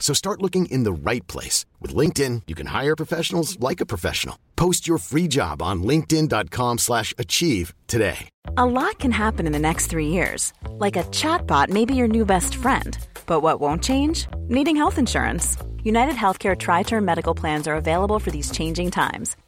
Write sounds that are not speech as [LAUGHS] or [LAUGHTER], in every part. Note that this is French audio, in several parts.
So start looking in the right place. With LinkedIn, you can hire professionals like a professional. Post your free job on linkedin.com slash achieve today. A lot can happen in the next three years. Like a chatbot may be your new best friend. But what won't change? Needing health insurance. United Healthcare Tri Term Medical Plans are available for these changing times.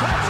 Touchdown.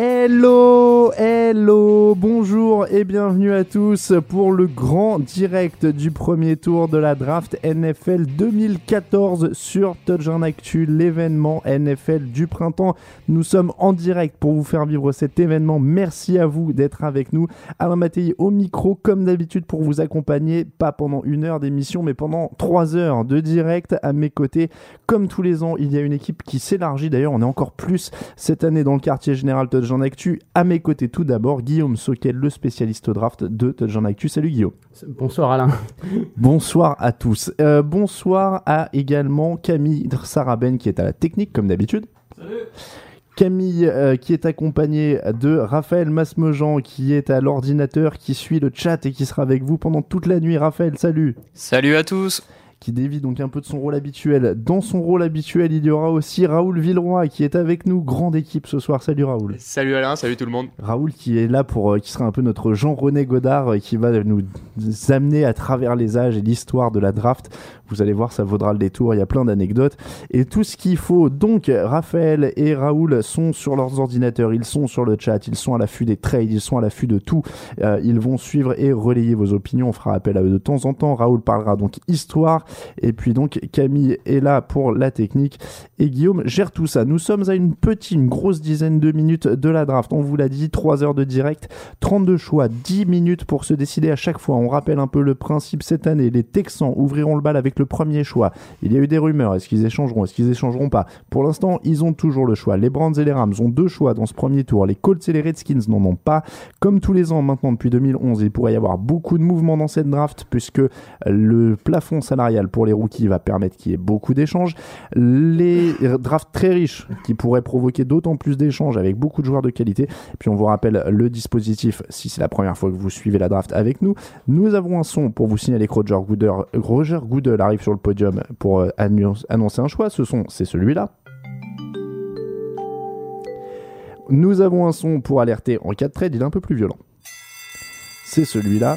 Hello, hello, bonjour et bienvenue à tous pour le grand direct du premier tour de la draft NFL 2014 sur Touchdown Actu, l'événement NFL du printemps. Nous sommes en direct pour vous faire vivre cet événement. Merci à vous d'être avec nous. Alain Mattei au micro, comme d'habitude, pour vous accompagner, pas pendant une heure d'émission, mais pendant trois heures de direct à mes côtés. Comme tous les ans, il y a une équipe qui s'élargit. D'ailleurs, on est encore plus cette année dans le quartier général Touchdown Actu. À mes côtés, tout d'abord, Guillaume Soquel, le spécialiste draft de Touchdown Actu. Salut Guillaume. Bonsoir Alain. [LAUGHS] Bonsoir à tous. Euh, bonsoir à également Camille Saraben qui est à la technique comme d'habitude. Camille euh, qui est accompagnée de Raphaël Masmejean qui est à l'ordinateur, qui suit le chat et qui sera avec vous pendant toute la nuit. Raphaël, salut. Salut à tous Qui dévie donc un peu de son rôle habituel. Dans son rôle habituel, il y aura aussi Raoul Villeroy qui est avec nous. Grande équipe ce soir. Salut Raoul. Salut Alain, salut tout le monde Raoul qui est là pour, euh, qui sera un peu notre Jean-René Godard, euh, qui va nous amener à travers les âges et l'histoire de la draft. Vous allez voir, ça vaudra le détour. Il y a plein d'anecdotes et tout ce qu'il faut. Donc, Raphaël et Raoul sont sur leurs ordinateurs, ils sont sur le chat, ils sont à l'affût des trades, ils sont à l'affût de tout. Euh, ils vont suivre et relayer vos opinions. On fera appel à eux de temps en temps. Raoul parlera donc histoire et puis donc Camille est là pour la technique et Guillaume gère tout ça. Nous sommes à une petite, une grosse dizaine de minutes de la draft. On vous l'a dit, 3 heures de direct, 32 choix, 10 minutes pour se décider à chaque fois. On rappelle un peu le principe cette année. Les Texans ouvriront le bal avec le premier choix. Il y a eu des rumeurs. Est-ce qu'ils échangeront? Est-ce qu'ils échangeront pas? Pour l'instant, ils ont toujours le choix. Les Browns et les Rams ont deux choix dans ce premier tour. Les Colts et les Redskins n'en ont pas. Comme tous les ans maintenant depuis 2011, il pourrait y avoir beaucoup de mouvements dans cette draft puisque le plafond salarial pour les rookies va permettre qu'il y ait beaucoup d'échanges. Les drafts très riches qui pourraient provoquer d'autant plus d'échanges avec beaucoup de joueurs de qualité. Puis on vous rappelle le dispositif si c'est la première fois que vous suivez la draft avec nous. Nous avons un son pour vous signaler que Roger Goodell arrive sur le podium pour euh, annon- annoncer un choix. Ce son, c'est celui-là. Nous avons un son pour alerter en cas de trade, il est un peu plus violent. C'est celui-là.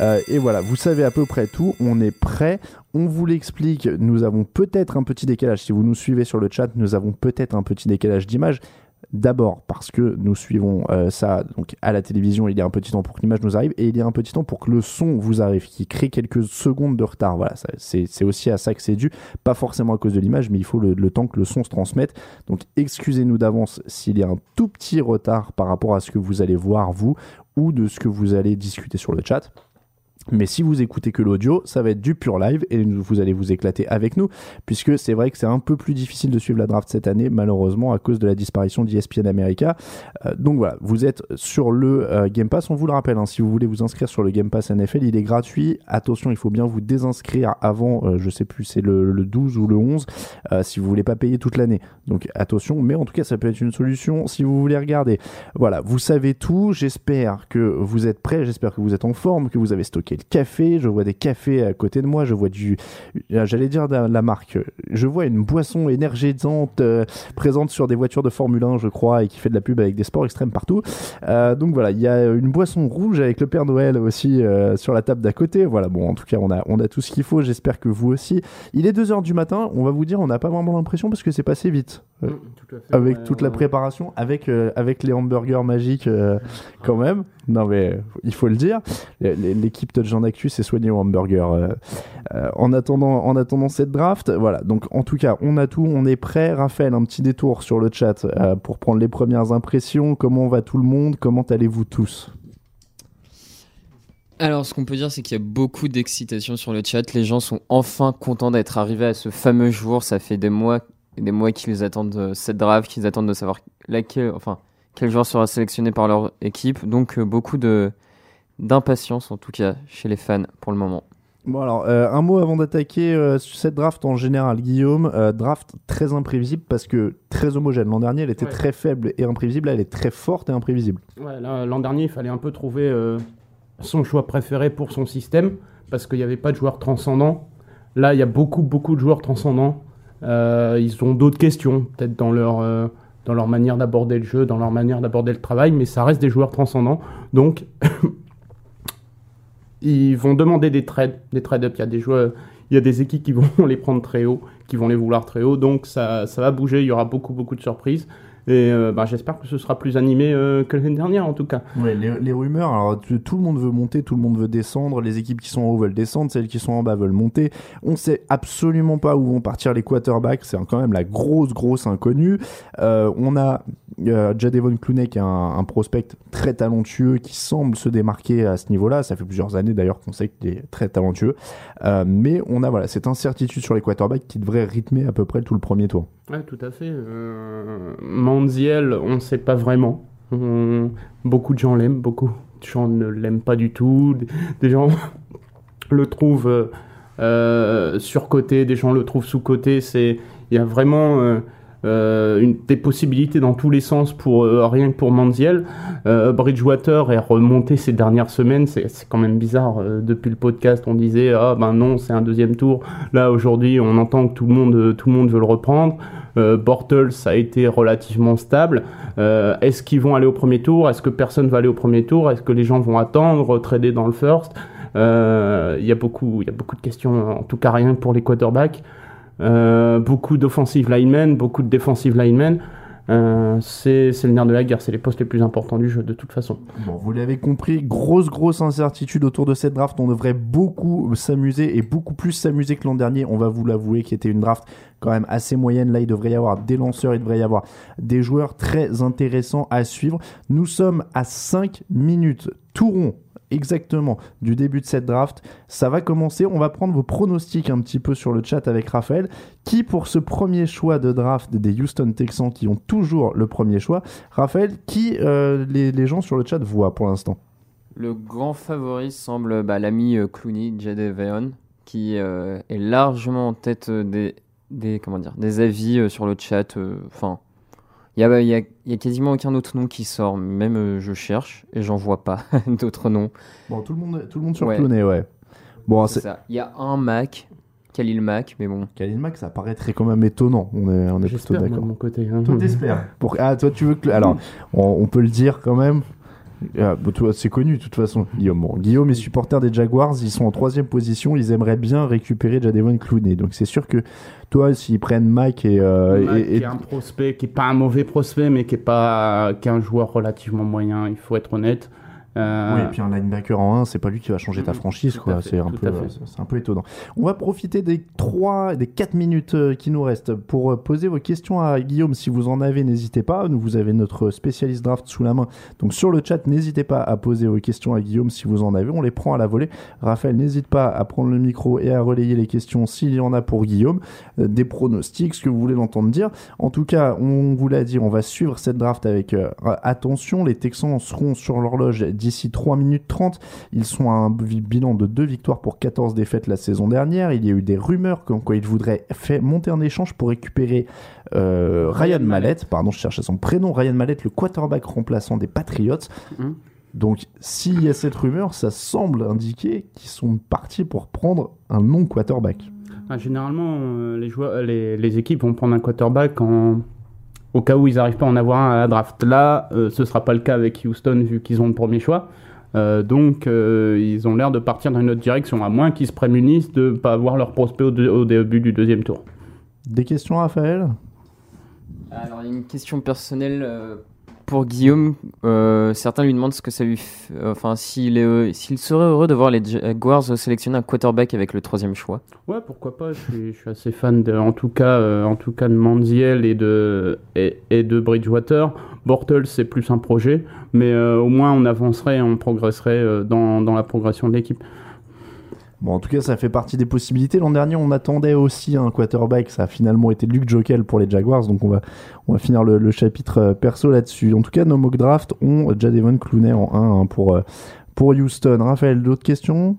Euh, et voilà, vous savez à peu près tout. On est prêt. On vous l'explique. Nous avons peut-être un petit décalage. Si vous nous suivez sur le chat, nous avons peut-être un petit décalage d'image. D'abord parce que nous suivons euh, ça donc à la télévision, il y a un petit temps pour que l'image nous arrive et il y a un petit temps pour que le son vous arrive, qui crée quelques secondes de retard. Voilà, c'est aussi à ça que c'est dû, pas forcément à cause de l'image, mais il faut le temps que le son se transmette. Donc excusez-nous d'avance s'il y a un tout petit retard par rapport à ce que vous allez voir vous ou de ce que vous allez discuter sur le chat. Mais si vous écoutez que l'audio, ça va être du pur live et vous allez vous éclater avec nous, puisque c'est vrai que c'est un peu plus difficile de suivre la draft cette année, malheureusement, à cause de la disparition d'ESPN America. Euh, donc voilà, vous êtes sur le euh, Game Pass. On vous le rappelle, hein, si vous voulez vous inscrire sur le Game Pass NFL, il est gratuit. Attention, il faut bien vous désinscrire avant, euh, je sais plus, c'est le, le 12 ou le 11, si vous voulez pas payer toute l'année. Donc attention, mais en tout cas, ça peut être une solution si vous voulez regarder. Voilà, vous savez tout. J'espère que vous êtes prêts, j'espère que vous êtes en forme, que vous avez stocké le café, je vois des cafés à côté de moi, je vois du, euh, j'allais dire de la marque, je vois une boisson énergisante euh, présente sur des voitures de Formule 1, je crois, et qui fait de la pub avec des sports extrêmes partout. Euh, donc voilà, il y a une boisson rouge avec le Père Noël aussi sur la table d'à côté. Voilà, bon, en tout cas, on a, on a tout ce qu'il faut. J'espère que vous aussi. Il est 2h du matin, on va vous dire, on n'a pas vraiment l'impression parce que c'est passé vite. Avec toute la préparation, avec, avec les hamburgers magiques quand même. Non mais il faut le dire, l'équipe Touchdown Actu s'est soignée au hamburger euh, euh, en, attendant, en attendant cette draft. Voilà, donc en tout cas, on a tout, on est prêt. Raphaël, un petit détour sur le chat euh, pour prendre les premières impressions. Comment va tout le monde? Comment allez-vous tous? Alors, ce qu'on peut dire, c'est qu'il y a beaucoup d'excitation sur le chat. Les gens sont enfin contents d'être arrivés à ce fameux jour. Ça fait des mois, des mois qu'ils attendent cette draft, qu'ils attendent de savoir laquelle, enfin, quel joueur sera sélectionné par leur équipe. Donc beaucoup de d'impatience en tout cas chez les fans pour le moment. Bon alors, euh, un mot avant d'attaquer euh, cette draft en général, Guillaume. draft très imprévisible parce que très homogène. L'an dernier, elle était très faible et imprévisible. Là, elle est très forte et imprévisible. Ouais, l'an dernier, il fallait un peu trouver son choix préféré pour son système parce qu'il n'y avait pas de joueurs transcendants. Là, il y a beaucoup, beaucoup de joueurs transcendants. ils ont d'autres questions, peut-être dans leur dans leur manière d'aborder le jeu, dans leur manière d'aborder le travail, mais ça reste des joueurs transcendants. Donc, [LAUGHS] ils vont demander des trades, des trade-up. Il y a des joueurs, il y a des équipes qui vont [LAUGHS] les prendre très haut, qui vont les vouloir très haut. Donc, ça, ça va bouger. Il y aura beaucoup, beaucoup de surprises. Et euh, bah, j'espère que ce sera plus animé euh, que l'année dernière en tout cas. Ouais, les, rumeurs, alors tout le monde veut monter, tout le monde veut descendre, les équipes qui sont en haut veulent descendre, celles qui sont en bas veulent monter. On sait absolument pas où vont partir les quarterbacks, c'est quand même la grosse grosse inconnue. Euh, on a euh, Jadevon Clooney qui est un, prospect très talentueux qui semble se démarquer à ce niveau-là. Ça fait plusieurs années d'ailleurs qu'on sait qu'il est très talentueux. mais on a voilà cette incertitude sur les quarterbacks qui devrait rythmer à peu près tout le premier tour. Ouais, tout à fait. On ne sait pas vraiment. beaucoup de gens l'aiment, beaucoup de gens ne l'aiment pas du tout. Des, gens [LAUGHS] le trouvent euh, surcoté, des gens le trouvent sous-coté. Il y a vraiment euh, euh, une, des possibilités dans tous les sens pour euh, rien que pour Manziel. Euh, Bridgewater est remonté ces dernières semaines, c'est quand même bizarre. depuis le podcast, on disait ah ben non, c'est un deuxième tour. Là aujourd'hui, on entend que tout le monde, tout le monde veut le reprendre. Bortles a été relativement stable. Est-ce qu'ils vont aller au premier tour? Est-ce que personne va aller au premier tour? Est-ce que les gens vont attendre, trader dans le first? Il y a beaucoup, il y a beaucoup de questions. En tout cas, rien pour les quarterbacks. Euh, beaucoup d'offensive linemen, beaucoup de defensive linemen. Euh, c'est le nerf de la guerre, c'est les postes les plus importants du jeu de toute façon. Bon, vous l'avez compris, grosse grosse incertitude autour de cette draft. On devrait beaucoup s'amuser et beaucoup plus s'amuser que l'an dernier. On va vous l'avouer, qui était une draft quand même assez moyenne. Là, il devrait y avoir des lanceurs, il devrait y avoir des joueurs très intéressants à suivre. Nous sommes à 5 minutes tout rond exactement du début de cette draft. Ça va commencer. On va prendre vos pronostics un petit peu sur le chat avec Raphaël. Qui pour ce premier choix de draft des Houston Texans qui ont toujours le premier choix Raphaël, qui euh, les, gens sur le chat voient pour l'instant? Le grand favori semble bah, l'ami euh, Clooney, Jade Veon, qui euh, est largement en tête des, des, comment dire, des avis sur le chat. Enfin, il y a, y, a, y a, quasiment aucun autre nom qui sort, même euh, je cherche et j'en vois pas [LAUGHS] d'autres noms. Bon, tout le monde, tout le monde sur ouais. ouais. Bon, c'est ça. Il y a un Mac, Khalil Mac, mais bon. Khalil Mac, ça paraîtrait quand même étonnant. On est, on est plutôt d'accord. mon côté. Hein. Toi, t'espères. [LAUGHS] Pour... Ah, toi, tu veux que. Alors, on, on peut le dire quand même. Ah, c'est connu de toute façon, Guillaume. Guillaume est supporter des Jaguars, ils sont en troisième position, ils aimeraient bien récupérer Jadevon Clooney. Donc c'est sûr que toi, s'ils prennent Mike et, euh, qui est un prospect, qui est pas un mauvais prospect, mais qui est pas, qui est un joueur relativement moyen, il faut être honnête. Euh, Oui, et puis un linebacker en 1, c'est pas lui qui va changer ta Mhm, franchise, quoi. C'est un, peu, c'est un peu étonnant. On va profiter des 3, des 4 minutes euh, qui nous restent pour euh, poser vos questions à Guillaume. Si vous en avez, n'hésitez pas. Nous, vous avez notre spécialiste draft sous la main. Donc sur le chat, n'hésitez pas à poser vos questions à Guillaume si vous en avez. On les prend à la volée. Raphaël, n'hésite pas à prendre le micro et à relayer les questions s'il y en a pour Guillaume. Euh, des pronostics, ce que vous voulez l'entendre dire. En tout cas, on vous l'a dit, on va suivre cette draft avec euh, attention. Les Texans seront sur l'horloge d'ici 3 minutes 30. Ils sont à un bi- bilan de 2 victoires pour 14 défaites la saison dernière. Il y a eu des rumeurs comme quoi ils voudraient faire monter un échange pour récupérer euh, Ryan Mallett. Pardon, je cherchais son prénom. Ryan Mallett, le quarterback remplaçant des Patriots. Mhm. Donc, s'il y a cette rumeur, ça semble indiquer qu'ils sont partis pour prendre un non-quarterback. Ah, généralement, euh, les, joueurs, les, les équipes vont prendre un quarterback en, au cas où ils n'arrivent pas à en avoir un à la draft. Là, euh, ce sera pas le cas avec Houston vu qu'ils ont le premier choix. Euh, donc, euh, ils ont l'air de partir dans une autre direction, à moins qu'ils se prémunissent de ne pas avoir leur prospect au, de- au début du deuxième tour. Des questions, Raphaël? Alors, il y a une question personnelle euh, pour Guillaume. Euh, certains lui demandent ce que ça lui euh, enfin, s'il est, euh, s'il serait heureux de voir les Jaguars sélectionner un quarterback avec le troisième choix. Ouais, pourquoi pas. Je suis, assez fan, de, en tout cas, euh, en tout cas de Manziel et de et, de Bridgewater. Bortles, c'est plus un projet, mais euh, au moins on avancerait, on progresserait euh, dans, dans la progression de l'équipe. Bon, en tout cas, ça fait partie des possibilités. L'an dernier, on attendait aussi un quarterback. Ça a finalement été Luke Jokel pour les Jaguars. Donc, on va, finir le, le chapitre euh, perso là-dessus. En tout cas, nos mock drafts ont Jadevon Clooney en 1 hein, pour, euh, pour Houston. Raphaël, d'autres questions?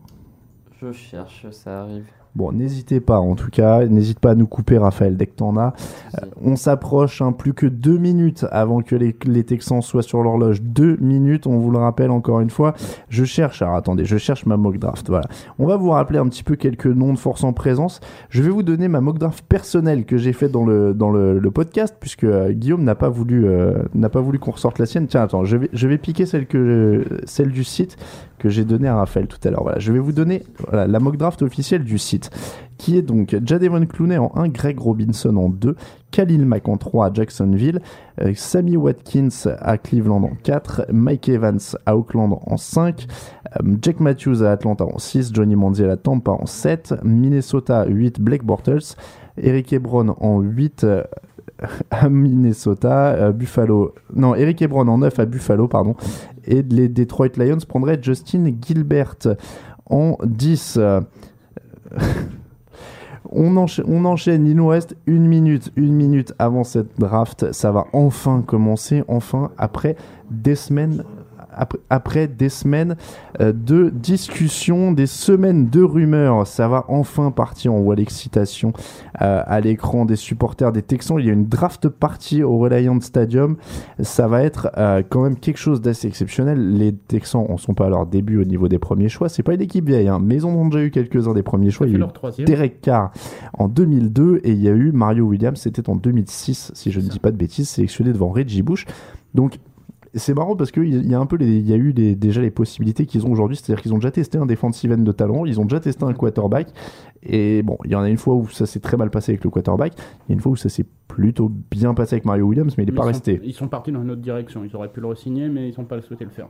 Je cherche, ça arrive. Bon, n'hésitez pas, en tout cas, n'hésite pas à nous couper, Raphaël, dès que t'en as. Euh, on s'approche, hein, plus que deux minutes avant que les, les Texans soient sur l'horloge. Deux minutes, on vous le rappelle encore une fois. Je cherche, alors attendez, je cherche ma mock draft, voilà. On va vous rappeler un petit peu quelques noms de force en présence. Je vais vous donner ma mock draft personnelle que j'ai faite dans le, dans le, le podcast, puisque euh, Guillaume n'a pas voulu, euh, n'a pas voulu qu'on ressorte la sienne. Tiens, attends, je vais, je vais piquer celle, que, celle du site que j'ai donnée à Raphaël tout à l'heure. Voilà, je vais vous donner voilà, la mock draft officielle du site qui est donc Jadevon Clooney en 1, Greg Robinson en 2, Khalil Mack en 3 à Jacksonville, euh, Sammy Watkins à Cleveland en 4, Mike Evans à Oakland en 5, euh, Jack Matthews à Atlanta en 6, Johnny Manziel à Tampa en 7, Minnesota 8, Blake Bortles, Eric Ebron en 8 euh, [LAUGHS] à Minnesota, Buffalo, non, Eric Ebron en 9 à Buffalo, pardon, et les Detroit Lions prendraient Justin Gilbert en 10. Euh, [LAUGHS] on, enchaîne, on enchaîne, il nous reste une minute, une minute avant cette draft. Ça va enfin commencer, enfin, après des semaines. Après, après des semaines euh, de discussions, des semaines de rumeurs, ça va enfin partir. On voit l'excitation euh, à l'écran des supporters des Texans. Il y a une draft party au Reliant Stadium. Ça va être euh, quand même quelque chose d'assez exceptionnel. Les Texans en sont pas à leur début au niveau des premiers choix. C'est pas une équipe vieille, hein, mais ils en ont déjà eu quelques-uns des premiers choix. Il y a eu troisième. Derek Carr en 2002 et il y a eu Mario Williams, c'était en 2006, si je ne dis pas de bêtises, sélectionné devant Reggie Bush. Donc c'est marrant parce qu'il y a un peu les- il y a eu les- déjà les possibilités qu'ils ont aujourd'hui, c'est-à-dire qu'ils ont déjà testé un defensive end de talent, ils ont déjà testé un quarterback et bon, il y en a une fois où ça s'est très mal passé avec le quarterback, il y a une fois où ça s'est plutôt bien passé avec Mario Williams, mais il n'est pas resté. Ils sont partis dans une autre direction. Ils auraient pu le re-signer, mais ils n'ont pas souhaité le faire.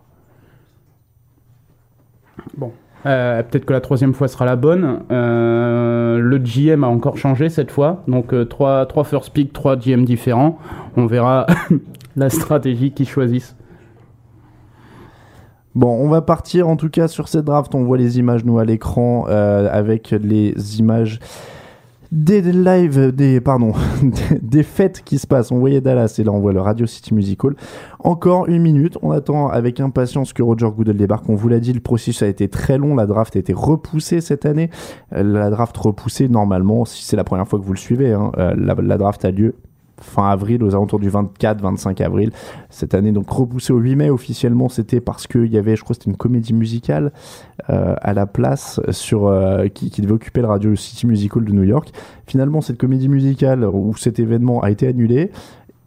Bon. Euh, Peut-être que la troisième fois sera la bonne. Euh, le GM a encore changé cette fois. Donc, euh, trois, trois first pick, trois GM différents. On verra [LAUGHS] la stratégie qu'ils choisissent. Bon, on va partir en tout cas sur cette draft. On voit les images nous à l'écran avec les images des lives, des pardon, [LAUGHS] des, fêtes qui se passent. On voyait Dallas et là on voit le Radio City Music Hall. Encore une minute. On attend avec impatience que Roger Goodell débarque. On vous l'a dit, le processus a été très long. La draft a été repoussée cette année. Euh, La draft repoussée normalement, si c'est la première fois que vous le suivez, hein, euh, la, la draft a lieu fin avril, aux alentours du 24-25 avril. Cette année, donc repoussée au 8 mai officiellement, c'était parce qu'il y avait, je crois, c'était une comédie musicale euh, à la place sur euh, qui, devait occuper le Radio City Music Hall de New York. Finalement, cette comédie musicale ou cet événement a été annulé.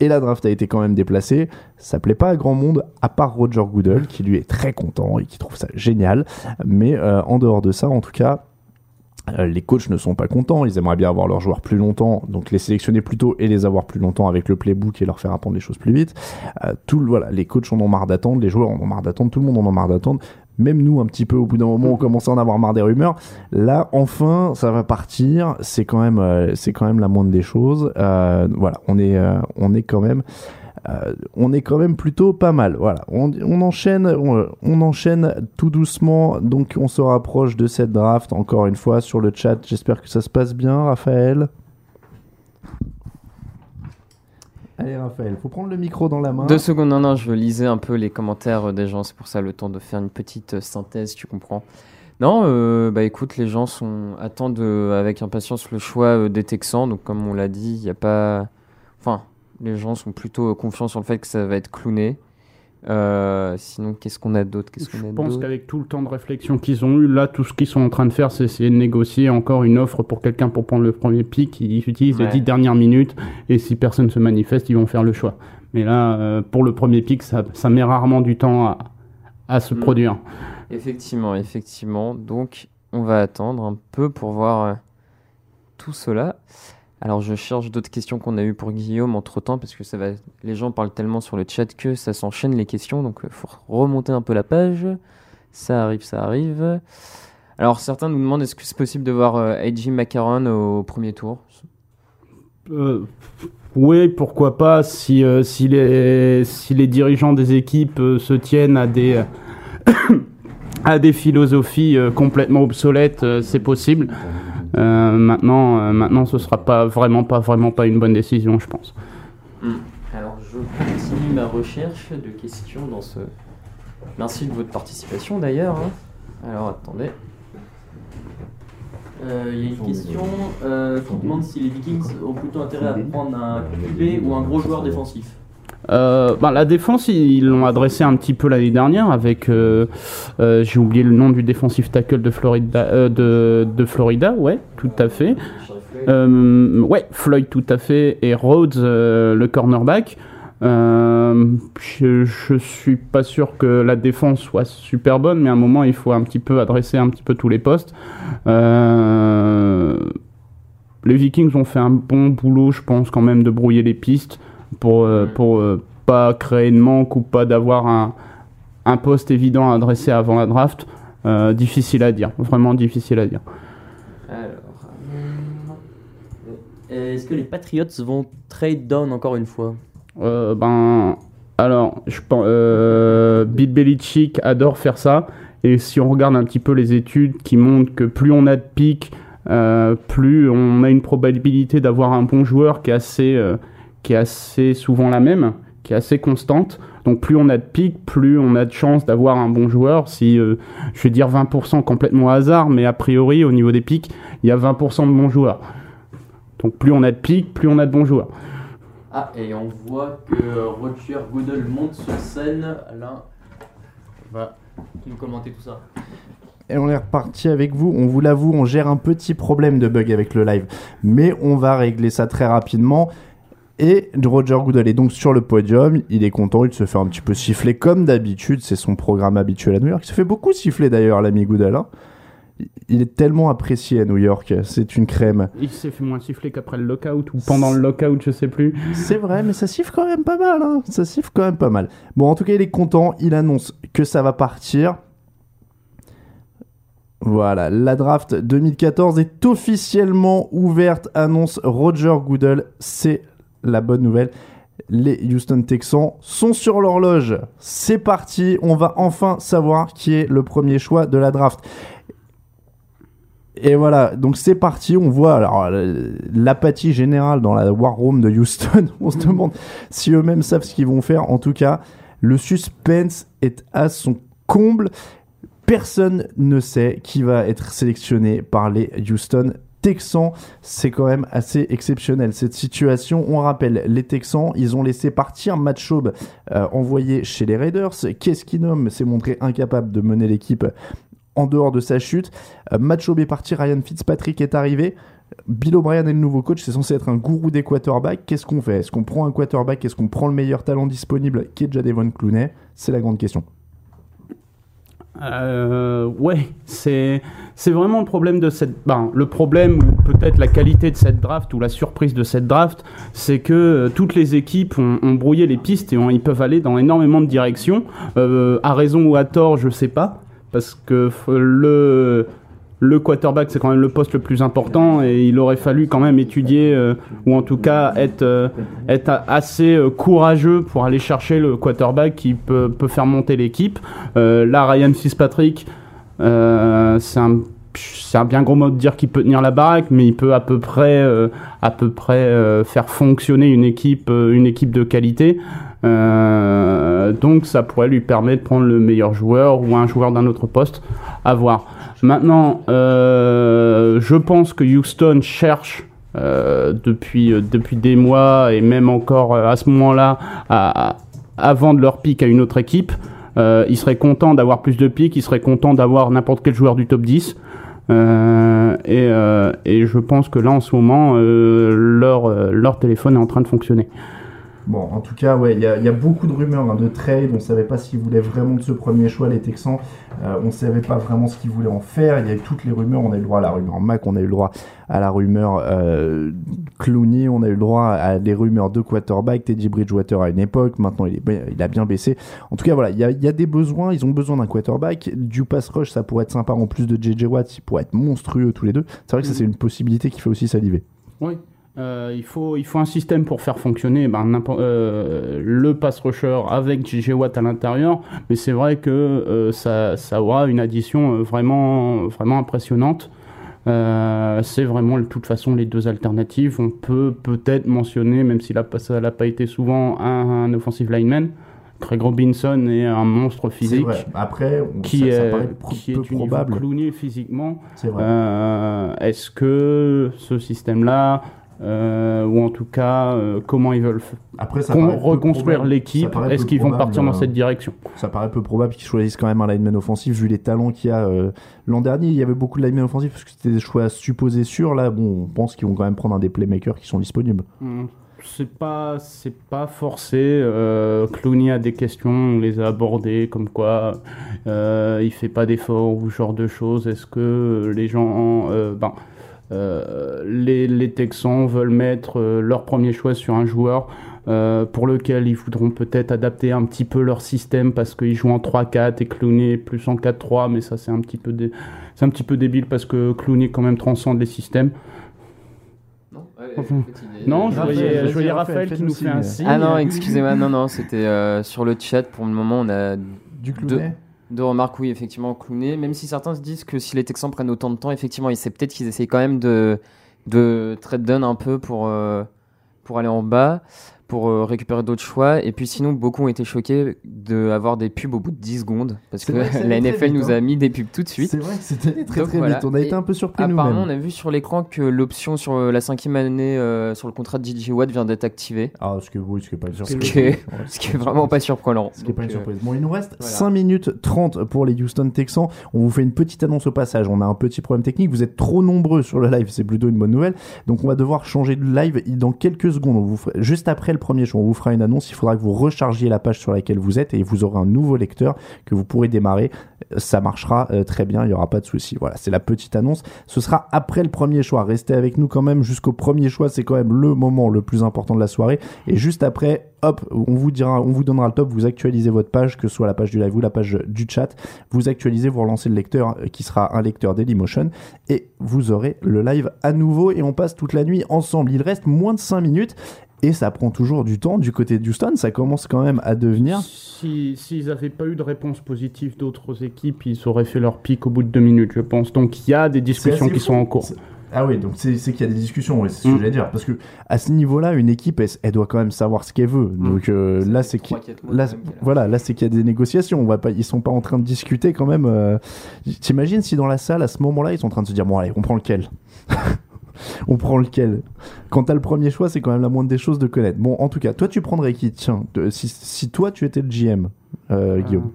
Et la draft a été quand même déplacée. Ça plaît pas à grand monde, à part Roger Goodell, qui lui est très content et qui trouve ça génial. Mais euh, en dehors de ça, en tout cas, les coachs ne sont pas contents, ils aimeraient bien avoir leurs joueurs plus longtemps, donc les sélectionner plus tôt et les avoir plus longtemps avec le playbook et leur faire apprendre les choses plus vite. Euh, tout, le- voilà, les coachs en ont marre d'attendre, les joueurs en ont marre d'attendre, tout le monde en a marre d'attendre. Même nous, un petit peu, au bout d'un moment, on commençait à en avoir marre des rumeurs. Là, enfin, ça va partir. C'est quand même, euh, c'est quand même la moindre des choses. Euh, voilà, on est, euh, on est quand même, euh, on est quand même plutôt pas mal. Voilà, on, enchaîne, on, enchaîne tout doucement. Donc, on se rapproche de cette draft. Encore une fois, sur le chat. J'espère que ça se passe bien, Raphaël. Allez, Raphaël, faut prendre le micro dans la main. Deux secondes, non, non, je lisais un peu les commentaires des gens, c'est pour ça le temps de faire une petite euh, synthèse, tu comprends. Non, euh, bah écoute, les gens sont attendent avec impatience le choix des Texans, donc comme on l'a dit, il n'y a pas... Enfin, les gens sont plutôt euh, confiants sur le fait que ça va être clowné. Euh, sinon, qu'est-ce qu'on a d'autre? Je a pense qu'avec tout le temps de réflexion qu'ils ont eu, là, tout ce qu'ils sont en train de faire, c'est essayer de négocier encore une offre pour quelqu'un pour prendre le premier pic. Ils utilisent les dix dernières minutes et si personne se manifeste, ils vont faire le choix. Mais là, euh, pour le premier pic, ça, ça met rarement du temps à, à se Mm. produire. Effectivement, effectivement. Donc, on va attendre un peu pour voir euh, tout cela. Alors, je cherche d'autres questions qu'on a eues pour Guillaume entre temps, parce que ça va. Les gens parlent tellement sur le chat que ça s'enchaîne les questions, donc il faut remonter un peu la page. Ça arrive, ça arrive. Alors, certains nous demandent est-ce que c'est possible de voir euh, AJ McCarron au premier tour? Euh, oui, pourquoi pas, si, euh, si, les, dirigeants des équipes euh, se tiennent à des, [COUGHS] à des philosophies euh, complètement obsolètes, euh, c'est possible. Euh, maintenant, euh, maintenant, ce sera pas vraiment pas vraiment pas une bonne décision, je pense. Alors, je continue ma recherche de questions dans ce. Merci de votre participation d'ailleurs. hein. Alors, attendez. Euh, Il y a une question euh, qui demande si les Vikings ont plutôt intérêt à prendre un QB ou un gros joueur défensif. Euh, ben, la défense, ils l'ont adressé un petit peu l'année dernière avec, euh, euh, j'ai oublié le nom du défensif tackle de Florida, euh, de, de Florida, ouais, tout à fait. Ouais, Floyd tout à fait et Rhodes le cornerback. Je, je suis pas sûr que la défense soit super bonne, mais à un moment il faut un petit peu adresser un petit peu tous les postes. Les Vikings ont fait un bon boulot, je pense quand même de brouiller les pistes pour euh, pour euh, pas créer de manque ou pas d'avoir un un poste évident à adresser avant la draft. Euh, difficile à dire, vraiment difficile à dire. Alors. Est-ce que les Patriots vont trade down encore une fois? Ben, alors, je pense, euh, Bill Belichick adore faire ça. Et si on regarde un petit peu les études qui montrent que plus on a de pics, euh, plus on a une probabilité d'avoir un bon joueur qui est assez, euh, qui est assez souvent la même, qui est assez constante. Donc plus on a de pics, plus on a de chances d'avoir un bon joueur. Si euh, je vais dire 20% complètement hasard, mais a priori au niveau des pics, il y a 20% de bons joueurs. Donc plus on a de pics, plus on a de bons joueurs. Ah, et on voit que Roger Goodell monte sur scène. Alain va nous commenter tout ça. Et on est reparti avec vous. On vous l'avoue, on gère un petit problème de bug avec le live. Mais on va régler ça très rapidement. Et Roger Goodell est donc sur le podium. Il est content, il se fait un petit peu siffler comme d'habitude. C'est son programme habituel à New York. Il se fait beaucoup siffler d'ailleurs, l'ami Goodell. hein. Il est tellement apprécié à New York. C'est une crème. Il s'est fait moins siffler qu'après le lockout ou pendant le lockout, je sais plus. C'est vrai, mais ça siffle quand même pas mal. hein. Ça siffle quand même pas mal. Bon, en tout cas, il est content. Il annonce que ça va partir. Voilà, la draft 2014 est officiellement ouverte, annonce Roger Goodell. C'est la bonne nouvelle. Les Houston Texans sont sur l'horloge. C'est parti, on va enfin savoir qui est le premier choix de la draft. Et voilà, donc c'est parti. On voit euh, l'apathie générale dans la War Room de Houston. [LAUGHS] On se demande si eux-mêmes savent ce qu'ils vont faire. En tout cas, le suspense est à son comble. Personne ne sait qui va être sélectionné par les Houston Texans. C'est quand même assez exceptionnel cette situation. On rappelle, les Texans, ils ont laissé partir Matt Schaub, euh, envoyé chez les Raiders. Qu'est-ce qu'il nomme s'est montré incapable de mener l'équipe en dehors de sa chute? Euh, Matt Schaub est parti, Ryan Fitzpatrick est arrivé. Bill O'Brien est le nouveau coach, c'est censé être un gourou des quarterbacks. Qu'est-ce qu'on fait? Est-ce qu'on prend un quarterback? Est-ce qu'on prend le meilleur talent disponible? Qui est déjà Devon Clooney? C'est la grande question. Euh, ouais, c'est vraiment le problème de cette ben, le problème ou peut-être la qualité de cette draft ou la surprise de cette draft, c'est que euh, toutes les équipes ont, brouillé les pistes et ils peuvent aller dans énormément de directions, euh, à raison ou à tort, je sais pas, parce que le le quarterback c'est quand même le poste le plus important et il aurait fallu quand même étudier euh, ou en tout cas être euh, être assez euh, courageux pour aller chercher le quarterback qui peut, peut faire monter l'équipe. Là, Ryan Fitzpatrick, c'est un, c'est un bien gros mot de dire qu'il peut tenir la baraque, mais il peut à peu près, à peu près faire fonctionner une équipe, une équipe de qualité. Euh, donc, ça pourrait lui permettre de prendre le meilleur joueur ou un joueur d'un autre poste. À voir. Maintenant, euh, je pense que Houston cherche euh, depuis, euh, depuis des mois et même encore euh, à ce moment-là, à- à- de leur pic à une autre équipe. Ils seraient contents d'avoir plus de pics, ils seraient contents d'avoir n'importe quel joueur du top 10. Euh, et, euh, et je pense que là, en ce moment, euh, leur, leur téléphone est en train de fonctionner. Bon, en tout cas, ouais, il y, a- il y a beaucoup de rumeurs hein, de trade. On ne savait pas s'ils voulaient vraiment de ce premier choix, les Texans. Euh, on ne savait pas vraiment ce qu'ils voulaient en faire. Il y a eu toutes les rumeurs. On a eu le droit à la rumeur Mac, on a eu le droit à la rumeur euh, Clooney, on a eu le droit à des rumeurs de quarterback. Teddy Bridgewater à une époque. Maintenant, il, est, ba- il a bien baissé. En tout cas, voilà, il y a, il y a des besoins. Ils ont besoin d'un quarterback. Du pass rush, ça pourrait être sympa. En plus de JJ Watt, ils pourraient être monstrueux tous les deux. C'est vrai que ça, c'est une possibilité qui fait aussi saliver. Oui. Euh, il, faut, il faut un système pour faire fonctionner ben, euh, le pass rusher avec JJ Watt à l'intérieur, mais c'est vrai que euh, ça, ça aura une addition vraiment, vraiment impressionnante. C'est vraiment de toute façon les deux alternatives. On peut peut-être mentionner, même si ça n'a pas été souvent, un, un offensive lineman. Craig Robinson est un monstre physique vrai. Après, on- qui ça, ça est, pro- qui peu est probable. Physiquement. Euh, Est-ce que ce système-là, euh, ou en tout cas, euh, comment ils veulent Après, ça reconstruire l'équipe Est-ce qu'ils vont partir dans euh, cette direction? Ça paraît peu probable qu'ils choisissent quand même un lineman offensif vu les talents qu'il y a. euh, L'an dernier, il y avait beaucoup de linemen offensifs parce que c'était des choix supposés sûrs. Là, bon, on pense qu'ils vont quand même prendre un des playmakers qui sont disponibles. Hmm, C'est pas, c'est pas forcé. Euh, Clooney a des questions, on les a abordées, comme quoi euh, il fait pas d'efforts ou ce genre de choses. Est-ce que les gens, euh, ben, euh, les, les Texans veulent mettre euh, leur premier choix sur un joueur euh, pour lequel ils voudront peut-être adapter un petit peu leur système parce qu'ils jouent en 3-4 et Clooney plus en 4-3, mais ça c'est un petit peu dé- c'est un petit peu débile parce que Clooney quand même transcende les systèmes. Non, je voyais, je voyais Raphaël, Raphaël qui nous fait un signe. Ah non, excusez-moi, non, non, c'était euh, sur le chat. Pour le moment, on a Du Clooney deux remarques, oui, effectivement, Clooney. Même si certains se disent que si les Texans prennent autant de temps, effectivement, c'est peut-être qu'ils essayent quand même de, de trade down un peu pour, euh, pour aller en bas, pour euh, récupérer d'autres choix. Et puis sinon, beaucoup ont été choqués d'avoir des pubs au bout de 10 secondes. Parce que vrai [LAUGHS] la NFL vite, nous hein. a mis des pubs tout de suite. C'est vrai c'était très Donc très voilà. vite. On a été un peu surpris Apparemment, on a vu sur l'écran que l'option sur euh, la cinquième année euh, sur le contrat de JJ Watt vient d'être activée. Ah, ce que oui, ce qui est pas une Ce surprise. qui est, ce qui est vraiment pas surprenant. Ce qui est pas une surprise. Bon, il nous reste voilà. 5 minutes 30 pour les Houston Texans. On vous fait une petite annonce au passage. On a un petit problème technique. Vous êtes trop nombreux sur le live. C'est plutôt une bonne nouvelle. Donc, on va devoir changer de live dans quelques secondes. On vous fera- juste après le premier show, on vous fera une annonce. Il faudra que vous rechargiez la page sur laquelle vous êtes et vous aurez un nouveau lecteur que vous pourrez démarrer. Ça marchera euh, très bien. Il n'y aura pas de souci. Voilà, c'est la petite annonce. Ce sera après le premier choix. Restez avec nous quand même jusqu'au premier choix. C'est quand même le moment le plus important de la soirée. Et juste après, hop, on vous dira, on vous donnera le top. Vous actualisez votre page, que ce soit la page du live ou la page du chat. Vous actualisez, vous relancez le lecteur euh, qui sera un lecteur Dailymotion et vous aurez le live à nouveau et on passe toute la nuit ensemble. Il reste moins de 5 minutes. Et ça prend toujours du temps du côté de Houston, ça commence quand même à devenir. Si- S'ils n'avaient pas eu de réponse positive d'autres équipes, ils auraient fait leur pic au bout de deux minutes, je pense. Donc il y a des discussions qui fou. sont en cours. C'est- Ah oui, donc c'est c'est qu'il y a des discussions, oui, c'est ce que Mm. j'allais dire. Parce que à ce niveau-là, une équipe, elle, elle doit quand même savoir ce qu'elle veut. Donc euh, c'est qu'il voilà, là, c'est qu'il y a des négociations. On va pas, ils sont pas en train de discuter quand même. euh. T'imagines si dans la salle, à ce moment-là, ils sont en train de se dire, bon allez, on prend lequel? [LAUGHS] On prend lequel? Quand t'as le premier choix, c'est quand même la moindre des choses de connaître. Bon, en tout cas, toi, tu prendrais qui? Tiens, te- si, si toi, tu étais le GM, euh, Guillaume.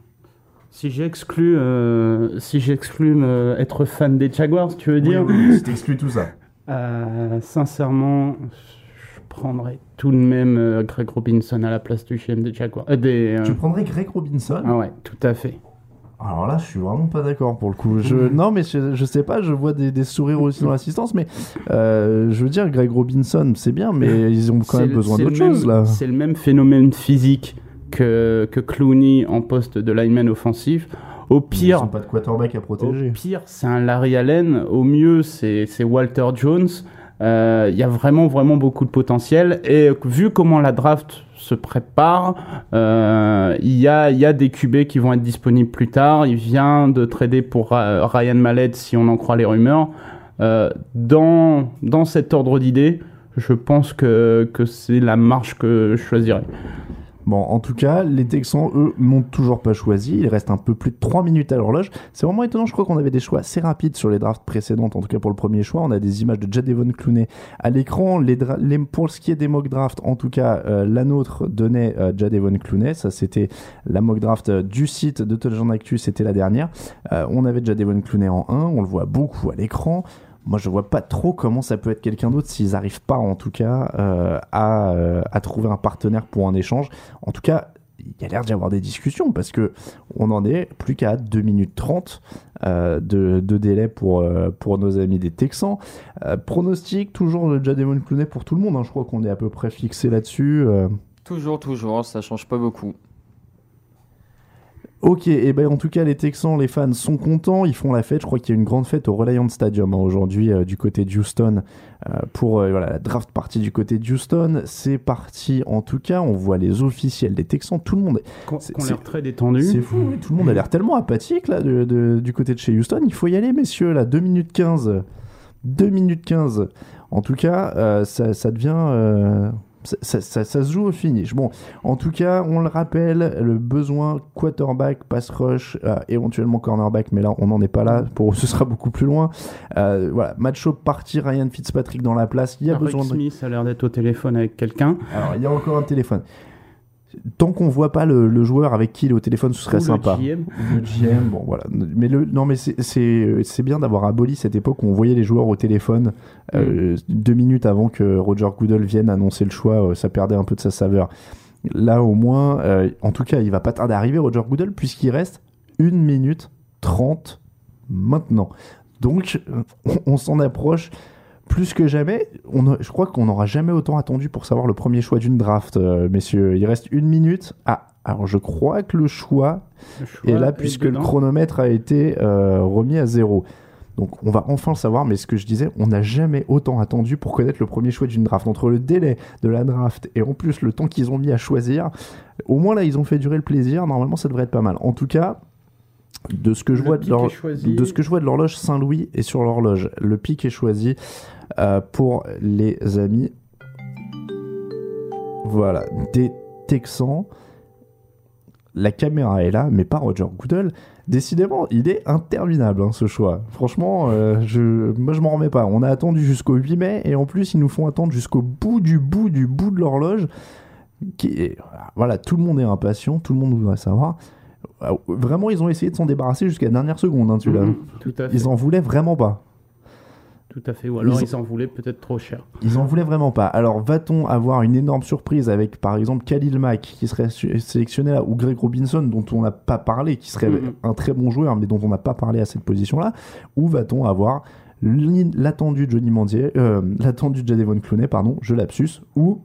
Si j'exclus, euh, si j'exclus euh, être fan des Jaguars, tu veux dire? Oui, oui, si t'exclus tout ça. [LAUGHS] Euh, Sincèrement, je prendrais tout de même euh, Greg Robinson à la place du GM des Jaguars. Euh, des, euh, Tu prendrais Greg Robinson? Ah ouais, tout à fait. Alors là, je suis vraiment pas d'accord pour le coup. Je, [LAUGHS] non, mais je, je sais pas, je vois des, des sourires aussi dans l'assistance, mais euh, je veux dire, Greg Robinson, c'est bien, mais [LAUGHS] ils ont quand même le- besoin d'autre chose là. C'est le même phénomène physique que, que Clooney en poste de lineman offensif. Au Ils pire, ont pas de quarterback à au protéger. pire, c'est un Larry Allen. Au mieux, c'est c'est Walter Jones. Euh, Il y a vraiment, vraiment beaucoup de potentiel. Et vu comment la draft se prépare, euh, il y, a, des QB qui vont être disponibles plus tard. Il vient de trader pour Ra- Ryan Mallet, si on en croit les rumeurs. Euh, dans, dans cet ordre d'idées, je pense que, que c'est la marche que je choisirais. Bon, en tout cas, les Texans, eux, n'ont toujours pas choisi. Il reste un peu plus de 3 minutes à l'horloge. C'est vraiment étonnant. Je crois qu'on avait des choix assez rapides sur les drafts précédentes. En tout cas, pour le premier choix, on a des images de Jadevon Clooney à l'écran. Pour ce qui est des mock drafts, en tout cas, euh, la nôtre donnait euh, Jadevon Clooney. Ça, c'était la mock draft euh, du site de Touchdown Actu. C'était la dernière. Euh, on avait Jadevon Clooney en 1. On le voit beaucoup à l'écran. Moi, je vois pas trop comment ça peut être quelqu'un d'autre s'ils arrivent pas, en tout cas, euh, à, euh, à trouver un partenaire pour un échange. En tout cas, il y a l'air d'y avoir des discussions parce que on en est plus qu'à 2 minutes 30 euh, de, délai pour, pour nos amis des Texans. Pronostic, toujours le Jademon Clooney pour tout le monde. hein. Je crois qu'on est à peu près fixé là-dessus. Toujours, toujours, ça change pas beaucoup. Ok, et ben en tout cas les Texans, les fans sont contents, ils font la fête. Je crois qu'il y a une grande fête au Reliant Stadium hein, aujourd'hui euh, du côté de Houston euh, pour euh, voilà, la draft partie du côté de Houston. C'est parti en tout cas, on voit les officiels des Texans, tout le monde. Qu'on c'est- l'air très détendu. C'est fou, oui, tout le monde a l'air tellement apathique là de- de- du côté de chez Houston. Il faut y aller messieurs, là 2 minutes 15. 2 minutes 15. En tout cas, ça, ça devient... ça, ça- ça- ça se joue au finish. Bon, en tout cas, on le rappelle, le besoin quarterback, pass rush, euh, éventuellement cornerback, mais là, on n'en est pas là. Pour ce sera beaucoup plus loin. Euh, voilà, match up parti, Ryan Fitzpatrick dans la place. Il y a Rick besoin de Smith a l'air d'être au téléphone avec quelqu'un. alors, il y a encore un téléphone. Tant qu'on voit pas le, le joueur avec qui il est au téléphone, ce serait Ou le sympa. GM. Le GM, bon voilà. Mais le, non, mais c'est- bien d'avoir aboli cette époque où on voyait les joueurs au téléphone euh, deux minutes avant que Roger Goodell vienne annoncer le choix. euh, ça perdait un peu de sa saveur. Là, au moins, euh, en tout cas, il va pas tarder à arriver, Roger Goodell, puisqu'il reste 1 minute 30 maintenant. Donc, on, on s'en approche plus que jamais. On je crois qu'on n'aura jamais autant attendu pour savoir le premier choix d'une draft, euh, messieurs. Il reste une minute. Ah, alors je crois que le choix Le choix est là puisque le chronomètre a été euh, remis à zéro. Donc on va enfin le savoir, mais ce que je disais, on n'a jamais autant attendu pour connaître le premier choix d'une draft. Entre le délai de la draft et en plus le temps qu'ils ont mis à choisir, au moins là ils ont fait durer le plaisir, normalement ça devrait être pas mal. En tout cas, de ce que je vois de de ce que je vois de l'horloge Saint-Louis et sur l'horloge, le pic est choisi euh, pour les amis. Voilà, des Texans. La caméra est là, mais pas Roger Goodell. Décidément, il est interminable hein, ce choix. Franchement, euh, je, moi je m'en remets pas. On a attendu jusqu'au 8 mai et en plus ils nous font attendre jusqu'au bout du bout du bout de l'horloge. Qui Voilà, tout le monde est impatient, tout le monde voudrait savoir. Vraiment, ils ont essayé de s'en débarrasser jusqu'à la dernière seconde, hein, tu l'as. Mhm, Tout à fait. Ils en voulaient vraiment pas. Tout à fait. Ou alors Ils ils, en voulaient peut-être trop cher. Ils en voulaient vraiment pas. Alors, va-t-on avoir une énorme surprise avec, par exemple, Khalil Mack, qui serait sélectionné là, ou Greg Robinson, dont on n'a pas parlé, qui serait Mhm. un très bon joueur, mais dont on n'a pas parlé à cette position-là? Ou va-t-on avoir l'attendu Johnny Mandier, euh, l'attendu Jadevon Clooney, pardon, je lapsus, ou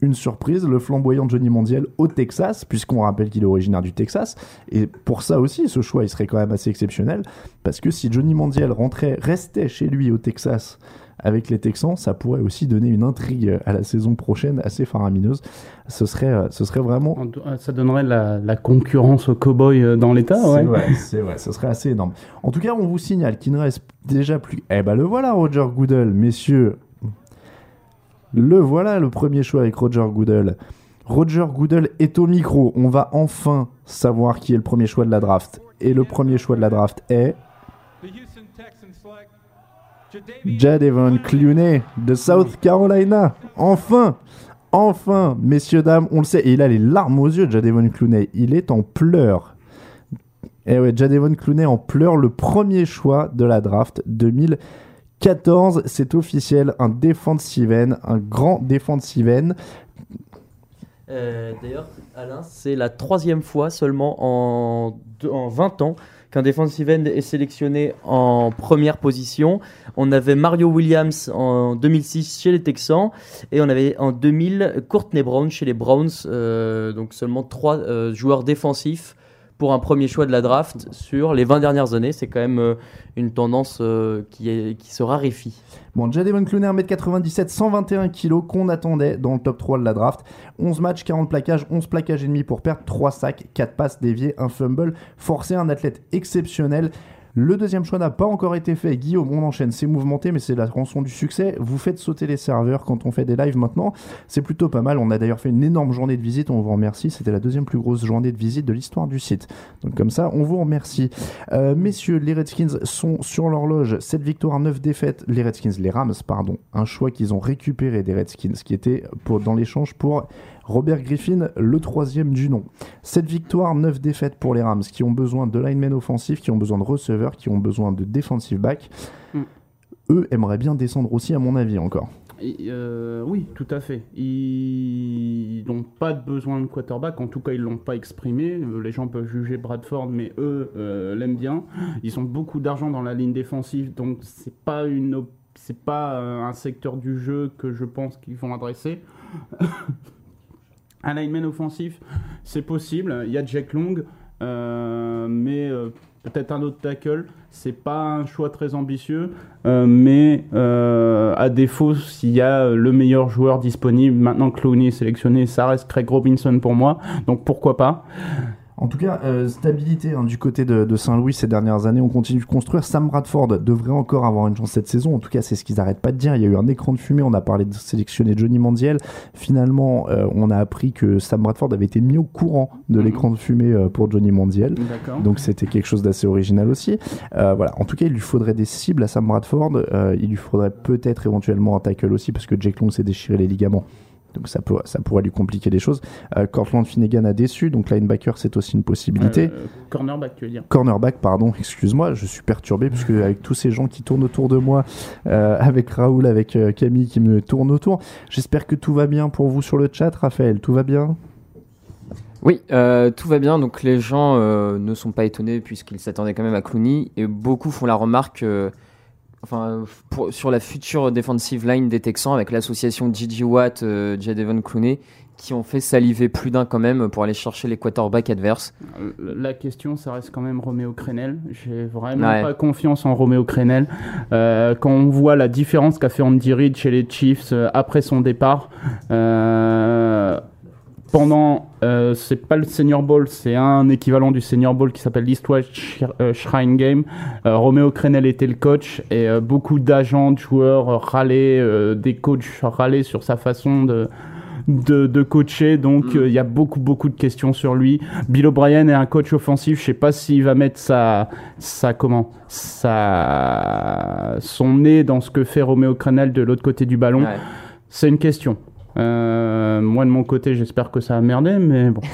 une surprise, le flamboyant Johnny Mandiel au Texas, puisqu'on rappelle qu'il est originaire du Texas. Et pour ça aussi, ce choix, il serait quand même assez exceptionnel, parce que si Johnny Mandiel rentrait, restait chez lui au Texas avec les Texans, ça pourrait aussi donner une intrigue à la saison prochaine assez faramineuse. Ce serait, euh, ce serait vraiment... En- euh, Ça donnerait la, la concurrence aux cowboys euh, dans l'État, C'est ouais. vrai, c'est vrai, ce serait assez énorme. En tout cas, on vous signale qu'il ne reste déjà plus. Eh ben le voilà, Roger Goodell, messieurs. Le voilà, le premier choix avec Roger Goodell. Roger Goodell est au micro. On va enfin savoir qui est le premier choix de la draft. Et le premier choix de la draft est Jadevon Clooney de South Carolina. Enfin, enfin, messieurs dames, on le sait. Et il a les larmes aux yeux, Jadevon Clooney. Il est en pleurs. Et ouais, Jadevon Clooney en pleurs, le premier choix de la draft 2014. C'est officiel, un defensive end, un grand defensive end. Euh, D'ailleurs, Alain, c'est la troisième fois seulement en, deux- en 20 ans qu'un defensive end est sélectionné en première position. On avait Mario Williams en 2006 chez les Texans et on avait en 2000 Courtney Brown chez les Browns. Euh, donc seulement trois euh, joueurs défensifs pour un premier choix de la draft sur les 20 dernières années. C'est quand même euh, une tendance euh, qui, se raréfie. Bon, Jadevon Clooney, 1m97, 121 kg qu'on attendait dans le top 3 de la draft. 11 matchs, 40 plaquages, 11 plaquages et demi pour perdre, 3 sacs, 4 passes déviées, un fumble. Forcé, un athlète exceptionnel. Le deuxième choix n'a pas encore été fait. Guillaume, on enchaîne. C'est mouvementé, mais c'est la rançon du succès. Vous faites sauter les serveurs quand on fait des lives maintenant. C'est plutôt pas mal. On a d'ailleurs fait une énorme journée de visite. On vous remercie. C'était la deuxième plus grosse journée de visite de l'histoire du site. Donc comme ça, on vous remercie. Euh, messieurs, les Redskins sont sur l'horloge. 7 victoires, 9 défaites. Les Redskins, les Rams, pardon. Un choix qu'ils ont récupéré des Redskins, qui était pour, dans l'échange pour Robert Griffin, le troisième du nom. 7 victoires, 9 défaites pour les Rams, qui ont besoin de linemen offensifs, qui ont besoin de receveurs, qui ont besoin de defensive back. Mm. Eux aimeraient bien descendre aussi, à mon avis, encore. Et, euh, oui, tout à fait. Ils n'ont pas de besoin de quarterback, en tout cas ils l'ont pas exprimé. Euh, Les gens peuvent juger Bradford, mais eux euh, l'aiment bien. Ils ont beaucoup d'argent dans la ligne défensive, donc c'est pas une, op- c'est pas un secteur du jeu que je pense qu'ils vont adresser. [LAUGHS] un lineman offensif, c'est possible. Il y a Jack Long, euh, mais euh, peut-être un autre tackle. C'est pas un choix très ambitieux, euh, mais à défaut, s'il y a le meilleur joueur disponible, maintenant que est sélectionné, ça reste Craig Robinson pour moi. Donc pourquoi pas En tout cas, euh, stabilité hein, du côté de, de Saint-Louis ces dernières années. On continue de construire. Sam Bradford devrait encore avoir une chance cette saison. En tout cas, c'est ce qu'ils n'arrêtent pas de dire. Il y a eu un écran de fumée. On a parlé de sélectionner Johnny Mandiel. Finalement, euh, on a appris que Sam Bradford avait été mis au courant de Mhm. l'écran de fumée euh, pour Johnny Mandiel. D'accord. Donc c'était quelque chose d'assez original aussi. Voilà. En tout cas, il lui faudrait des cibles à Sam Bradford. Il lui faudrait peut-être éventuellement un tackle aussi parce que Jake Long s'est déchiré les ligaments. Donc ça, peut, ça pourrait lui compliquer les choses. Euh, Cortland Finnegan a déçu, donc linebacker c'est aussi une possibilité. Euh, cornerback, tu veux dire Cornerback, pardon, excuse-moi, je suis perturbé puisque [LAUGHS] avec tous ces gens qui tournent autour de moi, euh, avec Raoul, avec euh, Camille qui me tournent autour, j'espère que tout va bien pour vous sur le chat, Raphaël, tout va bien? Oui, euh, tout va bien. Donc les gens euh, ne sont pas étonnés puisqu'ils s'attendaient quand même à Clooney et beaucoup font la remarque, euh, enfin pour- sur la future defensive line des Texans avec l'association Gigi Watt, euh, Jadevon Clooney, qui ont fait saliver plus d'un quand même pour aller chercher les quarterbacks adverses. Euh, La question, ça reste quand même Roméo Crenel. J'ai vraiment Ouais. pas confiance en Roméo Crenel. Euh, quand on voit la différence qu'a fait Andy Reid chez les Chiefs euh, après son départ, euh, pendant, euh, c'est pas le Senior Bowl, c'est un équivalent du Senior Bowl qui s'appelle l'East West Sh- euh, Shrine Game. Euh, Roméo Crenel était le coach et euh, beaucoup d'agents, de joueurs euh, râlaient, des coachs râlaient sur sa façon de de, de coacher, donc euh, il y a beaucoup beaucoup de questions sur lui. Bill O'Brien est un coach offensif, je sais pas s'il va mettre sa, sa comment, sa, son nez dans ce que fait Roméo Crenel de l'autre côté du ballon. Ouais. C'est une question. Euh, moi de mon côté, j'espère que ça a merdé, mais bon. [LAUGHS]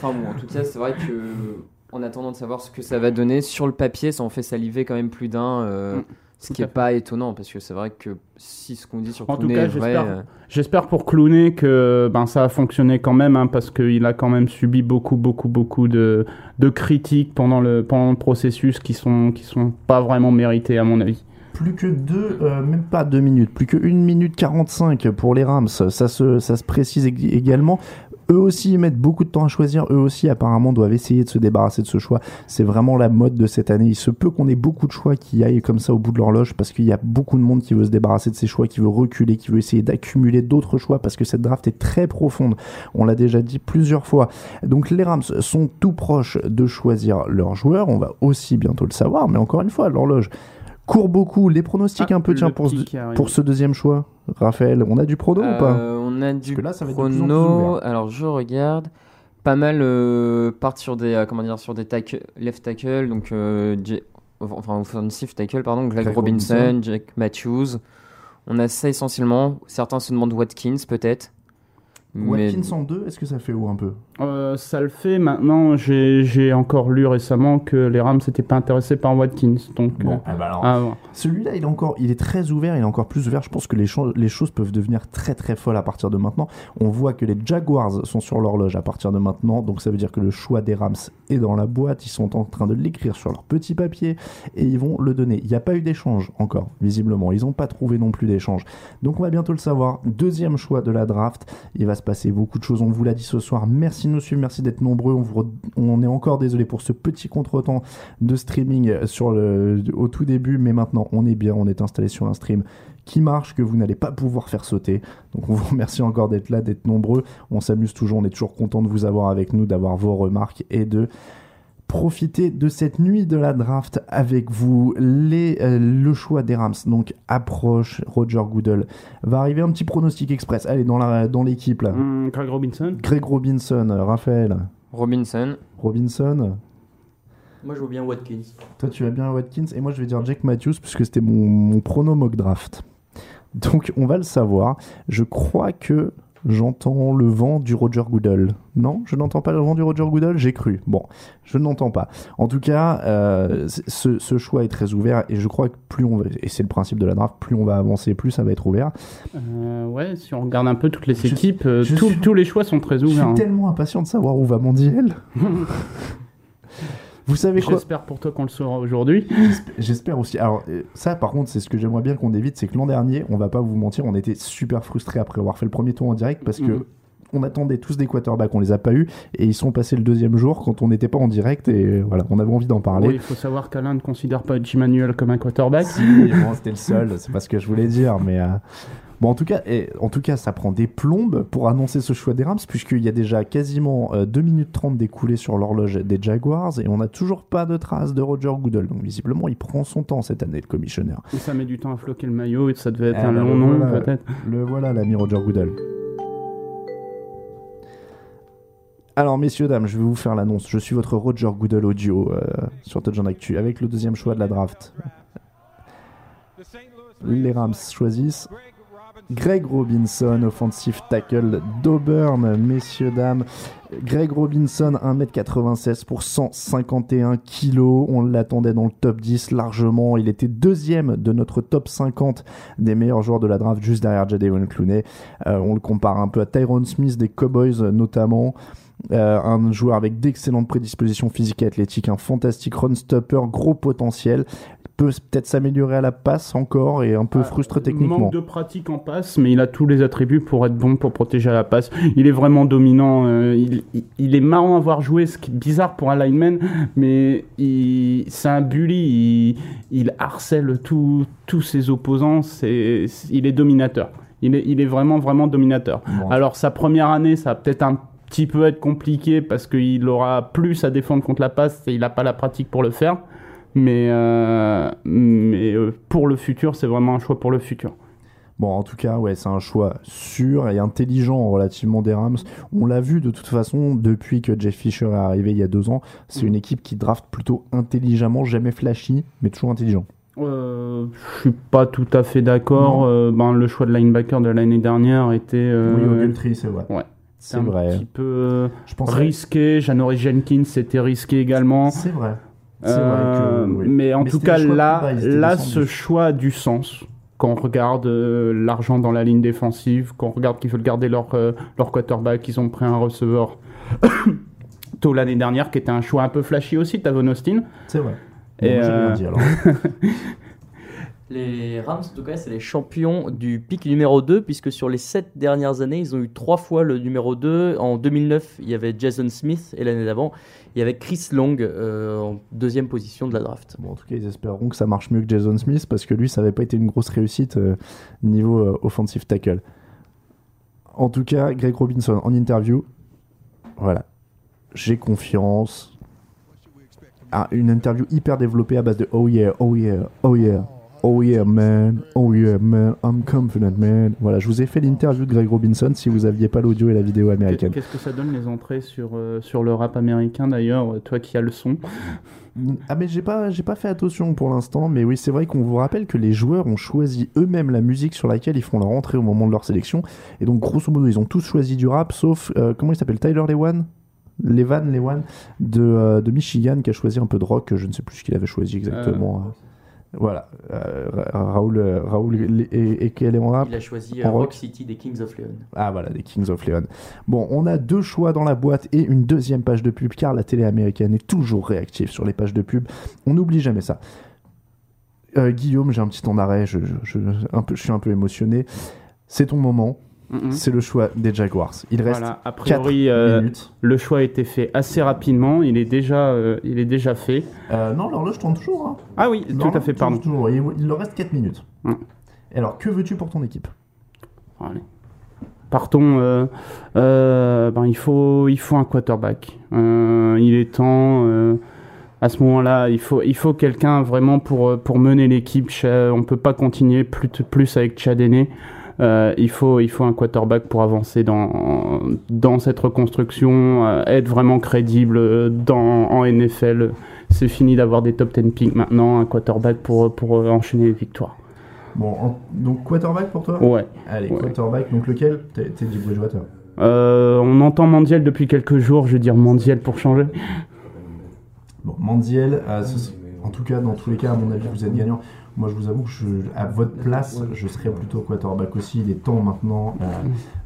Enfin bon, en tout cas, c'est vrai que en attendant de savoir ce que ça va donner sur le papier, ça en fait saliver quand même plus d'un. euh, Mm, ce qui à est fait. pas étonnant parce que c'est vrai que si ce qu'on dit sur Clooney cas, est vrai, j'espère. euh, J'espère pour Clooney que ben, ça a fonctionné quand même, hein, parce qu'il a quand même subi beaucoup, beaucoup, beaucoup de, de critiques pendant le, pendant le processus qui sont, qui sont pas vraiment méritées, à mon avis. Plus que deux, euh, même pas deux minutes, plus que 1 minute 45 pour les Rams, ça se, ça se précise ég- également. Eux aussi mettent beaucoup de temps à choisir, eux aussi apparemment doivent essayer de se débarrasser de ce choix. C'est vraiment la mode de cette année. Il se peut qu'on ait beaucoup de choix qui aillent comme ça au bout de l'horloge parce qu'il y a beaucoup de monde qui veut se débarrasser de ses choix, qui veut reculer, qui veut essayer d'accumuler d'autres choix parce que cette draft est très profonde. On l'a déjà dit plusieurs fois. Donc les Rams sont tout proches de choisir leurs joueurs. On va aussi bientôt le savoir, mais encore une fois, l'horloge court beaucoup. Les pronostics Ah, un peu, tiens, pour, ce- pour deuxième choix. Raphaël, on a du prono ou pas Euh, On a du que là, ça va être de plus en plus prono. Alors je regarde. Pas mal euh, partent sur des euh, comment dire sur des tackle, left tackle donc euh, J- enfin offensive tackle pardon Greg Greg Robinson, Robinson. Jack Matthews. On a ça essentiellement. Certains se demandent Watkins peut-être. Mais Watkins en 2, est-ce que ça fait où un peu? Euh, ça le fait maintenant. J'ai j'ai encore lu récemment que les Rams n'étaient pas intéressés par Watkins. Donc, Bon, euh, ah bah ah. Celui-là, il est encore, il est très ouvert, il est encore plus ouvert. Je pense que les, cho- les choses peuvent devenir très très folles à partir de maintenant. On voit que les Jaguars sont sur l'horloge à partir de maintenant, donc ça veut dire que le choix des Rams est dans la boîte. Ils sont en train de l'écrire sur leur petit papier et ils vont le donner. Il n'y a pas eu d'échange encore, visiblement. Ils n'ont pas trouvé non plus d'échange. Donc on va bientôt le savoir. Deuxième choix de la draft. Il va se passer beaucoup de choses. On vous l'a dit ce soir. Merci de nous suivre, merci d'être nombreux. On, vous on est encore désolé pour ce petit contretemps de streaming sur le, au tout début, mais maintenant on est bien, on est installé sur un stream qui marche, que vous n'allez pas pouvoir faire sauter. Donc on vous [LAUGHS] remercie encore d'être là, d'être nombreux. On s'amuse toujours, on est toujours content de vous avoir avec nous, d'avoir vos remarques et de profiter de cette nuit de la draft avec vous. Les, euh, le choix des Rams donc approche. Roger Goodell va arriver un petit pronostic express. Allez dans la dans l'équipe là. Hum, Craig Robinson. Greg Robinson, Raphaël. Robinson. Robinson. Moi, je vois bien Watkins. Toi, tu vas bien Watkins et moi, je vais dire Jake Matthews puisque c'était mon, mon prono mock draft. Donc, on va le savoir. Je crois que j'entends le vent du Roger Goodell. Non, je n'entends pas le vent du Roger Goodell. J'ai cru. Bon, je n'entends pas. En tout cas, euh, ce, ce choix est très ouvert et je crois que plus on va, et c'est le principe de la draft, plus on va avancer, plus ça va être ouvert. Euh, ouais, si on regarde un peu toutes les équipes, euh, je tous- suis- tous les choix sont très Je suis ouverts. hein. tellement impatient de savoir où va Mondial. [LAUGHS] Vous savez quoi J'espère pour toi qu'on le saura aujourd'hui. J'espère aussi. Alors, euh, ça, par contre, c'est ce que j'aimerais bien qu'on évite c'est que l'an dernier, on va pas vous mentir, on était super frustrés après avoir fait le premier tour en direct parce que. Mhm. On attendait tous des quarterbacks, on les a pas eu et ils sont passés le deuxième jour quand on n'était pas en direct et voilà, on avait envie d'en parler. Oui, il faut savoir qu'Alain ne considère pas Jim Manuel comme un quarterback. Si, bon, c'était le seul, c'est pas ce que je voulais dire, mais euh, bon, en tout cas, et, en tout cas, ça prend des plombes pour annoncer ce choix des Rams, puisqu'il y a déjà quasiment euh, 2 minutes 30 d'écoulées sur l'horloge des Jaguars et on n'a toujours pas de traces de Roger Goodell. Donc visiblement, il prend son temps cette année, le commissionnaire. Et ça met du temps à floquer le maillot et ça devait être Eh un ben, long nom voilà. peut-être. Le voilà, l'ami Roger Goodell. Alors, messieurs, dames, je vais vous faire l'annonce. Je suis votre Roger Goodell audio euh, sur Touchdown Actu avec le deuxième choix de la draft. Les Rams choisissent Greg Robinson, offensive tackle d'Auburn, messieurs, dames. Greg Robinson, 1m96 pour 151 kg. On l'attendait dans le top 10 largement. Il était deuxième de notre top 50 des meilleurs joueurs de la draft, juste derrière Jadavion Clooney. Euh, on le compare un peu à Tyron Smith des Cowboys, notamment. Euh, un joueur avec d'excellentes prédispositions physiques et athlétiques, un fantastique run stopper, gros potentiel. Peut peut-être s'améliorer à la passe encore et un peu frustre techniquement. Manque de pratique en passe, mais il a tous les attributs pour être bon pour protéger à la passe. Il est vraiment dominant. euh, il, est marrant à voir jouer, ce qui est bizarre pour un lineman, mais c'est un bully. Il, il harcèle tout- tous ses opposants. Il est dominateur. Il est, il est vraiment, vraiment dominateur. Bon. Alors, sa première année, ça va peut-être un petit peu être compliqué parce qu'il aura plus à défendre contre la passe et il n'a pas la pratique pour le faire. Mais, euh, mais euh, pour le futur, c'est vraiment un choix pour le futur. Bon, en tout cas, ouais, c'est un choix sûr et intelligent relativement des Rams. On l'a vu de toute façon depuis que Jeff Fisher est arrivé il y a deux ans. C'est une équipe qui draft plutôt intelligemment, jamais flashy, mais toujours intelligent. Euh, je suis pas tout à fait d'accord. Euh, ben, le choix de linebacker de l'année dernière était euh, Oui, c'est vrai. ouais, C'est un vrai. petit peu Je pense risqué. Janoris Jenkins c'était risqué également. C'est vrai. C'est Euh, vrai que, oui. Mais en Mais tout cas, là, bas, là ce choix a du sens. Quand on regarde euh, l'argent dans la ligne défensive, quand on regarde qu'ils veulent garder leur, euh, leur quarterback, ils ont pris un receveur [COUGHS] tôt l'année dernière qui était un choix un peu flashy aussi, Tavon Austin. C'est vrai. Et, Bon, j'ai rien euh, dit, alors. [LAUGHS] Les Rams, en tout cas, c'est les champions du pick numéro 2, puisque sur les 7 dernières années, ils ont eu 3 fois le numéro 2. En 2009, il y avait Jason Smith, et l'année d'avant, y avait Chris Long euh, en deuxième position de la draft. Bon, en tout cas, ils espéreront que ça marche mieux que Jason Smith parce que lui, ça n'avait pas été une grosse réussite euh, niveau euh, offensive tackle. En tout cas, Greg Robinson en interview, voilà, j'ai confiance. Ah, une interview hyper développée à base de oh yeah, oh yeah, oh yeah, oh yeah man, oh yeah man, I'm confident man. Voilà, je vous ai fait l'interview de Greg Robinson si vous aviez pas l'audio et la vidéo américaine. Qu'est-ce que ça donne les entrées sur, euh, sur le rap américain d'ailleurs, euh, toi qui as le son? Ah mais j'ai pas j'ai pas fait attention pour l'instant mais oui c'est vrai qu'on vous rappelle que les joueurs ont choisi eux-mêmes la musique sur laquelle ils font leur entrée au moment de leur sélection. Et donc grosso modo ils ont tous choisi du rap sauf euh, comment il s'appelle? Tyler Lewan? Levan Lewan de, euh, de Michigan qui a choisi un peu de rock je ne sais plus ce qu'il avait choisi exactement voilà euh, Ra- Raoul Raoul et, et quel est rap Il a choisi En euh, rock Rock City des Kings of Leon. ah voilà, des Kings of Leon. Bon, on a deux choix dans la boîte et une deuxième page de pub car la télé américaine est toujours réactive sur les pages de pub. On n'oublie jamais ça. Euh, Guillaume, j'ai un petit temps d'arrêt, je, je- je- un peu, je suis un peu émotionné. C'est ton moment, C'est le choix des Jaguars. Il reste Voilà, a 4 priori, euh, minutes. le choix a été fait assez rapidement. Il est déjà, euh, il est déjà fait. Euh, non, l'horloge tourne toujours. hein. Ah oui, tout à fait, pardon. toujours. Il, il leur reste 4 minutes. Mm. Alors, que veux-tu pour ton équipe? Allez. Partons. ben, il, faut, il faut un quarterback. Il est temps. à ce moment-là, il faut, il faut quelqu'un vraiment pour, pour mener l'équipe. On peut pas continuer plus, plus avec Chad. Euh, il, faut, il faut un quarterback pour avancer dans, dans cette reconstruction, euh, être vraiment crédible euh, dans, en NFL. C'est fini d'avoir des top 10 picks maintenant, un quarterback pour, pour enchaîner les victoires. Bon, en- donc quarterback pour toi? Ouais. Allez, Ouais. quarterback, donc lequel? T'es du Bridgewater. Euh, on entend Mandiel depuis quelques jours, je vais dire Mandiel pour changer. Bon, Mandiel, en tout cas, dans tous les cas, à mon avis, vous êtes gagnant. Moi, je vous avoue que je, à votre place, je serais plutôt quarterback aussi. Il est temps maintenant euh,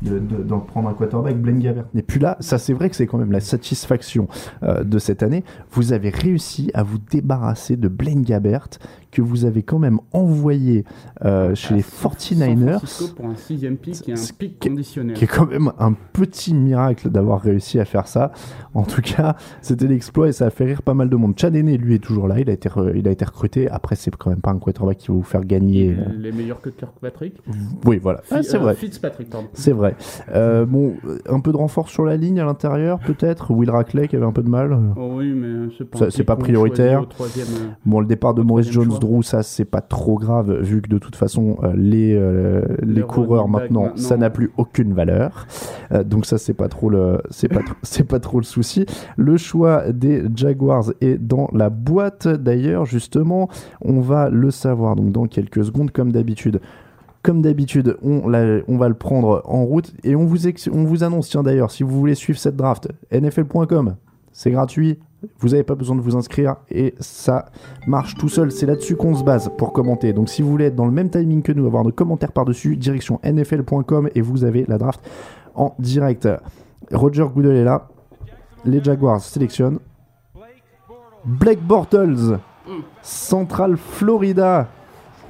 de- de- d'en prendre un quarterback. Blaine Gabbert n'est plus là. Ça, c'est vrai que c'est quand même la satisfaction euh, de cette année. Vous avez réussi à vous débarrasser de Blaine Gabbert, que vous avez quand même envoyé euh, chez les San 49ers. Francisco pour un sixième pick et un C'est- pick qui- conditionnel. qui est quand même un petit miracle d'avoir réussi à faire ça. En tout cas, c'était l'exploit et ça a fait rire pas mal de monde. Chad Henne, lui, est toujours là. Il a été, il a été recruté. Après, c'est quand même pas un quarterback qui va vous faire gagner. euh, Les meilleurs que Kirkpatrick. Oui, voilà. Ah, c'est euh, vrai. Fitzpatrick, pardon. C'est vrai. Euh, bon, un peu de renfort sur la ligne à l'intérieur, peut-être. Will Rackley qui avait un peu de mal. Oh oui, mais c'est pas, pas prioritaire. euh, Bon, le départ de au Maurice troisième Jones-Drew, ça, c'est pas trop grave, vu que de toute façon, euh, les, euh, les, coureurs maintenant, maintenant. ça n'a plus aucune valeur. Euh, donc ça, c'est pas trop le, c'est pas, c'est pas trop le souci. Le choix des Jaguars est dans la boîte. D'ailleurs, justement, on va le savoir donc dans quelques secondes, comme d'habitude. Comme d'habitude, on, la- on va le prendre en route et on vous, ex- on vous annonce, tiens d'ailleurs, si vous voulez suivre cette draft, nfl.com, c'est gratuit, vous n'avez pas besoin de vous inscrire et ça marche tout seul. C'est là-dessus qu'on se base pour commenter. Donc si vous voulez être dans le même timing que nous, avoir nos commentaires par-dessus, direction nfl.com et vous avez la draft en direct. Roger Goodell est là. Les Jaguars sélectionnent Blake Bortles, Central Florida.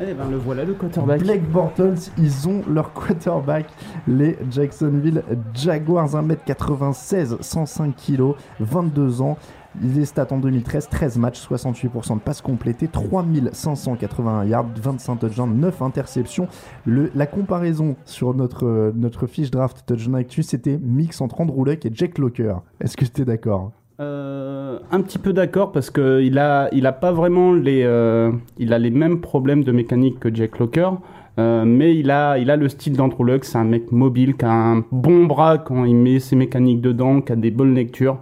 Eh ben le voilà le quarterback. Blake Bortles, ils ont leur quarterback, les Jacksonville Jaguars, 1m96, 105 kg, 22 ans. Les stats en 2013, 13 matchs, 68% de passes complétées, 3581 yards, 25 touchdowns, 9 interceptions. La comparaison sur notre, notre fiche draft touchdown actu, c'était mix entre Andrew Luck et Jack Locker. Est-ce que tu es d'accord? Euh, un petit peu d'accord parce que il a, il a pas vraiment les, euh, il a les mêmes problèmes de mécanique que Jack Locker, euh, mais il a, il a le style d'Andrew Luck. C'est un mec mobile qui a un bon bras quand il met ses mécaniques dedans, qui a des bonnes lectures.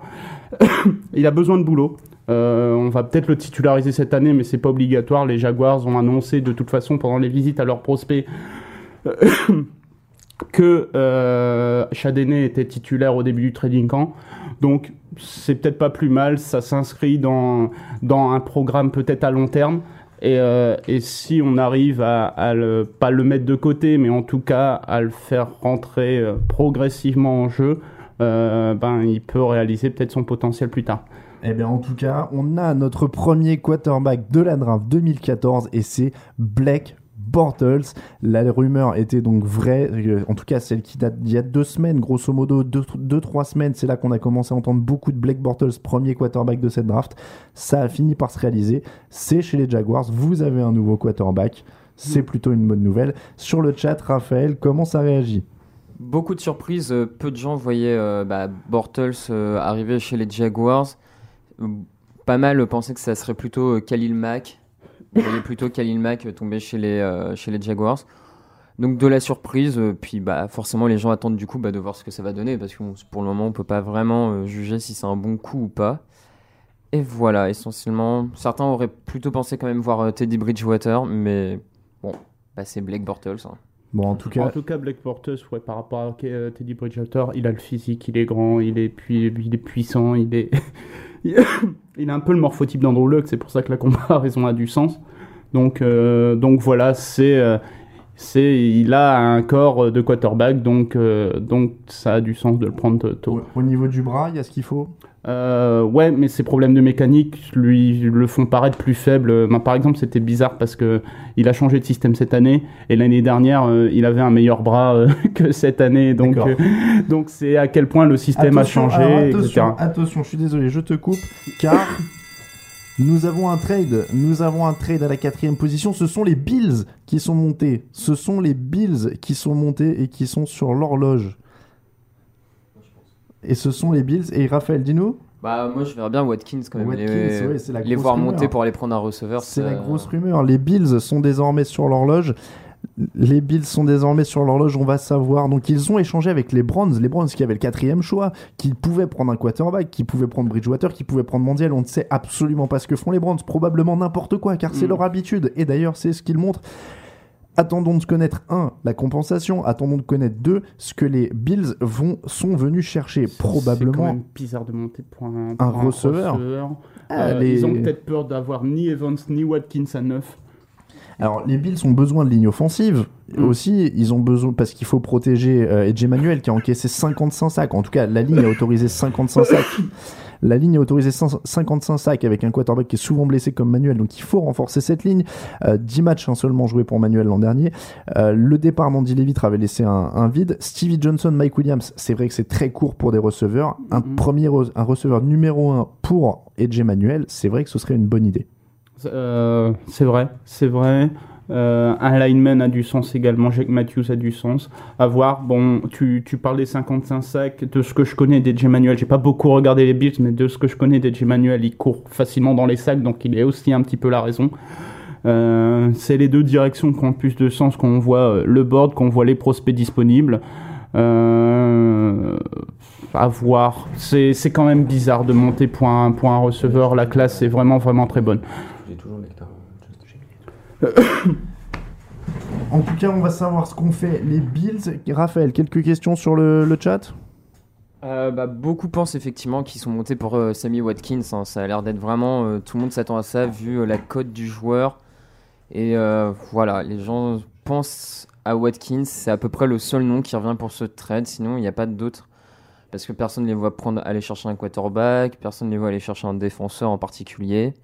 [COUGHS] il a besoin de boulot. Euh, on va peut-être le titulariser cette année, mais c'est pas obligatoire. Les Jaguars ont annoncé de toute façon pendant les visites à leurs prospects [COUGHS] que euh, était titulaire au début du trading camp. Donc c'est peut-être pas plus mal, ça s'inscrit dans, dans un programme peut-être à long terme. Et, euh, si on arrive à, à pas le mettre de côté, mais en tout cas à le faire rentrer euh, progressivement en jeu, ben, il peut réaliser peut-être son potentiel plus tard. Eh bien, en tout cas, on a notre premier quarterback de la draft 2014 et c'est Blake Bortles. La rumeur était donc vraie, euh, en tout cas celle qui date d'il y a deux semaines, grosso modo, deux, deux trois semaines. C'est là qu'on a commencé à entendre beaucoup de Blake Bortles, premier quarterback de cette draft. Ça a fini par se réaliser. C'est chez les Jaguars. Vous avez un nouveau quarterback. C'est plutôt une bonne nouvelle. Sur le chat, Raphaël, comment ça réagit? Beaucoup de surprises. euh, Peu de gens voyaient euh, bah, Bortles euh, arriver chez les Jaguars. Pas mal pensaient que ça serait plutôt Khalil Mack. Ils voyaient [LAUGHS] plutôt Khalil Mack tomber chez les, chez les Jaguars. Donc de la surprise, puis bah, forcément les gens attendent du coup bah, de voir ce que ça va donner, parce que bon, pour le moment on peut pas vraiment juger si c'est un bon coup ou pas. Et voilà, essentiellement. Certains auraient plutôt pensé quand même voir Teddy Bridgewater, mais bon, bah, c'est Blake Bortles. hein. Bon, en tout cas, En tout cas, Blake Bortles, ouais, par rapport à euh, Teddy Bridgewater, il a le physique, il est grand, il est, il est puissant, il est. [LAUGHS] il a un peu le morphotype d'Andrew Luck, c'est pour ça que la comparaison a du sens. Donc, euh, donc voilà, c'est. euh, c'est, il a un corps de quarterback, donc, euh, donc ça a du sens de le prendre tôt. au niveau du bras, il y a ce qu'il faut? Euh, ouais, mais ces problèmes de mécanique lui le font paraître plus faible. Ben, par exemple, c'était bizarre parce que il a changé de système cette année et l'année dernière, euh, il avait un meilleur bras euh, [LAUGHS] que cette année. Donc, euh, c'est à quel point le système Attention, a changé, alors, etc. attention, attention, je suis désolé, je te coupe, car nous avons un trade. Nous avons un trade à la quatrième position. Ce sont les Bills qui sont montés. Ce sont les Bills qui sont montés et qui sont sur l'horloge. Et ce sont les Bills. Et Raphaël, dis-nous. Bah, moi, je verrais bien Watkins quand même. Watkins, les, ouais, la les voir rumeur. monter pour aller prendre un receveur. C'est la grosse rumeur. Les Bills sont désormais sur l'horloge. Les Bills sont désormais sur l'horloge, on va savoir. Donc ils ont échangé avec les Browns, les Browns qui avaient le quatrième choix, qui pouvaient prendre un quarterback, qui pouvaient prendre Bridgewater, qui pouvaient prendre Mondial. On ne sait absolument pas ce que font les Browns, probablement n'importe quoi, car c'est Mm. leur habitude. Et d'ailleurs, c'est ce qu'ils montrent. Attendons de connaître un, la compensation. Attendons de connaître deux, ce que les Bills vont sont venus chercher. C'est quand Probablement même bizarre de monter pour un, receveur. Ah, Euh, les- Ils ont peut-être peur d'avoir ni Evans ni Watkins à 9. Alors, les Bills ont besoin de ligne offensive. Mm. Aussi, ils ont besoin, parce qu'il faut protéger euh, Edge Emmanuel qui a encaissé 55 sacs. En tout cas, la ligne a autorisé 55 sacs. [LAUGHS] La ligne a autorisé 5 55 sacs avec un quarterback qui est souvent blessé comme Manuel. Donc, il faut renforcer cette ligne. Euh, 10 matchs hein, seulement joués pour Manuel l'an dernier. Euh, le départ d'Andy Levitre avait laissé un, un vide. Stevie Johnson, Mike Williams, c'est vrai que c'est très court pour des receveurs. Un Mhm. premier, un receveur numéro 1 pour Edge Emmanuel, c'est vrai que ce serait une bonne idée. Euh, c'est vrai, c'est vrai. Euh, un lineman a du sens également. Jake Matthews a du sens. À voir. Bon, tu, tu parles des 55 sacs. De ce que je connais d'Edge Manuel, j'ai pas beaucoup regardé les Bills, mais de ce que je connais d'Edge Manuel, il court facilement dans les sacs, donc il est aussi un petit peu la raison. Euh, c'est les deux directions qui ont le plus de sens quand on voit euh, le board, quand on voit les prospects disponibles. Euh, à voir. C'est quand même bizarre de monter pour un, pour un receveur. La classe est vraiment, vraiment très bonne. J'ai toujours le lecteur. [COUGHS] En tout cas, on va savoir ce qu'ont fait les Bills. Raphaël, quelques questions sur le, chat? Euh, bah, beaucoup pensent effectivement qu'ils sont montés pour euh, Sammy Watkins. hein. Ça a l'air d'être vraiment. euh, tout le monde s'attend à ça vu euh, la cote du joueur. Et euh, voilà, les gens pensent à Watkins. C'est à peu près le seul nom qui revient pour ce trade. Sinon, il n'y a pas d'autres. Parce que personne ne les voit prendre, aller chercher un quarterback. Personne ne les voit aller chercher un défenseur en particulier.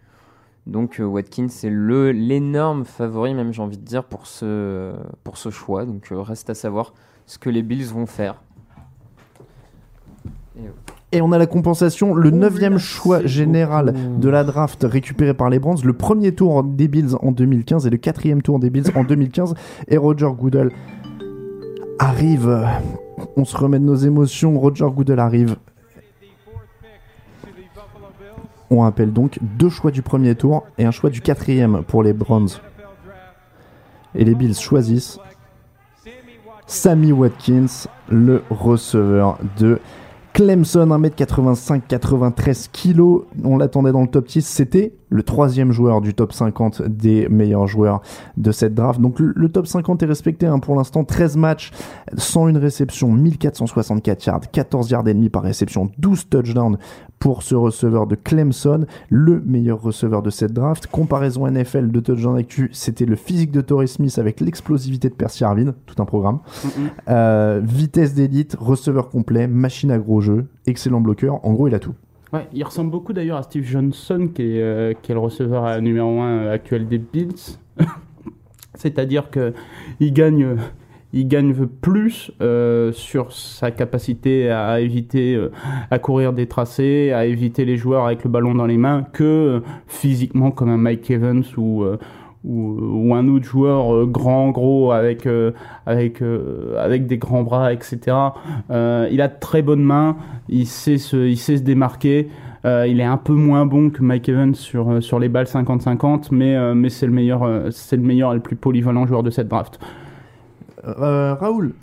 Donc euh, Watkins, c'est le l'énorme favori, même j'ai envie de dire, pour ce, pour ce choix. Donc euh, reste à savoir ce que les Bills vont faire. Et on a la compensation, le neuvième choix général de la draft récupéré par les Browns, le premier tour des Bills en 2015 et le quatrième tour des Bills en 2015. Et Roger Goodell arrive. On se remet de nos émotions. Roger Goodell arrive. On appelle donc deux choix du premier tour et un choix du quatrième pour les Browns. Et les Bills choisissent Sammy Watkins, le receveur de Clemson, 1m85, 93 kg. On l'attendait dans le top 10. C'était le troisième joueur du top 50 des meilleurs joueurs de cette draft. Donc le, top 50 est respecté hein, pour l'instant. 13 matchs, 101 réceptions, 1464 yards, 14 yards et demi par réception, 12 touchdowns pour ce receveur de Clemson, le meilleur receveur de cette draft. Comparaison NFL de touchdown actu, c'était le physique de Torrey Smith avec l'explosivité de Percy Harvin, tout un programme. Euh, vitesse d'élite, receveur complet, machine à gros jeu, excellent bloqueur. En gros, il a tout. Ouais, il ressemble beaucoup d'ailleurs à Steve Johnson, qui est, euh, qui est le receveur euh, numéro 1 actuel des Bills. [LAUGHS] C'est-à-dire que il gagne, euh, il gagne plus euh, sur sa capacité à éviter, euh, à courir des tracés, à éviter les joueurs avec le ballon dans les mains, que euh, physiquement comme un Mike Evans ou euh, ou, un autre joueur euh, grand, gros, avec, euh, avec, euh, avec des grands bras, etc. Il a de très bonnes mains, il sait se, il sait se démarquer. Il est un peu moins bon que Mike Evans sur, sur les balles 50-50, mais, mais c'est le, meilleur, c'est le meilleur et le plus polyvalent joueur de cette draft. Raoul,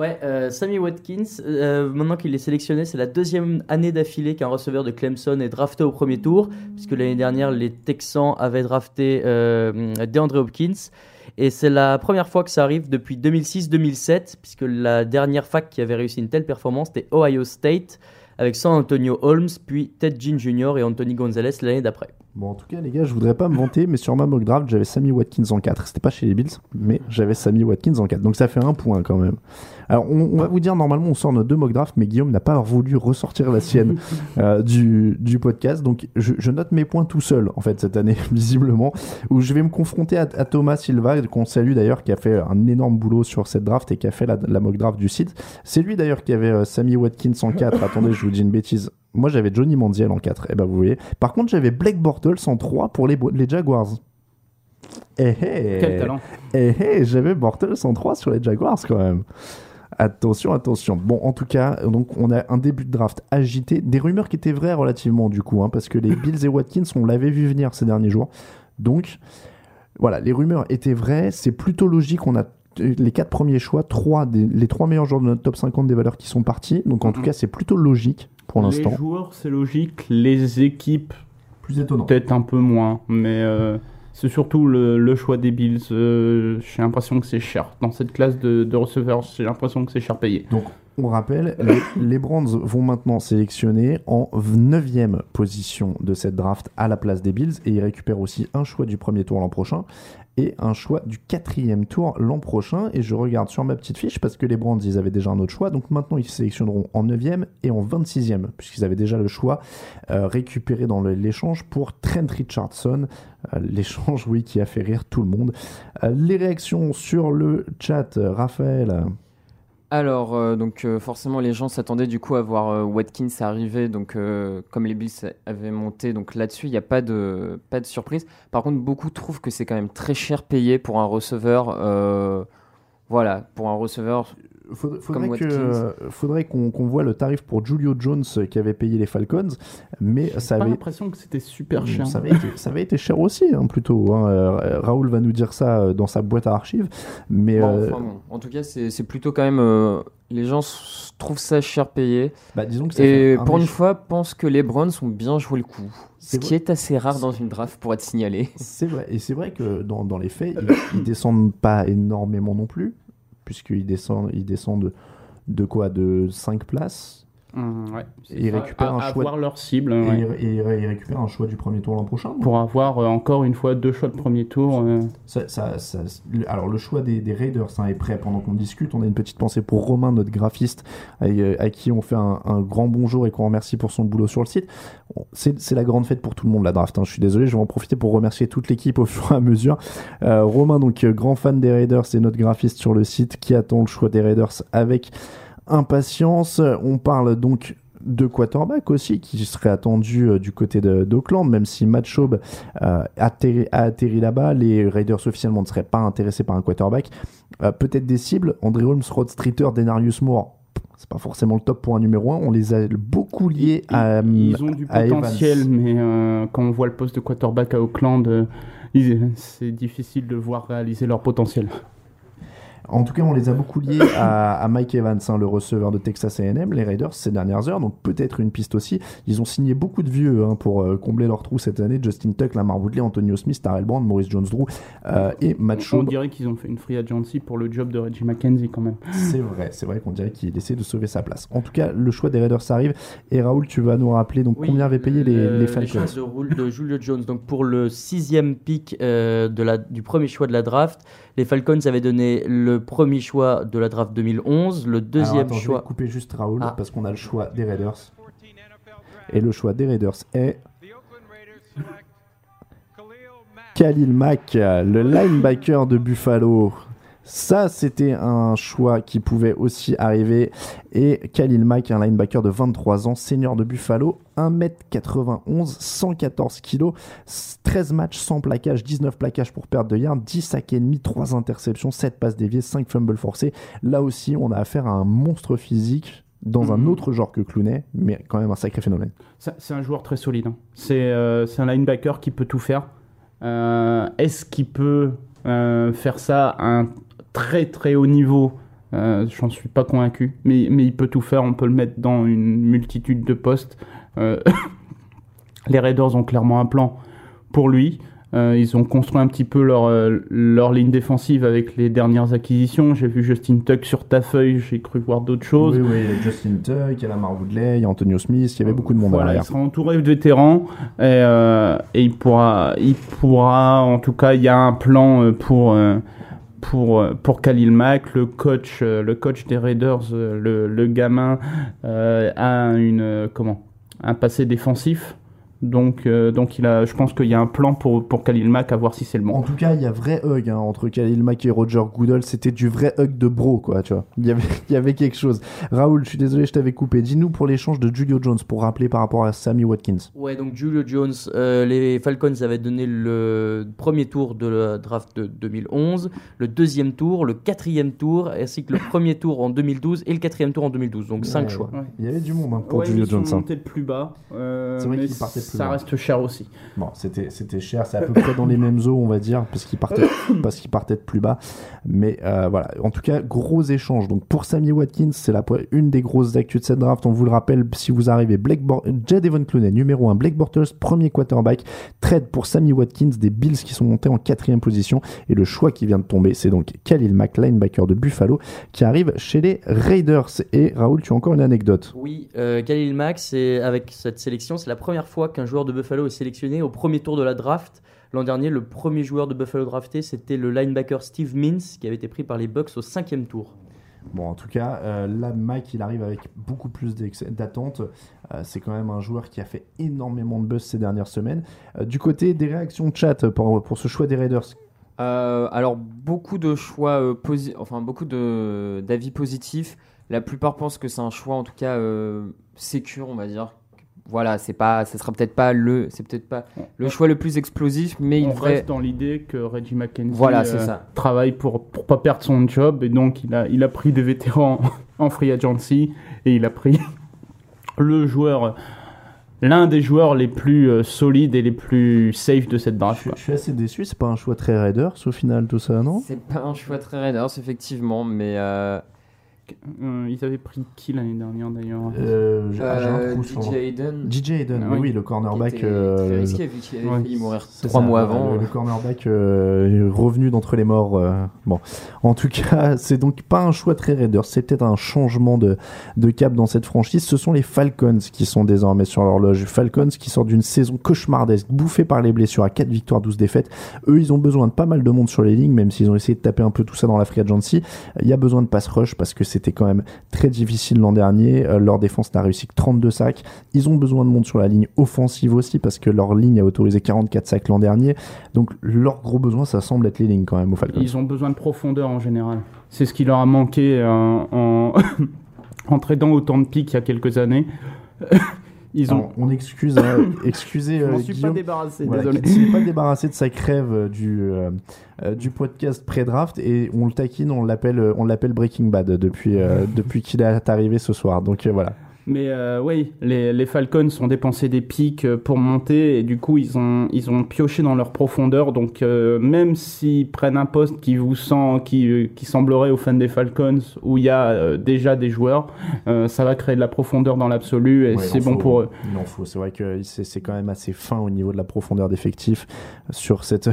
Ouais, euh, Sammy Watkins, euh, maintenant qu'il est sélectionné, c'est la deuxième année d'affilée qu'un receveur de Clemson est drafté au premier tour, puisque l'année dernière, les Texans avaient drafté euh, DeAndre Hopkins. Et c'est la première fois que ça arrive depuis 2006-2007, puisque la dernière fac qui avait réussi une telle performance, c'était Ohio State, avec San Antonio Holmes, puis Ted Jean Jr. et Anthony Gonzalez l'année d'après. Bon, en tout cas, les gars, je voudrais pas me vanter, mais sur ma mock draft, j'avais Sammy Watkins en 4. C'était pas chez les Bills, mais j'avais Sammy Watkins en 4. Donc ça fait un point quand même. Alors, on, on va vous dire, normalement, on sort nos deux mock drafts, mais Guillaume n'a pas voulu ressortir la sienne [LAUGHS] euh, du, du podcast. Donc, je, je note mes points tout seul, en fait, cette année, [LAUGHS] visiblement, où je vais me confronter à, à Thomas Silva, qu'on salue d'ailleurs, qui a fait un énorme boulot sur cette draft et qui a fait la, la mock draft du site. C'est lui d'ailleurs qui avait euh, Sammy Watkins en 4. Attendez, je vous dis une bêtise. Moi, j'avais Johnny Manziel en 4. Et ben, vous voyez. Par contre, j'avais Blake Bortles en 3 pour les, les Jaguars. Eh eh Quel talent. Eh eh, j'avais Bortles en 3 sur les Jaguars quand même. Attention, attention. Bon, en tout cas, donc on a un début de draft agité. Des rumeurs qui étaient vraies relativement du coup, hein, parce que les [LAUGHS] Bills et Watkins, on l'avait vu venir ces derniers jours. Donc, voilà, les rumeurs étaient vraies. C'est plutôt logique. On a les quatre premiers choix, trois des, les trois meilleurs joueurs de notre top 50 des valeurs qui sont partis. Donc, en tout cas, c'est plutôt logique pour l'instant. Les joueurs, c'est logique. Les équipes, Plus étonnant. peut-être un peu moins. Mais euh, c'est surtout le, le choix des Bills. Euh, j'ai l'impression que c'est cher. Dans cette classe de, de receveurs, j'ai l'impression que c'est cher payé. Donc, on rappelle, les, les Browns vont maintenant sélectionner en 9 position de cette draft à la place des Bills et ils récupèrent aussi un choix du premier tour l'an prochain un choix du quatrième tour l'an prochain. Et je regarde sur ma petite fiche parce que les Browns, ils avaient déjà un autre choix. Donc maintenant, ils sélectionneront en 9 et en 26e puisqu'ils avaient déjà le choix euh, récupéré dans l'échange pour Trent Richardson. Euh, l'échange, [LAUGHS] oui, qui a fait rire tout le monde. Euh, les réactions sur le chat, Raphaël? Alors, euh, donc euh, forcément, les gens s'attendaient du coup à voir euh, Watkins arriver. Donc, comme les Bills avaient monté, donc là-dessus, il n'y a pas de, pas de surprise. Par contre, beaucoup trouvent que c'est quand même très cher payé pour un receveur. voilà, pour un receveur. Faudrait, faudrait que- faudrait qu'on qu'on voit le tarif pour Julio Jones euh, qui avait payé les Falcons, mais ça avait, l'impression que c'était super cher. ça avait, été, ça avait été cher aussi, hein, plutôt. hein. Euh, Raoul va nous dire ça euh, dans sa boîte à archives, mais Bon, euh, enfin, bon, En tout cas, c'est c'est plutôt quand même. euh, les gens s- trouvent ça cher payé. bah, disons que ça Et un pour une fois, pensent que les Browns ont bien joué le coup. Ce qui est assez rare dans une draft pour être signalé. C'est vrai, et c'est vrai que dans, dans les faits, ils, ils descendent pas énormément non plus, puisqu'ils descendent, ils descendent de quoi? De 5 places? Ouais, c'est Et ils récupèrent un choix- avoir leur cible. et, ouais. et- et ils récupèrent un choix du premier tour l'an prochain. Pour avoir euh, encore une fois deux choix de premier tour. euh, Ça, ça- ça- le- alors le choix des, des Raiders hein, est prêt pendant qu'on discute. On a une petite pensée pour Romain, notre graphiste, à, à qui on fait un, un grand bonjour et qu'on remercie pour son boulot sur le site. C'est c'est la grande fête pour tout le monde la draft. hein. Je suis désolé, je vais en profiter pour remercier toute l'équipe au [LAUGHS] fur et à mesure. Euh, Romain, donc euh, grand fan des Raiders, c'est notre graphiste sur le site qui attend le choix des Raiders avec impatience. On parle donc de quarterback aussi qui serait attendu euh, du côté d'Auckland, même si Matt Schaub euh, atterri- a atterri là-bas, les Raiders officiellement ne seraient pas intéressés par un quarterback. Euh, Peut-être des cibles, André Holmes, Rod Streeter, Denarius Moore, c'est pas forcément le top pour un numéro 1, on les a beaucoup liés à, Ils ont du potentiel, mais quand on voit le poste de quarterback à Auckland, c'est difficile de voir réaliser leur potentiel. En tout cas, on les a beaucoup liés à, à Mike Evans, hein, le receveur de Texas A&M, les Raiders, ces dernières heures. Donc peut-être une piste aussi. Ils ont signé beaucoup de vieux hein, pour euh, combler leur trou cette année. Justin Tuck, Lamar Woodley, Antonio Smith, Tarell Brand, Maurice Jones-Drew euh, et Matt On dirait qu'ils ont fait une free agency pour le job de Reggie McKenzie quand même. C'est vrai, c'est vrai qu'on dirait qu'il essaie de sauver sa place. En tout cas, le choix des Raiders arrive. Et Raoul, tu vas nous rappeler donc Oui, combien avaient payé les, le- les Falcons de de Julio Jones. Donc pour le sixième pick euh, de la, du premier choix de la draft, les Falcons avaient donné le premier choix de la draft 2011, le Alors, deuxième attends, Je choix. vais couper juste Raoul Ah. parce qu'on a le choix des Raiders. Et le choix des Raiders est Khalil Mack, le linebacker de Buffalo. Ça, c'était un choix qui pouvait aussi arriver. Et Khalil Mack, un linebacker de 23 ans, senior de Buffalo, 1m91, 114 kg, 13 matchs sans plaquage, 19 plaquages pour perte de yards, 10 sacs et demi, 3 interceptions, 7 passes déviées, 5 fumbles forcés. Là aussi, on a affaire à un monstre physique dans un Mhm. autre genre que Clooney, mais quand même un sacré phénomène. C'est un joueur très solide. hein. C'est euh, c'est un linebacker qui peut tout faire. Euh, Est-ce qu'il peut euh, faire ça à un très très haut niveau Euh, J'en suis pas convaincu, mais, mais il peut tout faire. On peut le mettre dans une multitude de postes. Euh, [LAUGHS] les Raiders ont clairement un plan pour lui. Euh, ils ont construit un petit peu leur, leur ligne défensive avec les dernières acquisitions. J'ai vu Justin Tuck sur ta feuille, j'ai cru voir d'autres choses. Oui, oui, Justin Tuck, il y a Lamar Woodley, il y a Antonio Smith, il y avait beaucoup de monde Voilà, derrière. il sera entouré de vétérans et, euh, et il pourra, il pourra, en tout cas, il y a un plan pour pour euh, pour Khalil Mack, le coach, euh, le coach des Raiders, euh, le, gamin a une comment, un passé défensif. Donc, euh, donc il a, je pense qu'il y a un plan pour, pour Khalil Mack à voir si c'est le bon. En tout cas, il y a vrai hug hein, entre Khalil Mack et Roger Goodell. C'était du vrai hug de bro, quoi, tu vois. Il y avait, il y avait quelque chose. Raoul, je suis désolé, je t'avais coupé. Dis-nous pour l'échange de Julio Jones, pour rappeler par rapport à Sammy Watkins. Ouais, donc Julio Jones, euh, les Falcons avaient donné le premier tour de la draft de 2011, le deuxième tour, le quatrième tour, ainsi que le premier tour en 2012 et le quatrième tour en 2012. Donc 5 Ouais, choix. ouais. Il y avait du monde hein, pour Ouais, Julio ils sont Jones. hein. montés de plus bas. euh, C'est vrai ça reste cher aussi. Bon, c'était c'était cher, c'est à peu près dans les mêmes eaux, on va dire, parce qu'il partait, [COUGHS] parce qu'il partait de plus bas. Mais euh, voilà, en tout cas, gros échange. Donc pour Sammy Watkins, c'est la une des grosses actus de cette draft. On vous le rappelle, si vous arrivez, Blake Bor- Jed Evan Clooney, numéro 1, Blake Bortles, premier quarterback, trade pour Sammy Watkins, des Bills qui sont montés en quatrième position. Et le choix qui vient de tomber, c'est donc Khalil Mack, linebacker de Buffalo, qui arrive chez les Raiders. Et Raoul, tu as encore une anecdote. Oui, euh, Khalil Mack, c'est avec cette sélection, c'est la première fois qu'un joueur de Buffalo est sélectionné au premier tour de la draft. L'an dernier, le premier joueur de Buffalo drafté, c'était le linebacker Steve Mintz, qui avait été pris par les Bucks au cinquième tour. Bon, en tout cas, euh, là, Mike, il arrive avec beaucoup plus d'attentes. Euh, c'est quand même un joueur qui a fait énormément de buzz ces dernières semaines. Euh, du côté des réactions de chat pour, pour ce choix des Raiders, Euh, alors beaucoup de choix, euh, posi- enfin beaucoup d'avis positifs. La plupart pensent que c'est un choix en tout cas euh, sécure, on va dire. Voilà, c'est pas, ça sera peut-être pas le, c'est peut-être pas le choix le plus explosif, mais il devrait. reste dans l'idée que Reggie McKenzie Voilà, euh, ça. travaille pour pour pas perdre son job et donc il a il a pris des vétérans [LAUGHS] en free agency et il a pris [LAUGHS] le joueur l'un des joueurs les plus euh, solides et les plus safe de cette draft. je, je suis assez déçu. C'est pas un choix très Raiders au final, tout ça, non? C'est pas un choix très Raiders effectivement, mais euh, Euh, ils avaient pris qui l'année dernière d'ailleurs Euh, j'ai- ah, Euh, trou sur- DJ Hayden. DJ Hayden, Ah oui, le cornerback. Qui était euh, très le- risqué vu qu'il avait Ouais, failli mourir C'est trois mois avant. Le, le cornerback euh, revenu d'entre les morts. euh, bon, en tout cas, [LAUGHS] c'est donc pas un choix très Raiders. C'est peut-être un changement de, de cap dans cette franchise. Ce sont les Falcons qui sont désormais sur l'horloge. Falcons qui sortent d'une saison cauchemardesque, bouffée par les blessures à 4 victoires, 12 défaites. Eux, ils ont besoin de pas mal de monde sur les lignes, même s'ils ont essayé de taper un peu tout ça dans la free agency. Il y a besoin de pass rush parce que c'était quand même très difficile l'an dernier. Euh, leur défense n'a réussi que 32 sacs. Ils ont besoin de monde sur la ligne offensive aussi parce que leur ligne a autorisé 44 sacs l'an dernier. Donc leur gros besoin, ça semble être les lignes quand même aux Falcons. Ils ont besoin de profondeur en général. C'est ce qui leur a manqué euh, en, [LAUGHS] en autant de pics il y a quelques années. Ils ont. Alors, on excuse, hein, [COUGHS] excusez Je euh, suis pas Guillaume, débarrassé, voilà, désolé. ne s'est pas débarrassé de sa crève euh, du, euh, euh, du podcast pré-draft et on le taquine, on l'appelle, on l'appelle Breaking Bad depuis, euh, depuis qu'il est arrivé ce soir. Donc voilà. Mais euh, oui, les, les Falcons ont dépensé des pics euh, pour monter et du coup ils ont, ils ont pioché dans leur profondeur. Donc euh, même s'ils prennent un poste qui vous sent, qui, qui semblerait aux fans des Falcons où il y a euh, déjà des joueurs, ça va créer de la profondeur dans l'absolu et Ouais, c'est bon faut, pour eux. Il en faut. C'est vrai que c'est c'est quand même assez fin au niveau de la profondeur d'effectif sur cette.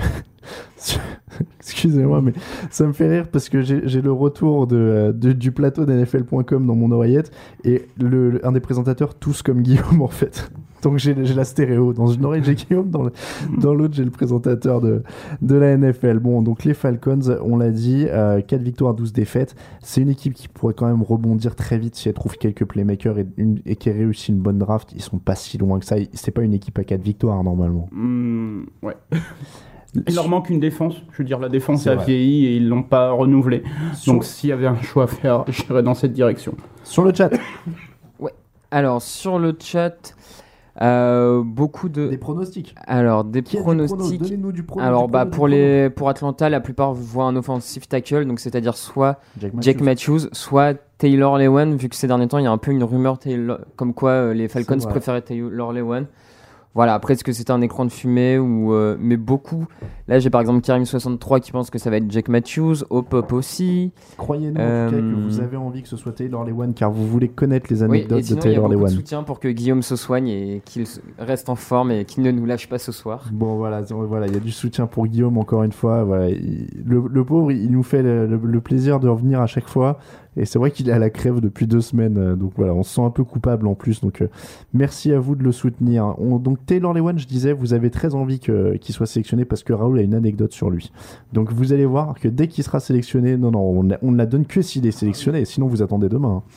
[LAUGHS] Excusez-moi, mais ça me fait rire parce que j'ai le retour euh, du plateau d'NFL.com dans mon oreillette et le, un des présentateurs tous comme Guillaume en fait. Donc j'ai la stéréo. Dans une oreille j'ai Guillaume, dans l'autre j'ai le présentateur de, la NFL. Bon, donc les Falcons, on l'a dit, euh, 4 victoires, 12 défaites. C'est une équipe qui pourrait quand même rebondir très vite si elle trouve quelques playmakers et, une, qui réussit une bonne draft. Ils sont pas si loin que ça. C'est pas une équipe à 4 victoires normalement. Hmm, ouais. Il leur manque une défense. Je veux dire, la défense a vrai. vieilli et ils l'ont pas renouvelée. Sur- Donc s'il y avait un choix à faire, [LAUGHS] j'irais dans cette direction. Sur le chat, [COUGHS] Alors sur le chat, euh, beaucoup de. des pronostics. Alors des Qui pronostics. Donnez-nous du prono. Alors du bah pour prono. les pour Atlanta, la plupart voient un offensive tackle, donc c'est-à-dire soit Jack Jake Matthews. Matthews, soit Taylor Lewan, vu que ces derniers temps il y a un peu une rumeur Taylor- comme quoi euh, les Falcons préféraient Taylor Lewan. Voilà, après, est-ce que c'est un écran de fumée ou. euh, mais beaucoup. Là, j'ai par exemple Karim63 qui pense que ça va être Jack Matthews, Hop aussi. Croyez-nous en tout cas que Euh, vous avez envie que ce soit Taylor Lewan car vous voulez connaître les Oui, anecdotes et sinon, de il y a Taylor de Lewan. soutien pour que Guillaume se soigne et qu'il reste en forme et qu'il ne nous lâche pas ce soir. Bon voilà, voilà, il y a du soutien pour Guillaume encore une fois. Voilà, il- le, le pauvre, il nous fait le, le- le plaisir de revenir à chaque fois. Et c'est vrai qu'il est à la crève depuis deux semaines, euh, donc voilà, on se sent un peu coupable en plus. Donc euh, merci à vous de le soutenir. On- donc Taylor Lewan, je disais, vous avez très envie qu'il soit sélectionné parce que Raoul a une anecdote sur lui. Donc vous allez voir que dès qu'il sera sélectionné, non non, on, ne la donne que s'il est sélectionné. Sinon vous attendez demain. hein.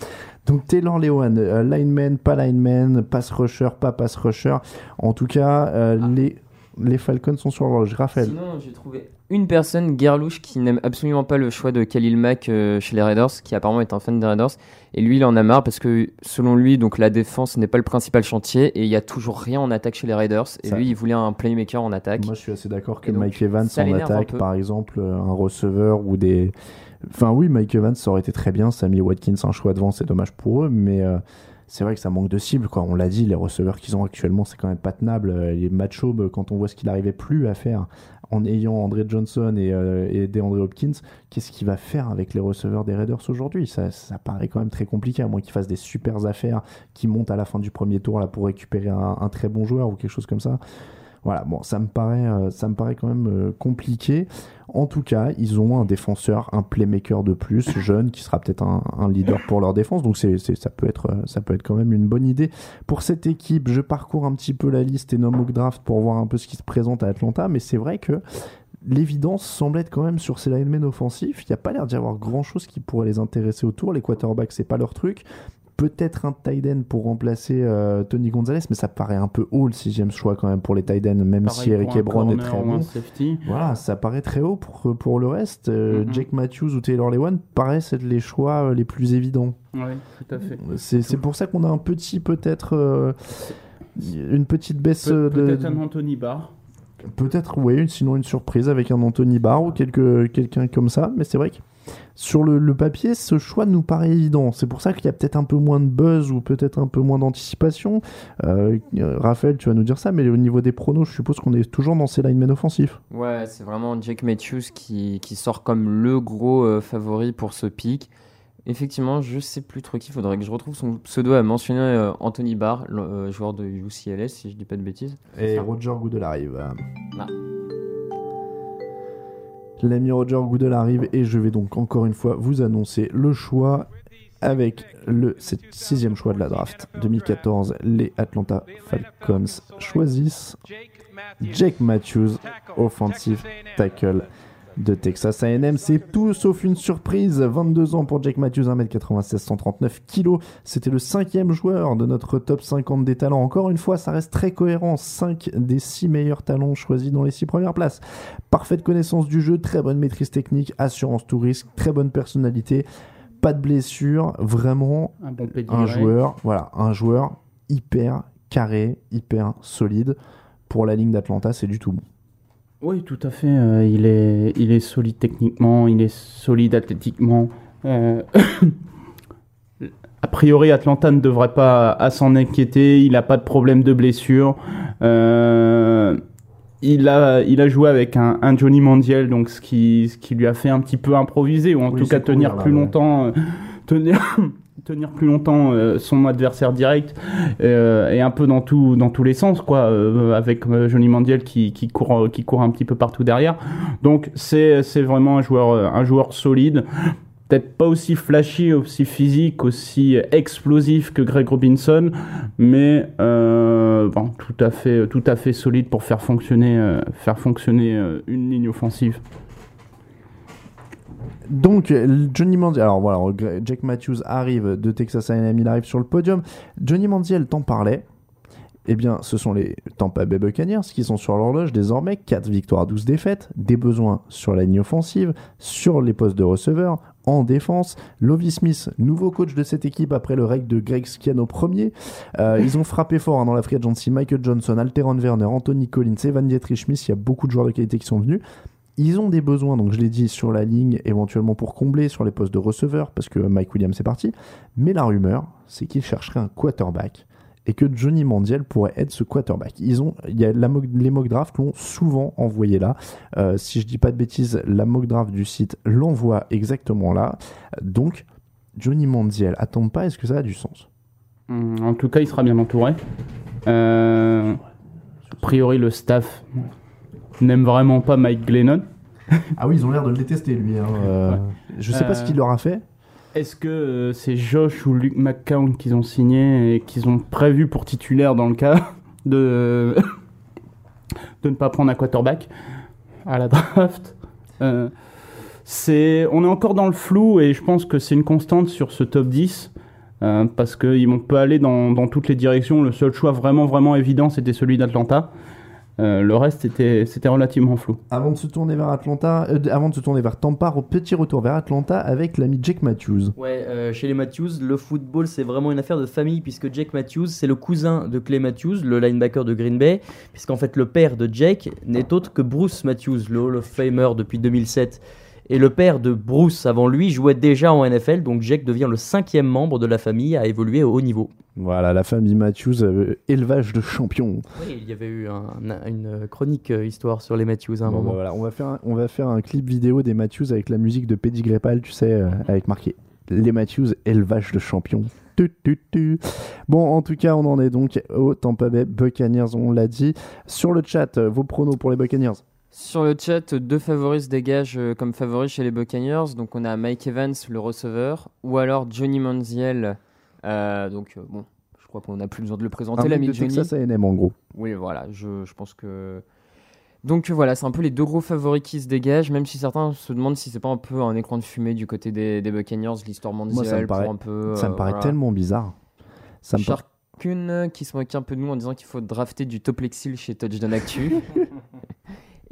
Donc Taylor Lewan, euh, lineman, pas lineman, pass rusher, pas pass rusher. En tout cas, euh, les les Falcons sont sur l'horloge. Raphaël. Sinon, j'ai trouvé une personne, Guerlouche, qui n'aime absolument pas le choix de Khalil Mack euh, chez les Raiders, qui apparemment est un fan des Raiders. Et lui, il en a marre parce que, selon lui, donc la défense n'est pas le principal chantier et il y a toujours rien en attaque chez les Raiders. Et Ça- lui, il voulait un playmaker en attaque. Moi, je suis assez d'accord que donc, Mike Evans en attaque, par exemple, euh, un receveur ou des. Enfin, oui, Mike Evans, ça aurait été très bien. Sammy Watkins, un choix devant, c'est dommage pour eux, mais euh, c'est vrai que ça manque de cible. Quoi. On l'a dit, les receveurs qu'ils ont actuellement, c'est quand même pas tenable. Les Matt Schaub, quand on voit ce qu'il n'arrivait plus à faire en ayant André Johnson et, euh, et Hopkins, qu'est-ce qu'il va faire avec les receveurs des Raiders aujourd'hui? Ça, ça paraît quand même très compliqué, à moins qu'il fasse des super affaires, qui montent à la fin du premier tour là, pour récupérer un, un très bon joueur ou quelque chose comme ça. Voilà, bon, ça me paraît, euh, ça me paraît quand même euh, compliqué. En tout cas, ils ont un défenseur, un playmaker de plus, [LAUGHS] jeune, qui sera peut-être un, un leader pour leur défense. Donc c'est, ça peut être, ça peut être quand même une bonne idée pour cette équipe. Je parcours un petit peu la liste et nomme mock draft pour voir un peu ce qui se présente à Atlanta, mais c'est vrai que l'évidence semble être quand même sur ces linemen offensifs. Il n'y a pas l'air d'y avoir grand chose qui pourrait les intéresser autour. Les quarterbacks, c'est pas leur truc. Peut-être un tight end pour remplacer euh, Tony Gonzalez, mais ça paraît un peu haut le sixième choix quand même pour les tight ends, même Pareil si Eric Ebron est très bon. Voilà, ça paraît très haut pour, pour le reste. Euh, Mhm. Jake Matthews ou Taylor Lewan paraissent être les choix euh, les plus évidents. Oui, tout à fait. C'est pour ça qu'on a un petit, peut-être, euh, une petite baisse Pe- de. Peut-être un Anthony Barr. Peut-être, oui, sinon une surprise avec un Anthony Barr ou quelqu'un comme ça. Mais c'est vrai que sur le, le papier, ce choix nous paraît évident. C'est pour ça qu'il y a peut-être un peu moins de buzz ou peut-être un peu moins d'anticipation. Euh, euh, Raphaël, tu vas nous dire ça, mais au niveau des pronos, je suppose qu'on est toujours dans ces linemen offensifs. Ouais, c'est vraiment Jake Matthews qui, qui sort comme le gros euh, favori pour ce pic. Effectivement, je sais plus trop qui, faudrait que je retrouve son pseudo à mentionner euh, Anthony Barr, le, euh, joueur de UCLS, si je dis pas de bêtises. Et. Roger Goodell arrive. Ah. L'ami Roger Goodell arrive et je vais donc encore une fois vous annoncer le choix avec le sixième choix de la draft 2014. Les Atlanta Falcons choisissent Jake Matthews, offensive tackle de Texas A&M. C'est tout sauf une surprise. 22 ans pour Jake Matthews, 1m96, 139 kg. C'était le cinquième joueur de notre top 50 des talents. Encore une fois, ça reste très cohérent. 5 des 6 meilleurs talents choisis dans les 6 premières places. Parfaite connaissance du jeu, très bonne maîtrise technique, assurance tout risque, très bonne personnalité, pas de blessure, vraiment Un bon pedigree. un joueur, voilà, un joueur hyper carré, hyper solide. Pour la ligne d'Atlanta, c'est du tout bon. Oui, tout à fait. euh, il, est, il est solide techniquement, il est solide athlétiquement. Euh, [COUGHS] a priori, Atlanta ne devrait pas à s'en inquiéter. Il n'a pas de problème de blessure. Euh, il, a, il a joué avec un, un Johnny Mandiel, donc ce qui, ce qui lui a fait un petit peu improviser, ou en Oui, tout cas tenir là, plus ouais. longtemps. tenir, tenir plus longtemps euh, son adversaire direct euh, et un peu dans, tout, dans tous les sens, quoi, euh, avec Johnny Mandiel qui, qui, court, qui court un petit peu partout derrière. Donc c'est c'est vraiment un joueur, un joueur solide. Peut-être pas aussi flashy, aussi physique, aussi explosif que Greg Robinson, mais bon, tout, à fait, tout à fait solide pour faire fonctionner, faire fonctionner une ligne offensive. Donc, Johnny Manziel, alors voilà, Jack Matthews arrive de Texas A&M, il arrive sur le podium. Johnny Manziel t'en parlait. Eh bien, ce sont les Tampa Bay Buccaneers qui sont sur l'horloge désormais. 4 victoires, 12 défaites. Des besoins sur la ligne offensive, sur les postes de receveur, en défense. Lovie Smith, nouveau coach de cette équipe après le règne de Greg Schiano premier. Euh, ils ont frappé fort hein, dans la free agency. Michael Johnson, Alteron Werner, Anthony Collins, Evan Dietrich Smith. Il y a beaucoup de joueurs de qualité qui sont venus. Ils ont des besoins, donc je l'ai dit, sur la ligne, éventuellement pour combler sur les postes de receveur, parce que Mike Williams est parti. Mais la rumeur, c'est qu'ils chercheraient un quarterback. et que Johnny Mandiel pourrait être ce quarterback. Ils ont, y a les mock drafts l'ont souvent envoyé là. Euh, si je dis pas de bêtises, la mock draft du site l'envoie exactement là. Donc, Johnny Mandiel, attends pas, est-ce que ça a du sens? Hum, En tout cas, il sera bien entouré. Euh, a priori, le staff n'aime vraiment pas Mike Glennon. Ah oui, ils ont l'air de le détester lui. hein, euh, Je sais pas ce qu'il leur a fait. Est-ce que euh, c'est Josh ou Luke McCown qu'ils ont signé et qu'ils ont prévu pour titulaire dans le cas de, de ne pas prendre un quarterback à la draft? Euh, c'est, On est encore dans le flou et je pense que c'est une constante sur ce top 10 euh, parce qu'on peut aller dans, dans toutes les directions. Le seul choix vraiment, vraiment évident, c'était celui d'Atlanta. Euh, le reste, c'était, c'était relativement flou. Avant de se tourner vers Atlanta, euh, avant de se tourner vers Tampa, au petit retour vers Atlanta avec l'ami Jake Matthews. Ouais, euh, chez les Matthews, le football c'est vraiment une affaire de famille puisque Jake Matthews c'est le cousin de Clay Matthews, le linebacker de Green Bay, puisqu'en fait le père de Jake n'est autre que Bruce Matthews, le Hall of Famer depuis 2007. Et le père de Bruce avant lui jouait déjà en NFL, donc Jake devient le cinquième membre de la famille à évoluer au haut niveau. Voilà, la famille Matthews, euh, élevage de champions. Oui, il y avait eu un- une chronique euh, histoire sur les Matthews à un Bon, moment. bah voilà, on va faire un, on va faire un clip vidéo des Matthews avec la musique de Peddy Grepal, tu sais, euh, avec marqué les Matthews, élevage de champions. Bon, en tout cas, on en est donc au Tampa Bay Buccaneers, on l'a dit. Sur le chat, euh, vos pronos pour les Buccaneers? Sur le chat, deux favoris se dégagent euh, comme favoris chez les Buccaneers. Donc on a Mike Evans, le receveur, ou alors Johnny Manziel. Euh, donc euh, bon, je crois qu'on n'a plus besoin de le présenter, l'ami de Johnny. Texas A&M en gros. Oui, voilà, je, je pense que. Donc voilà, c'est un peu les deux gros favoris qui se dégagent, même si certains se demandent si c'est pas un peu un écran de fumée du côté des, des Buccaneers, l'histoire Moi, ça mondiale me paraît, pour un peu. ça me euh, paraît voilà. tellement bizarre. Ça me euh, qui se moque un peu de nous en disant qu'il faut drafter du top Lexil chez Touchdown Actu. [LAUGHS]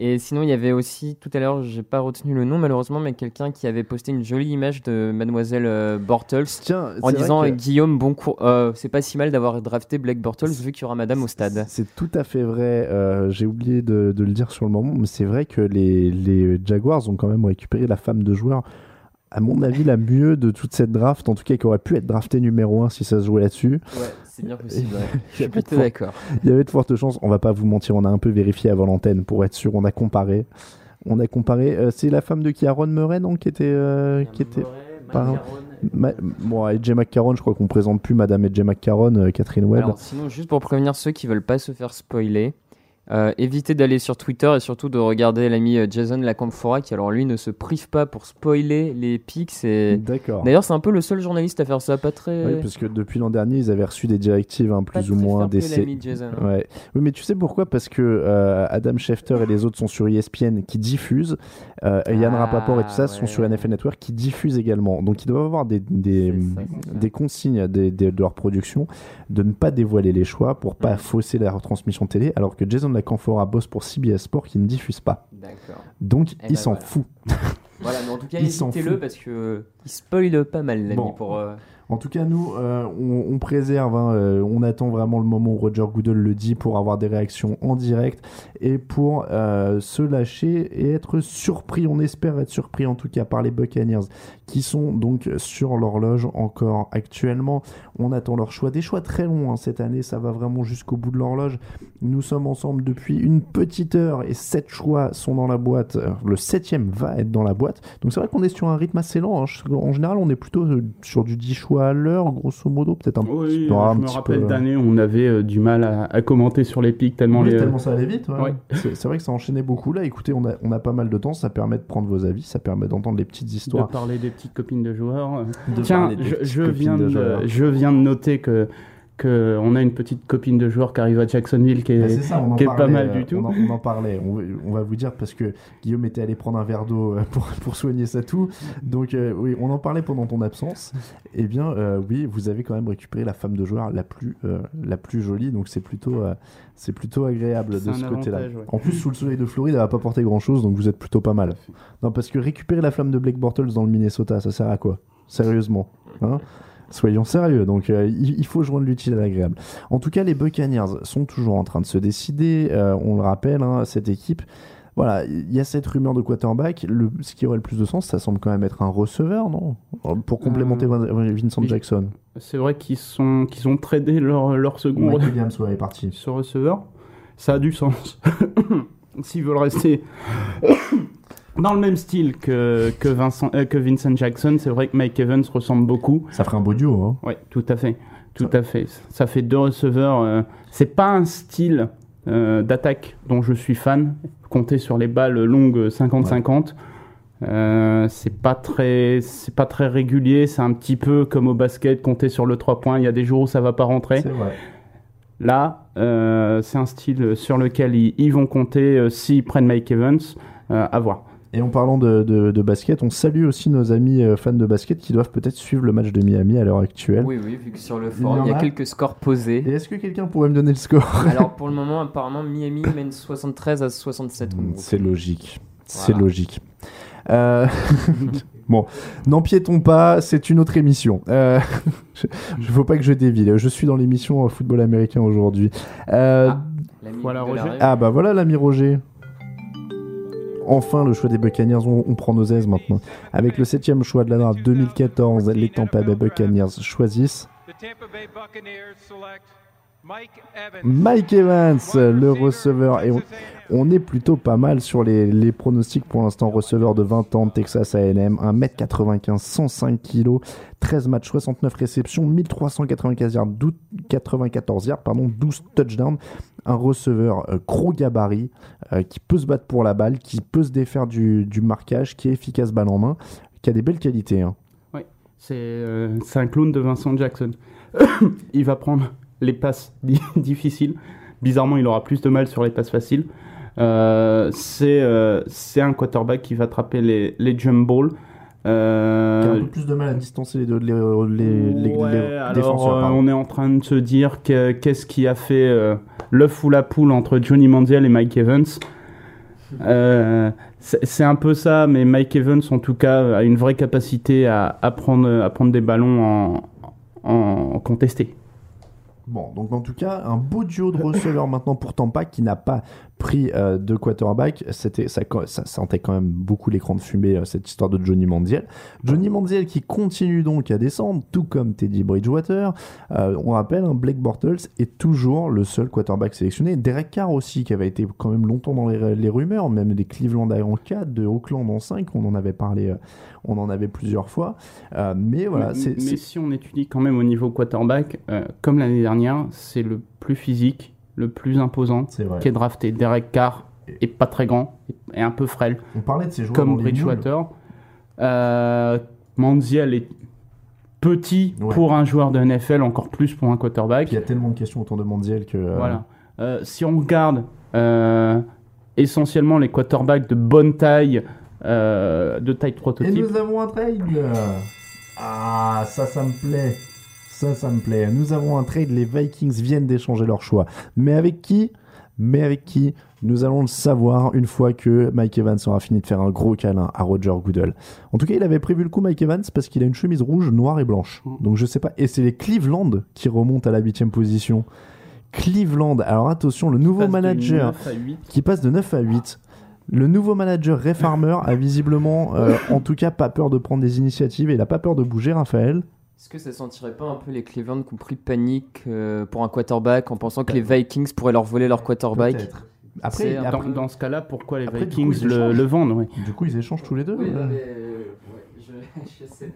Et sinon, il y avait aussi, tout à l'heure, j'ai pas retenu le nom malheureusement, mais quelqu'un qui avait posté une jolie image de Mademoiselle euh, Bortles Tiens, en disant que- Guillaume, bon cours, euh, c'est pas si mal d'avoir drafté Blake Bortles vu qu'il y aura Madame au stade. C'est tout à fait vrai. euh, J'ai oublié de, de le dire sur le moment, mais c'est vrai que les, les Jaguars ont quand même récupéré la femme de joueur, à mon avis, la mieux de toute cette draft, en tout cas, qui aurait pu être draftée numéro 1 si ça se jouait là-dessus. Ouais, c'est bien possible. ouais. [LAUGHS] Je y suis avait de plutôt d'accord. Il y avait de fortes chances. On va pas vous mentir, on a un peu vérifié avant l'antenne pour être sûr. On a comparé. On a comparé. euh, c'est la femme de qui Aaron Murray, non Qui était. euh, qui était Ma- bon, AJ McCarron, je crois qu'on présente plus Madame AJ McCarron, euh, Catherine Webb. Alors, sinon, juste pour prévenir ceux qui veulent pas se faire spoiler, euh, évitez d'aller sur Twitter et surtout de regarder l'ami euh, Jason Lacamphora qui, alors lui, ne se prive pas pour spoiler les pics. Et... D'accord. D'ailleurs, c'est un peu le seul journaliste à faire ça, pas très. Oui, parce que depuis l'an dernier, ils avaient reçu des directives hein, Pas plus ou moins des Jason, hein. Ouais. Oui, mais tu sais pourquoi? Parce que euh, Adam Schefter et les autres sont sur ESPN qui diffusent, euh, Yann Ah, Rapaport et tout ça sont sur NFL Network qui diffusent également. Donc ils doivent avoir des, des, des consignes des- de leur production de ne pas dévoiler les choix pour pas fausser la retransmission télé, alors que Jason Lacamphora bosse pour CBS Sport qui ne diffuse pas. D'accord. Donc Eh il ben s'en voilà. fout. Voilà, mais en tout cas, [LAUGHS] Il s'en évitez-le parce que euh, il spoil pas mal, l'ami, Bon. pour. euh, En tout cas, nous, euh, on, préserve, hein, euh, on attend vraiment le moment où Roger Goodell le dit pour avoir des réactions en direct et pour euh, se lâcher et être surpris. On espère être surpris en tout cas par les Buccaneers qui sont donc sur l'horloge encore actuellement. On attend leur choix. Des choix très longs hein, cette année, ça va vraiment jusqu'au bout de l'horloge. Nous sommes ensemble depuis une petite heure et sept choix sont dans la boîte. Le septième va être dans la boîte. Donc c'est vrai qu'on est sur un rythme assez lent. hein. En général, on est plutôt sur du 10 choix à l'heure, grosso modo. Peut-être un, Oui, petit- un je me petit rappelle peu. d'années où on avait euh, du mal à, à commenter sur les pics tellement Oui, les. tellement ça allait vite. ouais. Ouais. C'est vrai que ça enchaînait beaucoup. Là, écoutez, on a, on a pas mal de temps. Ça permet de prendre vos avis. Ça permet d'entendre les petites de histoires. parler des petites copines de joueurs. De Tiens, parler des je, petites je copines viens de de, joueurs. je viens de noter que, que on a une petite copine de joueur qui arrive à Jacksonville qui est, Bah, c'est ça, on en qui est parlait, pas mal euh, du tout. On en, on en parlait. On, on va vous dire parce que Guillaume était allé prendre un verre d'eau euh, pour, pour soigner sa toux. Donc euh, oui, on en parlait pendant ton absence. Eh bien, euh, oui, vous avez quand même récupéré la femme de joueur la plus, euh, la plus jolie. Donc c'est plutôt, euh, c'est plutôt agréable de ce côté-là. ouais. En plus, sous le soleil de Floride, elle va pas porter grand-chose, donc vous êtes plutôt pas mal. Non, parce que récupérer la flamme de Blake Bortles dans le Minnesota, ça sert à quoi? Sérieusement hein? Soyons sérieux, donc euh, il, faut joindre l'utile à l'agréable. En tout cas, les Buccaneers sont toujours en train de se décider. euh, on le rappelle, hein, cette équipe voilà, il y a cette rumeur de quarterback. Le, ce qui aurait le plus de sens, ça semble quand même être un receveur, non? Pour complémenter Euh, Vincent. Jackson. C'est vrai qu'ils sont qu'ils ont tradé leur, leur second Williams, ouais, est parti. ce receveur. Ça a du sens. [COUGHS] S'ils veulent rester dans le même style que, que, Vincent, euh, que Vincent Jackson, c'est vrai que Mike Evans ressemble beaucoup. Ça ferait un beau duo, hein. Oui, tout à fait. Tout à fait. Ça fait deux receveurs. euh, c'est pas un style euh, d'attaque dont je suis fan. Compter sur les balles longues 50-50. Euh, c'est pas très c'est pas très régulier c'est un petit peu comme au basket compter sur le 3 points il y a des jours où ça va pas rentrer vrai. Là, c'est un style sur lequel ils, ils vont compter s'ils prennent Mike Evans. à voir. Et en parlant de, de- de basket, on salue aussi nos amis euh, fans de basket qui doivent peut-être suivre le match de Miami à l'heure actuelle. Oui, oui, vu que sur le Il y forum, il y a a. quelques scores posés. Et est-ce que quelqu'un pourrait me donner le score [LAUGHS] Alors pour le moment, apparemment, Miami [COUGHS] mène 73 à 67. en gros. C'est logique. C'est logique. Euh, [LAUGHS] bon, n'empiétons pas, c'est une autre émission. Euh, Il ne faut pas que je dévie. Je suis dans l'émission euh, football américain aujourd'hui. Euh, L'ami Voilà, Roger. Ah bah voilà l'ami Roger. Enfin le choix des Buccaneers, on, prend nos aises maintenant. Avec le septième choix de la draft 2014, les Tampa Bay Buccaneers choisissent Mike Evans. Le receveur. Et on, est plutôt pas mal sur les, pronostics pour l'instant. Receveur de 20 ans Texas AM, 1m95, 105 kg, 13 matchs, 69 réceptions, 1395 yards, 12 94 yards, pardon, 12 touchdowns. Un receveur euh, gros gabarit euh, qui peut se battre pour la balle, qui peut se défaire du, marquage, qui est efficace balle en main, qui a des belles qualités. hein. C'est euh, c'est un clone de Vincent Jackson. [COUGHS] il va prendre les passes di- [LAUGHS] difficiles. Bizarrement, il aura plus de mal sur les passes faciles. C'est c'est un quarterback qui va attraper les, les jump balls. Euh, a un peu plus de mal à distancer les, deux- les, les, les- Ouais, les alors, défenseurs. euh, pardon. on est en train de se dire que- qu'est-ce qui a fait euh, l'œuf ou la poule entre Johnny Manziel et Mike Evans. Euh, c'est c'est un peu ça, mais Mike Evans, en tout cas, a une vraie capacité à, à, prendre, à prendre des ballons en, en contesté. Bon, donc en tout cas, un beau duo de receveurs maintenant pour Tampa qui n'a pas pris euh, de quarterback. C'était, ça, ça sentait quand même beaucoup l'écran de fumée, euh, cette histoire de Johnny Manziel. Johnny Manziel qui continue donc à descendre, tout comme Teddy Bridgewater. Euh, on rappelle, un Blake Bortles est toujours le seul quarterback sélectionné. Derek Carr aussi, qui avait été quand même longtemps dans les, les rumeurs, même des Cleveland en 4, de Oakland en 5, on en avait parlé, euh, on en avait plusieurs fois. Mais voilà, c'est, mais si on étudie quand même au niveau quarterback, comme l'année dernière, c'est le plus physique, le plus imposant c'est vrai. qui est drafté. Derek Carr est pas très grand et un peu frêle. On parlait de ces joueurs comme. Bridgewater. Euh, Manziel est petit Ouais. pour un joueur de NFL, encore plus pour un quarterback. Il y a tellement de questions autour de Manziel que. euh, Voilà. Euh, si on regarde euh, essentiellement les quarterbacks de bonne taille, de taille Et prototype, nous avons un trade. Ah, ça, ça me plaît. Ça, ça me plaît. Nous avons un trade. Les Vikings viennent d'échanger leur choix. Mais avec qui? Mais avec qui? Nous allons le savoir une fois que Mike Evans aura fini de faire un gros câlin à Roger Goodell. En tout cas, il avait prévu le coup, Mike Evans, parce qu'il a une chemise rouge, noire et blanche. Donc je sais pas. Et c'est les Cleveland qui remontent à la huitième position. Cleveland. Alors attention, le nouveau manager 9 à 8. qui passe de 9 à 8. Le nouveau manager Ray Farmer a visiblement, euh, en tout cas, pas peur de prendre des initiatives et il a pas peur de bouger, Raphaël. Est-ce que ça sentirait pas un peu les Cleveland qui ont pris panique euh, pour un quarterback en pensant que les Vikings pourraient leur voler leur quarterback? Après, Dans, ce cas-là, pourquoi les Après, du coup, Vikings le, vendent du coup, ils échangent tous les deux. Oui.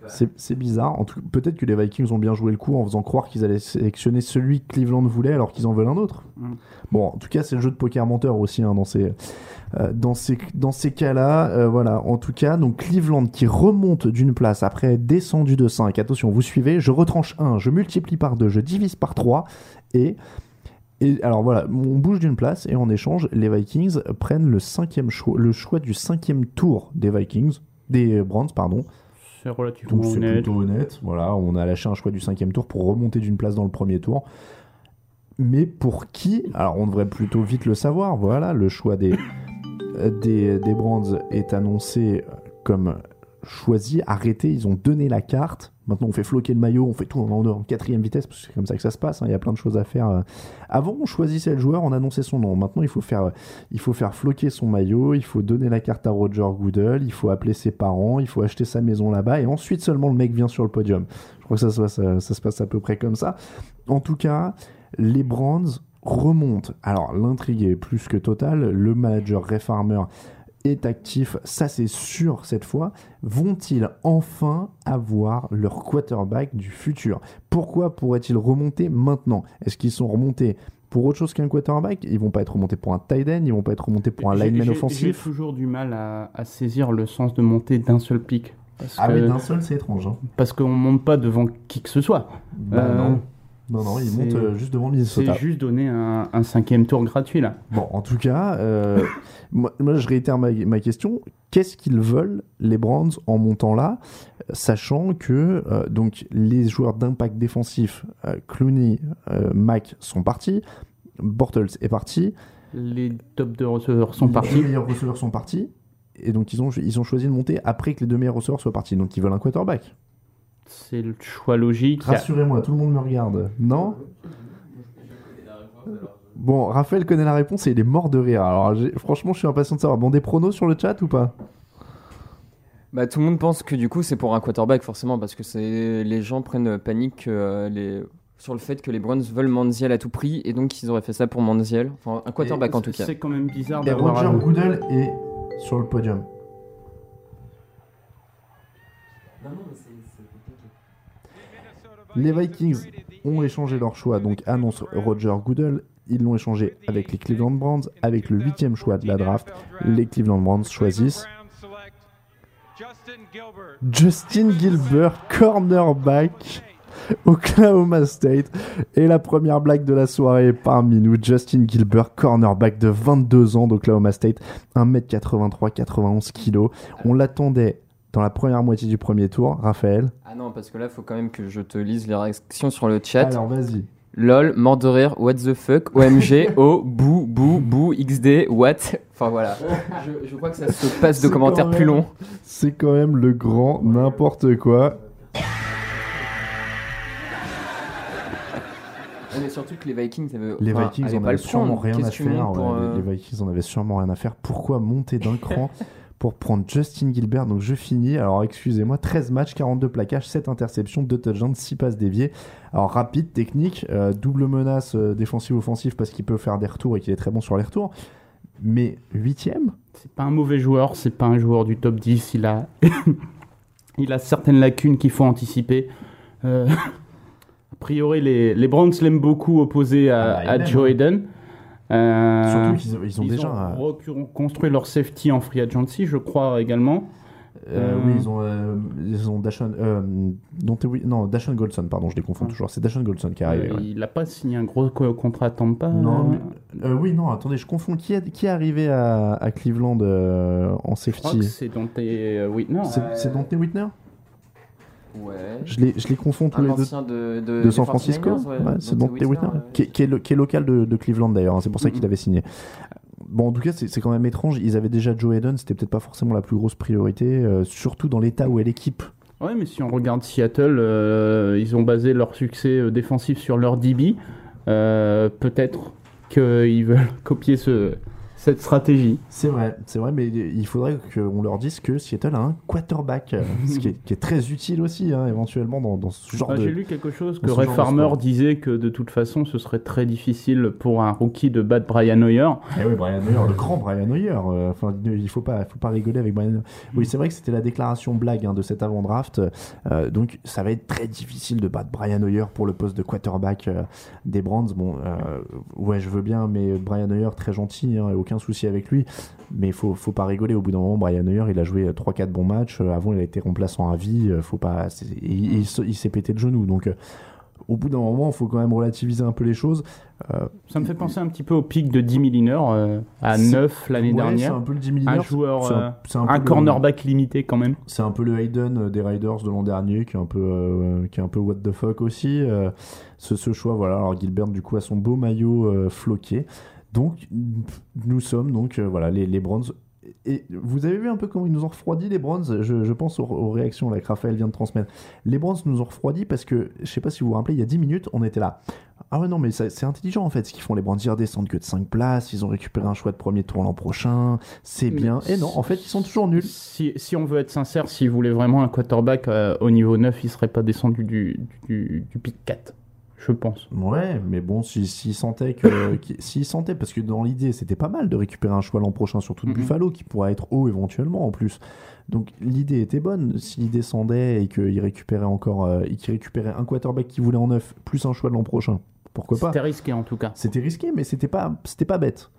[LAUGHS] C'est bizarre. En tout- Peut-être que les Vikings ont bien joué le coup en faisant croire qu'ils allaient sélectionner celui que Cleveland voulait alors qu'ils en veulent un autre. Mm. Bon, en tout cas, c'est le jeu de poker menteur aussi hein, dans ces, dans ces, dans ces cas-là. Euh, voilà, en tout cas, donc Cleveland qui remonte d'une place après être descendu de 5. Attention, vous suivez. Je retranche 1, je multiplie par 2, je divise par 3 et. Et alors voilà, on bouge d'une place et en échange, les Vikings prennent le cinquième choix, le choix du cinquième tour des Vikings, des Browns, pardon. C'est relativement Donc c'est honnête. plutôt honnête. Voilà, on a lâché un choix du cinquième tour pour remonter d'une place dans le premier tour. Mais pour qui? Alors on devrait plutôt vite le savoir. Voilà, le choix des, euh, des, des Brands est annoncé comme choisi, arrêté. Ils ont donné la carte. Maintenant, on fait floquer le maillot, on fait tout en, en quatrième vitesse, parce que c'est comme ça que ça se passe. hein, Il y a plein de choses à faire. euh. Avant, on choisissait le joueur, on annonçait son nom. Maintenant, il faut faire, il faut faire floquer son maillot, il faut donner la carte à Roger Goodell, il faut appeler ses parents, il faut acheter sa maison là-bas, et ensuite seulement le mec vient sur le podium. Je crois que ça, se euh, ça se passe à peu près comme ça. En tout cas, les Brands remontent. Alors, l'intrigue est plus que totale. Le manager Ray Farmer est actif, ça c'est sûr cette fois. Vont-ils enfin avoir leur quarterback du futur? Pourquoi pourraient-ils remonter maintenant? Est-ce qu'ils sont remontés pour autre chose qu'un quarterback? Ils vont pas être remontés pour un tight end, ils vont pas être remontés pour un lineman offensif J'ai toujours du mal à, à saisir le sens de monter d'un seul pic. Parce Ah que- mais d'un seul c'est étrange. hein. Parce qu'on monte pas devant qui que ce soit. Bah Euh, non. Non, non, ils c'est- montent euh, juste devant Minnesota. C'est juste donner un, un cinquième tour gratuit là. Bon, en tout cas, euh, [LAUGHS] moi, moi, je réitère ma, ma question. Qu'est-ce qu'ils veulent, les Brands, en montant là, sachant que euh, donc les joueurs d'impact défensif, Clooney, Mack sont partis, Bortles est parti, Les top de receveurs sont les partis. deux meilleurs receveurs sont partis, et donc ils ont, ils ont choisi de monter après que les deux meilleurs receveurs soient partis. Donc ils veulent un quarterback. C'est le choix logique. Rassurez-moi, tout le monde me regarde. Non Bon, Raphaël connaît la réponse et il est mort de rire. Alors, j'ai- franchement, je suis impatient de savoir. Bon, des pronos sur le chat ou pas Bah, tout le monde pense que du coup c'est pour un quarterback forcément parce que c'est les gens prennent panique euh, les... sur le fait que les Browns veulent Manziel à tout prix et donc ils auraient fait ça pour Manziel. Enfin un quarterback en tout cas. C'est quand même bizarre Et d'avoir. Roger un- Goodell est sur le podium. Les Vikings ont échangé leur choix, donc annonce Roger Goodell. Ils l'ont échangé avec les Cleveland Browns, avec le huitième choix de la draft. Les Cleveland Browns choisissent Justin Gilbert, cornerback, Oklahoma State. Et la première blague de la soirée parmi nous, Justin Gilbert, cornerback de 22 ans d'Oklahoma State, 1m83, 91 kg. On l'attendait dans la première moitié du premier tour, Raphaël. Ah non parce que là faut quand même que je te lise les réactions sur le chat. Alors vas-y. LOL, mort de rire, what the fuck, OMG, [LAUGHS] oh, bou, bou, bou, XD, what? Enfin voilà. Je, je crois que ça se passe de commentaires plus longs. C'est quand même le grand n'importe quoi. Mais surtout que les Vikings avaient, Les enfin, Vikings avaient en pas avaient le sûrement prendre. rien à faire. montes pour, ouais, euh, Les les Vikings en avaient sûrement rien à faire. Pourquoi monter d'un cran pour prendre Justin Gilbert Donc je finis. Alors excusez-moi, 13 matchs, 42 plaquages, 7 interceptions, 2 touchdowns, 6 passes déviées. Alors rapide, technique, euh, double menace euh, défensive-offensive parce qu'il peut faire des retours et qu'il est très bon sur les retours. Mais huitième? C'est pas un mauvais joueur, c'est pas un joueur du top 10. Il a, [LAUGHS] il a certaines lacunes qu'il faut anticiper. Euh, [LAUGHS] a priori, les, les Browns l'aiment beaucoup opposé à, Ah, ils à Joe hein. Hayden. Surtout qu'ils ils ont déjà. ont reconstruit leur safety en free agency, je crois également. Euh, Euh, oui, ils ont, euh, ils ont Dashon, euh, non, Dashon Goldson, pardon, je les confonds toujours. C'est Dashon Goldson qui est arrivé. Euh, ouais. Il n'a pas signé un gros co- contrat à Tampa. Non, euh, mais- euh, oui, non, attendez, je confonds. Qui est, qui est arrivé à, à Cleveland euh, en safety? c'est Dante euh, Whitner. C'est Dante Whitner? Ouais. je les, je les confonds tous Un les deux. ancien de, de, De San Francisco 49ers, ouais. Ouais, C'est Dante Whitner, qui, est- qui est le- qui est local de, de Cleveland d'ailleurs, hein, c'est pour ça qu'il Mhm. avait signé. Bon, en tout cas, c'est quand même étrange. Ils avaient déjà Joe Hayden, c'était peut-être pas forcément la plus grosse priorité, euh, surtout dans l'état où est l'équipe. Ouais, mais si on regarde Seattle, euh, ils ont basé leur succès euh, défensif sur leur DB. Euh, Peut-être qu'ils veulent [LAUGHS] copier ce, cette stratégie. C'est vrai, c'est vrai, mais il faudrait qu'on leur dise que Seattle a un quarterback, euh, [LAUGHS] ce qui est, qui est très utile aussi, hein, éventuellement, dans, dans ce genre Ah, de. J'ai lu quelque chose que Ray Farmer disait que de toute façon ce serait très difficile pour un rookie de battre Brian Hoyer. Eh oui, Brian Hoyer, le grand Brian Hoyer. euh, Enfin, il faut pas, faut pas rigoler avec Brian. Hoyer. Oui, c'est vrai que c'était la déclaration blague hein, de cet avant-draft. euh, donc, ça va être très difficile de battre Brian Hoyer pour le poste de quarterback euh, des Brands. Bon, euh, ouais, je veux bien, mais Brian Hoyer, très gentil, hein, et aucun souci avec lui. Mais il faut, faut pas rigoler. Au bout d'un moment, Brian Hoyer, il a joué 3-4 bons matchs. Euh, Avant, il a été remplaçant à vie. euh, Faut pas, il, il se- il s'est pété le genou. Donc, euh, au bout d'un moment, il faut quand même relativiser un peu les choses. Euh, Ça me fait penser un petit peu au pic de 10 milliners euh, à C'est- 9 l'année ouais, dernière. C'est un peu le 10 Un milliners. joueur, euh, un, le- cornerback limité quand même. C'est un peu le Hayden euh, des Riders de l'an dernier, qui est un peu, euh, qui est un peu what the fuck aussi. euh, ce, ce choix, voilà. Alors Gilbert, du coup, a son beau maillot euh, floqué. Donc, nous sommes donc, euh, voilà, les, les Browns Et vous avez vu un peu comment ils nous ont refroidi les Browns je, je pense aux, aux réactions là, que Raphaël vient de transmettre. Les Browns nous ont refroidi parce que, je sais pas si vous vous rappelez, il y a 10 minutes, on était là. Ah ouais, non, mais c'est intelligent en fait ce qu'ils font. Les Browns, ils redescendent que de 5 places, ils ont récupéré un choix de premier tour l'an prochain, c'est bien. Et non, en fait, ils sont toujours nuls. Si, si on veut être sincère, s'il voulait vraiment un quarterback euh, au niveau 9, il serait pas descendu du, du, du pick 4, je pense. Ouais, mais bon, s'ils s'ils sentaient que. [COUGHS] sentaient, parce que dans l'idée, c'était pas mal de récupérer un choix l'an prochain, surtout de Mhm. Buffalo, qui pourrait être haut éventuellement en plus. Donc l'idée était bonne. S'ils descendaient et qu'ils récupéraient encore. euh, et qu'ils récupéraient un quarterback qui voulait en neuf, plus un choix de l'an prochain, pourquoi pas? C'était risqué en tout cas. C'était risqué, mais c'était pas, c'était pas bête.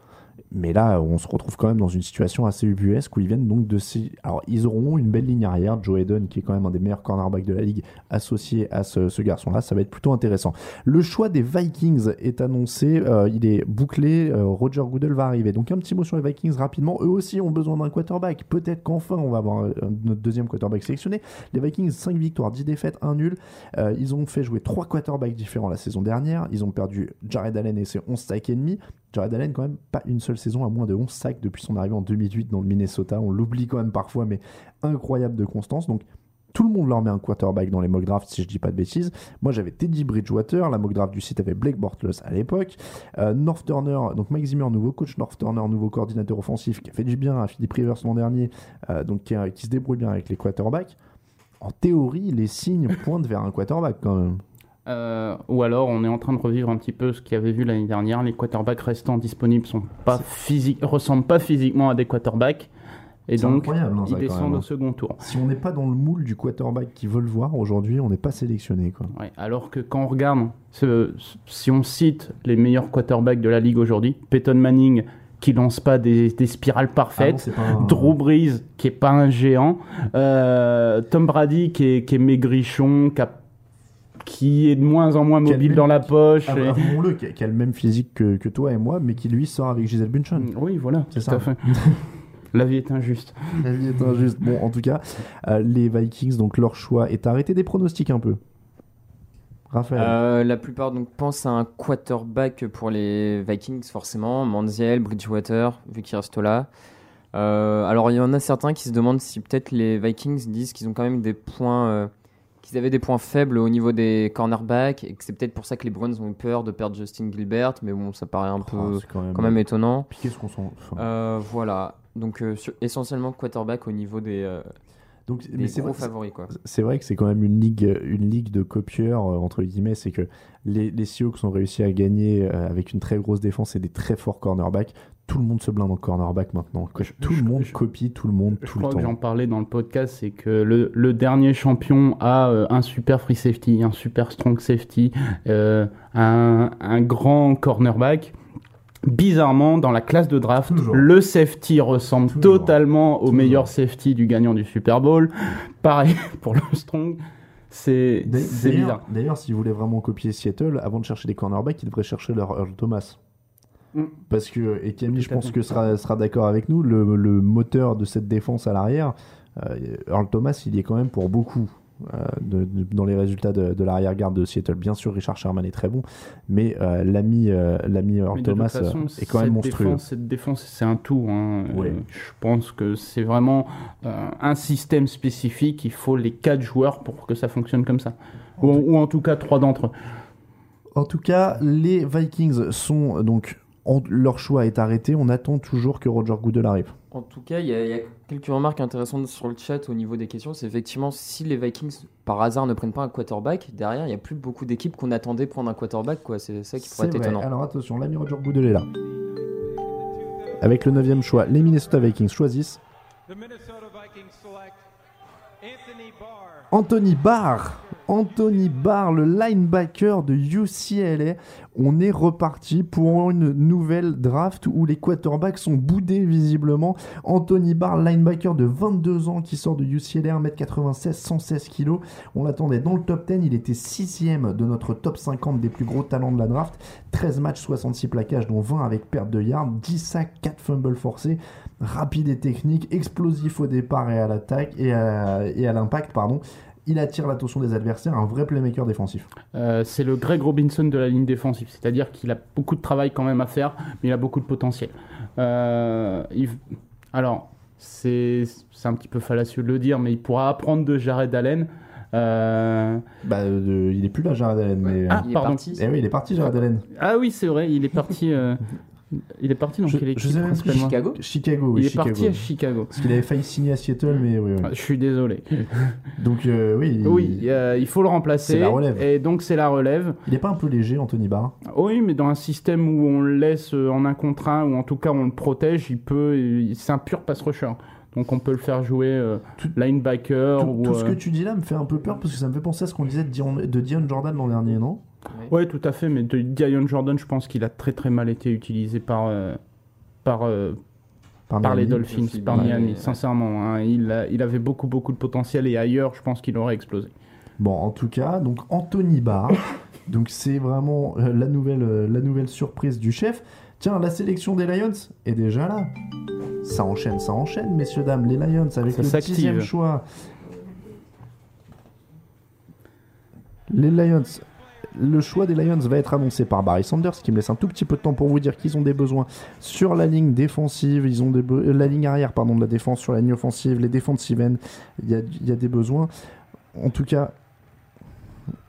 Mais là, on se retrouve quand même dans une situation assez ubuesque où ils viennent donc de ces. Alors, ils auront une belle ligne arrière. Joe Hayden, qui est quand même un des meilleurs cornerbacks de la ligue, associé à ce, garçon-là, ça va être plutôt intéressant. Le choix des Vikings est annoncé. euh, il est bouclé. euh, Roger Goodell va arriver. Donc, un petit mot sur les Vikings rapidement. Eux aussi ont besoin d'un quarterback. Peut-être qu'enfin, on va avoir notre deuxième quarterback sélectionné. Les Vikings, 5 victoires, 10 défaites, 1 nul. Euh, ils ont fait jouer trois quarterbacks différents la saison dernière. Ils ont perdu Jared Allen et ses 11 sacs et. Jared Allen, quand même, pas une seule saison à moins de 11 sacs depuis son arrivée en 2008 dans le Minnesota. On l'oublie quand même parfois, mais incroyable de constance. Donc, tout le monde leur met un quarterback dans les mock drafts, si je dis pas de bêtises. Moi, j'avais Teddy Bridgewater. La mock draft du site avait Blake Bortles à l'époque. Euh, North Turner, donc Mike Zimmer, nouveau coach. North Turner, nouveau coordinateur offensif, qui a fait du bien à Philippe Rivers l'an dernier, euh, donc a- qui se débrouille bien avec les quarterbacks. En théorie, les signes pointent vers un quarterback quand même. Euh, ou alors on est en train de revivre un petit peu ce qu'il y avait vu l'année dernière. Les quarterbacks restants disponibles sont pas physiques, ressemblent pas physiquement à des quarterbacks. Et donc, incroyable, hein, ils descendent même, hein. au second tour. Si on n'est pas dans le moule du quarterback qu'ils veulent voir aujourd'hui, on n'est pas sélectionné. Quoi. Ouais, alors que quand on regarde, ce- si on cite les meilleurs quarterbacks de la ligue aujourd'hui, Peyton Manning qui lance pas des, des spirales Ah non, parfaites, un- Drew Brees qui est pas un géant, euh, Tom Brady qui est, qui est maigrichon, qui, a- qui est de moins en moins le mobile même- dans la poche. Ah, et- bah, Avouons-le, qui a, qui a le même physique que, que toi et moi, mais qui lui sort avec Gisèle Bunchen. Oui, voilà, C'est ça. à fait. [LAUGHS] La vie est injuste. La vie est injuste. Bon, en tout cas, euh, les Vikings, donc leur choix est arrêté des pronostics un peu. Raphaël. Euh, la plupart donc pensent à un quarterback pour les Vikings forcément, Manziel, Bridgewater, vu qu'il reste là. Euh, alors il y en a certains qui se demandent si peut-être les Vikings disent qu'ils ont quand même des points, euh, qu'ils avaient des points faibles au niveau des cornerbacks et que c'est peut-être pour ça que les Browns ont eu peur de perdre Justin Gilbert, mais bon ça paraît un peu Oh, c'est quand même, quand même étonnant. Puis qu'est-ce qu'on s'en. enfin, Euh, voilà, donc euh, sur- essentiellement quarterback au niveau des, euh, donc, des mais c'est gros vrai, favoris quoi. c'est vrai que c'est quand même une ligue, une ligue de copieurs, entre guillemets. C'est que les, les Seahawks ont réussi à gagner avec une très grosse défense et des très forts cornerbacks. Tout le monde se blinde en cornerback maintenant. Je- tout le je- monde je- copie tout le monde Je tout le crois que j'en temps. parlais dans le podcast, c'est que le, le dernier champion a euh, un super free safety, un super strong safety, euh, un, un grand cornerback. Bizarrement, dans la classe de draft, Toujours. le safety ressemble Toujours. totalement au meilleur safety du gagnant du Super Bowl. Pareil [LAUGHS] pour le strong. C'est D'ailleurs, bizarre. d'ailleurs, s'ils voulaient vraiment copier Seattle, avant de chercher des cornerbacks, ils devraient chercher leur Earl Thomas. Mm. Parce que, et Camille, je pense que sera, sera d'accord avec nous, le, le moteur de cette défense à l'arrière, euh, Earl Thomas, il y est quand même pour beaucoup euh, de- de- dans les résultats de, de l'arrière-garde de Seattle. Bien sûr, Richard Sherman est très bon, mais euh, l'ami euh, l'ami Thomas façon, euh, est quand même monstrueux. Défense, cette défense, c'est un tout. hein. Ouais. Euh, je pense que c'est vraiment un système spécifique. Il faut les quatre joueurs pour que ça fonctionne comme ça. Ou, ou en tout cas trois d'entre eux. En tout cas, les Vikings sont donc en- leur choix est arrêté. On attend toujours que Roger Goodell arrive. En tout cas, il y, a- il y a quelques remarques intéressantes sur le chat au niveau des questions. C'est effectivement si les Vikings, par hasard, ne prennent pas un quarterback, derrière, il n'y a plus beaucoup d'équipes qu'on attendait prendre un quarterback. quoi. C'est ça qui pourrait être vrai. étonnant. Alors attention, l'ami Roger Goodell est là. Avec le neuvième choix, les Minnesota Vikings choisissent The Minnesota Vikings select Anthony Barr. Anthony Barr. Le linebacker de UCLA. On est reparti pour une nouvelle draft où les quarterbacks sont boudés visiblement. Anthony Barr, linebacker de 22 ans qui sort de UCLA, 1m96, 116 kg. On l'attendait dans le top 10. Il était sixième de notre top 50 des plus gros talents de la draft. 13 matchs, 66 plaquages, dont 20 avec perte de yards, 10 sacs, 4 fumbles forcés. Rapide et technique, explosif au départ et à l'attaque et à l'impact, pardon. Il attire l'attention des adversaires, un vrai playmaker défensif. Euh, c'est le Greg Robinson de la ligne défensive. C'est-à-dire qu'il a beaucoup de travail quand même à faire, mais il a beaucoup de potentiel. Euh, il- Alors, c'est c'est un petit peu fallacieux de le dire, mais il pourra apprendre de Jared Allen. Euh, Bah, euh, il est plus là, Jared Allen. Mais... Ah, Il est pardon. parti. Eh oui, il est parti, Jared Allen. Ah oui, c'est vrai, il est parti. euh, [LAUGHS] il est parti dans Je- quelle je équipe sais même plus. principalement Chicago Chicago, oui, Il est Chicago. parti à Chicago. Parce qu'il avait failli signer à Seattle, mais oui, oui. Ah, Je suis désolé. [LAUGHS] Donc, euh, oui. il- Oui, euh, il faut le remplacer. C'est la relève. Et donc c'est la relève. Il est pas un peu léger, Anthony Barr? Oui, mais dans un système où on le laisse euh, en un contre un, ou en tout cas on le protège, il peut. C'est un pur pass rusher. Donc on peut le faire jouer euh, Tout- linebacker Tout, ou. tout ce euh, que tu dis là me fait un peu peur parce que ça me fait penser à ce qu'on disait de Dion, de Dion Jordan l'an dernier, non? Ouais, tout à fait. Mais de Dion Jordan, je pense qu'il a très très mal été utilisé par. euh, par euh, par les Miami. Dolphins, par Miami, ouais. sincèrement. hein. il, a- il avait beaucoup, beaucoup de potentiel et ailleurs, je pense qu'il aurait explosé. Bon, en tout cas, donc Anthony Barr. [LAUGHS] donc c'est vraiment euh, la, nouvelle, euh, la nouvelle surprise du chef. Tiens, la sélection des Lions est déjà là. Ça enchaîne, ça enchaîne, messieurs, dames. Les Lions avec Ça le s'active. dixième choix. Les Lions. Le choix des Lions va être annoncé par Barry Sanders, qui me laisse un tout petit peu de temps pour vous dire qu'ils ont des besoins sur la ligne défensive, ils ont euh, la ligne arrière pardon de la défense sur la ligne offensive, les defensive ends, il y a, y a des besoins. En tout cas,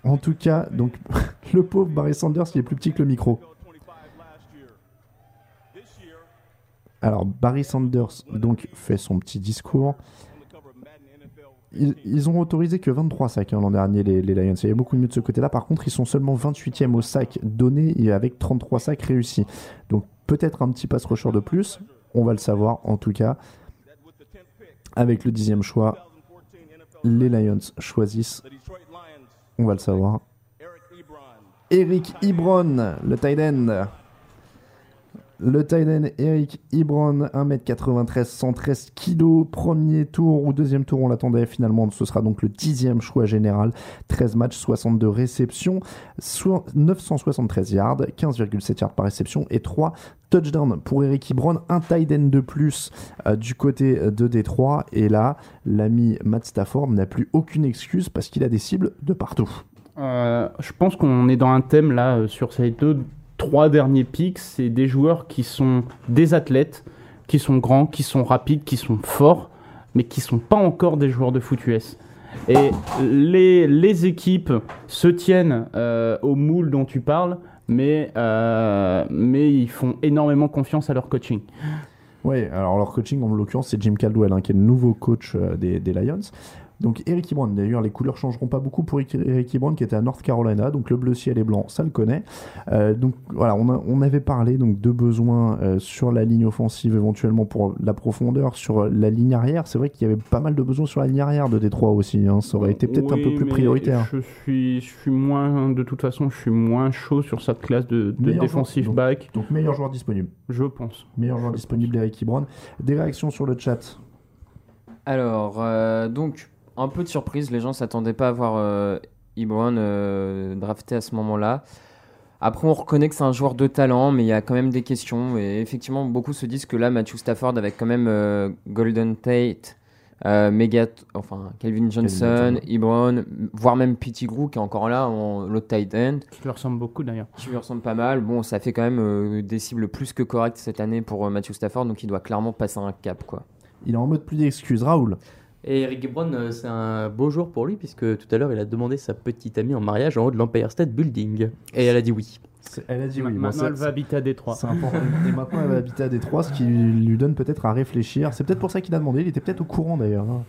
en tout cas, donc [LAUGHS] le pauvre Barry Sanders, il est plus petit que le micro. Alors Barry Sanders donc fait son petit discours. Ils, ont autorisé que 23 sacs hein, l'an dernier, les, Lions. Il y a beaucoup mieux de ce côté-là. Par contre, ils sont seulement 28e au sac donné et avec 33 sacs réussis. Donc peut-être un petit pass rusher de plus. On va le savoir en tout cas. Avec le dixième choix, les Lions choisissent, on va le savoir, Eric Ebron, le tight end. Le tight end Eric Ebron, 1m93, 113 kg, premier tour ou deuxième tour, on l'attendait finalement, ce sera donc le dixième choix général, 13 matchs, 62 réceptions, so- 973 yards, 15,7 yards par réception et 3 touchdowns. Pour Eric Ebron, un tight end de plus euh, du côté de Détroit, et là, l'ami Matt Stafford n'a plus aucune excuse parce qu'il a des cibles de partout. Euh, je pense qu'on est dans un thème là euh, sur ces deux, trois derniers pics. C'est des joueurs qui sont des athlètes, qui sont grands, qui sont rapides, qui sont forts, mais qui sont pas encore des joueurs de foot US. Et les, les équipes se tiennent euh, au moule dont tu parles, mais, euh, mais ils font énormément confiance à leur coaching. Oui, alors leur coaching en l'occurrence c'est Jim Caldwell hein, qui est le nouveau coach euh, des, des Lions. Donc Eric Ebron, d'ailleurs les couleurs changeront pas beaucoup pour Eric- Ebron qui était à North Carolina, donc le bleu ciel et blanc, ça le connaît. Euh, donc voilà, on, a- on avait parlé donc de besoins euh, sur la ligne offensive éventuellement pour la profondeur, sur la ligne arrière. C'est vrai qu'il y avait pas mal de besoins sur la ligne arrière de Détroit aussi, hein. ça aurait été peut-être un peu plus prioritaire. Je suis, je suis moins, de toute façon, je suis moins chaud sur cette classe de, de joueur, back, Donc meilleur joueur disponible. je pense. Meilleur joueur disponible Eric Ebron. Des réactions sur le chat? Alors, euh, donc, un peu de surprise, les gens s'attendaient pas à voir euh, Ebron euh, drafté à ce moment-là. Après, on reconnaît que c'est un joueur de talent, mais il y a quand même des questions. Et effectivement, beaucoup se disent que là, Matthew Stafford, avec quand même euh, Golden Tate, euh, Megat, enfin, Calvin Johnson. Ebron, voire même Pettigrew, qui est encore là, en l'autre tight end, Qui lui ressemble beaucoup d'ailleurs. qui lui ressemble pas mal. Bon, ça fait quand même euh, des cibles plus que correctes cette année pour euh, Matthew Stafford, donc il doit clairement passer un cap, quoi. Il est en mode plus d'excuses. Raoul Et Eric Ebron, euh, c'est un beau jour pour lui, puisque tout à l'heure, il a demandé sa petite amie en mariage en haut de l'Empire State Building. Et elle a dit oui. Elle a dit oui. Bon, Maintenant, elle va habiter à Détroit. C'est important. [LAUGHS] Et maintenant, elle va habiter à Détroit, ce qui lui donne peut-être à réfléchir. C'est peut-être pour ça qu'il a demandé. Il était peut-être au courant d'ailleurs. hein.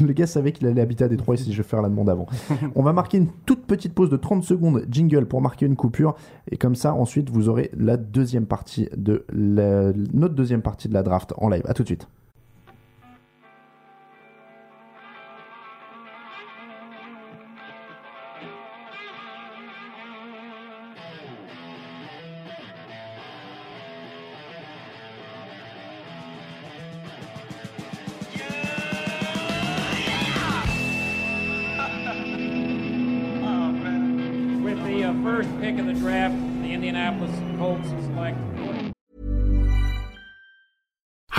[LAUGHS] Le gars savait qu'il allait habiter à Détroit et si je vais faire la demande avant. [LAUGHS] On va marquer une toute petite pause de 30 secondes jingle pour marquer une coupure. Et comme ça, ensuite, vous aurez la deuxième partie de la- notre deuxième partie de la draft en live. À tout de suite.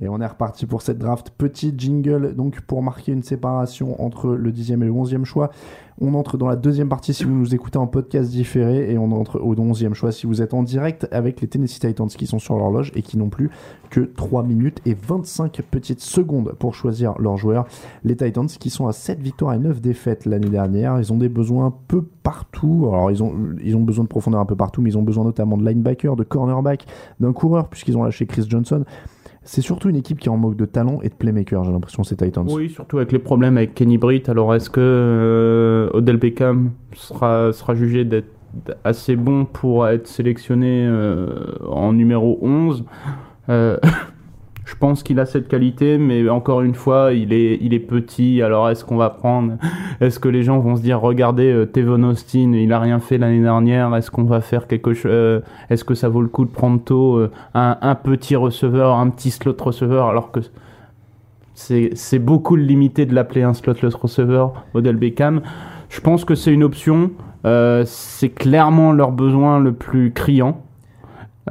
Et on est reparti pour cette draft. Petit jingle, donc pour marquer une séparation entre le 10e et le 11e choix. On entre dans la deuxième partie si vous nous écoutez en podcast différé et on entre au 11e choix si vous êtes en direct avec les Tennessee Titans qui sont sur l'horloge et qui n'ont plus que 3 minutes et 25 petites secondes pour choisir leurs joueurs. Les Titans qui sont à 7 victoires et 9 défaites l'année dernière. Ils ont des besoins un peu partout. Alors ils ont, ils ont besoin de profondeur un peu partout, mais ils ont besoin notamment de linebacker, de cornerback, d'un coureur puisqu'ils ont lâché Chris Johnson. C'est surtout une équipe qui en manque de talent et de playmaker, j'ai l'impression, ces Titans. Oui, surtout avec les problèmes avec Kenny Britt. Alors, est-ce que euh, Odell Beckham sera, sera jugé d'être assez bon pour être sélectionné euh, en numéro 11 Euh, Je pense qu'il a cette qualité, mais encore une fois, il est, il est petit. Alors, est-ce qu'on va prendre Est-ce que les gens vont se dire, regardez, euh, Tevon Austin, il a rien fait l'année dernière. Est-ce qu'on va faire quelque chose euh, Est-ce que ça vaut le coup de prendre tôt euh, un, un petit receveur, un petit slot receveur, alors que c'est beaucoup limité de l'appeler un slotless receiver, Odell Beckham. Je pense que c'est une option. Euh, c'est clairement leur besoin le plus criant,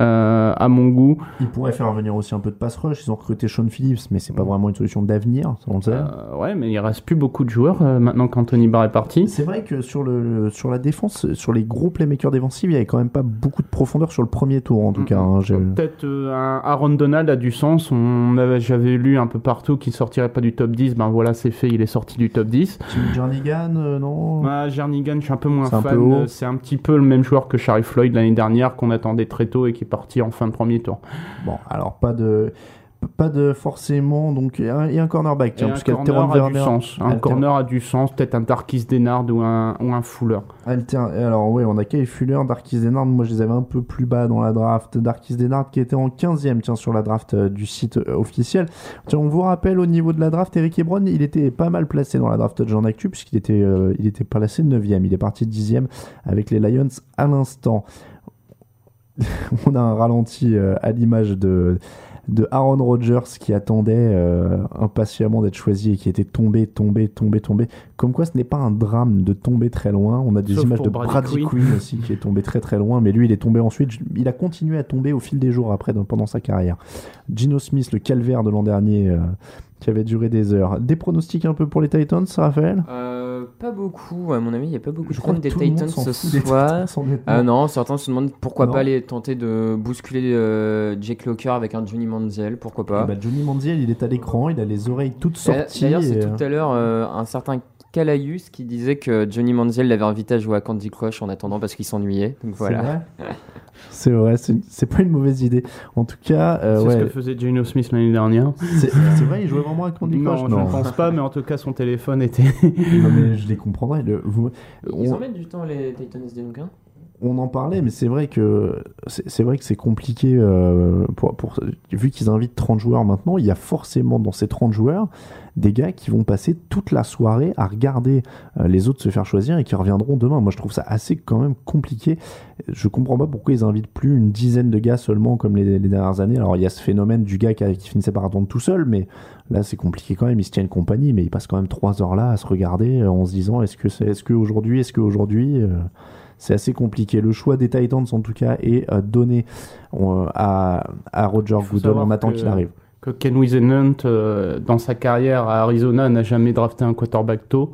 euh, à mon goût. Ils pourraient faire venir aussi un peu de pass rush. Ils ont recruté Sean Phillips, mais c'est pas vraiment une solution d'avenir, on le sait. Euh, ouais, mais il reste plus beaucoup de joueurs euh, maintenant qu'Anthony Barr est parti. C'est vrai que sur, le, sur la défense, sur les gros playmakers défensifs, il y avait quand même pas beaucoup de profondeur sur le premier tour en tout cas. hein. J'ai- Peut-être euh, un Aaron Donald a du sens. On j'avais lu un peu partout qu'il sortirait pas du top 10. Ben voilà, c'est fait, il est sorti du top 10. Tim Jernigan, euh, non? Ah, Jernigan, je suis un peu moins fan. Euh, C'est un petit peu le même joueur que Sharif Floyd l'année dernière qu'on attendait très tôt et qui est parti en fin de premier tour. Bon, alors pas de. Pas de forcément, donc il y a un, a un cornerback, Et tiens, parce y a corner Teron a du Werner. sens. Un Alter- corner a du sens. Peut-être un Darkis Denard ou un, ou un Fuller. Alter- Alors, oui, on a Kyle Fuller, Darkis Denard. Moi, je les avais un peu plus bas dans la draft. Darkis Denard qui était en 15e, tiens, sur la draft euh, du site euh, officiel. Tiens, on vous rappelle au niveau de la draft, Eric Ebron, il était pas mal placé dans la draft de Jean Actu, puisqu'il était, euh, il était placé 9e. Il est parti 10e avec les Lions à l'instant. [LAUGHS] on a un ralenti euh, à l'image de de Aaron Rodgers qui attendait euh, impatiemment d'être choisi et qui était tombé, tombé, tombé, tombé. Comme quoi, ce n'est pas un drame de tomber très loin. On a des Sauf images de Brady Brady Quinn. Quinn aussi qui est tombé très très loin, mais lui, il est tombé ensuite. Il a continué à tomber au fil des jours après, dans- pendant sa carrière. Gino Smith, le calvaire de l'an dernier, euh, qui avait duré des heures. Des pronostics un peu pour les Titans, Raphaël? Euh, pas beaucoup, à mon avis, il n'y a pas beaucoup Je de que des Titans ce soir. Ah non, certains se demandent pourquoi Non. pas aller tenter de bousculer euh, Jake Locker avec un Johnny Manziel, pourquoi pas. Eh ben, Johnny Manziel, il est à l'écran, il a les oreilles toutes sorties. D'ailleurs, c'est et, euh, tout à l'heure euh, un certain Calayus qui disait que Johnny Manziel l'avait invité à jouer à Candy Crush en attendant parce qu'il s'ennuyait. Donc voilà. [LAUGHS] C'est vrai, c'est c'est pas une mauvaise idée. En tout cas, euh, c'est ouais, ce que faisait Geno Smith l'année dernière. c'est vrai, il jouait vraiment à Candy Crush. Non, je ne pense pas, mais en tout cas, son téléphone était. Non, mais je les comprendrais. Le- vous- Ils on, en mettent du temps les Titans des donc hein on en parlait, mais c'est vrai que c'est c'est vrai que c'est compliqué euh, pour, pour vu qu'ils invitent 30 joueurs maintenant, il y a forcément dans ces 30 joueurs des gars qui vont passer toute la soirée à regarder euh, les autres se faire choisir et qui reviendront demain. Moi, je trouve ça assez quand même compliqué. Je comprends pas pourquoi ils invitent plus une dizaine de gars seulement comme les, les dernières années. Alors, il y a ce phénomène du gars qui, finissait par attendre tout seul, mais là, c'est compliqué quand même. Ils se tiennent compagnie, mais ils passent quand même trois heures là à se regarder euh, en se disant est-ce que c'est, est-ce que aujourd'hui, est-ce que aujourd'hui, euh, c'est assez compliqué. Le choix des Titans, en tout cas, est donné à, à Roger Goodell. On savoir attend que- qu'il arrive. Que Ken Wisenhunt, euh, dans sa carrière à Arizona, n'a jamais drafté un quarterback tôt.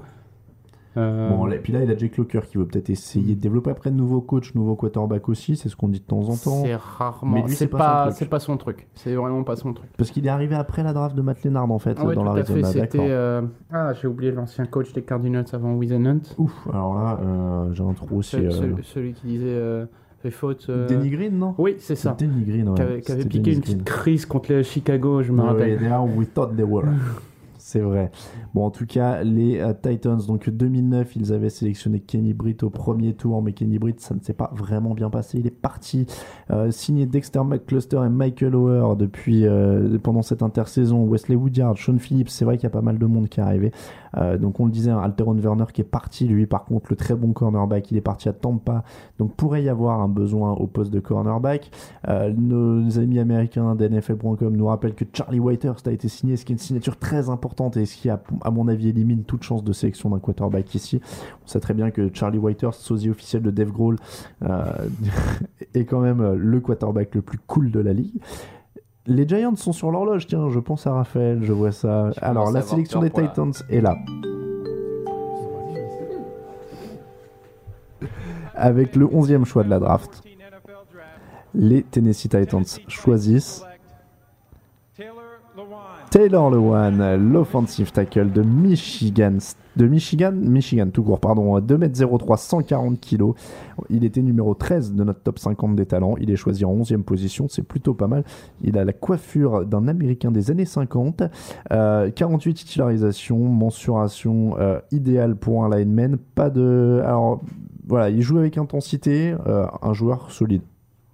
Euh, Bon, et puis là, il a Jake Locker qui veut peut-être essayer de développer après de nouveaux coachs, nouveau quarterback aussi, c'est ce qu'on dit de temps en temps. c'est rarement. C'est pas pas, son truc. c'est pas son truc. C'est vraiment pas son truc. Parce qu'il est arrivé après la draft de Matt Lennard, en fait, Ah ouais, dans l'Arizona. C'était. Euh, Ah, j'ai oublié l'ancien coach des Cardinals avant Wisenhunt. Ouf, alors là, j'ai un trou aussi. Ce- ce- Celui qui disait euh, fait faute. euh, Denny Green, non? Oui, c'est ça. Denny Green, ouais. Qui avait, avait piqué Dennis une petite Green. crise contre les Chicago, je me rappelle. they are we thought they were. [LAUGHS] C'est vrai. Bon, en tout cas, les euh, Titans, donc 2009, ils avaient sélectionné Kenny Britt au premier tour, mais Kenny Britt, ça ne s'est pas vraiment bien passé. Il est parti, euh, signé Dexter McCluster et Michael Ower depuis euh, pendant cette intersaison. Wesley Woodyard, Sean Phillips, c'est vrai qu'il y a pas mal de monde qui est arrivé. Euh, donc on le disait, hein, Alteron Werner qui est parti, lui, par contre, le très bon cornerback, il est parti à Tampa. Donc pourrait y avoir un besoin au poste de cornerback. Euh, nos amis américains d'NFL.com nous rappellent que Charlie Whitehurst a été signé, ce qui est une signature très importante et ce qui, à mon avis, élimine toute chance de sélection d'un quarterback ici. On sait très bien que Charlie Whitehurst, sosie officiel de Dave Grohl, euh, [LAUGHS] est quand même le quarterback le plus cool de la ligue. Les Giants sont sur l'horloge, tiens, je pense à Raphaël, je vois ça. Alors, la sélection des la- Titans est là. Avec le 11e choix de la draft, les Tennessee Titans choisissent Taylor Lewan, l'offensive tackle de Michigan, Michigan, Michigan tout court, pardon, 2m03, 140 kg. Il était numéro 13 de notre top 50 des talents. Il est choisi en 11e position, c'est plutôt pas mal. Il a la coiffure d'un américain des années 50. Euh, 48 titularisations, mensuration euh, idéale pour un lineman. Pas de. Alors, voilà, il joue avec intensité, euh, un joueur solide.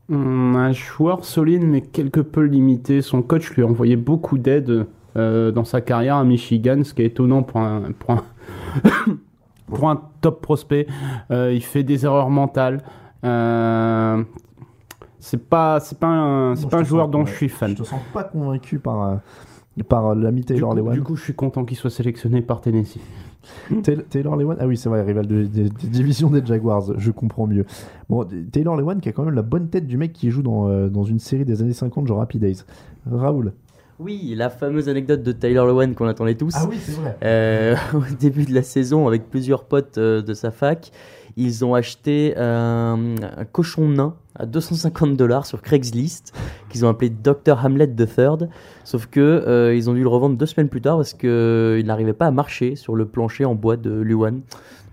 Hum, Un joueur solide mais quelque peu limité. Son coach lui a envoyé beaucoup d'aide euh, dans sa carrière à Michigan, ce qui est étonnant pour un, pour un, [COUGHS] pour un top prospect. Euh, il fait des erreurs mentales. Euh, c'est pas, c'est pas un, c'est Bon, pas un joueur sens- dont ouais, je suis fan. Je te sens pas convaincu par, euh, par l'ami Taylor Lewan. du coup, je suis content qu'il soit sélectionné par Tennessee. [LAUGHS] Tay- Taylor Lewan, ah oui, c'est vrai, rival de, des des divisions des Jaguars, je comprends mieux. Bon, Taylor Lewan qui a quand même la bonne tête du mec qui joue dans, dans une série des années 50, genre Happy Days. Raoul? Oui, la fameuse anecdote de Taylor Lewan qu'on attendait tous. Ah oui, c'est vrai. Euh, [LAUGHS] au début de la saison, avec plusieurs potes euh, de sa fac, ils ont acheté euh, un cochon nain à 250 dollars sur Craigslist, qu'ils ont appelé Dr Hamlet III. Sauf que euh, ils ont dû le revendre deux semaines plus tard parce qu'il n'arrivait pas à marcher sur le plancher en bois de Luan.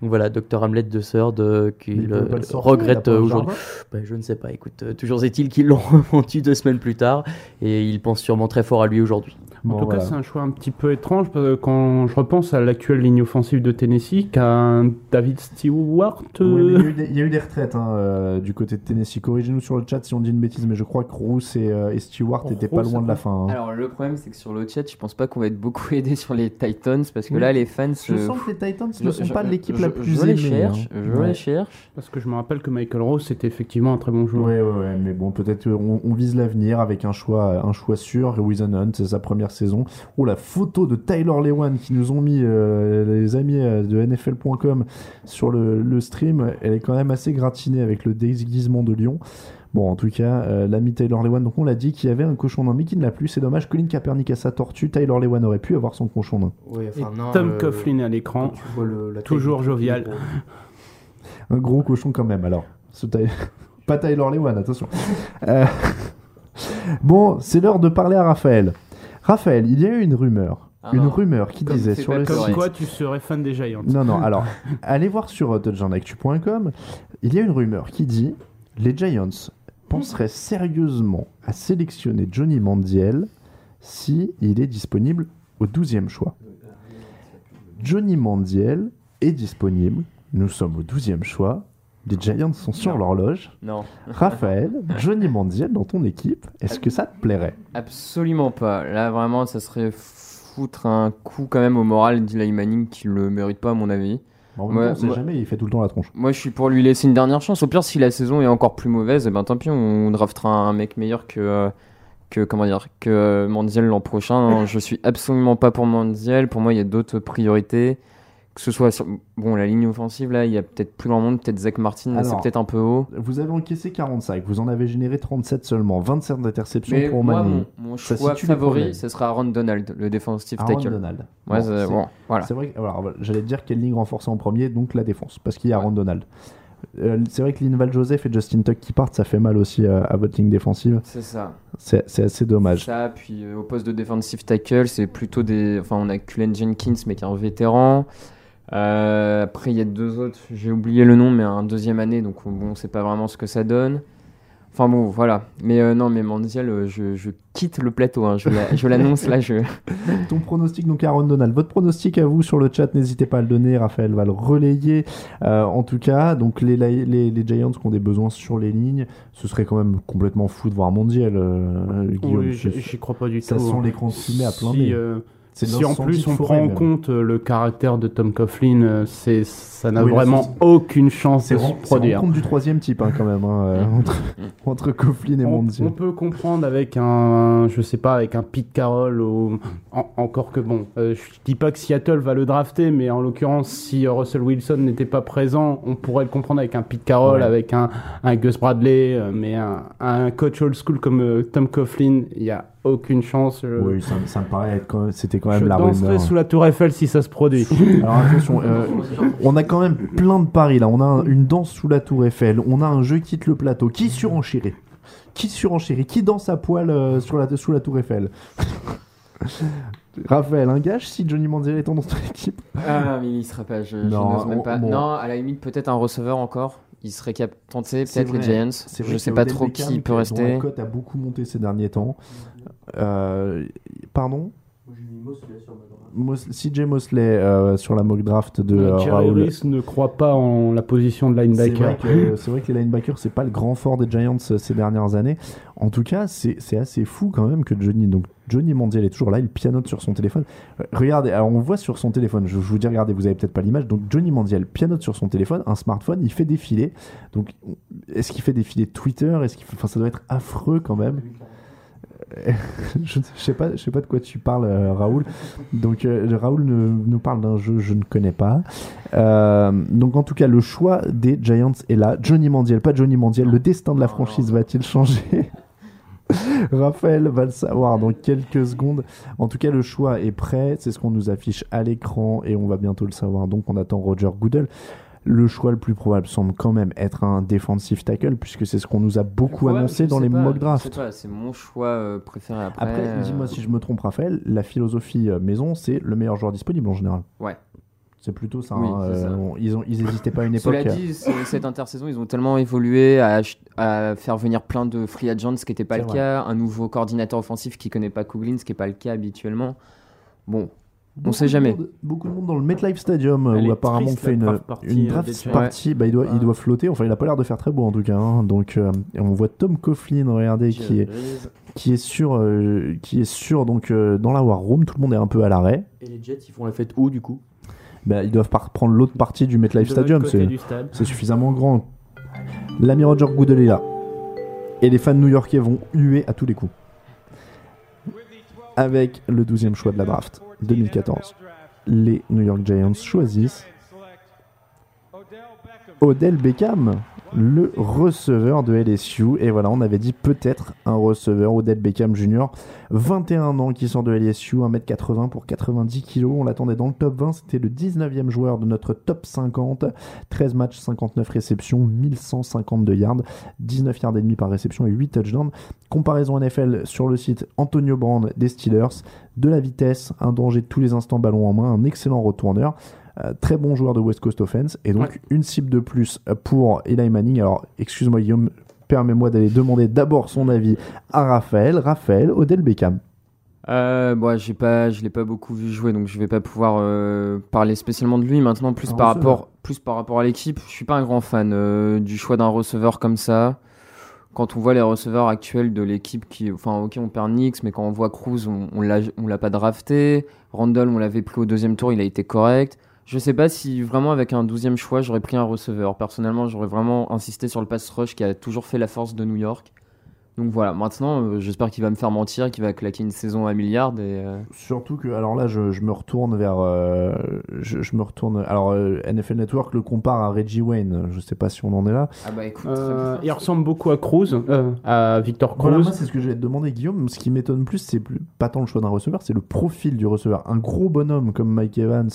Donc voilà, Dr Hamlet III euh, qui Mais il le, peut pas le sortir, regrette euh, aujourd'hui. Ben, je ne sais pas, écoute, euh, toujours est-il qu'ils l'ont [LAUGHS] revendu deux semaines plus tard et il pense sûrement très fort à lui aujourd'hui. En Bon, tout voilà. cas, c'est un choix un petit peu étrange parce que quand je repense à l'actuelle ligne offensive de Tennessee, qu'un David Stewart. Il, y a euh, eu des, il y a eu des retraites hein, euh, du côté de Tennessee. Corrigez-nous sur le chat si on dit une bêtise, mais je crois que Roos et, euh, et Stewart n'étaient pas loin de la fin. hein. Alors le problème c'est que sur le chat, je pense pas qu'on va être beaucoup [LAUGHS] aidé sur les Titans parce que Oui. là les fans Je se- sens que les Titans ne sont je- pas l'équipe la plus je les aimée. cherche, hein. je Ouais. les cherche. Parce que je me rappelle que Michael Rose était effectivement un très bon joueur. Ouais, ouais, ouais, mais bon, peut-être on, on vise l'avenir avec un choix, un choix sûr. Wizen Hunt, c'est sa première saison. Oh, la photo de Taylor Lewan qui nous ont mis euh, les amis euh, de NFL.com sur le, le stream, elle est quand même assez gratinée avec le déguisement de Lyon. Bon, en tout cas, euh, l'ami Taylor Lewan, donc on l'a dit qu'il y avait un cochon nain, mais qui ne l'a plus. C'est dommage. Colin Kaepernick a sa tortue. Taylor Lewan aurait pu avoir son cochon nain. Oui, Et Tom Coughlin à l'écran, toujours jovial. Un gros cochon quand même, alors. Ce [LAUGHS] Pas Taylor Lewan, attention. Euh, [LAUGHS] Bon, c'est l'heure de parler à Raphaël. Raphaël, il y a eu une rumeur. Ah une non. rumeur qui Comme disait sur le. Comme site. quoi tu serais fan des Giants. Non, non, [LAUGHS] alors, allez voir sur euh, touchdownactu.com. Il y a une rumeur qui dit les Giants penseraient sérieusement à sélectionner Johnny Mandiel si il est disponible au 12e choix. Johnny Mandiel est disponible. Nous sommes au 12e choix. Les Giants sont sur l'horloge. Non, Raphaël, [LAUGHS] Johnny Mandiel dans ton équipe, est-ce que ça te plairait? Absolument pas. Là vraiment, ça serait foutre un coup quand même au moral d'Eli Manning qui le mérite pas à mon avis. Bon, on sait moi- jamais, il fait tout le temps la tronche. Moi, je suis pour lui laisser une dernière chance. Au pire, si la saison est encore plus mauvaise, eh ben tant pis, on draftera un mec meilleur que euh, que comment dire que Mandiel l'an prochain. Je suis absolument pas pour Mandiel. Pour moi, il y a d'autres priorités. Que ce soit sur bon la ligne offensive là, il y a peut-être plus grand monde, peut-être Zach Martin, c'est peut-être un peu haut. Vous avez encaissé 45, vous en avez généré 37 seulement, 27 d'interceptions Mais pour moi, Manning. mon, mon choix favori, ce sera Aaron Donald, le défensif Aaron tackle. Donald. Ouais, Bon, c'est- bon, voilà. C'est vrai j'allais te dire quelle ligne renforcée en premier, donc la défense, parce qu'il y a Aaron Donald. Euh, c'est vrai que Linval Joseph et Justin Tuck qui partent, ça fait mal aussi euh, à votre ligne défensive. C'est ça. C'est c'est assez dommage. Ça, puis euh, au poste de defensive tackle, c'est plutôt des. Enfin, on a Cullen Jenkins, mais qui est un vétéran. Euh, après, il y a deux autres, j'ai oublié le nom, mais un deuxième année, donc bon, on sait pas vraiment ce que ça donne. Enfin bon, voilà. Mais euh, non, mais Mondial, euh, je, je quitte le plateau. hein. Je la- je l'annonce là. Je... [LAUGHS] Ton pronostic, donc Aaron Donald. Votre pronostic à vous sur le chat, n'hésitez pas à le donner. Raphaël va le relayer. Euh, en tout cas, donc les, les, les Giants qui ont des besoins sur les lignes, ce serait quand même complètement fou de voir Mondial. euh. Oui, j'y crois pas du Ça tout. sent hein. l'écran de fumée à plein Si, nez. C'est si en plus on prend en compte euh, le caractère de Tom Coughlin, euh, c'est ça n'a Oui, vraiment c'est- aucune chance C'est de se c'est produire. rencontre du troisième type hein, quand même, hein, euh, entre, [LAUGHS] entre Coughlin et On, on peut comprendre avec un, je sais pas, avec un Pete Carroll ou en- encore que bon, euh, je dis pas que Seattle va le drafter, mais en l'occurrence, si Russell Wilson n'était pas présent, on pourrait le comprendre avec un Pete Carroll, Ouais. avec un, un Gus Bradley, mais un, un coach old school comme euh, Tom Coughlin, il y a aucune chance. je- Oui, ça, ça me paraît être quand même- c'était quand même je la danserai sous la Tour Eiffel si ça se produit. [LAUGHS] Alors attention, euh, on a quand même plein de paris là. On a un- une danse sous la tour Eiffel, on a un jeu quitte le plateau. Qui surenchérit? Qui surenchérit? Qui danse à poil euh, sur la, sous la tour Eiffel? [LAUGHS] Raphaël, un gage si Johnny Manziel est dans ton équipe? Ah, mais il sera pas. Je, je Non, n'ose même on- pas. bon. Non, à la limite, peut-être un receveur encore. Il serait cap tenté, peut-être les. Giants. C'est vrai Je sais pas trop qui peut rester. La cote a beaucoup monté ces derniers temps. Euh, pardon Mos- CJ Mosley euh, sur la mock draft de euh, Jerry Raoul. Ne croit pas en la position de linebacker. c'est vrai que les linebackers, c'est pas le grand fort des Giants euh, ces dernières années. En tout cas, c'est c'est assez fou quand même que Johnny. Donc, Johnny Mondial est toujours là, il pianote sur son téléphone. Euh, Regardez, alors on voit sur son téléphone, je, je vous dis, regardez, vous avez peut-être pas l'image. Donc, Johnny Mondial pianote sur son téléphone, un smartphone, il fait défiler. Donc, est-ce qu'il fait défiler Twitter? Est-ce qu'il Enfin, ça doit être affreux quand même. Euh, [LAUGHS] je, je sais pas, je sais pas de quoi tu parles, euh, Raoul. Donc euh, Raoul ne- nous parle d'un jeu que je ne connais pas. Euh, donc en tout cas, le choix des Giants est là. Johnny Mandiel, pas Johnny Mandiel. Le destin de la franchise va-t-il changer [LAUGHS] Raphaël va le savoir dans quelques secondes. En tout cas, le choix est prêt. C'est ce qu'on nous affiche à l'écran et on va bientôt le savoir. Donc on attend Roger Goodell. Le choix le plus probable semble quand même être un defensive tackle puisque c'est ce qu'on nous a beaucoup Ouais, annoncé dans les pas, mock drafts. C'est mon choix euh, préféré après. Après, euh, dis-moi si je me trompe, Raphaël, la philosophie euh, maison, c'est le meilleur joueur disponible en général. Ouais. C'est plutôt ça. Oui, hein, ça. euh, ils, ont, ils hésitaient pas à une [LAUGHS] époque. Cela dit, cette intersaison, ils ont tellement évolué à, faire venir plein de free agents, ce qui n'était pas le vrai. cas. Un nouveau coordinateur offensif qui connaît pas Couglin, ce qui n'est pas le cas habituellement. Bon, on sait de jamais. monde- beaucoup de monde dans le MetLife Stadium Elle où apparemment on fait une draft party, une euh, draft party. Bah, il, doit, il Ouais. doit flotter. Enfin, il a pas l'air de faire très beau en tout cas. hein. Donc, euh, et on voit Tom Coughlin, regardez, qui est, qui est sûr, euh, qui est sûr donc euh, dans la War Room. Tout le monde est un peu à l'arrêt. Et les Jets, ils font la fête où du coup? Bah, ils doivent prendre l'autre partie du MetLife Stadium. c'est suffisamment grand. L'ami Roger Goodell est là. Et les fans new-yorkais vont huer à tous les coups. Avec le 12e choix de la draft 2014, les New York Giants choisissent Odell Beckham, le receveur de LSU. Et voilà, on avait dit peut-être un receveur, Odell Beckham Jr., 21 ans, qui sort de LSU, 1m80 pour 90 kg. On l'attendait dans le top 20, c'était le 19e joueur de notre top 50. 13 matchs, 59 réceptions, 1152 yards, 19 yards et demi par réception et 8 touchdowns. Comparaison NFL sur le site Antonio Brand des Steelers. De la vitesse, un danger de tous les instants ballon en main, un excellent retourneur. Euh, très bon joueur de West Coast Offense et donc Ouais. une cible de plus pour Eli Manning. Alors, excuse-moi Guillaume, permets-moi d'aller demander d'abord son avis à Raphaël. Raphaël, Odell Beckham. Euh, bon, j'ai pas, je l'ai pas beaucoup vu jouer, donc je vais pas pouvoir euh, parler spécialement de lui maintenant. Plus Un par receveur. rapport, plus par rapport à l'équipe, je suis pas un grand fan euh, du choix d'un receveur comme ça. Quand on voit les receveurs actuels de l'équipe, qui, enfin, ok, on perd Nix, mais quand on voit Cruz, on, on l'a, on l'a pas drafté. Randall, on l'avait pris au deuxième tour, il a été correct. Je sais pas si vraiment avec un douzième choix, j'aurais pris un receveur. Personnellement, j'aurais vraiment insisté sur le pass rush qui a toujours fait la force de New York. Donc voilà, maintenant, euh, j'espère qu'il va me faire mentir, qu'il va claquer une saison à milliard. Et, euh, Surtout que, alors là, je, je me retourne vers. euh, je, je me retourne. Alors, euh, NFL Network le compare à Reggie Wayne. Je sais pas si on en est là. Ah bah écoute, Euh, il ressemble beaucoup à Cruz, euh, à Victor Cruz. Voilà, moi, c'est ce que j'allais te demander, Guillaume. Ce qui m'étonne plus, c'est plus, pas tant le choix d'un receveur, c'est le profil du receveur. Un gros bonhomme comme Mike Evans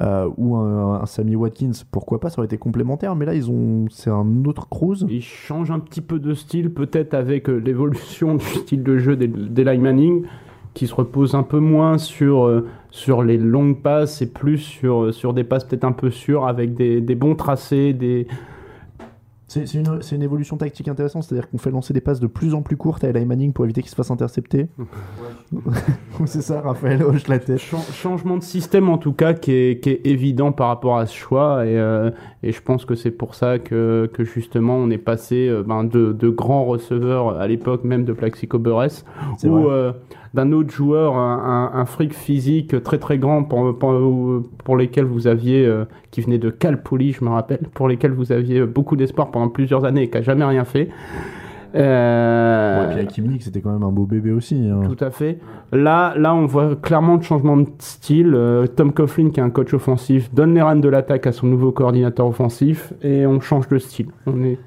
euh, ou un, Sammy Watkins, pourquoi pas, ça aurait été complémentaire. Mais là, ils ont, c'est un autre Cruz. Il change un petit peu de style, peut-être avec euh, l'évolution [LAUGHS] du style de jeu d'E- d'Eli Manning, qui se repose un peu moins sur, euh, sur les longues passes et plus sur, sur des passes peut-être un peu sûres, avec des, des bons tracés, des... C'est une, une évolution tactique intéressante, c'est-à-dire qu'on fait lancer des passes de plus en plus courtes à Eli Manning pour éviter qu'il se fasse intercepter. [LAUGHS] [LAUGHS] c'est ça, Raphaël [LAUGHS] hoche la tête. Chan- changement de système en tout cas qui est, qui est évident par rapport à ce choix et, euh, et je pense que c'est pour ça que, que justement on est passé euh, ben, de, de grands receveurs à l'époque même de Plaxico Burress euh, d'un autre joueur un, un, un fric physique très très grand pour, pour, pour lesquels vous aviez euh, qui venait de Cal Poly je me rappelle pour lesquels vous aviez beaucoup d'espoir pendant plusieurs années et qui a jamais rien fait Euh, Ouais, et puis Hakim Nick, c'était quand même un beau bébé aussi. hein. tout à fait. Là, là, on voit clairement le changement de style. Euh, Tom Coughlin, qui est un coach offensif, donne les rênes de l'attaque à son nouveau coordinateur offensif et on change de style. On est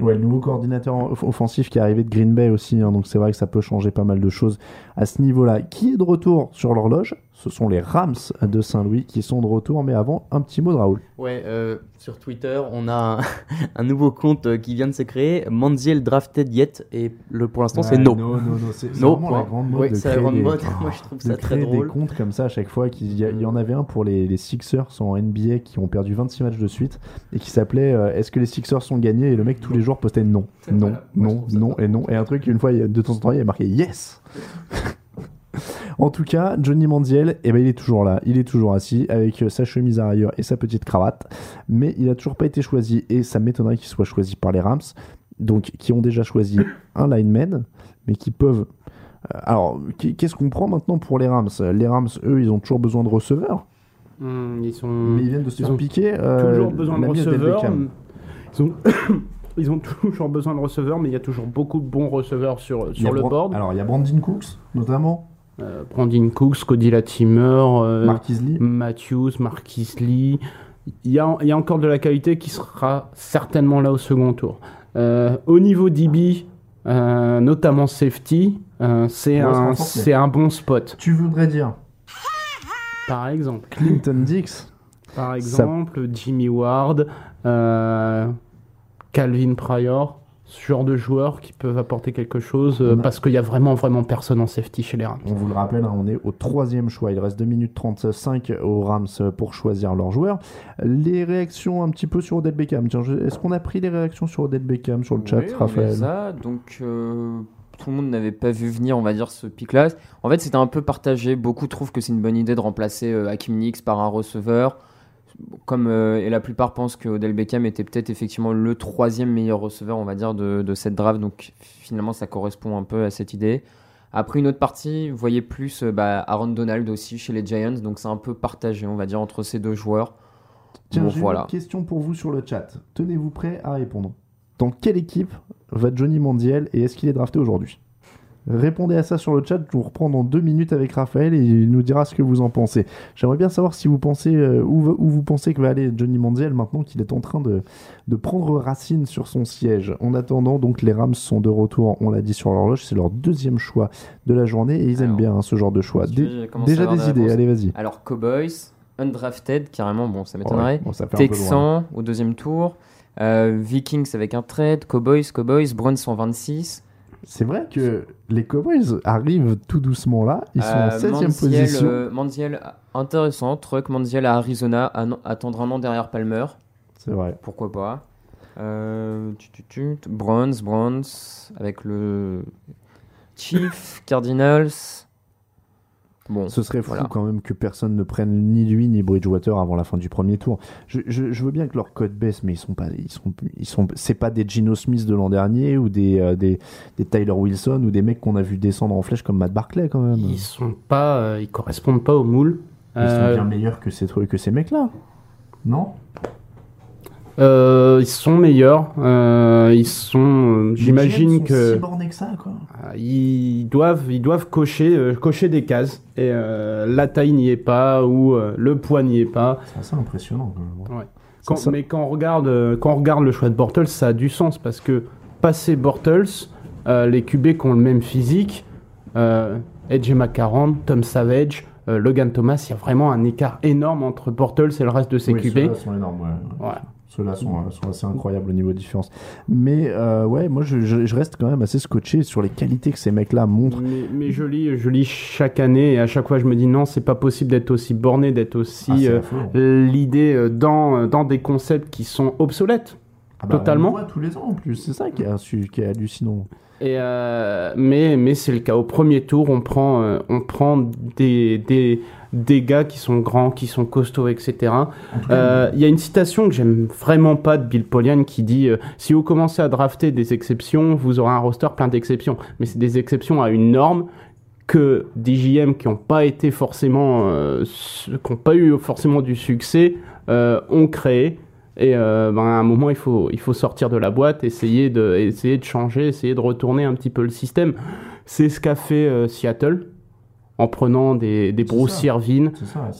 Ouais, le nouveau coordinateur off- offensif qui est arrivé de Green Bay aussi, hein, donc c'est vrai que ça peut changer pas mal de choses à ce niveau-là. Qui est de retour sur l'horloge? Ce sont les Rams de Saint-Louis qui sont de retour, mais avant, un petit mot de Raoul. Ouais, euh, sur Twitter, on a [LAUGHS] un, nouveau compte euh, qui vient de se créer, Manziel Drafted Yet, et le, pour l'instant c'est no. No, no, no, c'est No, vraiment la grande mode Ouais, de c'est la grande des- mode. [LAUGHS] [LAUGHS] Moi, je trouve de ça très créer drôle. des comptes comme ça à chaque fois. qu'il y, a- il y en avait un pour les, les Sixers en NBA qui ont perdu 26 matchs de suite et qui s'appelait euh, Est-ce que les Sixers sont gagnés? Et le mec tous les jours postait non, non, non, non et non. Et un truc, une fois, de temps en temps, il y a marqué Yes [LAUGHS] En tout cas, Johnny Mandiel, eh ben, il est toujours là, il est toujours assis avec euh, sa chemise à rayures et sa petite cravate, mais il a toujours pas été choisi et ça m'étonnerait qu'il soit choisi par les Rams, donc qui ont déjà choisi un lineman, mais qui peuvent. euh, Alors, qu- qu'est-ce qu'on prend maintenant pour les Rams? Les Rams, eux, ils ont toujours besoin de receveurs, Hum, ils sont. mais ils viennent de se faire piquer. euh, toujours besoin de receveurs. Ils ont, [COUGHS] ils ont toujours besoin de receveurs, mais il y a toujours beaucoup de bons receveurs sur, sur le Bran- board. Alors, il y a Brandon Cooks, notamment. Euh, Brandon Cooks, Cody Latimer, euh. Matthews, Marquis Lee. Il y, a, il y a encore de la qualité qui sera certainement là au second tour. Euh, au niveau DB, euh, notamment safety, c'est un, bon spot. Tu voudrais dire Par exemple, Clinton Dix par exemple Jimmy Ward, Calvin Pryor, ce genre de joueurs qui peuvent apporter quelque chose euh, parce qu'il y a vraiment vraiment personne en safety chez les Rams. On vous le rappelle, hein, on est au troisième choix. Il reste 2 minutes 35 aux Rams pour choisir leurs joueurs. Les réactions un petit peu sur Odell Beckham. Est-ce qu'on a pris les réactions sur Odell Beckham sur le chat, on Raphaël les a, donc euh, tout le monde n'avait pas vu venir, on va dire, ce pic-là. En fait, c'était un peu partagé. Beaucoup trouvent que c'est une bonne idée de remplacer euh, Hakim Nix par un receveur. Comme, euh, et la plupart pensent que Odell Beckham était peut-être effectivement le troisième meilleur receveur, on va dire, de, de cette draft. Donc finalement, ça correspond un peu à cette idée. Après une autre partie, vous voyez plus euh, bah, Aaron Donald aussi chez les Giants. Donc c'est un peu partagé, on va dire, entre ces deux joueurs. Tiens, Bon, j'ai voilà. une question pour vous sur le chat. Tenez-vous prêts à répondre. Dans quelle équipe va Johnny Mandiel et est-ce qu'il est drafté aujourd'hui? Répondez à ça sur le chat, je vous reprends dans deux minutes avec Raphaël et il nous dira ce que vous en pensez. J'aimerais bien savoir si vous pensez euh, où, vous pensez que va aller Johnny Mandiel maintenant qu'il est en train de, de prendre racine sur son siège. En attendant, donc les Rams sont de retour, on l'a dit sur l'horloge, c'est leur deuxième choix de la journée et ils aiment bien hein, ce genre de choix. Dé- déjà des idées, allez vas-y. Alors, Cowboys, Undrafted, carrément, bon, ça m'étonnerait. Ouais, bon. Texans au deuxième tour. Euh, Vikings avec un trade. Cowboys, Cowboys, Browns en 26. C'est vrai que les Cowboys arrivent tout doucement là, ils sont en Euh, 16e Manziel, position. euh, Manziel, intéressant. Truck, Manziel à Arizona, à attendre un an derrière Palmer. C'est vrai. Pourquoi pas. Euh, tu, tu, tu, tu, Browns, Browns, avec le Chief, Cardinals. Bon, Ce serait fou voilà. quand même que personne ne prenne ni lui ni Bridgewater avant la fin du premier tour. Je, je- je veux bien que leur code baisse, mais ils sont pas, ils sont, ils sont, c'est pas des Gino Smith de l'an dernier ou des, euh, des, des Tyler Wilson ou des mecs qu'on a vu descendre en flèche comme Matt Barclay quand même. Ils sont pas, euh, ils correspondent pas au moule. Ils sont Euh, bien meilleurs que ces trucs, que ces mecs-là, non? Euh, ils sont meilleurs. euh, ils sont. euh, J'imagine que si bornés que ça, quoi. euh, ils doivent, ils doivent cocher, euh, cocher des cases. Et euh, la taille n'y est pas ou euh, le poids n'y est pas. C'est assez impressionnant. Quand même. Ouais. Quand- ça. mais quand on regarde, quand on regarde le choix de Bortles, ça a du sens parce que passer Bortles, euh, les QB qui ont le même physique, euh, Edge McCarron, Tom Savage, euh, Logan Thomas, il y a vraiment un écart énorme entre Bortles et le reste de ses Oui, QB. sont énormes, ouais. Ouais. Ceux-là sont, euh, sont assez incroyables au niveau de différence. Mais euh, ouais, moi je, je- je reste quand même assez scotché sur les qualités que ces mecs-là montrent. Mais, mais je lis, je lis chaque année et à chaque fois je me dis non, c'est pas possible d'être aussi borné, d'être aussi Ah, euh, l'idée dans, dans des concepts qui sont obsolètes. Ah bah, totalement. On le voit tous les ans en plus, c'est ça qui est, su- qui est hallucinant. Et euh, mais mais c'est le cas. Au premier tour, on prend, euh, on prend des, des, des gars qui sont grands, qui sont costauds, etc. Euh, Il y a une citation que j'aime vraiment pas de Bill Polian qui dit Si vous commencez à drafter des exceptions, vous aurez un roster plein d'exceptions. Mais c'est des exceptions à une norme que des JM qui n'ont pas été forcément, qui n'ont pas eu forcément du succès, ont créé. Et euh, ben, à un moment, il faut, il faut sortir de la boîte, essayer de, essayer de changer, essayer de retourner un petit peu le système. C'est ce qu'a fait euh, Seattle en prenant des, des Bruce. Irvin,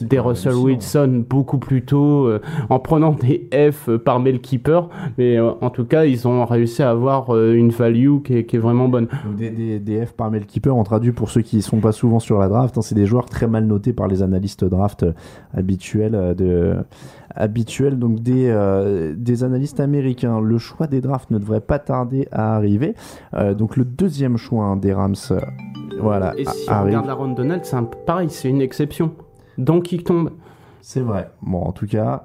des Russell hallucinant. Wilson beaucoup plus tôt, euh, en prenant des F par Mel Keeper. Mais euh, en tout cas, ils ont réussi à avoir euh, une value qui est, qui est vraiment bonne. Des, des, des F par Keeper, on traduit pour ceux qui ne sont pas souvent sur la draft, hein, c'est des joueurs très mal notés par les analystes draft habituels de habituels donc des, euh, des analystes américains. Le choix des drafts ne devrait pas tarder à arriver. Euh, donc le deuxième choix hein, des Rams, euh, voilà, Et si on regarde la ronde Donald, c'est pareil, c'est une exception. Donc il tombe. C'est vrai. Bon, en tout cas,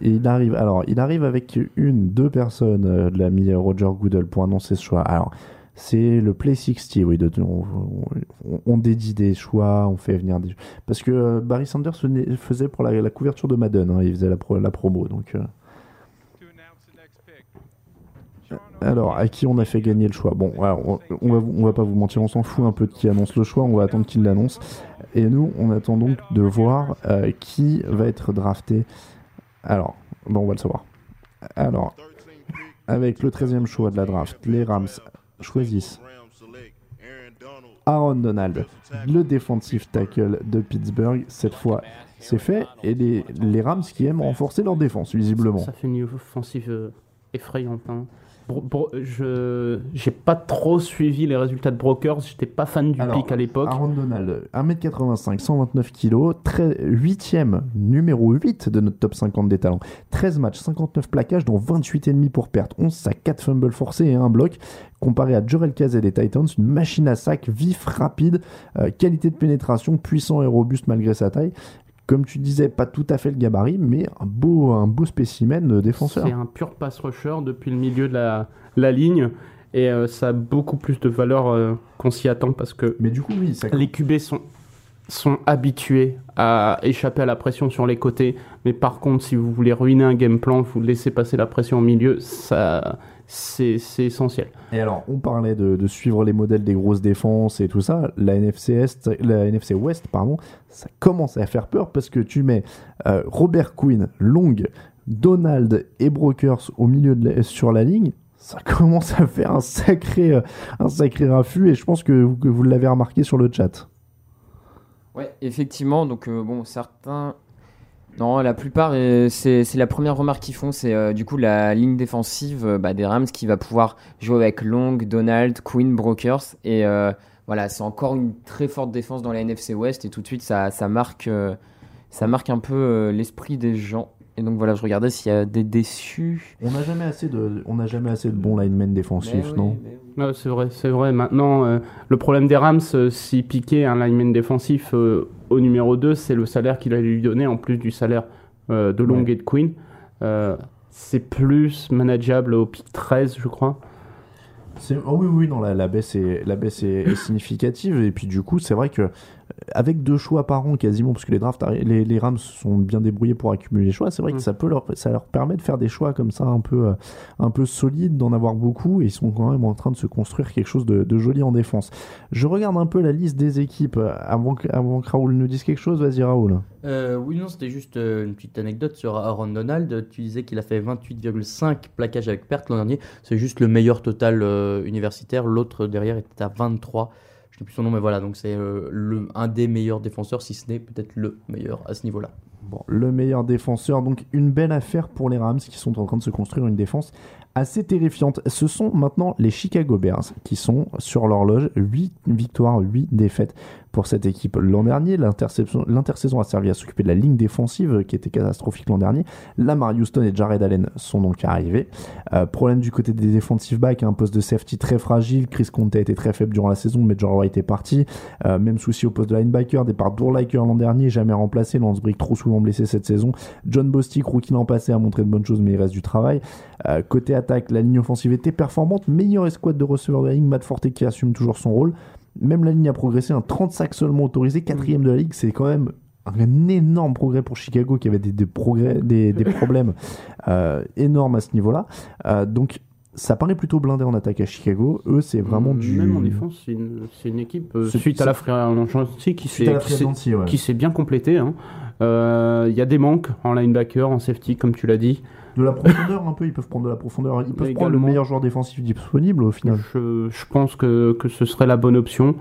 il arrive. Alors, il arrive avec une, deux personnes euh, de l'ami Roger Goodell pour annoncer ce choix. Alors, c'est le Play 60, oui. On, dédie des choix, on fait venir des. Parce que euh, Barry Sanders faisait pour la, couverture de Madden, hein, il faisait la, pro- la promo. Donc, euh. Alors, à qui on a fait gagner le choix? Bon, on, on va pas vous mentir, on s'en fout un peu de qui annonce le choix, on va attendre qu'il l'annonce. Et nous, on attend donc de voir euh, qui va être drafté. Alors, bon, on va le savoir. Alors, avec le 13e choix de la draft, les Rams choisissent Aaron Donald, le defensive tackle de Pittsburgh. Cette fois, c'est fait. Et les, Rams qui aiment renforcer leur défense, visiblement. Ça une offensive effrayante. hein. Je j'ai pas trop suivi les résultats de Brokers, j'étais pas fan du Alors, pic à l'époque. Aaron Donald, 1m85, 129 kg, 8ème, numéro 8 de notre top 50 des talents. 13 matchs, 59 plaquages, dont 28,5 pour perte, 11 sacs, 4 fumbles forcés et 1 bloc. Comparé à Jorel Casey des Titans, une machine à sac, vif, rapide, euh, qualité de pénétration, puissant et robuste malgré sa taille. Comme tu disais, pas tout à fait le gabarit, mais un beau, un beau spécimen de défenseur. C'est un pur pass rusher depuis le milieu de la, la ligne. Et euh, ça a beaucoup plus de valeur euh, qu'on s'y attend parce que Mais du coup, oui, ça... les QB sont, sont habitués à échapper à la pression sur les côtés. Mais par contre, si vous voulez ruiner un game plan, vous laissez passer la pression au milieu, ça, c'est essentiel. Et alors, on parlait de, de suivre les modèles des grosses défenses et tout ça. La NFC, Est, la NFC West, pardon, ça commence à faire peur parce que tu mets euh, Robert Quinn, Long, Donald et Brokers au milieu de la- sur la ligne. Ça [LAUGHS] commence à faire un sacré, euh, un sacré raffut et je pense que, vous- que vous l'avez remarqué sur le chat. Ouais, effectivement. Donc, euh, bon, certains. Non, la plupart, euh, c'est la première remarque qu'ils font, c'est euh, du coup la ligne défensive euh, bah, des Rams qui va pouvoir jouer avec Long, Donald, Quinn, Brokers. Et voilà, c'est encore une très forte défense dans la NFC West. Et tout de suite, ça, marque, ça marque un peu l'esprit des gens. Et donc voilà, je regardais s'il y a des déçus. On n'a jamais assez de, on n'a jamais assez de bons linemen défensifs, Mais oui, non? mais c'est vrai, c'est vrai. Maintenant, euh, le problème des Rams, euh, s'il piquait un lineman défensif euh, au numéro 2, c'est le salaire qu'il allait lui donner en plus du salaire euh, de Long Ouais. et de Queen. Euh, c'est plus manageable au pic 13, je crois. C'est- oh oui, oui, non, la, la baisse, est, la baisse est, est significative. Et puis, du coup, c'est vrai que euh, avec deux choix par an quasiment, parce que les, drafts, les, les Rams sont bien débrouillés pour accumuler les choix, c'est vrai que Mm. ça, peut leur, ça leur permet de faire des choix comme ça un peu, euh, un peu solides, d'en avoir beaucoup. Et ils sont quand même en train de se construire quelque chose de, de joli en défense. Je regarde un peu la liste des équipes euh, avant que, avant que Raoul nous dise quelque chose. Vas-y, Raoul. Euh, oui, non, c'était juste une petite anecdote sur Aaron Donald. Tu disais qu'il a fait 28,5 plaquages avec perte l'an dernier. C'est juste le meilleur total euh, universitaire. L'autre derrière était à 23. Je n'ai plus son nom, mais voilà. Donc c'est euh, un des meilleurs défenseurs, si ce n'est peut-être le meilleur à ce niveau-là. Bon, le meilleur défenseur, donc une belle affaire pour les Rams qui sont en train de se construire une défense assez terrifiante. Ce sont maintenant les Chicago Bears qui sont sur l'horloge, 8 victoires, 8 défaites. Pour cette équipe l'an dernier. L'intersaison a servi à s'occuper de la ligne défensive euh, qui était catastrophique l'an dernier. Lamar Houston et Jared Allen sont donc arrivés. Euh, problème du côté des defensive backs, un poste de safety très fragile. Chris Conte a été très faible durant la saison, mais George White est parti. Euh, même souci au poste de linebacker, départ d'Urlacher l'an dernier, jamais remplacé. Lance Brick trop souvent blessé cette saison. John Bostic, rookie l'an passé, a montré de bonnes choses, mais il reste du travail. Côté attaque, la ligne offensive était performante. Meilleure escouade de receveurs de la ligne, Matt Forte qui assume toujours son rôle. Même la ligne a progressé, un 30 sacs seulement autorisé, quatrième de la ligue, c'est quand même un énorme progrès pour Chicago qui avait des, des progrès, des, des [LAUGHS] problèmes euh, énormes à ce niveau-là. Euh, donc ça paraît plutôt blindé en attaque à Chicago. Eux, c'est vraiment du. Même en défense, c'est une, une équipe, euh, suite à la agency, qui s'est ouais. bien complétée. hein. Euh, Il y a des manques en linebacker, en safety, comme tu l'as dit. De la profondeur un peu, ils peuvent prendre de la profondeur. Ils peuvent prendre le meilleur joueur défensif disponible au final. Je, je pense que, que ce serait la bonne option.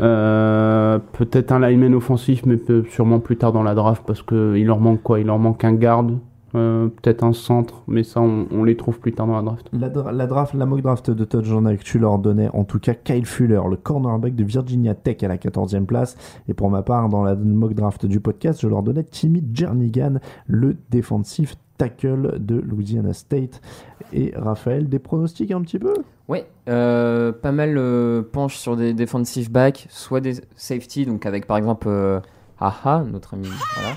Euh, Peut-être un lineman offensif, mais sûrement plus tard dans la draft, parce qu'il leur manque quoi? Il leur manque un garde, euh, peut-être un centre, mais ça, on, on les trouve plus tard dans la draft. La, dra- la draft, la mock draft de Touchdown Actu leur donnait en tout cas Kyle Fuller, le cornerback de Virginia Tech à la 14e place. Et pour ma part, dans la mock draft du podcast, je leur donnais Timmy Jernigan, le défensif tackle de Louisiana State. Et Raphaël, des pronostics un petit peu? Ouais, euh, pas mal euh, penche sur des defensive backs, soit des safety, donc avec par exemple euh, Aha, notre ami, voilà.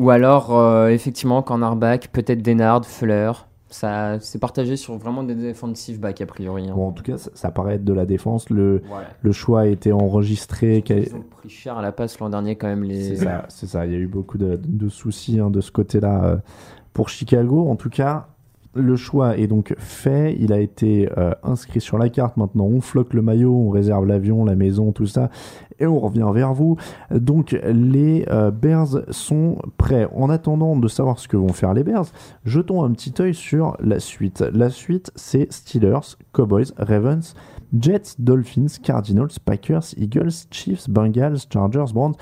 Ou alors euh, effectivement cornerback, peut-être Denard, Fuller. Ça, c'est partagé sur vraiment des defensive backs a priori. hein. Bon, en tout cas, ça, ça paraît être de la défense. Le, Voilà. le choix a été enregistré. qu'a- Ils ont pris cher à la passe l'an dernier quand même les. C'est ça. Il y a eu beaucoup de, de soucis hein, de ce côté-là euh, pour Chicago. En tout cas, le choix est donc fait. Il a été euh, inscrit sur la carte. Maintenant, on floque le maillot, on réserve l'avion, la maison, tout ça, et on revient vers vous. Donc, les euh, Bears sont prêts. En attendant de savoir ce que vont faire les Bears, jetons un petit œil sur la suite. La suite, c'est Steelers, Cowboys, Ravens. Jets, Dolphins, Cardinals, Packers, Eagles, Chiefs, Bengals, Chargers, Browns.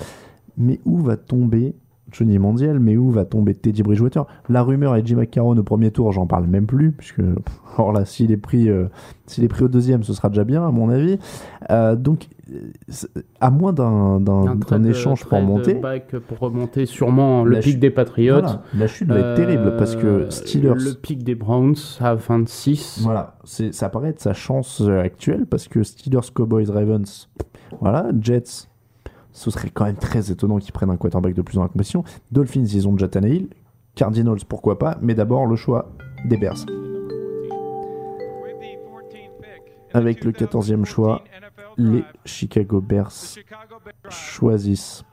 Mais où va tomber Johnny Mandiel Mais où va tomber Teddy Bridgewater? La rumeur est Jim McCarron au premier tour, j'en parle même plus, puisque [LAUGHS] alors là, s'il est pris, euh, s'il est pris au deuxième, ce sera déjà bien à mon avis. Euh, donc, euh, à moins d'un d'un- échange pour monter, pour remonter sûrement le pic chute- des Patriots. voilà, la chute va être terrible parce que Steelers. Le pic des Browns à 26. Voilà, c'est, ça paraît être sa chance actuelle parce que Steelers, Cowboys, Ravens, voilà, Jets, ce serait quand même très étonnant qu'ils prennent un quarterback de plus dans la compétition. Dolphins, ils ont déjà Tannehill. Cardinals, pourquoi pas, mais d'abord le choix des Bears. Avec le 14e choix, les Chicago Bears choisissent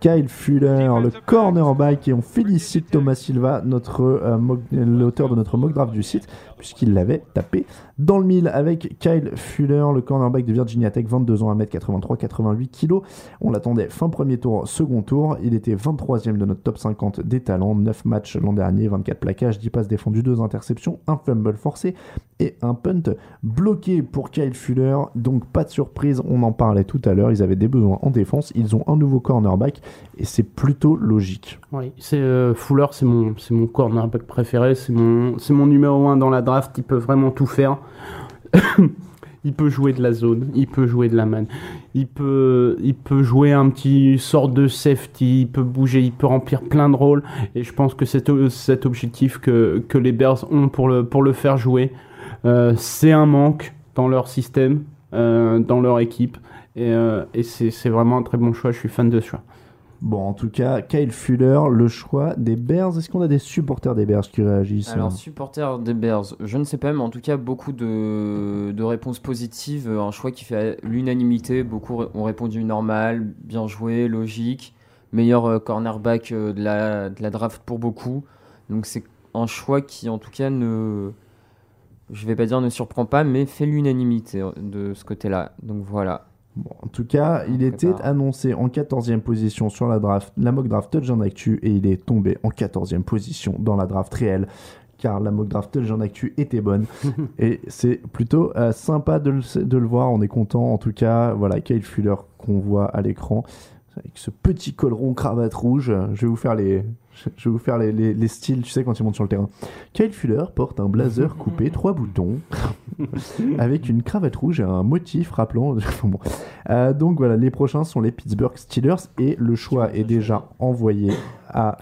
Kyle Fuller. Le cornerback, et on félicite Thomas Silva, notre euh, l'auteur de notre mock draft du site, puisqu'il l'avait tapé dans le mille avec Kyle Fuller, le cornerback de Virginia Tech, 22 ans, 1m83, 88 kg. On l'attendait fin premier tour, second tour. Il était 23e de notre top 50 des talents, 9 matchs l'an dernier, 24 plaquages, 10 passes défendues, 2 interceptions, un fumble forcé et un punt bloqué pour Kyle Fuller. Donc pas de surprise, on en parlait tout à l'heure, ils avaient des besoins en défense, ils ont un nouveau cornerback et c'est plutôt logique. Oui, c'est euh, Fuller, c'est mon, c'est mon cornerback préféré, c'est mon, c'est mon numéro 1 dans la draft. Il peut vraiment tout faire. [COUGHS] il peut jouer de la zone, il peut jouer de la man, il peut, il peut jouer un petit sort de safety, il peut bouger, il peut remplir plein de rôles. Et je pense que c'est cet objectif que, que les Bears ont pour le, pour le faire jouer. Euh, c'est un manque dans leur système, euh, dans leur équipe. Et, euh, et c'est, vraiment un très bon choix. Je suis fan de ce choix. Bon, en tout cas, Kyle Fuller, le choix des Bears. Est-ce qu'on a des supporters des Bears qui réagissent Alors, supporter des Bears, je ne sais pas, mais en tout cas, beaucoup de, de réponses positives. Un choix qui fait l'unanimité. Beaucoup ont répondu normal, bien joué, logique. Meilleur euh, cornerback euh, de la, de la draft pour beaucoup. Donc, c'est un choix qui, en tout cas, ne. Je vais pas dire ne surprend pas, mais fait l'unanimité euh, de ce côté-là. Donc voilà. Bon, en tout cas, il était annoncé en 14e position sur la draft, la mock draft Touchdown Actu, et il est tombé en 14e position dans la draft réelle, car la mock draft Touchdown Actu était bonne. [LAUGHS] et c'est plutôt euh, sympa de le, de le voir, on est content. En tout cas, voilà, Kyle Fuller qu'on voit à l'écran, avec ce petit col rond cravate rouge. Je vais vous faire les, [LAUGHS] Je vais vous faire les, les- les styles, tu sais, quand ils montent sur le terrain. Kyle Fuller porte un blazer [LAUGHS] coupé, trois boutons, [LAUGHS] avec une cravate rouge et un motif rappelant. Bon. Euh, donc voilà, les prochains sont les Pittsburgh Steelers et le choix est déjà envoyé à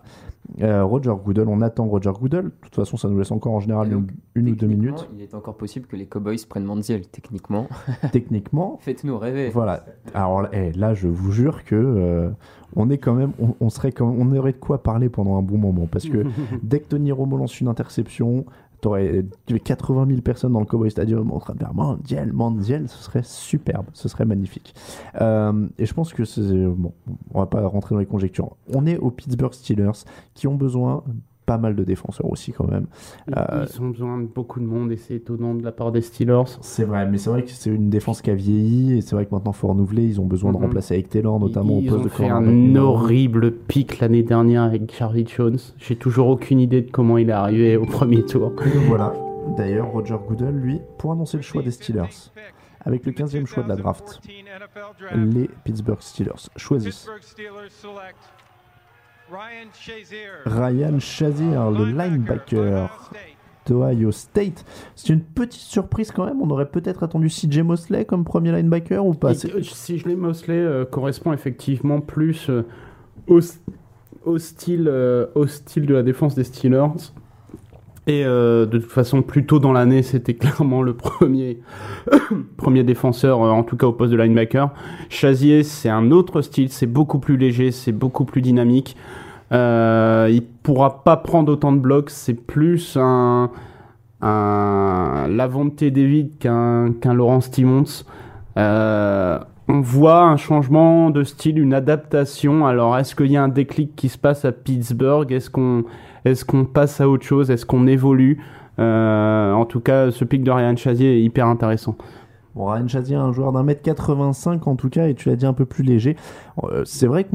euh, Roger Goodell. On attend Roger Goodell. De toute façon, ça nous laisse encore en général une, une ou deux minutes. Il est encore possible que les Cowboys prennent Manziel, techniquement. [LAUGHS] Techniquement, Faites-nous rêver. Voilà. Alors eh, là, je vous jure que euh, on est quand même, on, on serait quand on aurait de quoi parler pendant un bon moment parce que [LAUGHS] dès que Tony Romo lance une interception, t'aurais 80 000 personnes dans le Cowboy Stadium en train de faire Mandiel, Mandiel, ce serait superbe, ce serait magnifique. Euh, et je pense que c'est bon, on va pas rentrer dans les conjectures. On est aux Pittsburgh Steelers qui ont besoin pas mal de défenseurs aussi quand même. Euh, Ils ont besoin de beaucoup de monde et c'est étonnant de la part des Steelers. C'est vrai, mais c'est vrai que c'est une défense qui a vieilli et c'est vrai que maintenant faut renouveler. Ils ont besoin de Mhm. remplacer avec Taylor, notamment Ils au poste ont de fait cornerback un numéro un. horrible pic l'année dernière avec Charlie Jones. J'ai toujours aucune idée de comment il est arrivé au premier tour. [LAUGHS] Voilà. D'ailleurs, Roger Goodell, lui, pour annoncer le choix des Steelers, avec le 15e choix de la draft, les Pittsburgh Steelers choisissent Ryan Shazier. Le linebacker d'Ohio State. C'est une petite surprise quand même. On aurait peut-être attendu CJ Mosley comme premier linebacker ou pas? Je l'ai Mosley euh, correspond effectivement plus euh, au, s- au style, euh, au style de la défense des Steelers. Euh, de toute façon, plus tôt dans l'année, c'était [LAUGHS] clairement le premier, [COUGHS] premier défenseur, euh, en tout cas au poste de linebacker. Chazier, c'est un autre style, c'est beaucoup plus léger, c'est beaucoup plus dynamique. Euh, il pourra pas prendre autant de blocs, c'est plus un, un David qu'un qu'un Laurence Timmons. Euh, on voit un changement de style, une adaptation. Alors, est-ce qu'il y a un déclic qui se passe à Pittsburgh? Est-ce qu'on est qu'on passe à autre chose? Est-ce qu'on évolue? Euh, En tout cas, ce pic de Ryan Chazier est hyper intéressant. Bon, Ryan Chazier, un joueur d'un mètre 85 en tout cas, et tu l'as dit un peu plus léger. Euh, c'est vrai que,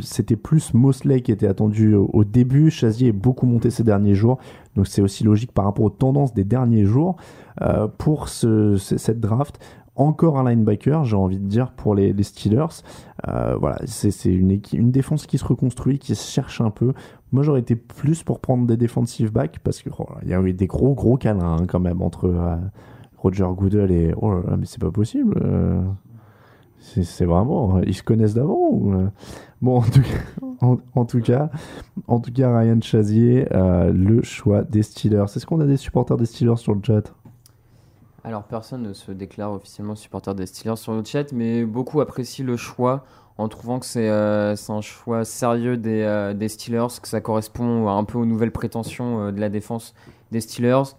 c'était plus Mosley qui était attendu au, début. Chazier est beaucoup monté ces derniers jours, donc c'est aussi logique par rapport aux tendances des derniers jours euh, pour ce- ce- cette draft. Encore un linebacker, j'ai envie de dire, pour les, Steelers. Euh, voilà, c'est une, défense qui se reconstruit, qui se cherche un peu. Moi, j'aurais été plus pour prendre des defensive backs parce que oh, il y a eu des gros gros câlins hein, quand même entre euh, Roger Goodell et oh là là, mais c'est pas possible. euh, c'est vraiment ils se connaissent d'avant bon en tout cas [LAUGHS] en, tout cas en tout cas Ryan Chazier le choix des Steelers. Est-ce qu'on a des supporters des Steelers sur le chat? Alors personne ne se déclare officiellement supporter des Steelers sur le chat, mais beaucoup apprécient le choix en trouvant que c'est euh, un choix sérieux des, euh, des Steelers, que ça correspond un peu aux nouvelles prétentions euh, de la défense des Steelers.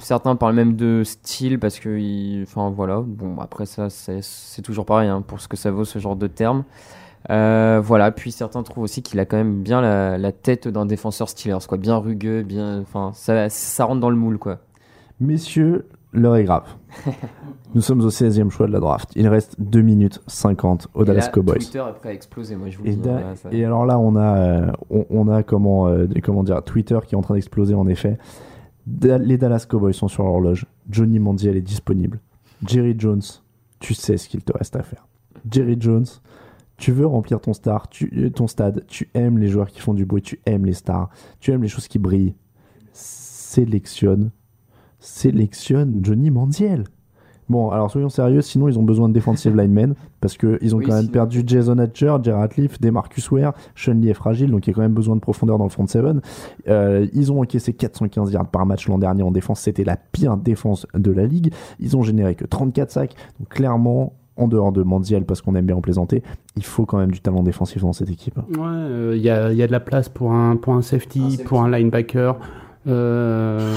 Certains parlent même de style parce que, enfin voilà, bon après ça c'est c'est toujours pareil hein, pour ce que ça vaut ce genre de terme. Euh, voilà, puis certains trouvent aussi qu'il a quand même bien la, la tête d'un défenseur Steelers, quoi, bien rugueux, bien, enfin ça, ça rentre dans le moule quoi. Messieurs, l'heure est grave. [LAUGHS] Nous sommes au 16e choix de la draft. Il reste 2 minutes 50 aux Et Dallas là, Cowboys. Twitter moi je vous Et, dis. da- là, ça- et alors là, on a, euh, on, on a comment, euh, comment dire, Twitter qui est en train d'exploser en effet. Da- les Dallas Cowboys sont sur l'horloge. Johnny Mandiel est disponible. Jerry Jones, tu sais ce qu'il te reste à faire. Jerry Jones, tu veux remplir ton, star, tu, euh, ton stade, tu aimes les joueurs qui font du bruit, tu aimes les stars, tu aimes les choses qui brillent. Sélectionne, sélectionne Johnny Mandiel. Bon, alors soyons sérieux, sinon ils ont besoin de defensive linemen parce qu'ils ont Oui, quand même sinon- perdu Jason Hatcher, Gerard Leaf, Demarcus Ware, Sean Lee est fragile, donc il y a quand même besoin de profondeur dans le front seven. Euh, ils ont encaissé 415 yards par match l'an dernier en défense, c'était la pire défense de la ligue. Ils ont généré que 34 sacs, donc clairement, en dehors de Mandiel, parce qu'on aime bien en plaisanter, il faut quand même du talent défensif dans cette équipe. Ouais, euh, il y, a, y a de la place pour un, pour un safety, Un safety. pour un linebacker. Euh...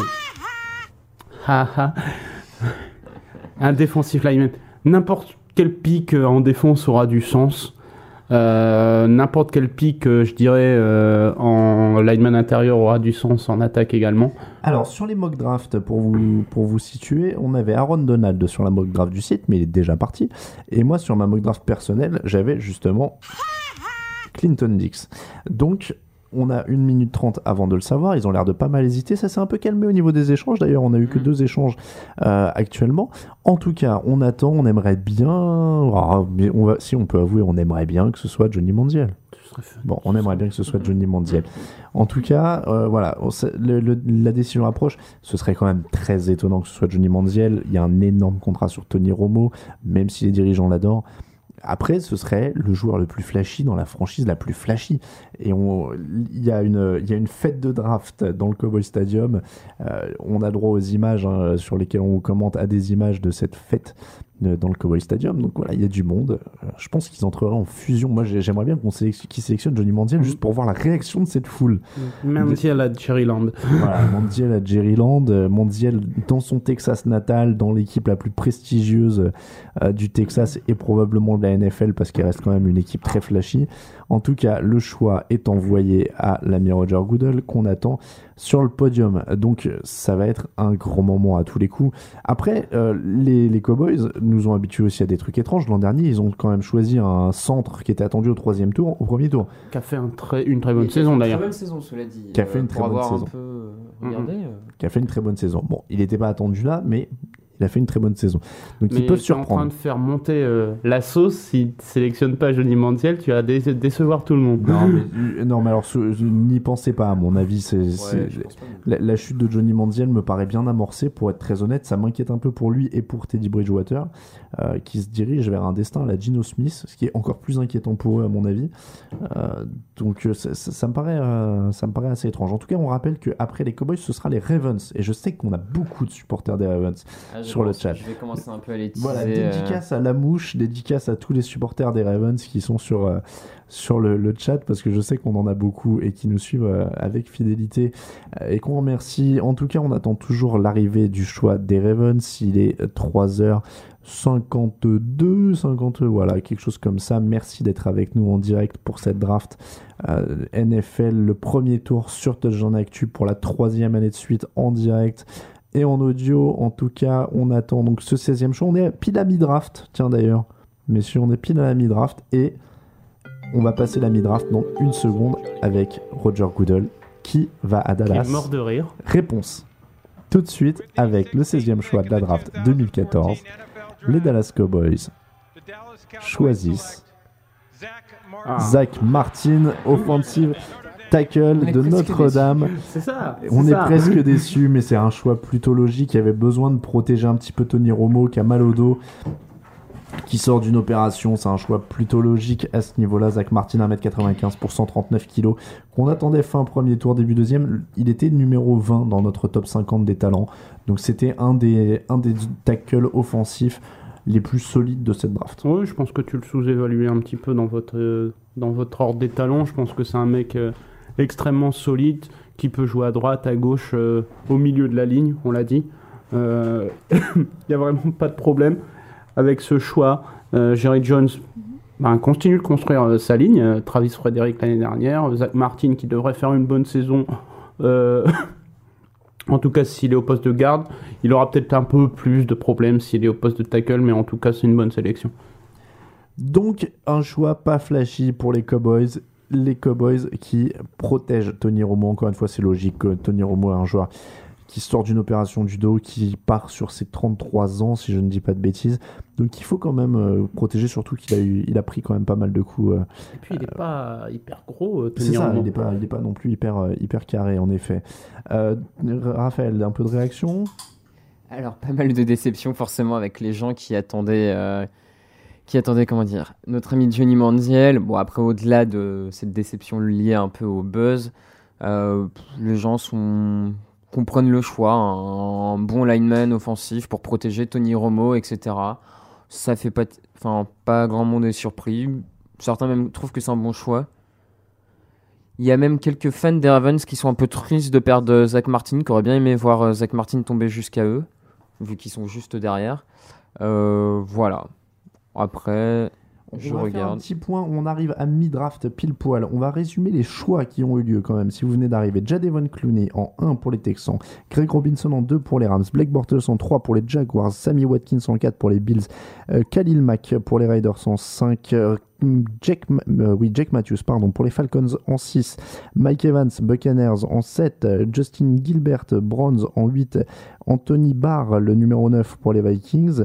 un defensive lineman. N'importe quel pic euh, en défense aura du sens. Euh, N'importe quel pic, euh, je dirais, en lineman intérieur aura du sens en attaque également. Alors, sur les mock drafts, pour vous, pour vous situer, on avait Aaron Donald sur la mock draft du site, mais il est déjà parti. Et moi, sur ma mock draft personnelle, j'avais justement Clinton Dix. Donc, on a 1 minute 30 avant de le savoir. Ils ont l'air de pas mal hésiter. Ça s'est un peu calmé au niveau des échanges. D'ailleurs, on a eu que deux échanges euh, actuellement. En tout cas, on attend, on aimerait bien. Ah, mais on va, si on peut avouer, on aimerait bien que ce soit Johnny Mandiel. Tout Bon, on aimerait bien que ce soit Johnny Manziel. En tout cas, euh, voilà, on sait- le- le- la décision approche. Ce serait quand même très étonnant que ce soit Johnny Manziel. Il y a un énorme contrat sur Tony Romo, même si les dirigeants l'adorent. Après, ce serait le joueur le plus flashy dans la franchise la plus flashy. Et il y, a une- il y a une fête de draft dans le Cowboy Stadium. Euh, on a droit aux images hein, sur lesquelles on commente à des images de cette fête dans le Cowboy Stadium. Donc voilà, il y a du monde. Euh, je pense qu'ils entreraient en fusion. Moi, j'ai- j'aimerais bien qu'on sélectionne, qu'ils sélectionnent Johnny Manziel juste pour voir la réaction de cette foule. [LAUGHS] Manziel à Cherryland. Voilà, Mondial à Jerryland, euh, Mondial dans son Texas natal, dans l'équipe la plus prestigieuse euh, du Texas et probablement de la NFL parce qu'il reste quand même une équipe très flashy. En tout cas, le choix est envoyé à l'ami Roger Goodell qu'on attend sur le podium. Donc ça va être un grand moment à tous les coups. Après, euh, les, les Cowboys nous ont habitués aussi à des trucs étranges. L'an dernier, ils ont quand même choisi un centre qui était attendu au troisième tour, au premier tour. Qui a fait un très- une très bonne Et qui a fait saison une d'ailleurs. Très bonne saison, cela dit. Qui a fait Euh, une pour très bonne saison. euh, euh, Qui a fait une très bonne saison. Bon, il n'était pas attendu là, mais il a fait une très bonne saison. Donc Mais ils peuvent es en train surprendre. de faire monter euh, la sauce. Si tu sélectionnes pas Johnny Manziel, tu vas dé- décevoir tout le monde. Non [LAUGHS] mais, euh, non, mais alors, n'y pensez pas, à mon avis. c'est la, la chute de Johnny Manziel me paraît bien amorcée, pour être très honnête. Ça m'inquiète un peu pour lui et pour Teddy Bridgewater, euh, qui se dirige vers un destin à la Gino Smith, ce qui est encore plus inquiétant pour eux, à mon avis. Euh, donc, ça, ça- ça me paraît, euh, ça me paraît assez étrange. En tout cas, on rappelle qu'après les Cowboys, ce sera les Ravens. Et je sais qu'on a beaucoup de supporters des Ravens Ah, je sur le chat. Je vais commencer un peu à les teaser. Voilà, euh, dédicace à la mouche, dédicace à tous les supporters des Ravens qui sont sur, euh, sur le, le chat parce que je sais qu'on en a beaucoup et qui nous suivent euh, avec fidélité euh, et qu'on remercie. En tout cas, on attend toujours l'arrivée du choix des Ravens. Il est 3h52, 50, voilà, quelque chose comme ça. Merci d'être avec nous en direct pour cette draft euh, NFL, le premier tour sur Touchdown Actu pour la troisième année de suite en direct et en audio. En tout cas, on attend donc ce 16e choix. On est pile à mi-draft, tiens d'ailleurs. Messieurs, on est pile à la mi-draft et on va passer la mi-draft dans une seconde avec Roger Goodell qui va à Qui Dallas. est mort de rire. Réponse. Tout de suite avec le 16e choix de la draft 2014. Les Dallas Cowboys choisissent Ah. Zach Martin, offensive tackle de Notre-Dame. C'est ça, On est ça. presque [LAUGHS] déçus, mais c'est un choix plutôt logique. Il y avait besoin de protéger un petit peu Tony Romo qui a mal au dos, qui sort d'une opération. C'est un choix plutôt logique à ce niveau-là. Zach Martin, 1m95 pour 139 kg, qu'on attendait fin premier tour, début deuxième. Il était numéro 20 dans notre top 50 des talents. Donc c'était un des, un des tackles offensifs les plus solides de cette draft. Oui, je pense que tu le sous-évaluais un petit peu dans votre, euh, dans votre ordre des talents. Je pense que c'est un mec euh, extrêmement solide qui peut jouer à droite, à gauche, euh, au milieu de la ligne, on l'a dit. Euh, [COUGHS] Il n'y a vraiment pas de problème avec ce choix. Euh, Jerry Jones ben, continue de construire euh, sa ligne. Euh, Travis Frederick l'année dernière, Zach Martin qui devrait faire une bonne saison. Euh, [COUGHS] En tout cas, s'il est au poste de garde, il aura peut-être un peu plus de problèmes s'il est au poste de tackle, mais en tout cas, c'est une bonne sélection. Donc, un choix pas flashy pour les Cowboys. Les Cowboys qui protègent Tony Romo. Encore une fois, c'est logique que Tony Romo est un joueur qui sort d'une opération du dos, qui part sur ses 33 ans, si je ne dis pas de bêtises. Donc, il faut quand même euh, protéger, surtout qu'il a, eu, il a pris quand même pas mal de coups. euh, Et puis, il n'est pas hyper gros, euh, Tony c'est ça, Romo. il n'est pas, il est pas non plus hyper, euh, hyper carré, en effet. Euh, Raphaël, un peu de réaction? Alors, pas mal de déceptions forcément avec les gens qui attendaient, euh, qui attendaient, comment dire, notre ami Johnny Manziel. Bon, après, au-delà de cette déception liée un peu au buzz, euh, les gens comprennent le choix, un, un bon lineman offensif pour protéger Tony Romo, etc. Ça fait pas, enfin, pas grand monde est surpris. Certains même trouvent que c'est un bon choix. Il y a même quelques fans des Ravens qui sont un peu tristes de perdre Zach Martin, qui auraient bien aimé voir euh, Zach Martin tomber jusqu'à eux, vu qu'ils sont juste derrière. Euh, voilà. Après, je on va faire un regarde. petit point, on arrive à mi-draft pile poil. On va résumer les choix qui ont eu lieu quand même. Si vous venez d'arriver, Jadevon Clooney en 1 pour les Texans, Greg Robinson en 2 pour les Rams, Blake Bortles en 3 pour les Jaguars, Sammy Watkins en 4 pour les Bills, euh, Khalil Mack pour les Raiders en 5, euh, Jake, Ma- euh, oui, Jake Matthews pardon, pour les Falcons en 6, Mike Evans, Buccaneers en 7, euh, Justin Gilbert, Browns en 8, Anthony Barr, le numéro 9 pour les Vikings,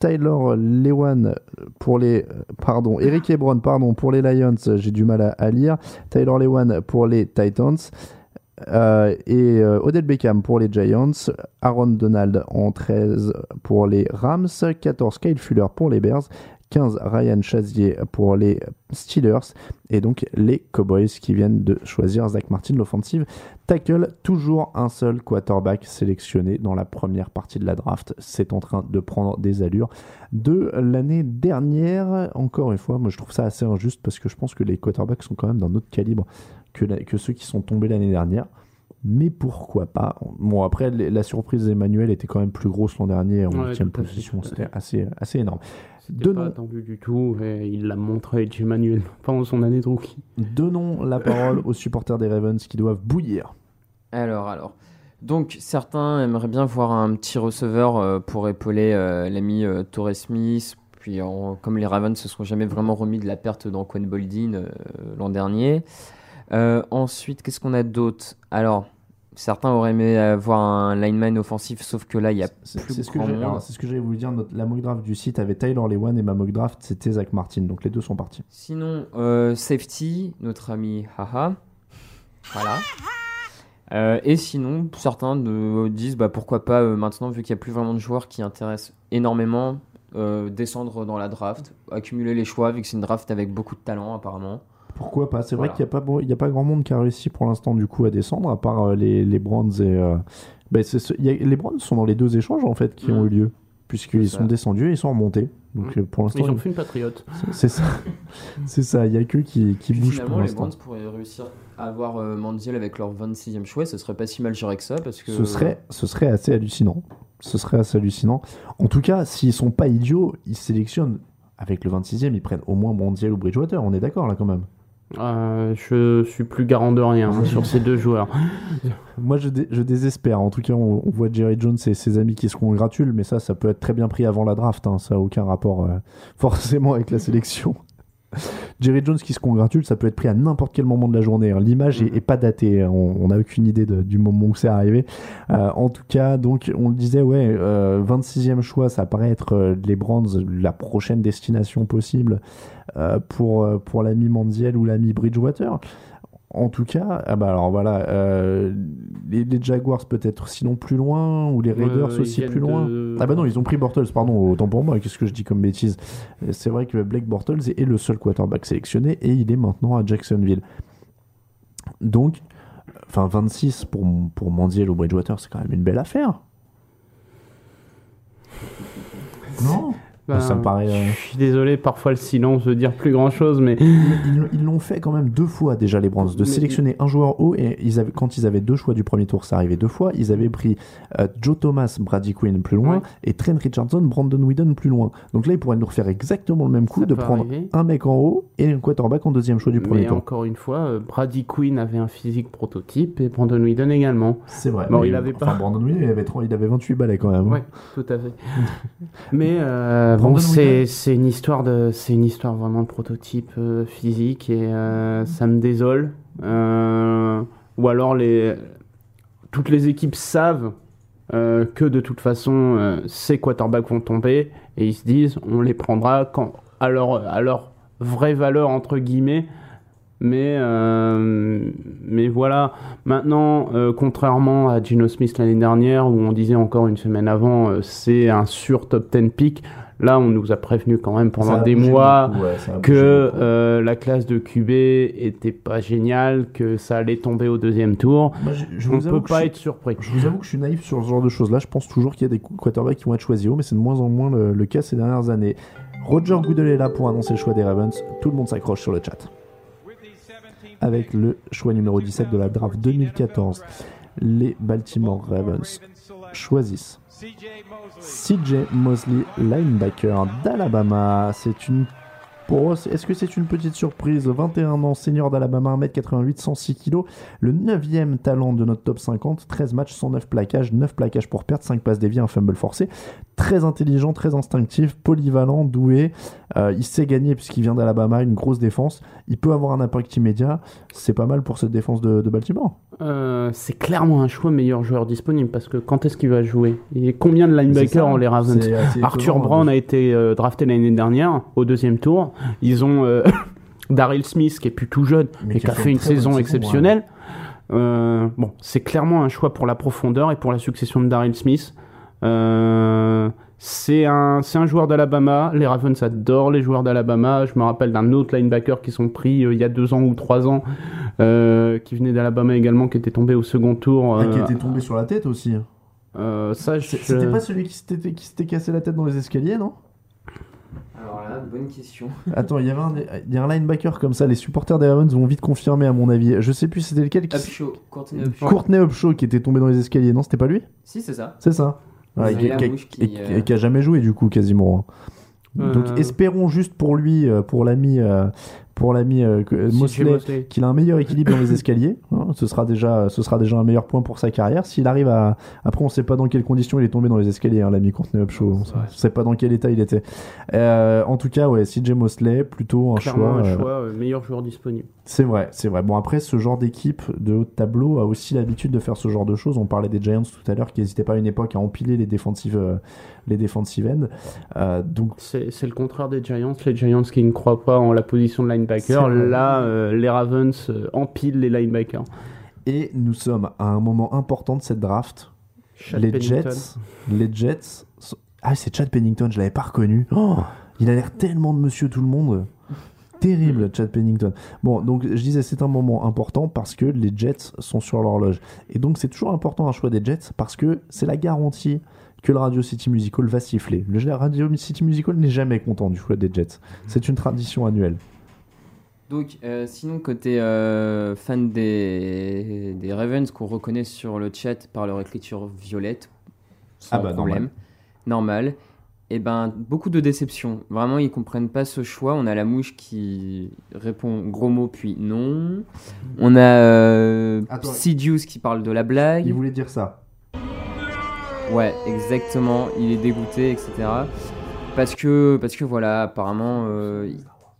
Tyler Lewan pour les. Pardon, Eric Ebron, pardon, pour les Lions, j'ai du mal à, lire. Tyler Lewan pour les Titans. Euh, et euh, Odell Beckham pour les Giants, Aaron Donald en 13 pour les Rams, 14 Kyle Fuller pour les Bears, 15 Ryan Chazier pour les Steelers et donc les Cowboys qui viennent de choisir Zach Martin l'offensive tackle. Toujours un seul quarterback sélectionné dans la première partie de la draft. C'est en train de prendre des allures de l'année dernière. Encore une fois moi je trouve ça assez injuste parce que je pense que les quarterbacks sont quand même d'un autre calibre que, la- que ceux qui sont tombés l'année dernière. Mais pourquoi pas? Bon, après, la surprise d'Emmanuel était quand même plus grosse l'an dernier. En Ouais, 8 tout à fait, position. C'était assez, assez énorme. Deux pas noms, attendu du tout et il l'a montré J. Manuel [LAUGHS] pendant son année de rookie. donnons la parole aux supporters des Ravens qui doivent bouillir. Alors, alors. Donc, certains aimeraient bien voir un petit receveur euh, pour épauler euh, l'ami euh, Torrey Smith. Puis, en- comme les Ravens se sont jamais vraiment remis de la perte d'Anquan Boldin euh, l'an dernier. Euh, ensuite, qu'est-ce qu'on a d'autre? Alors, certains auraient aimé avoir un lineman offensif, sauf que là, il y a plus c'est ce que ce j'allais vous dire. Notre- la mock draft du site avait Tyler Lewan et ma mock draft c'était Zach Martin. Donc les deux sont partis. Sinon, euh, safety, notre ami Haha. Voilà. Euh, et sinon, certains de- disent bah, pourquoi pas euh, maintenant, vu qu'il n'y a plus vraiment de joueurs qui intéressent énormément, descendre dans la draft, accumuler les choix, vu que c'est une draft avec beaucoup de talent apparemment. Pourquoi pas? C'est vrai Voilà. qu'il n'y a, pas il y a pas grand monde qui a réussi pour l'instant du coup à descendre, à part euh, les, les Browns et. euh, ben, c'est ce- il y a- les Browns sont dans les deux échanges en fait qui Mm. ont eu lieu, puisqu'ils sont descendus et ils sont remontés. Donc euh, pour l'instant, Ils ont fait une patriote. c'est ça. [LAUGHS] c'est ça. Il y a que qui, qui Puis bougent finalement, pour les l'instant. Browns pourraient réussir à avoir euh, Mandiel avec leur 26e choix, ce serait pas si mal géré que ça, parce que. Ce serait, ce serait assez hallucinant. Ce serait assez hallucinant. En tout cas, s'ils sont pas idiots, ils sélectionnent avec le 26e, ils prennent au moins Mondial ou Bridgewater. On est d'accord là quand même. Euh, je suis plus garant de rien hein, sur ces deux joueurs. [LAUGHS] Moi, je, dé- je désespère. En tout cas, on, on voit Jerry Jones et ses amis qui se congratulent, mais ça, ça peut être très bien pris avant la draft. hein. Ça n'a aucun rapport euh, [LAUGHS] forcément avec la sélection. [LAUGHS] Jerry Jones qui se congratule, ça peut être pris à n'importe quel moment de la journée. hein. L'image est, est pas datée. On n'a aucune idée de- du moment où c'est arrivé. Euh, en tout cas, donc, on le disait, ouais, euh, 26e choix, ça paraît être euh, les Browns, la prochaine destination possible pour, euh, pour l'ami Mandiel ou l'ami Bridgewater. En tout cas, ah bah alors voilà, euh, les, les Jaguars peut-être sinon plus loin, ou les Raiders Euh, aussi plus loin. de- Ah bah non, ils ont pris Bortles, pardon, autant pour moi, qu'est-ce que je dis comme bêtise. Euh, C'est vrai que Blake Bortles est le seul quarterback sélectionné et il est maintenant à Jacksonville. Donc, enfin 26 pour, pour Mandiel ou Bridgewater, c'est quand même une belle affaire. Non? Ben, Ça me paraît, euh, Je suis désolé, parfois le silence veut dire plus grand chose, mais Ils l'ont fait quand même deux fois déjà les Browns, de Mais- sélectionner un joueur haut et ils avaient, quand ils avaient deux choix du premier tour, ça arrivait deux fois. Ils avaient pris euh, Joe Thomas, Brady Quinn plus loin Ouais. et Trent Richardson, Brandon Whedon plus loin. Donc là, ils pourraient nous refaire exactement le même coup Ça de prendre arriver. un mec en haut et un quarterback en deuxième choix du premier Mais tour. encore une fois, euh, Brady Quinn avait un physique prototype et Brandon Whedon également. C'est vrai. Bon, il avait pas. Enfin, Brandon Whedon, il avait, 30 il avait 28 balais quand même. hein. Ouais, tout à fait. [LAUGHS] Mais euh, bon, c'est une histoire de c'est une histoire vraiment de prototype euh, physique et euh, ça me désole. Euh, ou alors les toutes les équipes savent que de toute façon ces quarterbacks vont tomber et ils se disent on les prendra quand à leur à leur vraie valeur entre guillemets. Mais, mais voilà, maintenant, contrairement à Gino Smith l'année dernière, où on disait encore une semaine avant, c'est un sur top 10 pick, là on nous a prévenu quand même pendant des mois beaucoup, ouais, que euh, la classe de QB était pas géniale, que ça allait tomber au deuxième tour. Moi, je- je on avoue peut pas je être surpris. Je vous avoue que je suis naïf sur ce genre de choses-là. Je pense toujours qu'il y a des quarterbacks qui vont être choisis haut, mais c'est de moins en moins le, le cas ces dernières années. Roger Goodell est là pour annoncer le choix des Ravens. Tout le monde s'accroche sur le chat. Avec le choix numéro 17 de la draft 2014, les Baltimore Ravens choisissent CJ Mosley, linebacker d'Alabama. C'est une. Est-ce que c'est une petite surprise? 21 ans, senior d'Alabama, 1m88, 106 kg, le 9ème talent de notre top 50, 13 matchs, 109 plaquages, 9 plaquages pour perdre, 5 passes déviées, un fumble forcé. Très intelligent, très instinctif, polyvalent, doué. Euh, il sait gagner puisqu'il vient d'Alabama, une grosse défense. Il peut avoir un impact immédiat. C'est pas mal pour cette défense de, de Baltimore. Euh, c'est clairement un choix meilleur joueur disponible parce que quand est-ce qu'il va jouer? Et combien de linebackers ont les Ravens? Arthur étonnant, Brown hein. a été euh, drafté l'année dernière au deuxième tour. Ils ont [LAUGHS] Daryl Smith qui est plus tout jeune Mais mais qui a fait une saison exceptionnelle. Euh, bon, c'est clairement un choix pour la profondeur et pour la succession de Daryl Smith. Euh, c'est un, c'est un joueur d'Alabama. Les Ravens adorent les joueurs d'Alabama. Je me rappelle d'un autre linebacker qui sont pris euh, il y a deux ans ou trois ans, euh, qui venait d'Alabama également, qui était tombé au second tour. Ah, qui était tombé sur la tête aussi. euh, ça, je- C'était pas celui qui s'était qui s'était cassé la tête dans les escaliers, non? Alors là, bonne question. [LAUGHS] Attends, il y avait un, il y a un linebacker comme ça. Les supporters des Ravens vont vite confirmer, à mon avis. Je sais plus c'était lequel. Qui... Upshaw, Courtney Upshaw. Courtney Upshaw qui était tombé dans les escaliers. Non, c'était pas lui? Si, c'est ça. C'est ça. Ouais, qui, qui- et- qui, euh, qui a jamais joué du coup quasiment. hein. Donc Euh. espérons juste pour lui, euh, pour l'ami, euh, pour l'ami euh, CJ Mosley, Mosley. qu'il a un meilleur équilibre dans les escaliers. [LAUGHS] hein. ce sera déjà, ce sera déjà un meilleur point pour sa carrière. S'il arrive à, après on sait pas dans quelles conditions il est tombé dans les escaliers, hein, l'ami Courtney Upshaw. On on sait pas dans quel état il était. Euh, en tout cas, ouais, CJ Mosley, plutôt un Clairement choix. un euh, choix, euh, meilleur joueur disponible. c'est vrai, c'est vrai. Bon, après, ce genre d'équipe de haut de tableau a aussi l'habitude de faire ce genre de choses. On parlait des Giants tout à l'heure qui n'hésitaient pas à une époque à empiler les défensives, euh, les ends. Euh, donc, C'est le contraire des Giants. Les Giants qui ne croient pas en la position de linebacker. Vrai. Là, euh, les Ravens euh, empilent les linebackers. et nous sommes à un moment important de cette draft. Chad les Pennington. Jets, les Jets. sont- Ah, c'est Chad Pennington, je l'avais pas reconnu. Oh, il a l'air tellement de Monsieur Tout le Monde. Terrible, Chad Pennington. Bon, donc je disais, c'est un moment important parce que les Jets sont sur l'horloge. Et donc, c'est toujours important un choix des Jets parce que c'est la garantie que le Radio City Musical va siffler. Le Radio City Musical n'est jamais content du choix des Jets. C'est une tradition annuelle. Donc, euh, sinon, côté euh, fan des, des Ravens qu'on reconnaît sur le chat par leur écriture violette, sans Ah bah, problème, normal. Et ben, beaucoup de déceptions. Vraiment, ils comprennent pas ce choix. On a la mouche qui répond gros mots puis non. On a euh, Attends. Sidious qui parle de la blague. Il voulait dire ça. Ouais, exactement. Il est dégoûté, etc. Parce que, parce que voilà, apparemment, euh,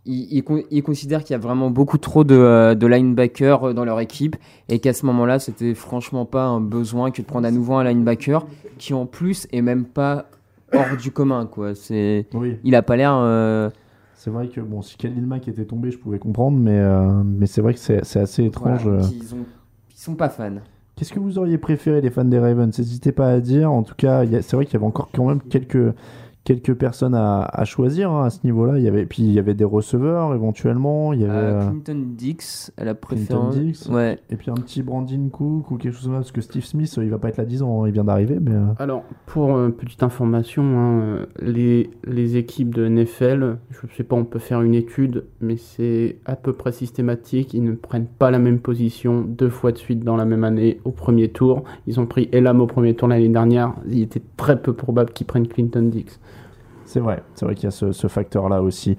il, il con- il considère qu'il y a vraiment beaucoup trop de, euh, de linebackers euh, dans leur équipe et qu'à ce moment-là, c'était franchement pas un besoin que de prendre à nouveau un linebacker qui en plus est même pas hors du commun, quoi. C'est, Oui. il a pas l'air. euh, C'est vrai que bon, si Khalil Mack était tombé, je pouvais comprendre, mais, euh, mais c'est vrai que c'est c'est assez étrange. voilà, qu'ils ont- ils sont pas fans. Qu'est-ce que vous auriez préféré, les fans des Ravens? N'hésitez pas à dire. En tout cas, il y a- c'est vrai qu'il y avait encore quand même quelques, quelques personnes à, à choisir hein, à ce niveau-là. Il y avait, puis il y avait des receveurs éventuellement. Il y avait Euh, Clinton Dix, à la Clinton préférence. Dix. Ouais. Et puis un petit Brandon Cook ou quelque chose comme ça. Parce que Steve Smith, euh, il va pas être là 10 ans. hein, il vient d'arriver. Mais, euh, Alors, pour euh, petite information, hein, les, les équipes de NFL, je ne sais pas, on peut faire une étude, mais c'est à peu près systématique. Ils ne prennent pas la même position deux fois de suite dans la même année au premier tour. Ils ont pris Elam au premier tour l'année dernière. Il était très peu probable qu'ils prennent Clinton Dix. C'est vrai, c'est vrai qu'il y a ce, facteur-là aussi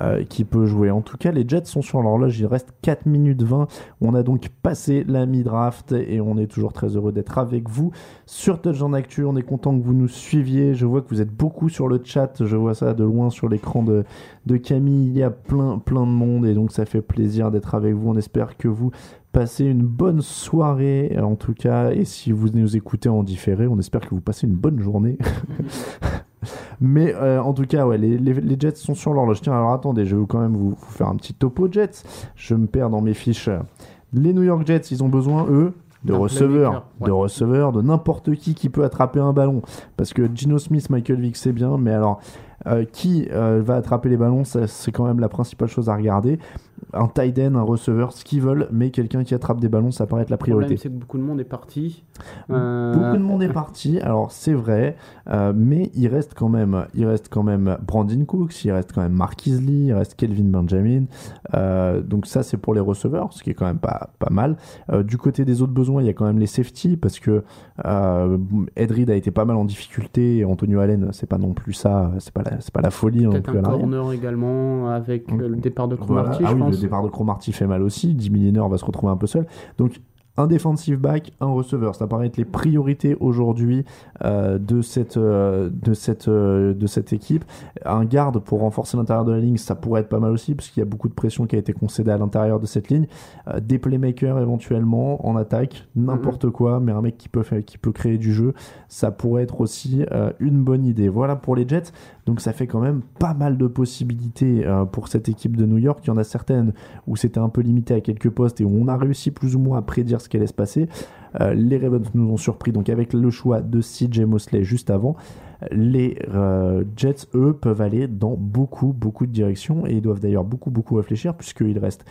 euh, qui peut jouer. En tout cas, les Jets sont sur l'horloge, il reste 4 minutes 20. On a donc passé la mi-draft et on est toujours très heureux d'être avec vous sur Touchdown Actu. On est content que vous nous suiviez. Je vois que vous êtes beaucoup sur le chat, je vois ça de loin sur l'écran de, de Camille. Il y a plein, plein de monde et donc ça fait plaisir d'être avec vous. On espère que vous passez une bonne soirée en tout cas. Et si vous nous écoutez en différé, on espère que vous passez une bonne journée. [LAUGHS] Mais euh, en tout cas, ouais, les, les- les Jets sont sur l'horloge. Tiens, alors attendez, je vais vous- quand même vous, vous faire un petit topo Jets. Je me perds dans mes fiches. Les New York Jets, ils ont besoin, eux, de receveurs, ouais. de receveurs, de n'importe qui qui peut attraper un ballon. Parce que Gino Smith, Michael Vick, c'est bien, mais alors, euh, qui euh, va attraper les ballons, c'est quand même la principale chose à regarder. Un tight end, un receveur, ce qu'ils veulent, mais quelqu'un qui attrape des ballons, ça paraît être la Le problème, priorité. c'est que beaucoup de monde est parti. Euh, Beaucoup de monde est parti, alors c'est vrai, euh, mais il reste quand même, il reste quand même Brandon Cooks, il reste quand même Marquis Lee, il reste Kelvin Benjamin. Euh, donc ça c'est pour les receveurs, ce qui est quand même pas pas mal. Euh, du côté des autres besoins, il y a quand même les safety parce que euh, Ed Reed a été pas mal en difficulté. Et Antonio Allen, c'est pas non plus ça, c'est pas la, c'est pas la folie non Peut-être un corner également avec euh, le départ de Voilà. Cromartie, Ah je oui, pense. Le départ de Cromartie fait mal aussi. Jimmy Liner va se retrouver un peu seul. Donc, un defensive back, un receveur. Ça paraît être les priorités aujourd'hui euh, de, cette, euh, de, cette, euh, de cette équipe. Un garde pour renforcer l'intérieur de la ligne, ça pourrait être pas mal aussi, parce qu'il y a beaucoup de pression qui a été concédée à l'intérieur de cette ligne. Des playmakers éventuellement en attaque, n'importe quoi, mais un mec qui peut, faire, qui peut créer du jeu, ça pourrait être aussi une bonne idée. Voilà pour les Jets. Donc ça fait quand même pas mal de possibilités euh, pour cette équipe de New York. Il y en a certaines où c'était un peu limité à quelques postes et où on a réussi plus ou moins à prédire ce qui allait se passer. Euh, les Ravens nous ont surpris donc avec le choix de CJ Mosley juste avant. Les euh, Jets, eux, peuvent aller dans beaucoup, beaucoup de directions et ils doivent d'ailleurs beaucoup, beaucoup réfléchir puisqu'il reste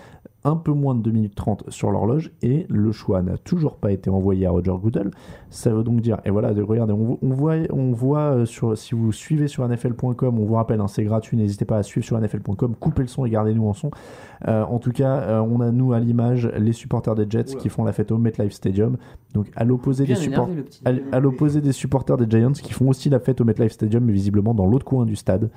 un peu moins de 2 minutes 30 sur l'horloge et le choix n'a toujours pas été envoyé à Roger Goodell. Ça veut donc dire, et voilà, de- regardez, on, on voit, on voit euh, sur, si vous suivez sur NFL.com, on vous rappelle, hein, c'est gratuit, n'hésitez pas à suivre sur NFL.com, coupez le son et gardez-nous en son. Euh, en tout cas, euh, on a nous à l'image les supporters des Jets qui font la fête au MetLife Stadium. Donc à l'opposé des, support- à l'opposé des supporters des Giants qui font aussi la fête au MetLife Stadium, mais visiblement dans l'autre coin du stade.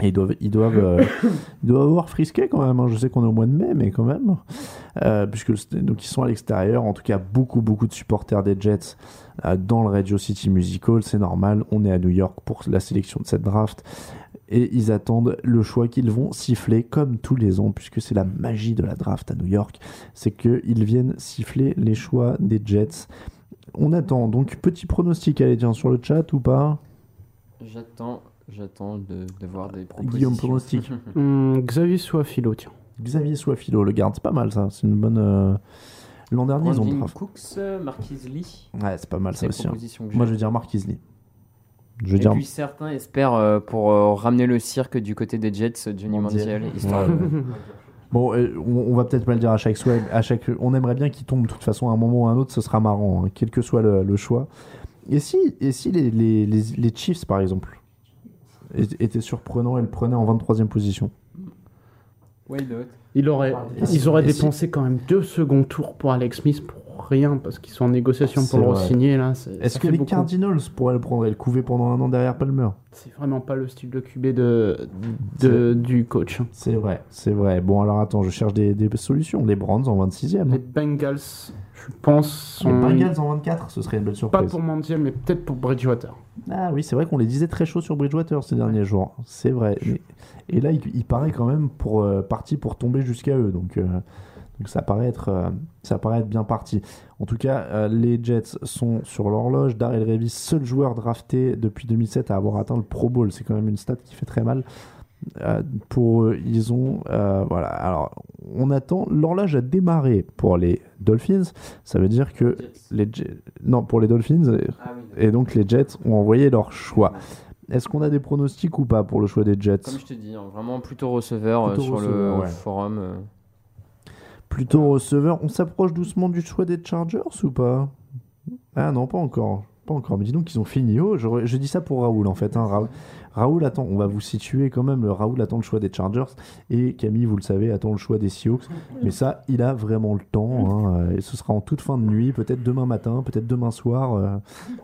Et ils doivent, ils doivent, euh, [COUGHS] ils doivent avoir frisqué quand même. hein. Je sais qu'on est au mois de mai, mais quand même. Euh, puisque donc ils sont à l'extérieur. En tout cas, beaucoup, beaucoup de supporters des Jets euh, dans le Radio City Music Hall. C'est normal. On est à New York pour la sélection de cette draft. Et ils attendent le choix qu'ils vont siffler comme tous les ans, puisque c'est la magie de la draft à New York. C'est qu'ils viennent siffler les choix des Jets. On attend. Donc, petit pronostic, allez, tiens, sur le chat ou pas? J'attends, j'attends de, de voir des propositions. Guillaume, pronostic. Hum, [LAUGHS] Xavier Soifilo, tiens. Xavier Soifilo, le garde, c'est pas mal ça. C'est une bonne. euh, L'an dernier, ils ont Brandon draft. Cooks, euh, Marquise Lee. Ouais, c'est pas mal ça C'est les aussi. hein. propositions que Moi, je veux dire Mark Isley. Je veux Et dire. puis certains espèrent euh, pour euh, ramener le cirque du côté des Jets, Johnny Manziel. Manziel, histoire Ouais, de- ouais. [LAUGHS] Bon, euh, on, on va peut-être pas le dire à chaque choix. À chaque, on aimerait bien qu'il tombe de toute façon à un moment ou à un autre, ce sera marrant, hein, quel que soit le, le choix. Et si, et si les, les, les, les Chiefs, par exemple, étaient surprenants et le prenaient en 23e position Il aurait, ils auraient dépensé quand même deux seconds tours pour Alex Smith pour rien parce qu'ils sont en négociation pour le signer là. Est-ce que les beaucoup. Cardinals pourraient le prendre et le couver pendant un an derrière Palmer? C'est vraiment pas le style de QB de, de- du coach. hein. C'est vrai, c'est vrai. Bon, alors attends, je cherche des, des solutions. Les Browns en 26e. Les hein. Bengals, je pense, Les Bengals en 24, ce serait une belle pas surprise. pour Manziel, mais peut-être pour Bridgewater. Ah oui, c'est vrai qu'on les disait très chauds sur Bridgewater ces derniers jours. C'est vrai. Et, et là, il, il paraît quand même pour, euh, parti pour tomber jusqu'à eux. Donc, euh, donc ça, paraît être, euh, ça paraît être bien parti. En tout cas, euh, les Jets sont sur l'horloge. Darrell Revis, seul joueur drafté depuis 2007 à avoir atteint le Pro Bowl. C'est quand même une stat qui fait très mal. Euh, pour eux, ils ont. voilà. Alors, on attend. L'horloge a démarré pour les Dolphins. Ça veut dire que les Jets- Non, pour les Dolphins. et- et donc les Jets ont envoyé leur choix. Est-ce qu'on a des pronostics ou pas pour le choix des Jets? Comme je te dis, hein, vraiment plutôt receveur Plutôt sur receveur, le ouais. forum. Euh. Plutôt receveur. On s'approche doucement du choix des Chargers ou pas? Ah non, pas encore. Pas encore. Mais dis donc qu'ils ont fini haut. Je, je dis ça pour Raoul en fait. hein. Raoul, attend. On va vous situer quand même. Le Raoul attend le choix des Chargers et Camille, vous le savez, attend le choix des Seahawks. Mais ça, il a vraiment le temps. hein. Et ce sera en toute fin de nuit, peut-être demain matin, peut-être demain soir. euh.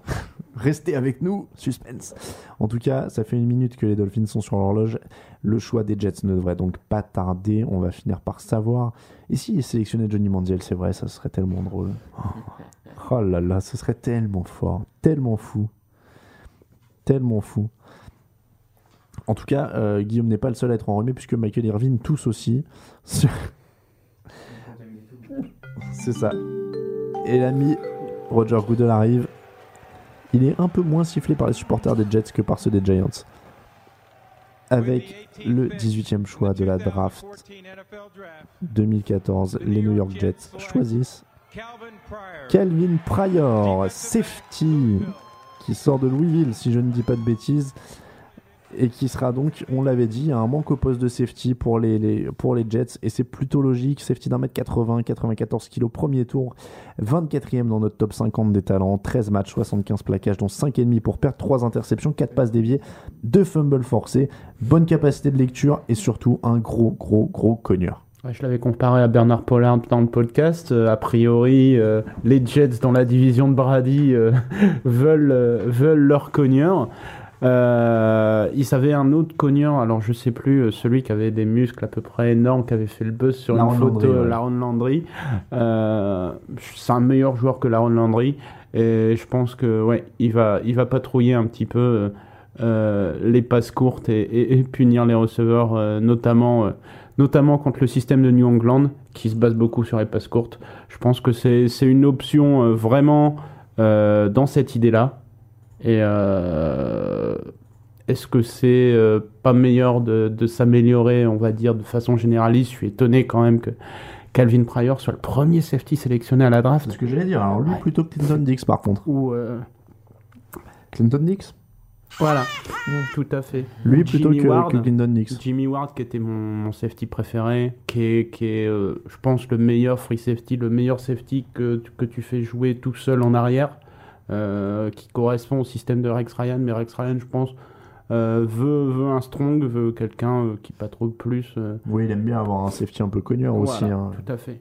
[LAUGHS] Restez avec nous, suspense. En tout cas, ça fait une minute que les Dolphins sont sur l'horloge. Le choix des Jets ne devrait donc pas tarder. On va finir par savoir. Et s'ils sélectionnaient Johnny Manziel, c'est vrai, ça serait tellement drôle. Oh. Oh là là, ce serait tellement fort, tellement fou, tellement fou. En tout cas, euh, Guillaume n'est pas le seul à être enrhumé puisque Michael Irvine tous aussi. [LAUGHS] C'est ça. Et l'ami Roger Goodell arrive. Il est un peu moins sifflé par les supporters des Jets que par ceux des Giants. Avec le 18e choix de la draft 2014, les New York Jets choisissent Calvin Pryor, safety, qui sort de Louisville, si je ne dis pas de bêtises, et qui sera donc, on l'avait dit, un manque au poste de safety pour les, Jets, et c'est plutôt logique. Safety d'un mètre 80, 94 kilos, premier tour, 24e dans notre top 50 des talents, 13 matchs, 75 plaquages, dont 5,5 pour perdre, 3 interceptions, 4 passes déviées, 2 fumbles forcés, bonne capacité de lecture, et surtout un gros, gros, gros cogneur. Je l'avais comparé à Bernard Pollard dans le podcast. Euh, a priori, euh, les Jets dans la division de Brady euh, [LAUGHS] veulent, euh, veulent leur cogneur. Euh, ils avaient un autre cogneur, alors je sais plus, euh, celui qui avait des muscles à peu près énormes, qui avait fait le buzz sur Laron une photo, Landry, ouais. Laron Landry. Euh, c'est un meilleur joueur que Laron Landry. Et je pense que ouais, il va, il va patrouiller un petit peu euh, les passes courtes et, et- et punir les receveurs, notamment, notamment contre le système de New England, qui se base beaucoup sur les passes courtes. Je pense que c'est c'est une option vraiment dans cette idée-là. Et euh, est-ce que c'est euh, pas meilleur de, de s'améliorer, on va dire, de façon généraliste? Je suis étonné quand même que Calvin Pryor soit le premier safety sélectionné à la draft. C'est ce que j'allais dire. Alors lui plutôt que Clinton Dix par contre. Ou euh, Clinton Dix? Voilà, tout à fait. Lui plutôt Jimmy que, Ward, que Clinton Dix. Jimmy Ward qui était mon, mon safety préféré, qui est, qui est euh, je pense, le meilleur free safety, le meilleur safety que, que tu fais jouer tout seul en arrière, euh, qui correspond au système de Rex Ryan. Mais Rex Ryan, je pense, euh, veut, veut un strong, veut quelqu'un euh, qui patrouille plus. Oui, il aime bien avoir un safety un peu connu aussi. hein. Tout à fait.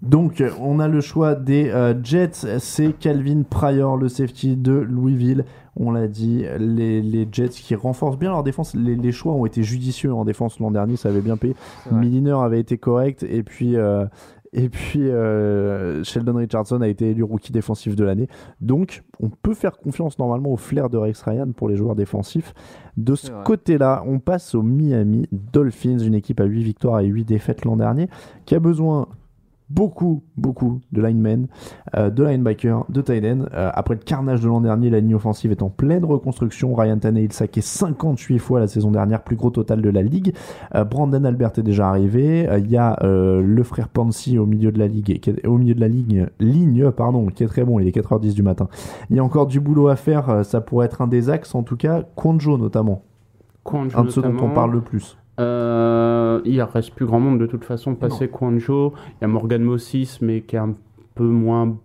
Donc, on a le choix des euh, Jets. C'est Calvin Pryor, le safety de Louisville. On l'a dit, les, les Jets qui renforcent bien leur défense. Les, les choix ont été judicieux en défense l'an dernier, ça avait bien payé. Milliner avait été correct. Et puis, euh, et puis euh, Sheldon Richardson a été élu rookie défensif de l'année. Donc, on peut faire confiance normalement au flair de Rex Ryan pour les joueurs défensifs. De ce côté-là, on passe au Miami Dolphins, une équipe à 8 victoires et 8 défaites l'an dernier, qui a besoin beaucoup, beaucoup de linemen, euh, de linebackers, de tight end. Euh, après le carnage de l'an dernier, la ligne offensive est en pleine reconstruction. Ryan Tannehill saqué 58 fois la saison dernière, plus gros total de la ligue. Euh, Brandon Albert est déjà arrivé. Euh, Il y a le frère Pansy au milieu de la ligue, qui est- au milieu de la ligne, ligne, pardon, qui est très bon. Il est 4h10 du matin. Il y a encore du boulot à faire. Ça pourrait être un des axes, en tout cas, Quanjo notamment. Quanjo un de ceux dont on parle le plus. Euh, il reste plus grand monde de toute façon. Passé Quanjo, il y a Morgan Mossis, mais qui est un peu moins.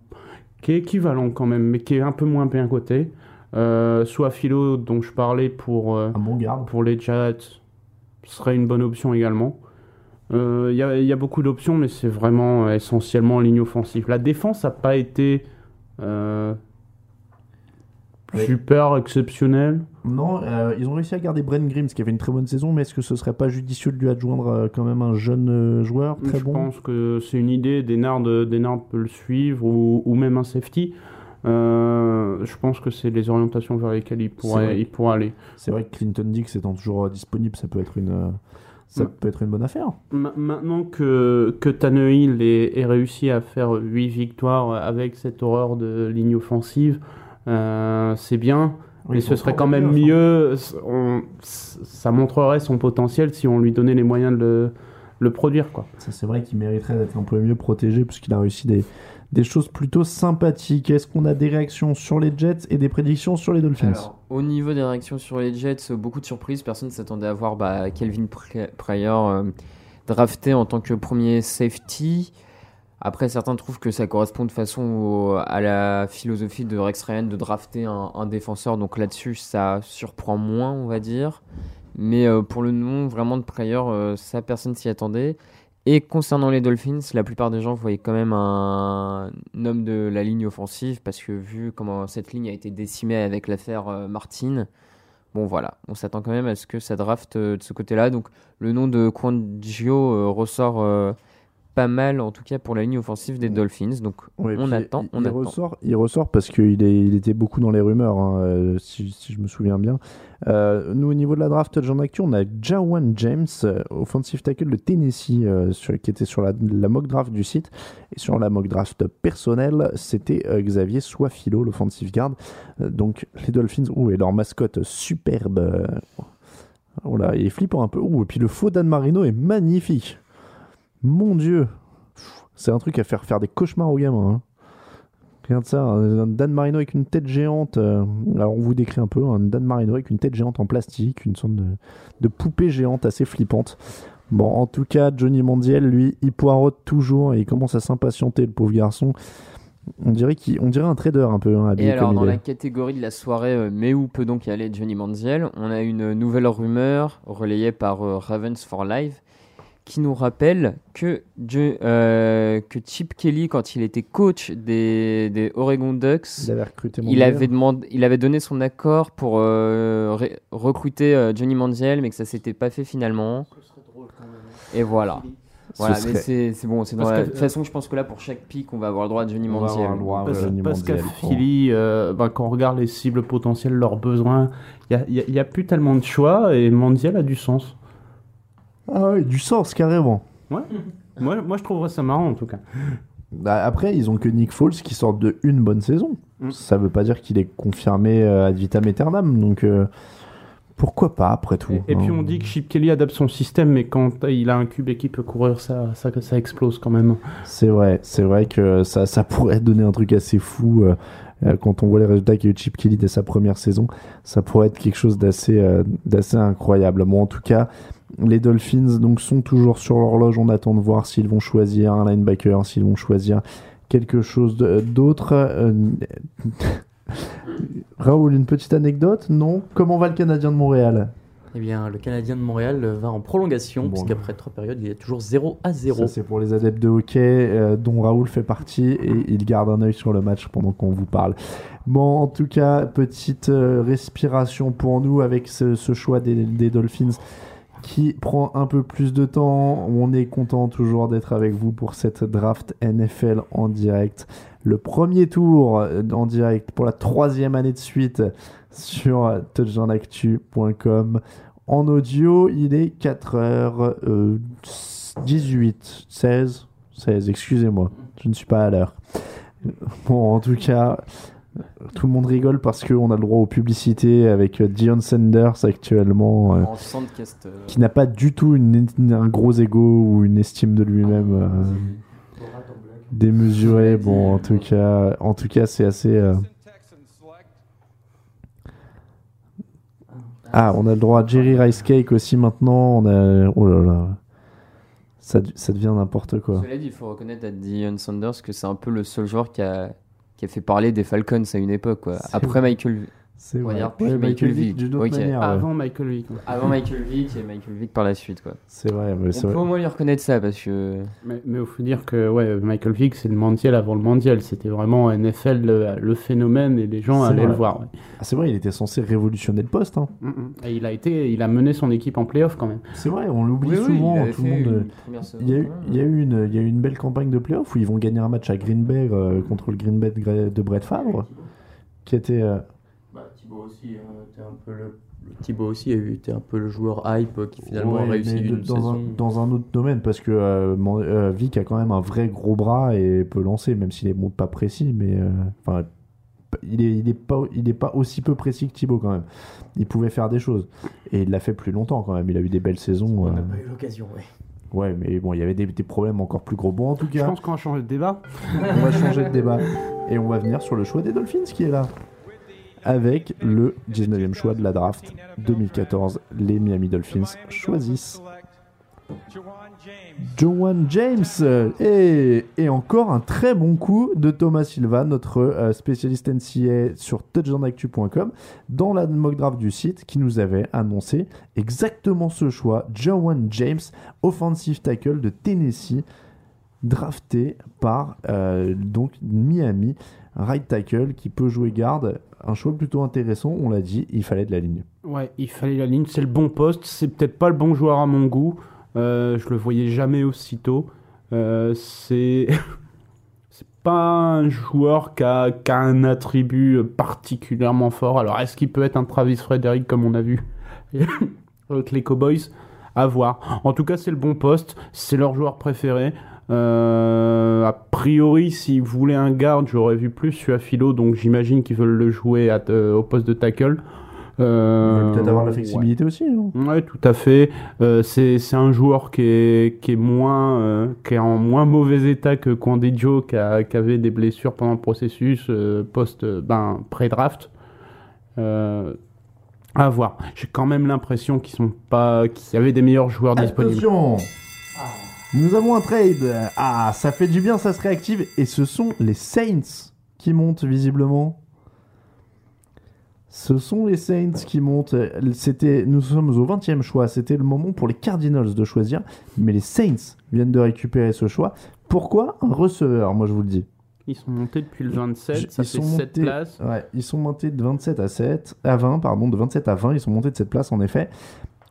qui est équivalent quand même, mais qui est un peu moins bien coté. Euh, soit Philo, dont je parlais pour, euh, bon pour les Jets, serait une bonne option également. Euh, Il y, a, il y a beaucoup d'options, mais c'est vraiment essentiellement ligne offensive. La défense n'a pas été Oui. super exceptionnelle. Non, euh, ils ont réussi à garder Brent Grimes qui avait une très bonne saison, mais est-ce que ce serait pas judicieux de lui adjoindre euh, quand même un jeune euh, joueur très je bon? pense que c'est une idée. Denard, Denard peut le suivre ou, ou même un safety. Euh, je pense que c'est les orientations vers lesquelles il pourrait, il pourrait aller. C'est vrai que Clinton Dix étant toujours disponible, ça peut être une, ça Mm. peut être une bonne affaire. Ma- Maintenant que, que Tannehill ait, ait réussi à faire 8 victoires avec cette horreur de ligne offensive, euh, c'est bien. Oui, mais ce serait quand même mieux, on- ça montrerait son potentiel si on lui donnait les moyens de le, le produire. Quoi. Ça, c'est vrai qu'il mériterait d'être un peu mieux protégé puisqu'il a réussi des, des choses plutôt sympathiques. Est-ce qu'on a des réactions sur les Jets et des prédictions sur les Dolphins? Alors, au niveau des réactions sur les Jets, beaucoup de surprises. Personne ne s'attendait à voir bah, Kelvin Pryor euh, drafté en tant que premier safety. Après, certains trouvent que ça correspond de façon à la philosophie de Rex Ryan de drafter un, défenseur. Donc là-dessus, ça surprend moins, on va dire. Mais euh, pour le nom vraiment de Pryor, euh, ça, personne s'y attendait. Et concernant les Dolphins, la plupart des gens voyaient quand même un, homme de la ligne offensive parce que vu comment cette ligne a été décimée avec l'affaire euh, Martin, bon voilà, on s'attend quand même à ce que ça draft euh, de ce côté-là. Donc le nom de Quangio ressort pas mal, en tout cas pour la ligne offensive des Dolphins. Donc Ouais, on attend, il, on il attend. ressort, il ressort parce qu'il il était beaucoup dans les rumeurs, hein, euh, si, si je me souviens bien. Euh, nous, au niveau de la draft, Jean Actu, on a Jawan James, euh, offensive tackle de Tennessee, euh, sur- qui était sur la, la mock draft du site. Et sur la mock draft personnelle, c'était euh, Xavier Swafilo, l'offensive guard. Donc, les Dolphins, ouh, et leur mascotte superbe. oh là, il est flippant un peu. Ouh, et puis le faux Dan Marino est magnifique. Mon Dieu. C'est un truc à faire faire des cauchemars aux gamins. hein. Regarde ça, un Dan Marino avec une tête géante. euh, alors on vous décrit un peu un Dan Marino avec une tête géante en plastique, une sorte de, de poupée géante assez flippante. Bon, en tout cas, Johnny Mondiel, lui, il poireaute toujours et il commence à s'impatienter, le pauvre garçon. On dirait, on dirait un trader un peu, hein, Et alors, dans la catégorie de la soirée, euh, mais où peut donc y aller Johnny Manziel? On a une nouvelle rumeur relayée par euh, Ravens for Life qui nous rappelle que, euh, que Chip Kelly, quand il était coach des, des Oregon Ducks, Il avait recruté il Mondial. avait, demandé, il avait donné son accord pour euh, recruter euh, Johnny Manziel, mais que ça s'était pas fait finalement. Et voilà. Voilà, Ce mais serait- c'est c'est bon. c'est dans Parce la- que- De toute façon, je pense que là, pour chaque pic, on va avoir le droit à Johnny Manziel. Parce, Johnny parce qu'à Manziel. Philly, euh, bah, quand on regarde les cibles potentielles, leurs besoins, il n'y a, y a plus tellement de choix et Mondial a du sens. Ah ouais, du sens carrément. Ouais. moi, moi, je trouverais ça marrant en tout cas. Bah, après, ils ont que Nick Foles qui sort de une bonne saison. Mm. Ça veut pas dire qu'il est confirmé euh, ad vitam aeternam. Donc euh, pourquoi pas après tout. Et puis hein. on dit que Chip Kelly adapte son système, mais quand il a un QB qui peut courir, ça, ça, ça explose quand même. C'est vrai, c'est vrai que ça, ça pourrait donner un truc assez fou euh, euh, quand on voit les résultats qu'a eu Chip Kelly dès sa première saison. Ça pourrait être quelque chose d'assez euh, d'assez incroyable. Bon, en tout cas, les Dolphins donc sont toujours sur l'horloge. On attend de voir s'ils vont choisir un linebacker, s'ils vont choisir quelque chose de- d'autre. Euh, [LAUGHS] Raoul, une petite anecdote Non? Comment va le Canadien de Montréal? Eh bien, le Canadien de Montréal euh, va en prolongation, Bon. puisqu'après trois périodes, il est toujours 0 à 0. Ça, c'est pour les adeptes de hockey euh, dont Raoul fait partie et il garde un œil sur le match pendant qu'on vous parle. Bon, en tout cas, petite euh, respiration pour nous avec ce, ce choix des, des Dolphins qui prend un peu plus de temps. On est content toujours d'être avec vous pour cette draft NFL en direct. Le premier tour euh, en direct pour la troisième année de suite sur touchdownactu.com. En audio, il est 4h18, 16, 16, excusez-moi, je ne suis pas à l'heure. Bon, en tout cas, tout le monde rigole parce qu'on a le droit aux publicités avec euh, Dion Sanders actuellement, euh, Sandcast, euh, qui n'a pas du tout une- un gros ego ou une estime de lui-même euh, démesurée. Bon, en tout cas, en tout cas, c'est assez. euh, Ah, on a le droit à Jerry Rice Cake aussi maintenant. On a... Oh là là. Ça, ça devient n'importe quoi. Cela dit, il faut reconnaître à Dion Sanders que c'est un peu le seul joueur qui a, qui a fait parler des Falcons à une époque. Quoi. Après vrai. Michael, C'est vrai. dire, puis Ouais, Michael, Michael Vick, Vick. d'une autre Ok. manière, ouais. Avant Michael Vick. Avant Michael Vick et Michael Vick par la suite. Quoi. C'est vrai, mais On peut vrai. au moins lui reconnaître ça parce que. Mais il faut dire que ouais, Michael Vick, c'est le mondial avant le mondial. C'était vraiment NFL le, le phénomène et les gens allaient vrai. le voir. ouais. Ah, c'est vrai, il était censé révolutionner le poste. hein. Mm, mm. Et il a, été, il a mené son équipe en playoff quand même. C'est vrai, on l'oublie Oui, oui, souvent. il avait tout le monde. euh, Il y, a eu, quand même. il, y a eu une, il y a eu une belle campagne de playoff où ils vont gagner un match à Green Bay euh, contre le Green Bay de, de Brett Favre, qui était. euh, aussi, était un peu le... le Thibaut aussi a eu- était un peu le joueur hype euh, qui finalement ouais, a réussi une dans, saison. un, dans un autre domaine, parce que euh, Mon- euh, Vic a quand même un vrai gros bras et peut lancer, même s'il est bon, pas précis, mais euh, enfin, il est, il est pas, il est pas aussi peu précis que Thibaut quand même. Il pouvait faire des choses et il l'a fait plus longtemps quand même. Il a eu des belles saisons. On euh, n'a pas eu l'occasion, ouais. Ouais, mais bon, il y avait des, des problèmes encore plus gros. Bon, en tout Je cas, pense qu'on va changer de débat. on va changer de débat et on va venir sur le choix des Dolphins qui est là. Avec le 19e choix de la draft 2014, les Miami Dolphins choisissent Joan James. Et, encore un très bon coup de Thomas Silva, notre euh, spécialiste NCA sur touchdownactu.com, dans la mock draft du site qui nous avait annoncé exactement ce choix. Joan James, offensive tackle de Tennessee, drafté par euh, donc Miami, right tackle qui peut jouer garde. Un choix plutôt intéressant, on l'a dit, il fallait de la ligne. Ouais, il fallait la ligne, c'est le bon poste, c'est peut-être pas le bon joueur à mon goût. Euh, je le voyais jamais aussitôt. Euh, c'est [LAUGHS] pas un joueur qui a, a un attribut particulièrement fort. Alors est-ce qu'il peut être un Travis Frederick comme on a vu [LAUGHS] avec les Cowboys? À voir. En tout cas, c'est le bon poste, c'est leur joueur préféré. Euh, a priori, s'ils voulaient un garde, j'aurais vu plus Suafilo, donc j'imagine qu'ils veulent le jouer à- euh, au poste de tackle. Euh, peut-être avoir la ouais. flexibilité aussi. non? Ouais, tout à fait. Euh, c'est un joueur qui est, qui est moins euh, qui est en moins mauvais état que Quandejo qui, a- qui avait des blessures pendant le processus post ben pré-draft. À voir. J'ai quand même l'impression qu'ils sont pas qu'il y avait des meilleurs joueurs disponibles. Nous avons un trade. Ah, ça fait du bien, ça se réactive. Et ce sont les Saints qui montent visiblement. Ce sont les Saints qui montent. C'était, nous sommes au 20e choix. C'était le moment pour les Cardinals de choisir. Mais les Saints viennent de récupérer ce choix. Pourquoi un receveur Moi, je vous le dis? Ils sont montés depuis le 27, Je- ça ils fait sont 7 montés- places. Ouais, ils sont montés de 27 à 7, à 20, pardon, de 27 à 20, ils sont montés de cette place en effet.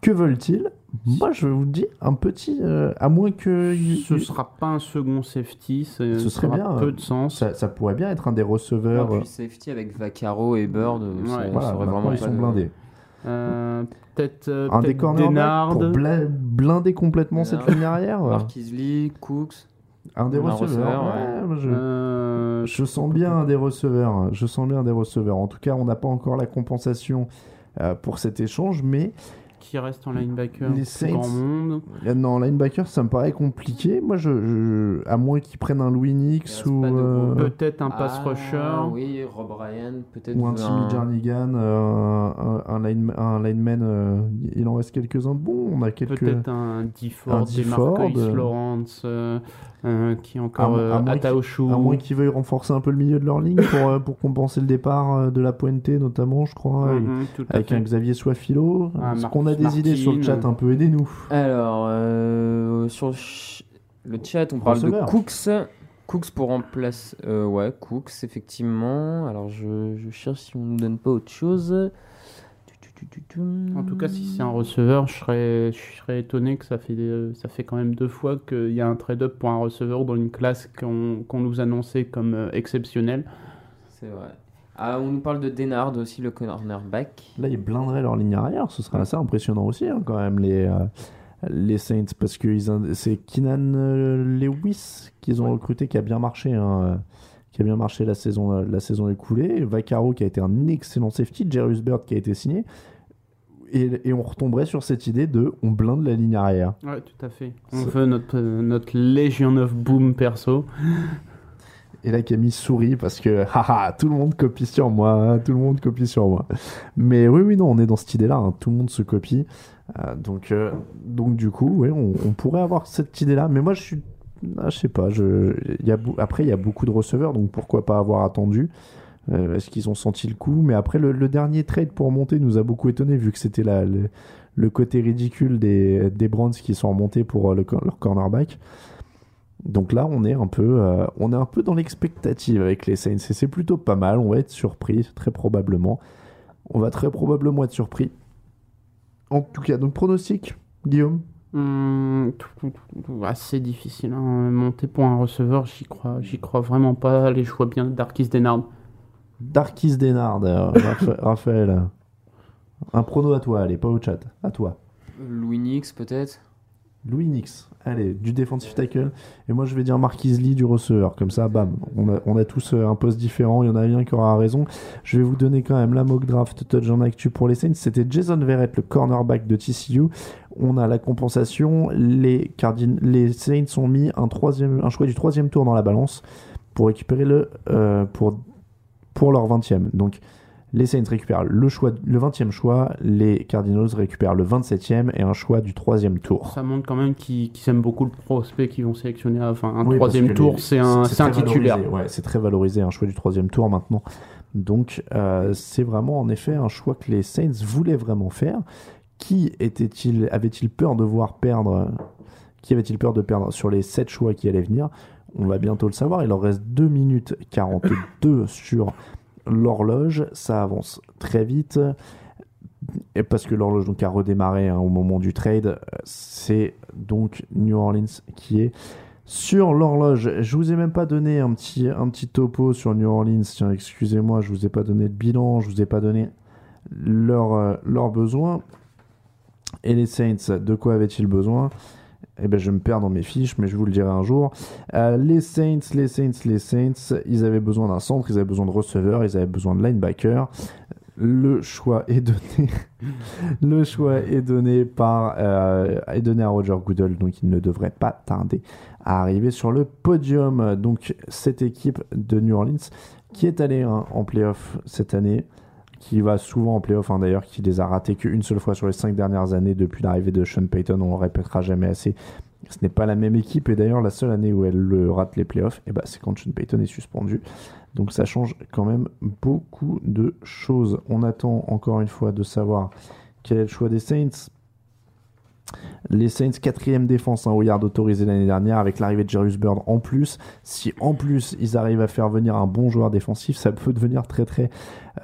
Que veulent-ils? Moi, je vous dis un petit, euh, à moins que Ce sera pas un second safety, c'est- ce serait ça bien. peu euh, de sens. Ça, ça pourrait bien être un des receveurs. puis safety avec Vaccaro et Bird, euh, ça, Ouais. voilà, maintenant, vraiment ils pas sont de- blindés. Euh, peut-être euh, Un des peut-être cornerbacks Denard. pour bla- blinder complètement cette Denard. ligne arrière. Marquis Lee, Cooks. Un des Un receveurs. receveur, ouais, moi, je... Euh, Je sens bien un des receveurs. Je sens bien un des receveurs. En tout cas, on n'a pas encore la compensation euh, pour cet échange, mais Qui reste en linebacker Les Saints. grand monde. euh, non, linebacker, ça me paraît compliqué. Moi, je, je- à moins qu'ils prennent un Louis Nix ou, euh. Peut-être un pass Ah, rusher. Oui, Rob Ryan, peut-être. ou un Timmy Jernigan, euh, un, un, line- un lineman. euh, il en reste quelques-uns de bons. On a quelques. Peut-être un DeFord, Un euh, Lawrence, euh, qui est encore À- à euh, moins Ataoshu. À moins qu'ils veuillent renforcer un peu le milieu de leur ligne pour, euh, pour compenser le départ de la Puente, notamment, je crois. Mhm, à avec fait. un Xavier Soifilo. Ah, Est-ce qu'on a des idées sur le chat un peu? Aidez-nous. Alors, euh, sur le ch- le chat, on parle Receveur. de Cooks. Cooks pour remplacer. euh, ouais, Cooks, effectivement. Alors, je, je cherche si on nous donne pas autre chose. Tu, tu, tu, tu, tu. En tout cas, si c'est un receveur, je serais, je serais étonné que ça fait, ça fait quand même deux fois qu'il y a un trade-up pour un receveur dans une classe qu'on qu'on nous annonçait comme euh, exceptionnelle. C'est vrai. Ah, on nous parle de Denard aussi, le cornerback. Là, ils blinderaient leur ligne arrière. Ce serait assez impressionnant aussi, hein, quand même, les, euh, les Saints. Parce que ils ont- c'est Keenan euh, Lewis qu'ils ont recruté, qui a bien marché. hein, qui a bien marché la saison, la saison écoulée. Vaccaro, qui a été un excellent safety. Jerus Bird, qui a été signé. Et, et on retomberait sur cette idée de on blinde la ligne arrière. Ouais, tout à fait. On veut notre, euh, notre Legion of Boom perso. Et là, Camille sourit parce que [LAUGHS] haha, tout le monde copie sur moi, hein, tout le monde copie sur moi. Mais oui, oui, non, on est dans cette idée-là, hein, tout le monde se copie. Euh, donc, euh, donc, du coup, oui, on, on pourrait avoir cette idée-là. Mais moi, je suis. ah, je sais pas. Je, y a, après, il y a beaucoup de receveurs, donc pourquoi pas avoir attendu Euh, Est-ce qu'ils ont senti le coup? Mais après, le, dernier trade pour monter nous a beaucoup étonné, vu que c'était le, le côté ridicule des, des qui sont remontés pour euh, le, leur cornerback. Donc là, on est un peu, euh, on est un peu dans l'expectative avec les Saints. Et c'est plutôt pas mal. On va être surpris, très probablement. On va très probablement être surpris. En tout cas, donc pronostic, Guillaume? Hum, assez difficile. Hein. Monter pour un receveur, j'y crois, j'y crois vraiment pas. Les choix bien Darkis Denard. Darkis Denard, [LAUGHS] Rapha- Raphaël. Un prono à toi, allez, pas au chat. À toi. Louis Nix, peut-être? Louis Nix, allez, du defensive tackle. Et moi, je vais dire Marquise Lee du receveur. Comme ça, bam, on a, on a tous euh, un poste différent. Il y en a un qui aura raison. Je vais vous donner quand même la mock draft touch en actu pour les Saints. C'était Jason Verrett, le cornerback de TCU. On a la compensation. Les, Cardin les Saints ont mis un, troisième, un choix du troisième tour dans la balance pour récupérer le. euh, pour, pour leur 20e. Donc. Les Saints récupèrent le, choix, le 20e choix, les Cardinals récupèrent le 27e et un choix du troisième tour. Ça montre quand même qu'ils aiment beaucoup le prospect qu'ils vont sélectionner. Enfin, un Oui, parce troisième que tour, les- c'est un, un titulaire. ouais, c'est très valorisé, un choix du troisième tour maintenant. Donc, euh, c'est vraiment en effet un choix que les Saints voulaient vraiment faire. Qui était-il Avait-il peur de voir perdre Qui avait-il peur de perdre sur les 7 choix qui allaient venir? On va bientôt le savoir. Il leur reste 2 minutes 42 sur l'horloge. Ça avance très vite. Parce que l'horloge a redémarré hein, au moment du trade, c'est donc New Orleans qui est sur l'horloge. Je vous ai même pas donné un petit, topo sur New Orleans. Tiens, excusez-moi, je vous ai pas donné de bilan, je vous ai pas donné leurs euh, leurs besoins. Et les Saints, de quoi avaient-ils besoin? Eh ben, je me perds dans mes fiches, mais je vous le dirai un jour. Euh, les Saints, les Saints, les Saints, ils avaient besoin d'un centre, ils avaient besoin de receveurs, ils avaient besoin de linebacker. Le choix est donné. [LAUGHS] le choix est donné par euh, est donné à Roger Goodell, donc il ne devrait pas tarder à arriver sur le podium. Donc cette équipe de New Orleans qui est allée hein, en playoff cette année, qui va souvent en playoff hein, d'ailleurs, qui les a ratés qu'une seule fois sur les cinq dernières années depuis l'arrivée de Sean Payton, on le répétera jamais assez. Ce n'est pas la même équipe et d'ailleurs la seule année où elle le rate les playoffs, et ben, c'est quand Sean Payton est suspendu. Donc ça change quand même beaucoup de choses. On attend encore une fois de savoir quel est le choix des Saints. Les Saints, quatrième défense hein, au yard autorisé l'année dernière avec l'arrivée de Jerus Bird en plus. Si en plus ils arrivent à faire venir un bon joueur défensif, ça peut devenir très très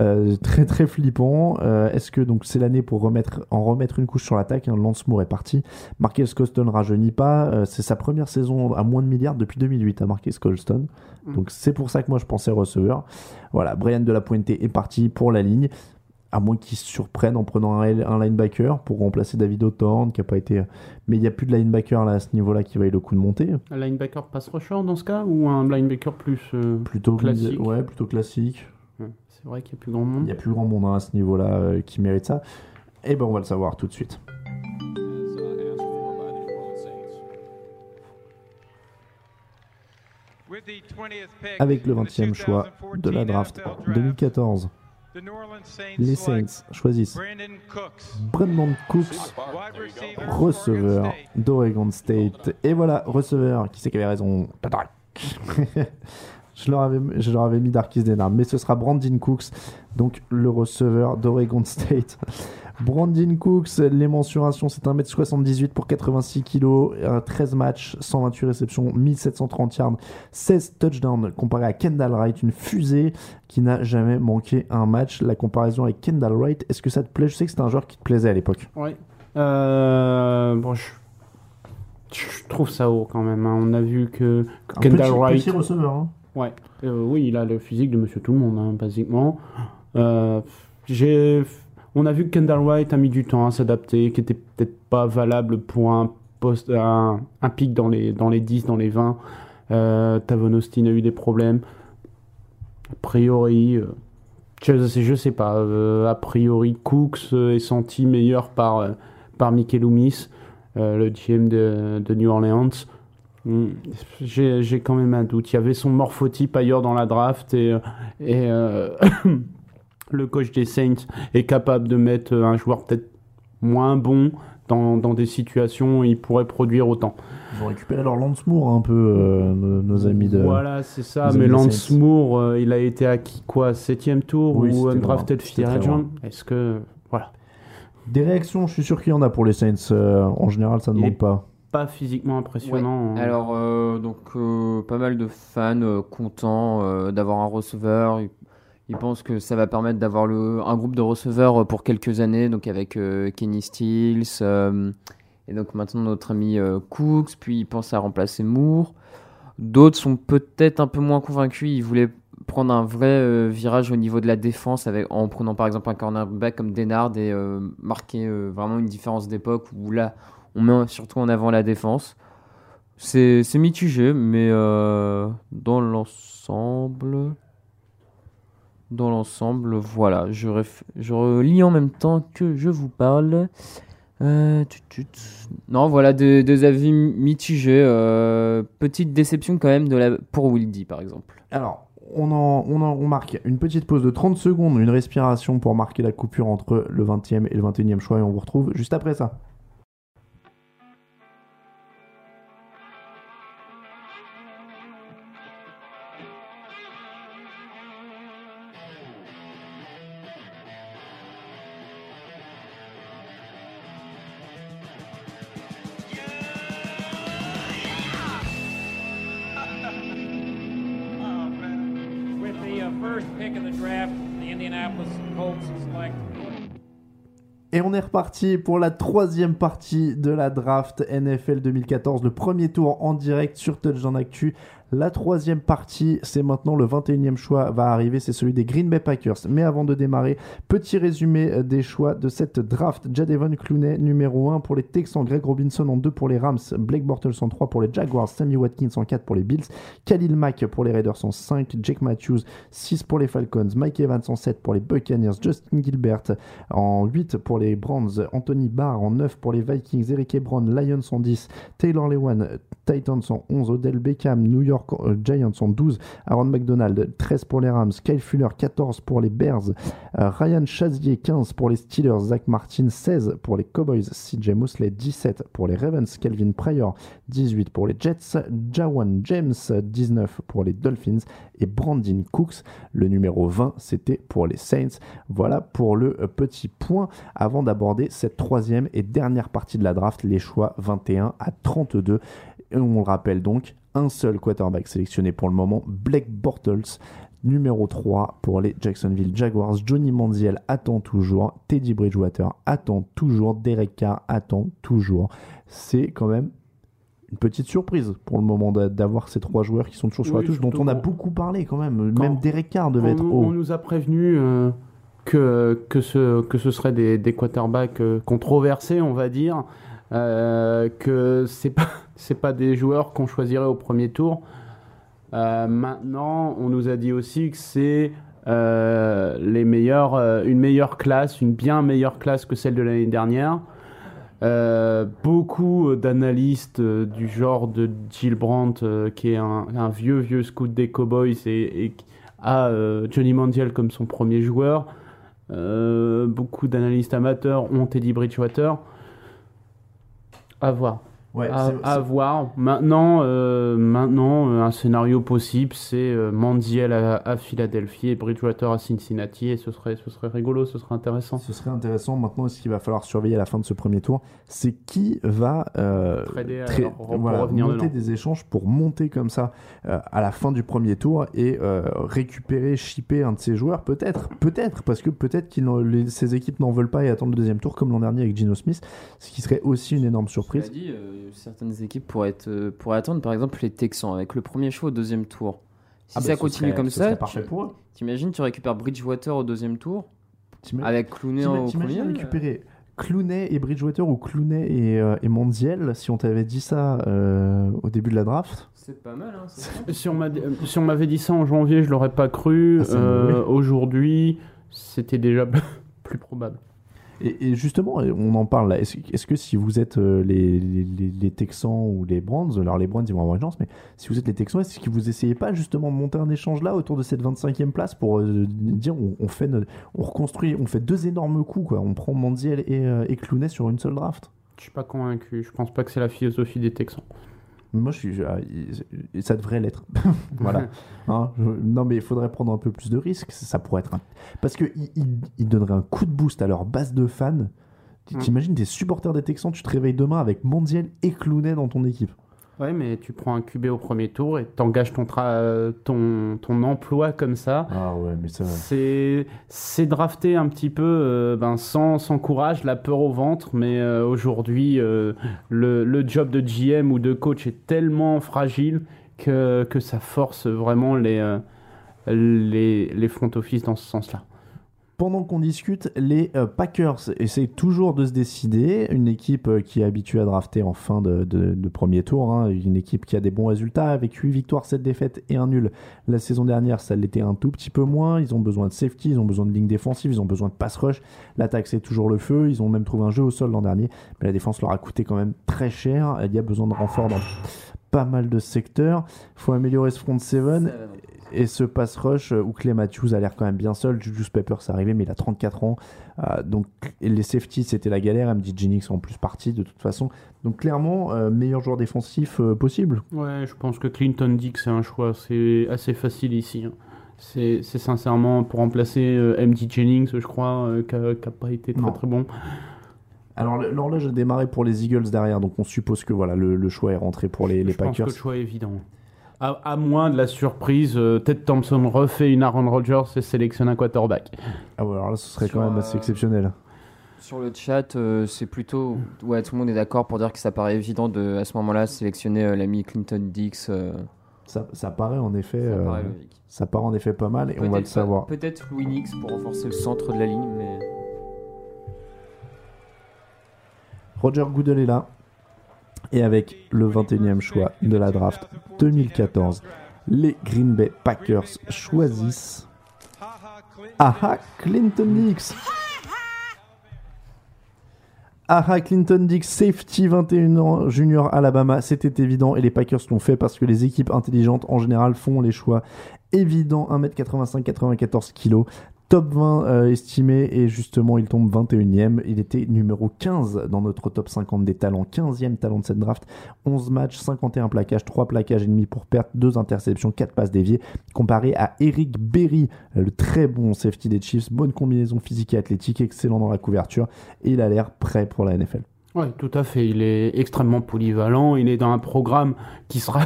euh, très très flippant. Euh, Est-ce que donc c'est l'année pour remettre en remettre une couche sur l'attaque? Hein, Lance Moore est parti. Marquez Colston rajeunit pas. Euh, c'est sa première saison à moins de milliards depuis 2008 à Marquez Colston. Mm. Donc c'est pour ça que moi je pensais receveur. Voilà, Brian de la Puente est parti pour la ligne à moins qu'ils se surprennent en prenant un, un linebacker pour remplacer David O'Thorne qui a pas été mais il n'y a plus de linebacker là à ce niveau là qui vaille le coup de monter. Un linebacker pass rusher dans ce cas ou un linebacker plus euh, plutôt classique? ouais plutôt classique. Ouais, C'est vrai qu'il n'y a plus grand monde. il n'y a plus grand monde hein, à ce niveau là qui mérite ça. Et ben on va le savoir tout de suite. Avec le 20e choix de la draft 2014 les Saints choisissent Brandon Cooks, receveur d'Oregon State. Et voilà, receveur, qui c'est qui avait raison [LAUGHS] je, leur avais, je leur avais mis Darkis Denard, mais ce sera Brandon Cooks, donc le receveur d'Oregon State. Brandon Cooks, les mensurations, c'est 1m78 pour 86 kg, 13 matchs, 128 réceptions, 1730 yards, 16 touchdowns, comparé à Kendall Wright, une fusée qui n'a jamais manqué un match. La comparaison avec Kendall Wright, est-ce que ça te plaît? Je sais que c'était un joueur qui te plaisait à l'époque. Ouais. Euh, bon, je... je trouve ça haut quand même. hein. On a vu que, Kendall petit, Wright. petit receveur. hein. Ouais. Euh, oui, il a le physique de Monsieur Tout le Monde, hein, basiquement. Euh, j'ai, on a vu que Kendall Wright a mis du temps à s'adapter, qui était peut-être pas valable pour un pic dans les dans les 10, dans les 20. Euh, Tavon Austin a eu des problèmes. A priori, euh, je, sais- pas. euh, a priori, Cooks euh, est senti meilleur par par Mickey Loomis, le GM de, New Orleans. Hmm, J'ai quand même un doute. Il y avait son morphotype ailleurs dans la draft et, [COUGHS] le coach des Saints est capable de mettre un joueur peut-être moins bon dans, dans des situations où il pourrait produire autant. Ils ont récupéré leur Lance Moore un peu, euh, nos, nos amis de. Voilà, c'est ça. Mais Lance. Moore, euh, il a été acquis quoi Septième tour Oui, ou undrafted free agent. Est-ce que voilà, Des réactions, je suis sûr qu'il y en a pour les Saints. euh, en général, ça ne manque pas. pas physiquement impressionnant. hein. Alors, euh, donc, euh, pas mal de fans euh, contents euh, d'avoir un receveur. Ils, pensent que ça va permettre d'avoir un groupe de receveurs euh, pour quelques années, donc avec euh, Kenny Stills euh, et donc maintenant notre ami Cooks. Puis ils pensent à remplacer Moore. D'autres sont peut-être un peu moins convaincus. Ils voulaient prendre un vrai virage au niveau de la défense en prenant par exemple un cornerback comme Denard et marquer vraiment une différence d'époque où là on met surtout en avant la défense. C'est mitigé, mais dans l'ensemble, dans l'ensemble, voilà, je, relis en même temps que je vous parle. Euh. Non, voilà, des avis mitigés. euh, petite déception quand même de la, pour Wildy, par exemple. Alors, on, en, marque une petite pause de 30 secondes, une respiration pour marquer la coupure entre le 20e et le 21e choix, et on vous retrouve juste après ça. Reparti pour la troisième partie de la draft NFL 2014, le premier tour en direct sur Touchdown Actu. La troisième partie, c'est maintenant le 21e choix va arriver, c'est celui des Green Bay Packers. Mais avant de démarrer, petit résumé euh, des choix de cette draft. Jadevon Clooney numéro 1 pour les Texans, Greg Robinson en 2 pour les Rams, Blake Bortles en 3 pour les Jaguars, Sammy Watkins en 4 pour les Bills, Khalil Mack pour les Raiders en 5, Jake Matthews 6 pour les Falcons, Mike Evans en 7 pour les Buccaneers, Justin Gilbert en 8 pour les Browns, Anthony Barr en 9 pour les Vikings, Eric Ebron, Lions en 10, Taylor Lewan, Titans en 11, Odell Beckham, New York Euh, Giants en 12, Aaron McDonald 13 pour les Rams, Kyle Fuller 14 pour les Bears, euh, Ryan Chazier 15 pour les Steelers, Zach Martin 16 pour les Cowboys, CJ Mosley 17 pour les Ravens, Kelvin Pryor 18 pour les Jets, Jawan James 19 pour les Dolphins. Et Brandon Cooks, le numéro 20, c'était pour les Saints. Voilà pour le euh, petit point. Avant d'aborder cette troisième et dernière partie de la draft, les choix 21 à 32. Et on le rappelle donc, un seul quarterback sélectionné pour le moment, Blake Bortles, numéro 3 pour les Jacksonville Jaguars. Johnny Manziel attend toujours, Teddy Bridgewater attend toujours, Derek Carr attend toujours. C'est quand même une petite surprise pour le moment d'a- d'avoir ces trois joueurs qui sont toujours sur Oui, la touche, dont on a beaucoup parlé quand même. Quand- même Derek Carr devait être haut. on nous a prévenu euh, que, que, ce, que ce serait des, des quarterbacks euh, controversés, on va dire, euh, que c'est pas [LAUGHS] c'est pas des joueurs qu'on choisirait au premier tour. Euh, maintenant, on nous a dit aussi que c'est euh, les une meilleure classe, une bien meilleure classe que celle de l'année dernière. Beaucoup d'analystes du genre de Jill Brandt, qui est un, vieux vieux scout des Cowboys et, et a Johnny Manziel comme son premier joueur. Beaucoup d'analystes amateurs ont Teddy Bridgewater. À voir. Ouais, à, c'est- à c'est- voir. Maintenant, euh, maintenant euh, un scénario possible, c'est euh, Manziel à, à Philadelphie et Bridgewater à Cincinnati. Et ce serait, ce serait rigolo, ce serait intéressant. Ce serait intéressant. Maintenant, ce qu'il va falloir surveiller à la fin de ce premier tour, c'est qui va euh, Trader, tra- alors, pour voilà, revenir monter dedans. des échanges pour monter comme ça euh, à la fin du premier tour et euh, récupérer, shipper un de ces joueurs, peut-être, peut-être, parce que peut-être que ces équipes n'en veulent pas et attendent le deuxième tour, comme l'an dernier avec Gino Smith, ce qui serait aussi une énorme surprise. Dit, euh, certaines équipes pourraient, être, euh, pourraient attendre, par exemple, les Texans avec le premier choix au deuxième tour. Si Ah ça bah, continue serait- comme ça, parfait pour eux. T'imagines, tu récupères Bridgewater au deuxième tour avec Clooney au T'imagines premier. récupérer Clooney et Bridgewater ou Clooney et, euh, et si on t'avait dit ça euh, au début de la draft? C'est pas mal, hein, Si on m'a- euh, si on m'avait dit ça en janvier, je l'aurais pas cru. Ah, Euh. Aujourd'hui, c'était déjà [LAUGHS] plus probable. Et, justement, on en parle là. Est-ce que si vous êtes euh, les, Texans ou les Brands, alors les Brands ils vont avoir une chance, mais si vous êtes les Texans, est-ce que vous essayez pas justement de monter un échange là autour de cette 25e place pour euh, dire on, fait on reconstruit, on fait deux énormes coups. On prend Mandiel et, euh, sur une seule draft. Je suis pas convaincu. Je pense pas que c'est la philosophie des Texans. Moi, je suis, ah, ça devrait l'être. [LAUGHS] voilà. [LAUGHS] Hein, je- non, mais il faudrait prendre un peu plus de risques. Ça pourrait être un- parce que il, il- il donnerait un coup de boost à leur base de fans. Mm. T'imagines des supporters des Texans, tu te réveilles demain avec Mondial et Clooney dans ton équipe. Ouais, mais tu prends un QB au premier tour et t'engages ton, ton, ton emploi comme ça. Ah ouais, mais ça. C'est c'est drafté un petit peu euh, ben, sans, sans courage, la peur au ventre, mais euh, aujourd'hui, euh, le, le job de GM ou de coach est tellement fragile que, que ça force vraiment les, les, les front office dans ce sens-là. Pendant qu'on discute, les euh, Packers essayent toujours de se décider. Une équipe euh, qui est habituée à drafter en fin de, premier tour. hein. Une équipe qui a des bons résultats avec 8 victoires, 7 défaites et un nul. La saison dernière, ça l'était un tout petit peu moins. Ils ont besoin de safety, ils ont besoin de ligne défensive, ils ont besoin de pass rush. L'attaque, c'est toujours le feu. Ils ont même trouvé un jeu au sol l'an dernier. Mais la défense leur a coûté quand même très cher. Il y a besoin de renfort dans pas mal de secteurs. Il faut améliorer ce front seven. Et ce pass rush euh, où Clay Matthews a l'air quand même bien seul. Julius Peppers est arrivé, mais il a 34 ans. Euh, donc, les safeties, c'était la galère. MD Jennings en plus parti de toute façon. Donc, clairement, euh, meilleur joueur défensif euh, possible. Ouais, je pense que Clinton dit que c'est un choix c'est assez facile ici. hein. C'est sincèrement pour remplacer MD Jennings, je crois, qui n'a pas été très Non. très bon. Alors, l'horloge a démarré pour les Eagles derrière. Donc, on suppose que voilà, le, le choix est rentré pour les, les je pense que Packers. le choix est évident. À, à moins de la surprise, euh, Ted Thompson refait une Aaron Rodgers et sélectionne un quarterback. Ah ouais, alors là, ce serait Sur, quand même assez euh, exceptionnel. Sur le chat, euh, c'est plutôt. Ouais, tout le monde est d'accord pour dire que ça paraît évident de, à ce moment-là, sélectionner euh, l'ami Clinton Dix. euh, Ça, ça paraît en effet, Ça euh, paraît logique. ça paraît en effet pas mal et on va le savoir. Peut-être Louis Nix pour renforcer le centre de la ligne, mais. Roger Goodell est là. Et avec le 21e choix de la draft 2014, les Green Bay Packers choisissent Aha Clinton Dix. Aha Clinton Dix, safety 21 ans, junior Alabama, c'était évident et les Packers l'ont fait parce que les équipes intelligentes en général font les choix évidents. 1m85, 94 kg, top 20 euh, estimé et justement il tombe 21ème. Il était numéro 15 dans notre top 50 des talents, 15e talent de cette draft. 11 matchs, 51 plaquages, 3 plaquages et demi pour perte, 2 interceptions, 4 passes déviées. Comparé à Eric Berry, le très bon safety des Chiefs, bonne combinaison physique et athlétique, excellent dans la couverture et il a l'air prêt pour la NFL. Oui, tout à fait. Il est extrêmement polyvalent. Il est dans un programme qui sera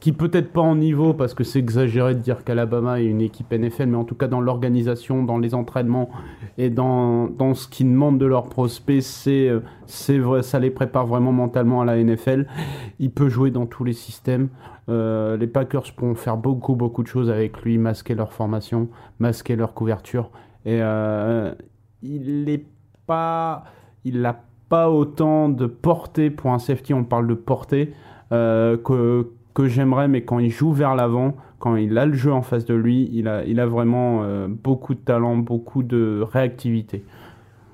qui peut-être pas en niveau, parce que c'est exagéré de dire qu'Alabama est une équipe NFL, mais en tout cas dans l'organisation, dans les entraînements et dans, dans ce qu'ils demandent de leurs prospects, c'est, c'est vrai, ça les prépare vraiment mentalement à la NFL. Il peut jouer dans tous les systèmes. Euh, les Packers pourront faire beaucoup, beaucoup de choses avec lui, masquer leur formation, masquer leur couverture. Et euh, il n'est pas, il n'a pas autant de portée pour un safety, on parle de portée, euh, que que j'aimerais, mais quand il joue vers l'avant, quand il a le jeu en face de lui, il a, il a vraiment euh, beaucoup de talent, beaucoup de réactivité.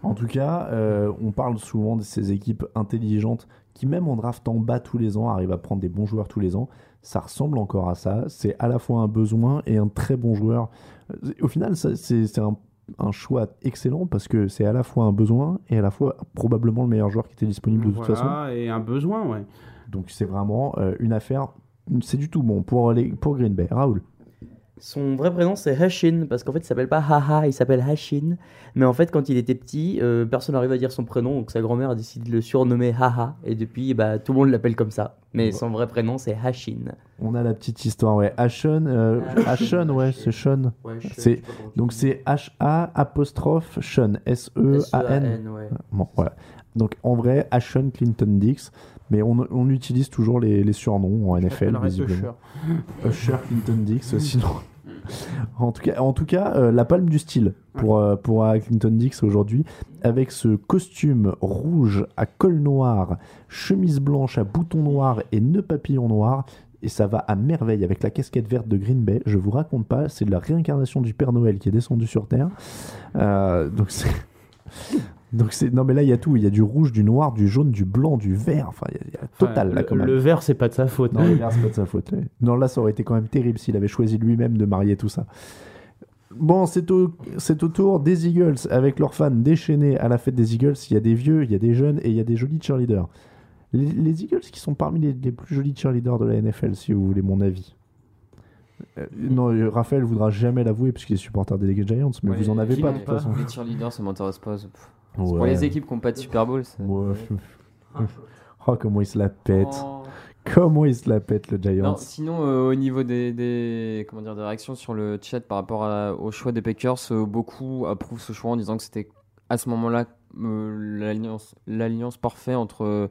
En tout cas, euh, on parle souvent de ces équipes intelligentes qui, même en draftant bas tous les ans, arrivent à prendre des bons joueurs tous les ans. Ça ressemble encore à ça. C'est à la fois un besoin et un très bon joueur. Euh, Au final, c'est c'est un, un choix excellent parce que c'est à la fois un besoin et à la fois probablement le meilleur joueur qui était disponible de toute façon. et un besoin, ouais. Donc c'est vraiment euh, une affaire. C'est du tout bon pour, les, pour Green Bay. Raoul. Son vrai prénom c'est Hashin parce qu'en fait il s'appelle pas Haha, il s'appelle Hashin. Mais en fait quand il était petit, euh, personne n'arrive à dire son prénom donc sa grand-mère a décidé de le surnommer Haha et depuis bah, tout le monde l'appelle comme ça. Mais son vrai prénom c'est Hashin. On a la petite histoire, ouais. Ashon, euh, Ashon, ouais, c'est Sean. Ouais, c'est donc c'est H-A apostrophe Sean, S-E-A-N. S-E-A-N, ouais. Bon, voilà. Donc en vrai, Ashon Clinton Dix, mais on, on utilise toujours les, les surnoms en NFL, visiblement. [LAUGHS] Usher Clinton Dix, [LAUGHS] sinon. En tout cas, en tout cas euh, la palme du style pour, euh, pour euh, Clinton Dix aujourd'hui, avec ce costume rouge à col noir, chemise blanche à boutons noirs et nœud papillon noir. Et ça va à merveille avec la casquette verte de Green Bay. Je vous raconte pas, c'est de la réincarnation du Père Noël qui est descendu sur Terre. Euh, donc c'est. Donc c'est non mais là il y a tout, il y a du rouge, du noir, du jaune, du blanc, du vert, enfin il y a- il y, a total Enfin, là le- quand même. Le vert, c'est pas de sa faute. Non, le vert, c'est pas de sa faute. ouais. Non, là, ça aurait été quand même terrible s'il avait choisi lui-même de marier tout ça. Bon, c'est au, c'est au tour des Eagles avec leurs fans déchaînés à la fête des Eagles. Il y a des vieux, il y a des jeunes et il y a des jolis cheerleaders. Les, les Eagles qui sont parmi les, les plus jolis cheerleaders de la NFL, si vous voulez mon avis. Euh, non, euh, Raphaël voudra jamais l'avouer puisqu'il est supporter des Giants, mais Ouais, vous en avez pas de toute façon. Les cheerleaders, ça m'intéresse pas. Pour les équipes qui n'ont pas de Super Bowl. c'est- Ouais. [LAUGHS] Oh, comment il se la pète. Oh. Comment il se la pète, le Giants. Non, sinon, euh, au niveau des, des- comment dire, des réactions sur le chat par rapport à- au choix des Packers, euh, beaucoup approuvent ce choix en disant que c'était à ce moment-là euh, l'alliance, l'alliance parfaite entre euh,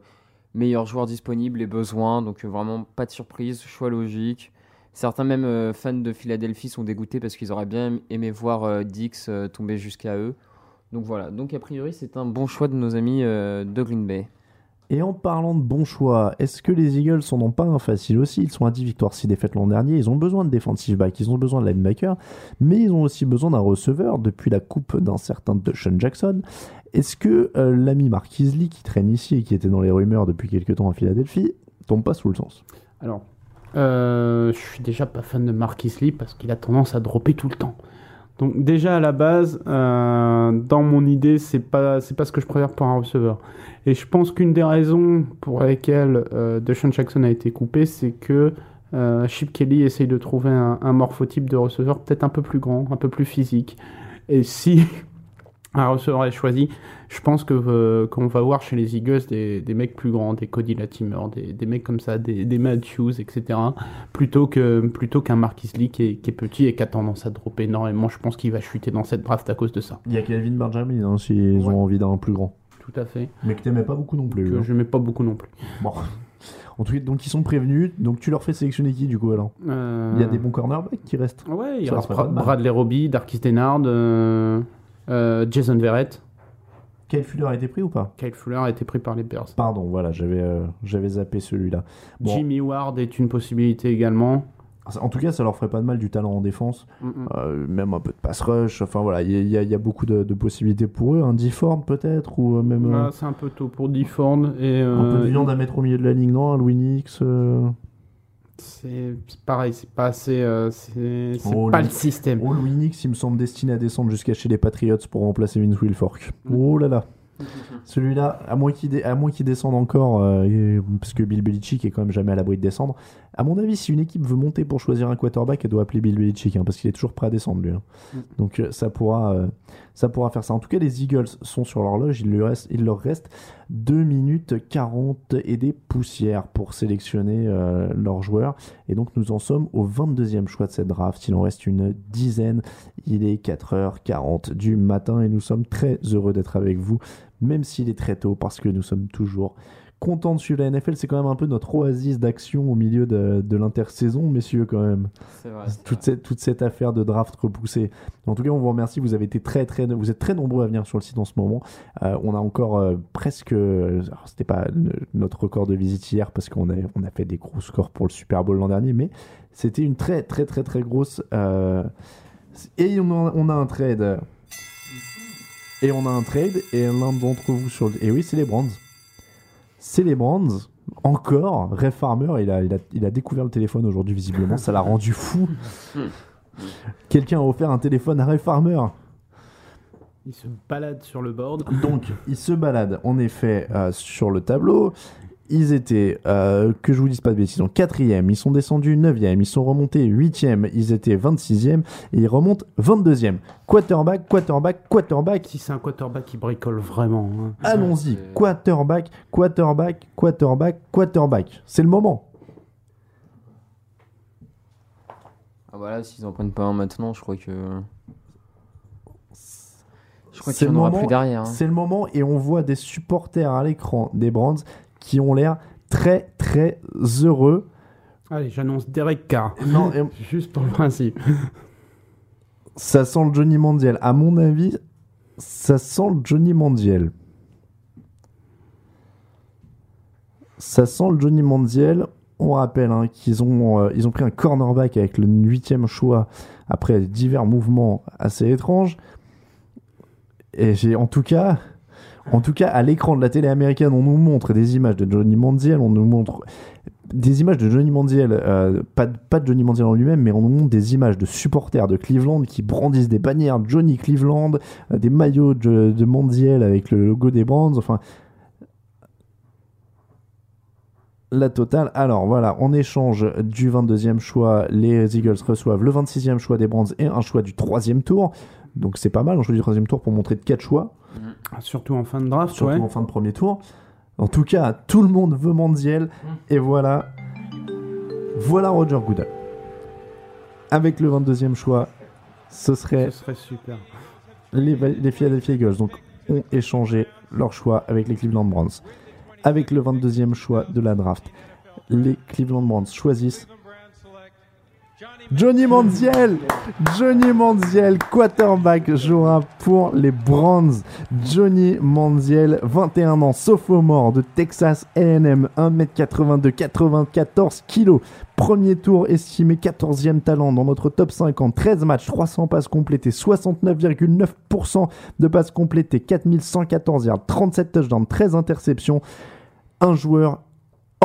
meilleurs joueurs disponibles et besoins. Donc euh, vraiment pas de surprise, choix logique. Certains même euh, fans de Philadelphie sont dégoûtés parce qu'ils auraient bien aimé voir euh, Dix euh, tomber jusqu'à eux. Donc voilà, donc a priori c'est un bon choix de nos amis euh, de Green Bay. Et en parlant de bons choix, est-ce que les Eagles en ont pas un facile aussi? Ils sont à 10 victoires, 6 défaites l'an dernier. Ils ont besoin de defensive back, ils ont besoin de linebacker, mais ils ont aussi besoin d'un receveur depuis la coupe d'un certain Deshaun Jackson. Est-ce que euh, l'ami Marquise Lee qui traîne ici et qui était dans les rumeurs depuis quelques temps à Philadelphie tombe pas sous le sens? Alors, euh, je suis déjà pas fan de Marquis Lee parce qu'il a tendance à dropper tout le temps. Donc déjà à la base, euh, dans mon idée, c'est pas c'est pas ce que je préfère pour un receveur. Et je pense qu'une des raisons pour lesquelles euh, Jackson a été coupé, c'est que euh, Chip Kelly essaye de trouver un, un morphotype de receveur peut-être un peu plus grand, un peu plus physique. Et si [LAUGHS] un receveur est choisi, je pense que euh, qu'on va voir chez les Eagles des, des mecs plus grands, des Cody Latimer, des, des mecs comme ça, des, des Matthews, etc. Plutôt que plutôt qu'un Marquis Lee qui est, qui est petit et qui a tendance à dropper énormément. Je pense qu'il va chuter dans cette draft à cause de ça. Il y a Kelvin Benjamin hein, s'ils ont envie d'un plus grand. Tout à fait. Mais que t'aimais pas beaucoup non plus. Que hein. je mets pas beaucoup non plus. Bon. En tout cas, donc ils sont prévenus. Donc tu leur fais sélectionner qui du coup alors? Euh, Il y a des bons cornerbacks qui restent. Ouais, il reste. Bradley Roby, Darkis Denard, euh, euh, Jason Verrett. Kyle Fuller a été pris ou pas? Kyle Fuller a été pris par les Bears. Pardon, voilà, j'avais euh, j'avais zappé celui-là. Bon, Jimmy Ward est une possibilité également. En tout cas, ça leur ferait pas de mal du talent en défense, Mm, mm. euh, même un peu de pass rush. Enfin voilà, il y, a- y y beaucoup de, de possibilités pour eux. Un Difford peut-être, ou euh, même euh, Ah, c'est un peu tôt pour Difford et un peu euh, de viande à mettre au milieu de la ligne, non Un Louis Nix euh, c'est pareil, c'est pas assez, euh, c'est Oh, pas le- système. Oh, Louis Nix, il me semble destiné à descendre jusqu'à chez les Patriots pour remplacer Vince Wilfork. Oh là là. Celui-là, à moins qu'il dé- descende encore, euh, parce que Bill Belichick est quand même jamais à l'abri de descendre. À mon avis, si une équipe veut monter pour choisir un quarterback, elle doit appeler Bill Belichick, hein, parce qu'il est toujours prêt à descendre lui. hein. Mm. Donc euh, ça pourra, euh, ça pourra faire ça. En tout cas, les Eagles sont sur l'horloge. Il, lui reste- il leur reste 2 minutes 40 et des poussières pour sélectionner euh, leurs joueurs. Et donc nous en sommes au 22e choix de cette draft. Il en reste une dizaine. Il est 4h40 du matin et nous sommes très heureux d'être avec vous, même s'il est très tôt, parce que nous sommes toujours contents de suivre la NFL. C'est quand même un peu notre oasis d'action au milieu de, de l'intersaison, messieurs, quand même. C'est vrai. Toute cette, toute cette affaire de draft repoussée. En tout cas, on vous remercie. Vous avez été très, très, vous êtes très nombreux à venir sur le site en ce moment. Euh, on a encore euh, presque, alors, c'était pas le- notre record de visite hier parce qu'on a, on a fait des gros scores pour le Super Bowl l'an dernier, mais c'était une très, très, très, très grosse. euh, et on a, on a un trade. Et on a un trade et l'un d'entre vous sur le. Et oui, c'est les Brands. C'est les Brands. Encore, Ray Farmer, il a, il, a, il a découvert le téléphone aujourd'hui, visiblement. Ça l'a rendu fou. [LAUGHS] Quelqu'un a offert un téléphone à Ray Farmer. Il se balade sur le board. Donc, ils se baladent en effet euh, sur le tableau. Ils étaient, euh, que je vous dise pas de bêtises, en quatrième, ils sont descendus 9e, ils sont remontés 8e, ils étaient 26e et ils remontent 22e. Quarterback, quarterback, quarterback. Si c'est un quarterback qui bricole vraiment. hein. Allons-y, quarterback, quarterback, quarterback, quarterback. C'est le moment. Ah voilà, s'ils en prennent pas un maintenant, je crois que. Je crois qu'il n'y le en aura moment- plus derrière. hein. C'est le moment et on voit des supporters à l'écran des Brands qui ont l'air très très heureux. Allez, j'annonce Derek Carr. Non, et- [LAUGHS] Juste pour le principe. [LAUGHS] Ça sent le Johnny Mandiel. À mon avis, ça sent le Johnny Mandiel. Ça sent le Johnny Mandiel. On rappelle hein, qu'ils ont, euh, ils ont pris un cornerback avec le huitième choix après divers mouvements assez étranges. Et j'ai en tout cas, en tout cas, à l'écran de la télé américaine, on nous montre des images de Johnny Mandiel, on nous montre des images de Johnny Mandiel, euh, pas, de- Johnny Mandiel en lui-même, mais on nous montre des images de supporters de Cleveland qui brandissent des bannières Johnny Cleveland, euh, des maillots de, de avec le logo des Brands, enfin. La totale. Alors voilà, en échange du 22e choix, les Eagles reçoivent le 26e choix des Brands et un choix du 3e tour. Donc c'est pas mal, un choix du 3e tour pour montrer de 4 choix Surtout en fin de draft, surtout ouais. en fin de premier tour. En tout cas, tout le monde veut Mandiel. Et voilà. Voilà Roger Goodell. Avec le 22e choix, ce serait Ce serait super. les Philadelphia Eagles. Donc, ont échangé leur choix avec les Cleveland Browns. Avec le 22e choix de la draft, les Cleveland Browns choisissent Johnny Manziel Johnny Manziel, quarterback, jouera pour les Browns. Johnny Manziel, 21 ans, sophomore de Texas A&M, 1m82, 94 kg. Premier tour estimé 14e talent dans notre top 50. 13 matchs, 300 passes complétées, 69,9% de passes complétées, 4114 yards, 37 touchdowns, 13 interceptions. Un joueur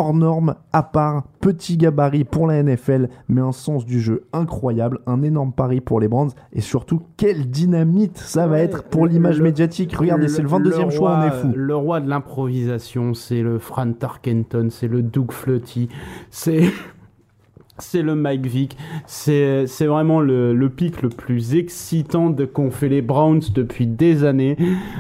hors norme, à part, petit gabarit pour la NFL, mais un sens du jeu incroyable, un énorme pari pour les Brands, et surtout, quelle dynamite ça va être pour l'image médiatique. Regardez, c'est le 22e choix, on est fou. Le roi de l'improvisation, c'est le Fran Tarkenton, c'est le Doug Flutty, c'est. C'est le Mike Vick, c'est c'est vraiment le, le pic le plus excitant de qu'ont fait les Browns depuis des années.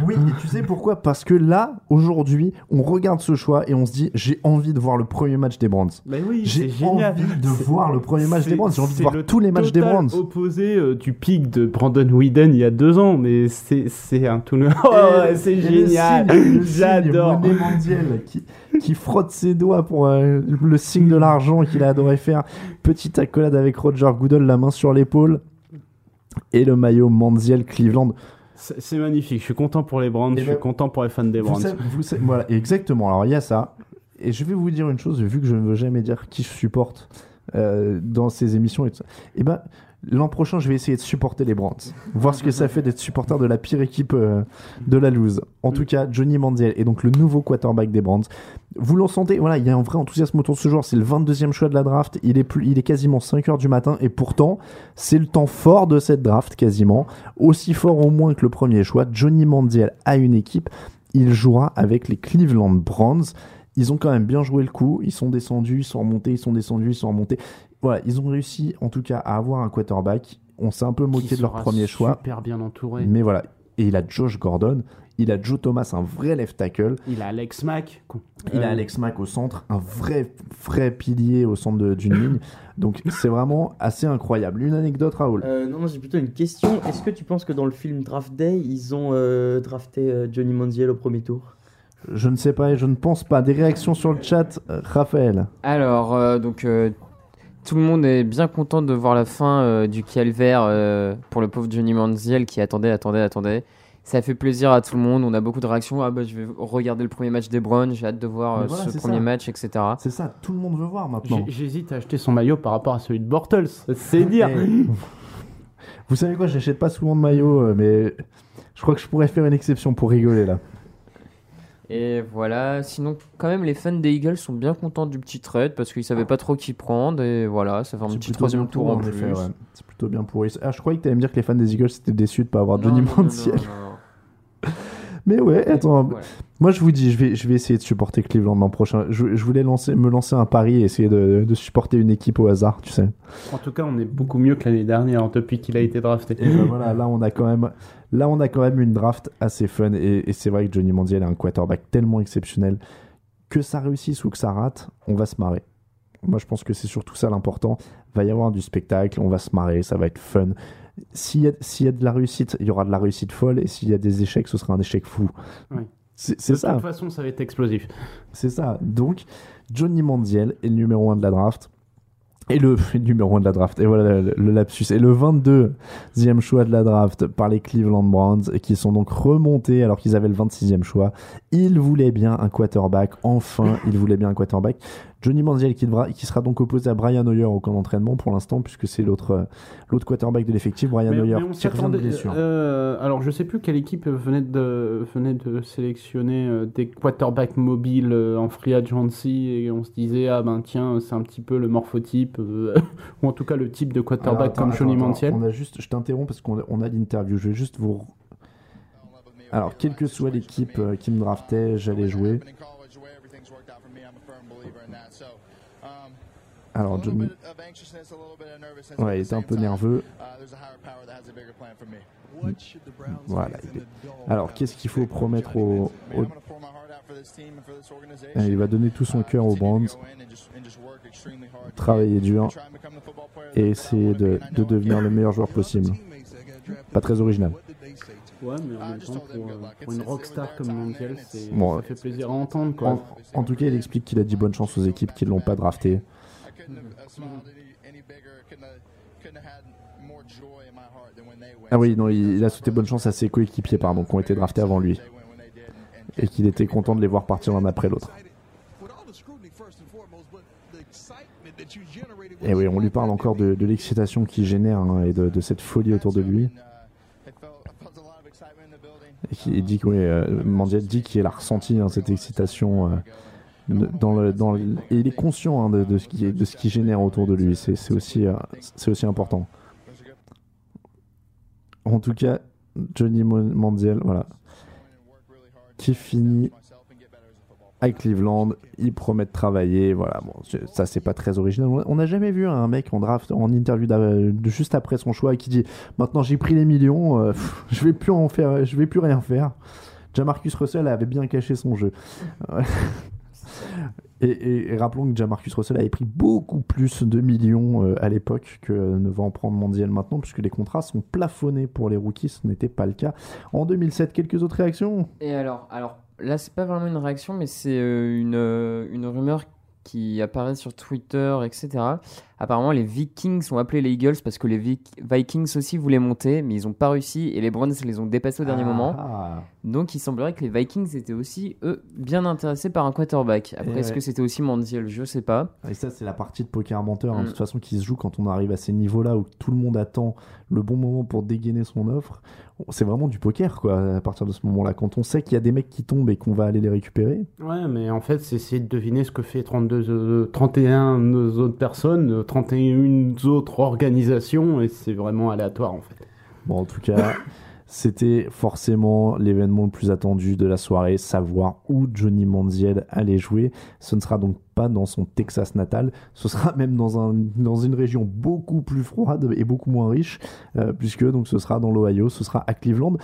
Oui, et tu sais pourquoi? Parce que là, aujourd'hui, on regarde ce choix et on se dit, j'ai envie de voir le premier match des Brands. Mais oui, J'ai c'est génial. envie de C'est- voir le premier match c'est- des Brands, j'ai envie de c'est voir le tous les matchs des Brands. opposé euh, du pic de Brandon Whedon il y a deux ans, mais c'est c'est un tout nouveau. [LAUGHS] Oh, c'est le génial, signe, le signe, j'adore. Monet Mondial qui, qui frotte ses doigts pour euh, le signe de l'argent qu'il a adoré faire. Petite accolade avec Roger Goodell, la main sur l'épaule. Et le maillot Manziel Cleveland. C'est magnifique, je suis content pour les Et je ben, suis content pour les fans des savez- voilà, exactement. Alors il y a ça. Et je vais vous dire une chose, vu que je ne veux jamais dire qui je supporte euh, dans ses émissions et tout ça. Et ben, l'an prochain, je vais essayer de supporter les Brands. Voir ce que ça fait d'être supporter de la pire équipe euh, de la loose. En tout cas, Johnny Manziel est donc le nouveau quarterback des Brands. Vous l'en sentez, voilà, il y a un vrai enthousiasme autour de ce joueur. C'est le 22e choix de la draft. Il est, plus, il est quasiment 5 heures du matin. Et pourtant, c'est le temps fort de cette draft, quasiment. Aussi fort au moins que le premier choix. Johnny Manziel a une équipe. Il jouera avec les Cleveland Browns. Ils ont quand même bien joué le coup. Ils sont descendus, ils sont remontés, ils sont descendus, ils sont remontés. Voilà, ils ont réussi en tout cas à avoir un quarterback. On s'est un peu moqué de leur premier choix. Super bien entouré. Mais voilà. Et il a Josh Gordon. Il a Joe Thomas, un vrai left tackle. Il a Alex Mack. Il a Euh, Alex Mack au centre, un vrai, vrai pilier au centre de- d'une ligne. Donc c'est vraiment assez incroyable. Une anecdote, Raoul? Euh, non, j'ai plutôt une question. Est-ce que tu penses que dans le film Draft Day, ils ont euh, drafté euh, Johnny Manziel au premier tour? Je ne sais pas et je ne pense pas. Des réactions sur le chat, euh, Raphaël? Alors, euh, donc, euh, tout le monde est bien content de voir la fin euh, du calvaire euh, pour le pauvre Johnny Manziel qui attendait, attendait, attendait. Ça fait plaisir à tout le monde. On a beaucoup de réactions. Ah bah, je vais regarder le premier match des Browns. J'ai hâte de voir euh, voilà, ce premier ça. match, etc. C'est ça, tout le monde veut voir maintenant. J'hésite à acheter son maillot par rapport à celui de Bortles. C'est [LAUGHS] dire. Vous savez quoi, j'achète pas souvent de maillot, mais je crois que je pourrais faire une exception pour rigoler là. Et voilà. Sinon, quand même, les fans des Eagles sont bien contents du petit trade parce qu'ils savaient pas trop qui prendre. Et voilà, ça fait un petit troisième tour en plus. ouais. C'est plutôt bien pour eux. Ah, je croyais que tu allais me dire que les fans des Eagles étaient déçus de pas avoir Non, Johnny Manziel. [LAUGHS] Mais ouais, attends. Moi, je vous dis, je vais, je vais essayer de supporter Cleveland l'an prochain. Je, je voulais lancer, me lancer un pari et essayer de, de supporter une équipe au hasard, tu sais. En tout cas, on est beaucoup mieux que l'année dernière depuis qu'il a été drafté. Et ben voilà, là on a quand même, là on a quand même une draft assez fun et, et c'est vrai que Johnny Manziel est un quarterback tellement exceptionnel que ça réussisse ou que ça rate, on va se marrer. Moi je pense que c'est surtout ça l'important. Va y avoir du spectacle, on va se marrer, ça va être fun. S'il y, a- s'il y a de la réussite, il y aura de la réussite folle et s'il y a des échecs, ce sera un échec fou. Oui. C'est c'est de ça. toute façon, ça va être explosif. C'est ça. Donc, Johnny Manziel est le numéro 1 de la draft. Et le, [LAUGHS] le numéro 1 de la draft. Et voilà le, le lapsus. Et le 22e choix de la draft par les Cleveland Browns, qui sont donc remontés alors qu'ils avaient le 26e choix. Ils voulaient bien un quarterback. Enfin, ils voulaient bien un quarterback. Johnny Manziel qui, devra, qui sera donc opposé à Brian Hoyer au camp d'entraînement pour l'instant, puisque c'est l'autre euh, l'autre quarterback de l'effectif, Brian Mais- Hoyer, mais on qui revient de s'attendait- blessure. euh, alors, je sais plus quelle équipe venait de, venait de sélectionner euh, des quarterbacks mobiles en free agency et on se disait, ah ben tiens, c'est un petit peu le morphotype, euh, [LAUGHS] ou en tout cas le type de quarterback Alors, attends, comme Johnny Manziel. On a juste, je t'interromps parce qu'on a, on a l'interview. Je vais juste vous. Alors, quelle que soit l'équipe qui me draftait, j'allais jouer. Alors, Johnny. Ouais, il était un peu nerveux. Voilà. il est- Alors, qu'est-ce qu'il faut promettre au. au- Ah, Il va donner tout son cœur aux Browns, travailler dur et essayer de, de devenir le meilleur joueur possible. Pas très original. Ouais, mais en même temps, pour, pour une rockstar comme Manziel, Bon, ça fait plaisir à entendre. Quoi. En, en tout cas, il explique qu'il a dit bonne chance aux équipes qui ne l'ont pas drafté. Ah oui, non, il, il a souhaité bonne chance à ses coéquipiers, pardon, qui ont été draftés avant lui. Et qu'il était content de les voir partir l'un après l'autre. Et oui, on lui parle encore de, de l'excitation qu'il génère hein, et de, de cette folie autour de lui. Et qui dit que oui, euh, Mandiel dit qu'il a ressenti hein, cette excitation euh, il est conscient hein, de, ce qui de ce qui génère autour de lui. C'est aussi euh, aussi important. En tout cas, Johnny Manziel, voilà, qui finit à Cleveland, il promet de travailler, voilà, bon, ça c'est pas très original. On- n'a jamais vu un mec en draft, en interview juste après son choix qui dit maintenant j'ai pris les millions, euh, [LAUGHS] je vais plus en faire, je vais plus rien faire. Jamarcus Russell avait bien caché son jeu. [LAUGHS] Et, rappelons que Jamarcus Russell avait pris beaucoup plus de millions euh, à l'époque que ne va en prendre Mandiel maintenant, puisque les contrats sont plafonnés pour les rookies, ce n'était pas le cas. En 2007, quelques autres réactions? Et alors, alors là, c'est pas vraiment une réaction, mais c'est euh, une, euh, une rumeur qui apparaît sur Twitter, etc. Apparemment, les Vikings ont appelé les Eagles parce que les Vik- Vikings aussi voulaient monter, mais ils n'ont pas réussi et les Browns les ont dépassés au dernier moment. Ah. Donc, il semblerait que les Vikings étaient aussi, eux, bien intéressés par un quarterback. Après, est-ce que c'était aussi Mandiel Je sais pas. Et ça, c'est la partie de poker menteur, hein, Mm. de toute façon, qui se joue quand on arrive à ces niveaux-là où tout le monde attend le bon moment pour dégainer son offre. C'est vraiment du poker, quoi, à partir de ce moment-là. Quand on sait qu'il y a des mecs qui tombent et qu'on va aller les récupérer. Ouais, mais en fait, c'est essayer de deviner ce que fait 32, euh, 31 autres personnes, euh, 31 autres organisations, et c'est vraiment aléatoire en fait. Bon, en tout cas, c'était forcément l'événement le plus attendu de la soirée, savoir où Johnny Manziel allait jouer. Ce ne sera donc pas dans son Texas natal, ce sera [LAUGHS] même dans, un, dans une région beaucoup plus froide et beaucoup moins riche, euh, puisque donc ce sera dans l'Ohio, ce sera à Cleveland.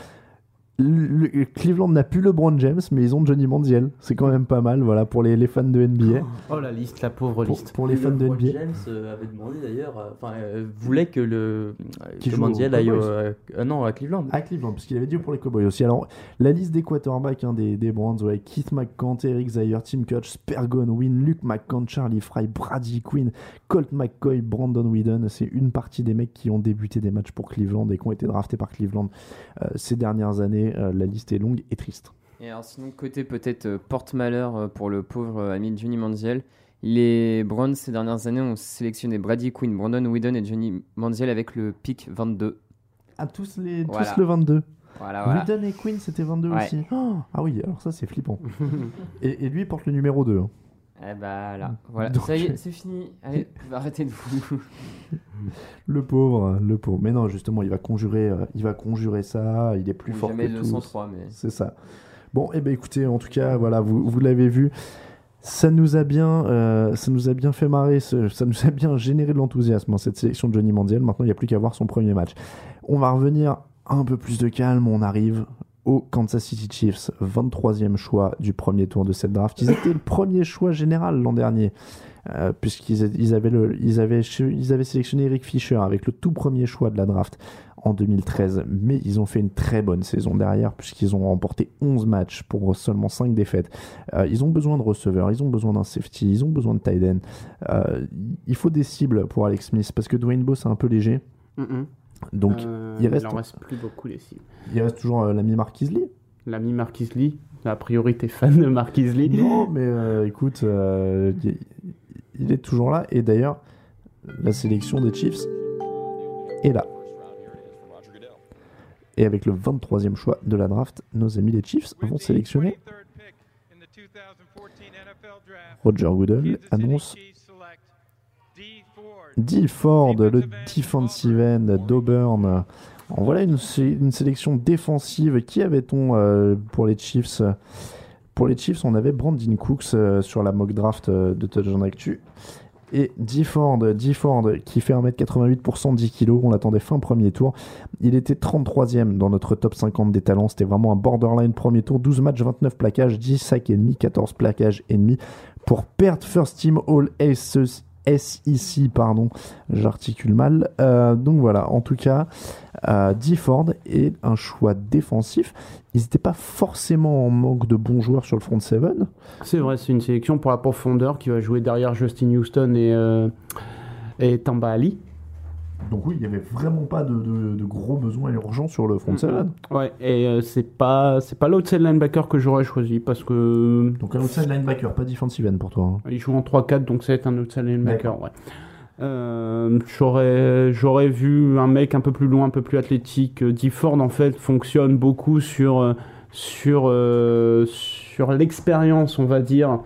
Le- le- Cleveland n'a plus LeBron James, mais ils ont Johnny Manziel. C'est quand même pas mal, voilà, pour les, les fans de NBA. Oh la liste, la pauvre Pour, liste. pour les fans de LeBron NBA. James euh, avait demandé d'ailleurs, euh, enfin, euh, voulait que le Qui que Mandiel aille euh, non à Cleveland. À Cleveland, parce qu'il avait dit pour les Cowboys aussi. Alors, la liste des quarterbacks hein, des, des Browns, ouais, Keith McCant, Eric Zaire, Tim Kutch, Spergon, Wynn, Luke McCant, Charlie Fry, Brady Quinn, Colt McCoy, Brandon Whedon. C'est une partie des mecs qui ont débuté des matchs pour Cleveland et qui ont été draftés par Cleveland euh, ces dernières années. Euh, la liste est longue et triste. Et alors, sinon, côté peut-être euh, porte-malheur euh, pour le pauvre ami Johnny Manziel, les Browns ces dernières années ont sélectionné Brady Quinn, Brandon Whedon et Johnny Manziel avec le pick 22. À tous, les, Voilà. tous le 22. Voilà, voilà. Whedon et Quinn, c'était 22 Ouais. aussi. Oh, ah oui, alors ça, c'est flippant. [LAUGHS] et, et lui, porte le numéro 2. hein. Eh bah là, voilà, Donc- ça y est, c'est fini. Allez, [LAUGHS] arrêter de vous. [LAUGHS] Le pauvre, le pauvre. Mais non, justement, il va conjurer, euh, il va conjurer ça. Il est plus Ou fort jamais que le tous. 103, mais- C'est ça. Bon, et ben écoutez, en tout cas, voilà, vous, vous l'avez vu. Ça nous a bien, euh, ça nous a bien fait marrer, ça nous a bien généré de l'enthousiasme dans cette sélection de Johnny Mandiel. Maintenant, il n'y a plus qu'à voir son premier match. On va revenir un peu plus de calme. On arrive au Kansas City Chiefs, 23e choix du premier tour de cette draft. Ils étaient le premier choix général l'an dernier, euh, puisqu'ils ils avaient, ils, avaient, ils avaient sélectionné Eric Fischer avec le tout premier choix de la draft en 2013. Mais ils ont fait une très bonne saison derrière, puisqu'ils ont remporté 11 matchs pour seulement 5 défaites. Euh, ils ont besoin de receveurs, ils ont besoin d'un safety, ils ont besoin de tight end. Euh, il faut des cibles pour Alex Smith, parce que Dwayne Bowe, c'est un peu léger. Donc, Euh, il reste en reste plus beaucoup les cibles. il reste toujours euh, l'ami Marquis Lee. L'ami Marquis Lee, a priori t'es fan de Marquis Lee. Non, mais euh, écoute, euh, il- il est toujours là. Et d'ailleurs, la sélection des Chiefs est là. Et avec le 23e choix de la draft, nos amis les Chiefs vont sélectionner Roger Goodell annonce Dee Ford, le defensive end d'Auburn. Voilà une, sé- une sélection défensive. Qui avait-on euh, pour les Chiefs? Pour les Chiefs, on avait Brandon Cooks euh, sur la mock draft euh, de Touchdown Actu. Et Dee Ford, qui fait 1m88 pour 110 kg, on l'attendait fin premier tour. Il était 33e dans notre top 50 des talents. C'était vraiment un borderline premier tour. 12 matchs, 29 plaquages, 10 sacs et demi, 14 plaquages et demi pour perdre First Team All SEC SEC, pardon, j'articule mal. Euh, donc voilà, en tout cas, euh, Dee Ford est un choix défensif. Ils n'étaient pas forcément en manque de bons joueurs sur le front 7. C'est vrai, c'est une sélection pour la profondeur qui va jouer derrière Justin Houston et, euh, et Tamba Ali. Donc oui, il n'y avait vraiment pas de, de- de gros besoins urgents sur le front 7. Ouais, et euh, c'est pas c'est pas l'outside linebacker que j'aurais choisi parce que. Donc un outside linebacker, pas defensive end pour toi. hein. Il joue en 3-4, donc être un outside linebacker, ouais. Euh, j'aurais j'aurais vu un mec un peu plus loin, un peu plus athlétique. Euh, Difford en fait fonctionne beaucoup sur sur euh, sur l'expérience, on va dire.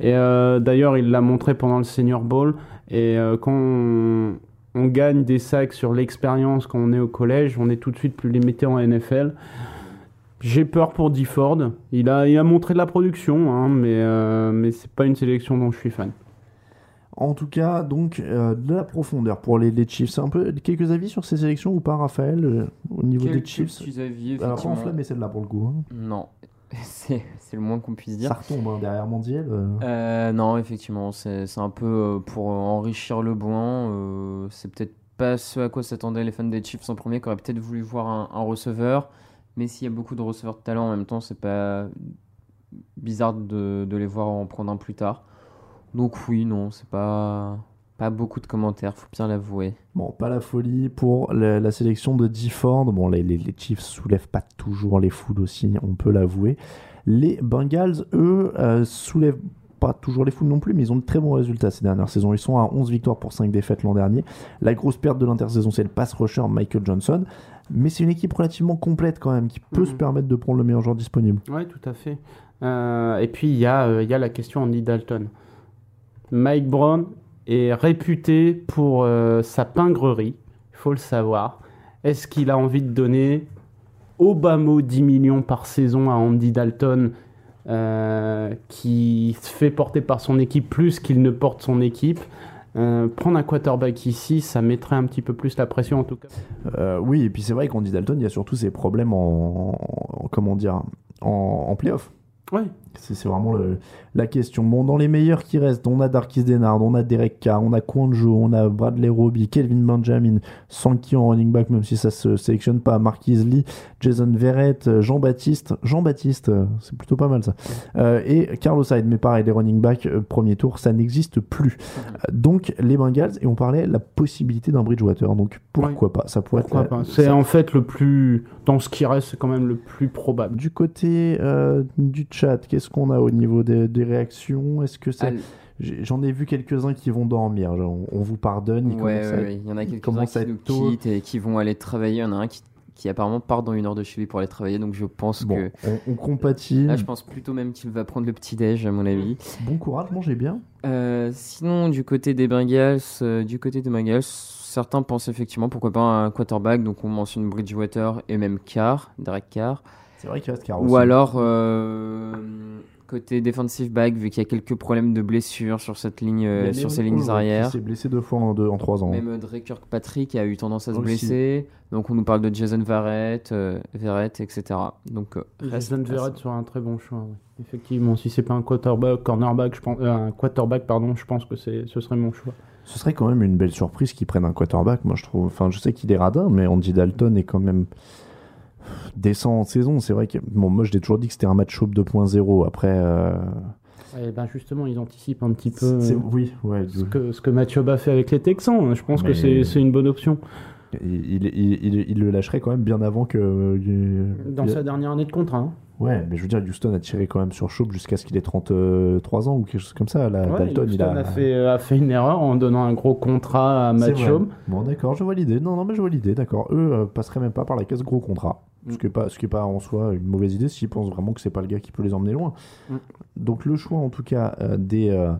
Et d'ailleurs, il l'a montré pendant le Senior Bowl. Et euh, quand on, on gagne des sacs sur l'expérience quand on est au collège, on est tout de suite plus limité en NFL. J'ai peur pour Difford. Il a, il a montré de la production, hein, mais, euh, mais c'est pas une sélection dont je suis fan. En tout cas, donc, euh, de la profondeur pour les, les Chiefs. Un peu, quelques avis sur ces sélections ou pas, Raphaël, euh, au niveau des Chiefs? avis, Alors, pas enflammé celle-là pour le coup. hein. Non, [LAUGHS] c'est le moins qu'on puisse dire. Ça retombe hein, derrière Mondial. euh. Euh, non, effectivement, c'est un peu euh, pour enrichir le euh, c'est peut-être pas ce à quoi s'attendaient les fans des Chiefs en premier, qui auraient peut-être voulu voir un, un receveur. Mais s'il y a beaucoup de receveurs de talent en même temps, c'est pas bizarre de, de les voir en prendre un plus tard. Donc oui, non, c'est pas Pas beaucoup de commentaires, faut bien l'avouer. Bon, pas la folie pour la, la sélection de Ford. Bon, les, les, les Chiefs soulèvent pas toujours les foules aussi, on peut l'avouer. Les Bengals, eux, euh, soulèvent pas toujours les foules non plus, mais ils ont de très bons résultats ces dernières saisons. Ils sont à 11 victoires pour 5 défaites l'an dernier. La grosse perte de l'intersaison, c'est le pass rusher Michael Johnson. Mais c'est une équipe relativement complète quand même, qui peut Mhm. se permettre de prendre le meilleur joueur disponible. Oui, tout à fait. Euh, et puis, il y, a, euh, il y a la question Andy Dalton. Mike Brown est réputé pour euh, sa pingrerie, il faut le savoir. Est-ce qu'il a envie de donner au bas mot 10 millions par saison à Andy Dalton, euh, qui se fait porter par son équipe plus qu'il ne porte son équipe Euh, Prendre un quarterback ici, ça mettrait un petit peu plus la pression en tout cas. Euh, oui, et puis c'est vrai qu'on dit Dalton, il y a surtout ses problèmes en, en- comment dire, en, en playoff. Ouais. C'est vraiment le- la question. Bon, dans les meilleurs qui restent, on a Darkis Denard, on a Derek Carr, on a Kwanjo, on a Bradley Roby, Kelvin Benjamin, Sankey en running back, même si ça se sélectionne pas, Marquise Lee, Jason Verrett, euh, Jean-Baptiste, Jean-Baptiste, euh, c'est plutôt pas mal ça, Euh, et Carlos Hyde, mais pareil, les running back, premier tour, ça n'existe plus. Donc, les Bengals, et on parlait la possibilité d'un Bridgewater, donc pourquoi pas, ça pourrait Pourquoi être la- C'est ça- en fait le plus, dans ce qui reste, c'est quand même le plus probable. du côté euh, du chat, qu'est-ce qu'on a au niveau des, des réactions? Est-ce que J'ai- J'en ai vu quelques-uns qui vont dormir. genre, on, on vous pardonne. Il Ouais, commence ouais, à- ouais, il y en a quelques-uns qui nous tôt. quittent et qui vont aller travailler. Il y en a un qui, qui apparemment part dans une heure de chez lui pour aller travailler, donc je pense Bon, que. on, on compatit. Là, je pense plutôt même qu'il va prendre le petit-déj, à mon avis. Bon courage, mangez bien. Euh, sinon, du côté des Bengals, euh, du côté des Bengals, certains pensent effectivement pourquoi pas un quarterback. Donc, on mentionne Bridgewater et même Carr, Derek Carr. C'est vrai qu'il reste Carr Ou aussi. alors, euh, côté defensive back, vu qu'il y a quelques problèmes de blessures sur cette ligne, euh, Il sur ces lignes arrière. qui s'est blessé deux fois en, deux, en trois ans. Même Drake Kirkpatrick a eu tendance à se Aussi. blesser. Donc, on nous parle de Jason Verrett, euh, Verrett etc. Donc, euh, reste Jason Verrett sera un très bon choix. ouais. Effectivement, si c'est pas un quarterback, cornerback, je pense, euh, un quarterback, pardon, je pense que c'est, ce serait mon choix. Ce serait quand même une belle surprise qu'ils prennent un quarterback. Moi, je trouve. Enfin, je sais qu'il est radin, mais Andy Dalton est quand même décent en saison. C'est vrai que. Bon, moi, je l'ai toujours dit que c'était un match up 2.0. Après. euh, Et ben justement, ils anticipent un petit peu euh, Oui, ouais. ce que, ce que Mathieu a fait avec les Texans. Je pense Mais- que c'est, une bonne option. Il, il, il- il- il le lâcherait quand même bien avant que. euh, Dans sa dernière année de contrat. hein. Ouais, mais je veux dire, Houston a tiré quand même sur Schaub jusqu'à ce qu'il ait 33 ans ou quelque chose comme ça. Là, Ouais, Dalton, il a. a fait, a fait une erreur en donnant un gros contrat à vrai. Bon, d'accord, je vois l'idée. Non, non, mais je vois l'idée, d'accord. Eux euh, passeraient même pas par la case gros contrat. Ce Mm. qui n'est pas, ce qui est pas en soi une mauvaise idée s'ils pensent vraiment que c'est pas le gars qui peut les emmener loin. Mm. Donc, le choix, en tout cas, euh, des. euh,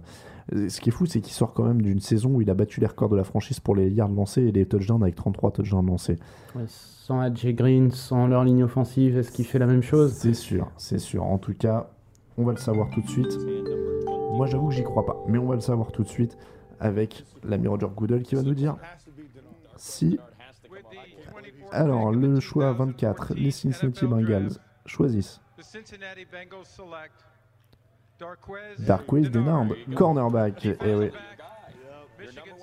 ce qui est fou, c'est qu'il sort quand même d'une saison où il a battu les records de la franchise pour les yards lancés et les touchdowns avec 33 touchdowns lancés. Ouais, sans AJ Green, sans leur ligne offensive, est-ce qu'il fait la même chose? C'est sûr, c'est sûr. En tout cas, on va le savoir tout de suite. Moi, j'avoue que j'y crois pas, mais on va le savoir tout de suite avec l'ami Roger Goodell qui va nous dire si. Alors, le choix 24, les Cincinnati Bengals choisissent Darquez Denard, cornerback. Et oui,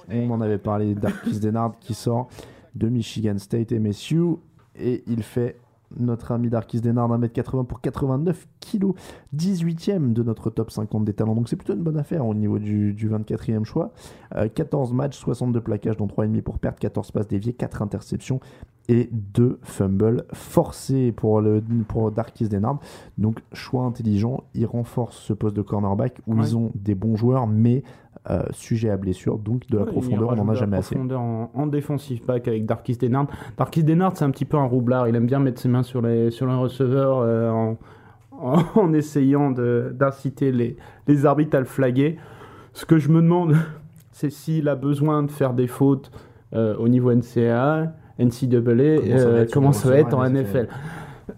on en avait parlé, Darquez Denard qui sort de Michigan State MSU et il fait notre ami Darkis Denard 1m80 pour 89 kg, 18ème de notre top 50 des talents. Donc c'est plutôt une bonne affaire au niveau du, du 24e choix. Euh, 14 matchs, 62 plaquages, dont 3,5 pour perdre, 14 passes déviées, 4 interceptions et 2 fumbles forcés pour, le, pour Darkis Denard. Donc choix intelligent, il renforce ce poste de cornerback où Ouais. ils ont des bons joueurs mais euh, sujet à blessure, donc de la Ouais, profondeur, on n'en a jamais assez. profondeur En, en défensive back avec Darkis Denard. Darkis Denard, c'est un petit peu un roublard. Il aime bien mettre ses mains sur les, sur les receveurs euh, en, en, [LAUGHS] en essayant d'inciter les, les arbitres à le flaguer. Ce que je me demande, [LAUGHS] c'est s'il a besoin de faire des fautes euh, au niveau NCAA, NCAA, euh, comment ça va être, en NFL.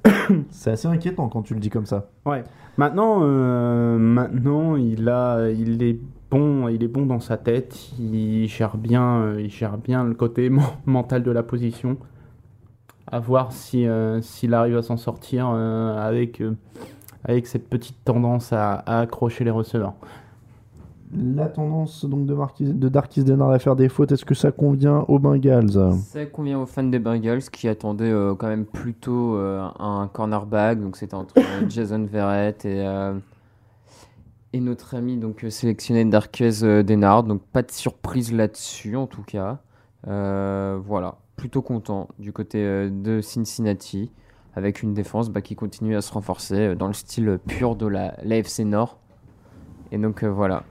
[COUGHS] C'est assez inquiétant quand tu le dis comme ça. Ouais. Maintenant, euh, maintenant, il a, il est bon, il est bon dans sa tête. Il gère bien, euh, il gère bien le côté [LAUGHS] men- mental de la position. À voir si, euh, s'il arrive à s'en sortir euh, avec, euh, avec cette petite tendance à, à accrocher les receveurs. La tendance donc de, Marquis, de Darkis Denard à faire des fautes, est-ce que ça convient aux Bengals? Ça convient aux fans des Bengals qui attendaient euh, quand même plutôt euh, un cornerback. Donc c'était entre euh, [COUGHS] Jason Verrett et, euh, Et notre ami donc sélectionné euh, Denard, donc pas de surprise là-dessus en tout cas. Voilà, plutôt content du côté de Cincinnati avec une défense bah, qui continue à se renforcer dans le style pur de la l'AFC Nord. Et donc voilà.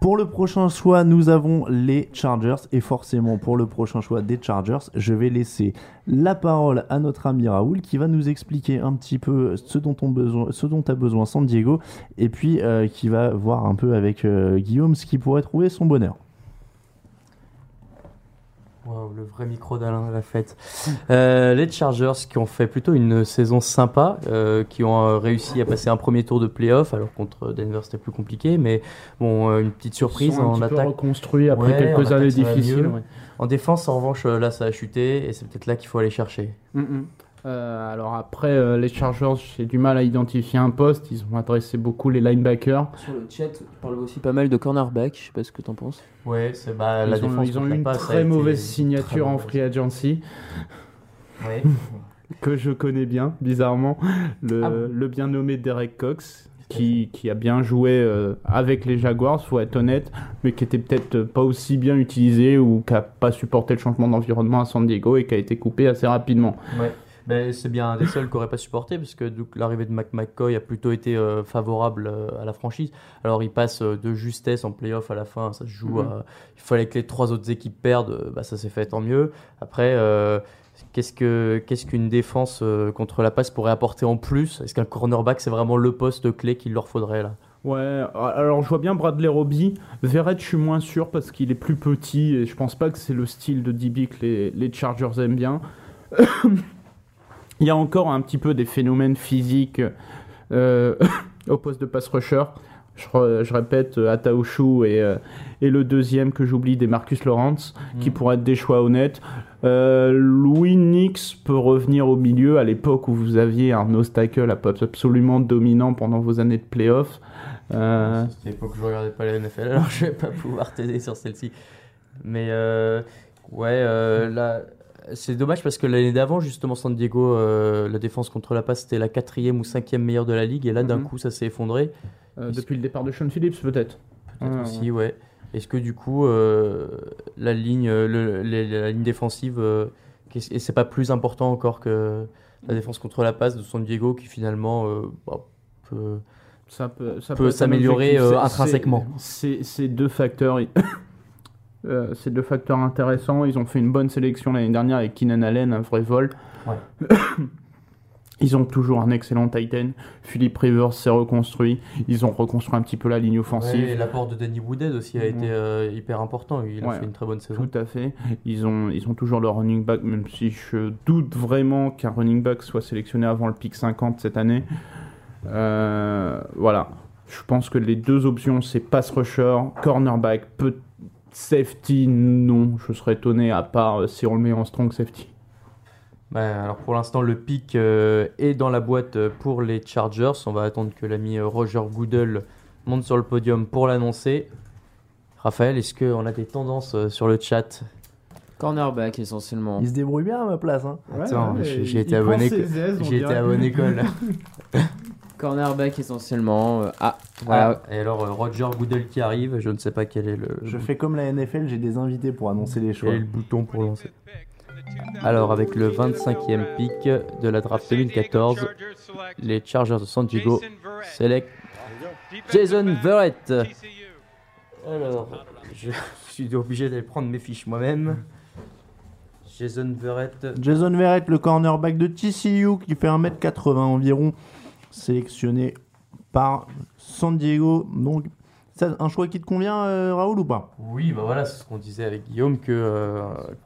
Pour le prochain choix, nous avons les Chargers. Et forcément, pour le prochain choix des Chargers, je vais laisser la parole à notre ami Raoul qui va nous expliquer un petit peu ce dont, on besoin, a besoin San Diego. Et puis euh, qui va voir un peu avec euh, Guillaume ce qui pourrait trouver son bonheur. Le vrai micro d'Alain à la fête. Euh, les Chargers qui ont fait plutôt une saison sympa, euh, qui ont euh, réussi à passer un premier tour de playoff, alors contre Denver c'était plus compliqué, mais bon, une petite surprise Ils sont un en petit peu attaque. reconstruits après Ouais, quelques années difficiles. ouais. En défense, en revanche, là ça a chuté et c'est peut-être là qu'il faut aller chercher. Mm, mm. Euh, alors après, euh, les Chargers, j'ai du mal à identifier un poste. Ils ont adressé beaucoup les linebackers. Sur le chat, tu parles aussi pas mal de cornerback, je sais pas ce que t'en penses. Ouais, c'est bah, la ils ont, défense ils ont eu la une très mauvaise très signature en free agency Ouais. [LAUGHS] que je connais bien, bizarrement. Le, Ah bon le bien nommé Derek Cox, qui, qui a bien joué euh, avec les Jaguars, faut être honnête, mais qui était peut-être pas aussi bien utilisé ou qui a pas supporté le changement d'environnement à San Diego et qui a été coupé assez rapidement. Ouais. C'est bien un des seuls qui n'aurait pas supporté, parce que l'arrivée de Mac McCoy a plutôt été euh, favorable euh, à la franchise. Alors il passe euh, de justesse en playoff à la fin, ça se joue. Mhm. à- il fallait que les trois autres équipes perdent, bah, ça s'est fait tant mieux. Après, qu'est-ce que qu'est-ce qu'une défense contre la passe pourrait apporter en plus? Est-ce qu'un cornerback c'est vraiment le poste clé qu'il leur faudrait là? Ouais, alors je vois bien Bradley Roby. Verrett, je suis moins sûr parce qu'il est plus petit et je pense pas que c'est le style de DB que les, les Chargers aiment bien. [COUGHS] Il y a encore un petit peu des phénomènes physiques euh, [LAUGHS] au poste de pass rusher. Je, répète, euh, Ataoshu et, euh, et le deuxième que j'oublie, des Marcus Lawrence, qui pourraient être des choix honnêtes. Euh, Louis Nix peut revenir au milieu à l'époque où vous aviez un nose tackle absolument dominant pendant vos années de playoff. Euh, C'était l'époque où je regardais pas la NFL, alors [LAUGHS] je vais pas pouvoir t'aider sur celle-ci. Mais euh, ouais, là, c'est dommage parce que l'année d'avant, justement, San Diego, euh, la défense contre la passe, c'était la quatrième ou cinquième meilleure de la ligue, et là, d'un Mhm. coup, ça s'est effondré. euh, depuis le départ de Sean Phillips, peut-être. Peut-être Ah, aussi, ouais. Est-ce que du coup, euh, la ligne, le- les- la ligne défensive, et c'est pas plus important encore que la défense contre la passe de San Diego, qui finalement bah, peut Ça peut, ça peut un s'améliorer, intrinsèquement. c'est deux facteurs. Euh, c'est deux facteurs intéressants. Ils ont fait une bonne sélection l'année dernière avec Keenan Allen, un vrai vol. Ouais. [COUGHS] Ils ont toujours un excellent Titan. Philip Rivers s'est reconstruit. Ils ont reconstruit un petit peu la ligne offensive. Ouais, et l'apport de Danny Woodhead aussi a été euh, hyper important. Il a Ouais. fait une très bonne saison. Tout à fait. Ils ont, ils ont toujours leur running back, même si je doute vraiment qu'un running back soit sélectionné avant le pick 50 cette année. Euh, voilà. Je pense que les deux options, c'est pass rusher, cornerback, peut safety, non. Je serais étonné, à part euh, si on le met en strong safety. Bah, alors pour l'instant, le pick euh, est dans la boîte euh, pour les Chargers. On va attendre que l'ami Roger Goodell monte sur le podium pour l'annoncer. Raphaël, est-ce qu'on a des tendances sur le chat? Cornerback essentiellement. Il se débrouille bien à ma place. Hein. Attends, ouais, j'ai été on J'ai été à bonne école. Cornerback essentiellement. euh, ah, voilà. Voilà. Et alors euh, Roger Goodell qui arrive, je ne sais pas quel est le, Je fais comme la NFL, j'ai des invités pour annoncer les choix. quel est le bouton pour lancer. Alors avec le 25e pick de la draft 2014, les Chargers de San Diego select Jason Verrett. Alors, je [LAUGHS] suis obligé d'aller prendre mes fiches moi-même. Jason Verrett. Jason Verrett, le cornerback de TCU, qui fait 1m80 environ, sélectionné par San Diego. Donc, c'est un choix qui te convient, euh, Raoul, ou pas? Oui, bah voilà, c'est ce qu'on disait avec Guillaume, que euh,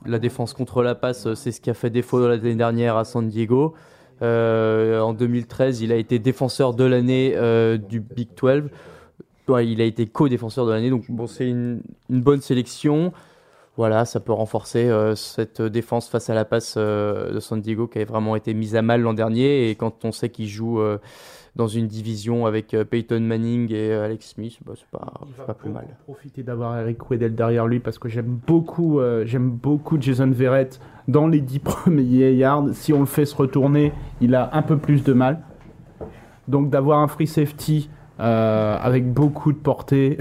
la défense contre la passe, euh, c'est ce qui a fait défaut l'année dernière à San Diego. En 2013, il a été défenseur de l'année du Big 12. Ouais, il a été co-défenseur de l'année, donc bon, c'est une bonne sélection. Voilà, ça peut renforcer euh, cette défense face à la passe euh, de San Diego qui avait vraiment été mise à mal l'an dernier. Et quand on sait qu'il joue euh, dans une division avec Peyton Manning et Alex Smith, bah, c'est pas, c'est pas plus mal. Profiter d'avoir Eric Weddle derrière lui parce que j'aime beaucoup, j'aime beaucoup Jason Verrett dans les 10 [LAUGHS] premiers yards. Si on le fait se retourner, il a un peu plus de mal. Donc d'avoir un free safety avec beaucoup de portée.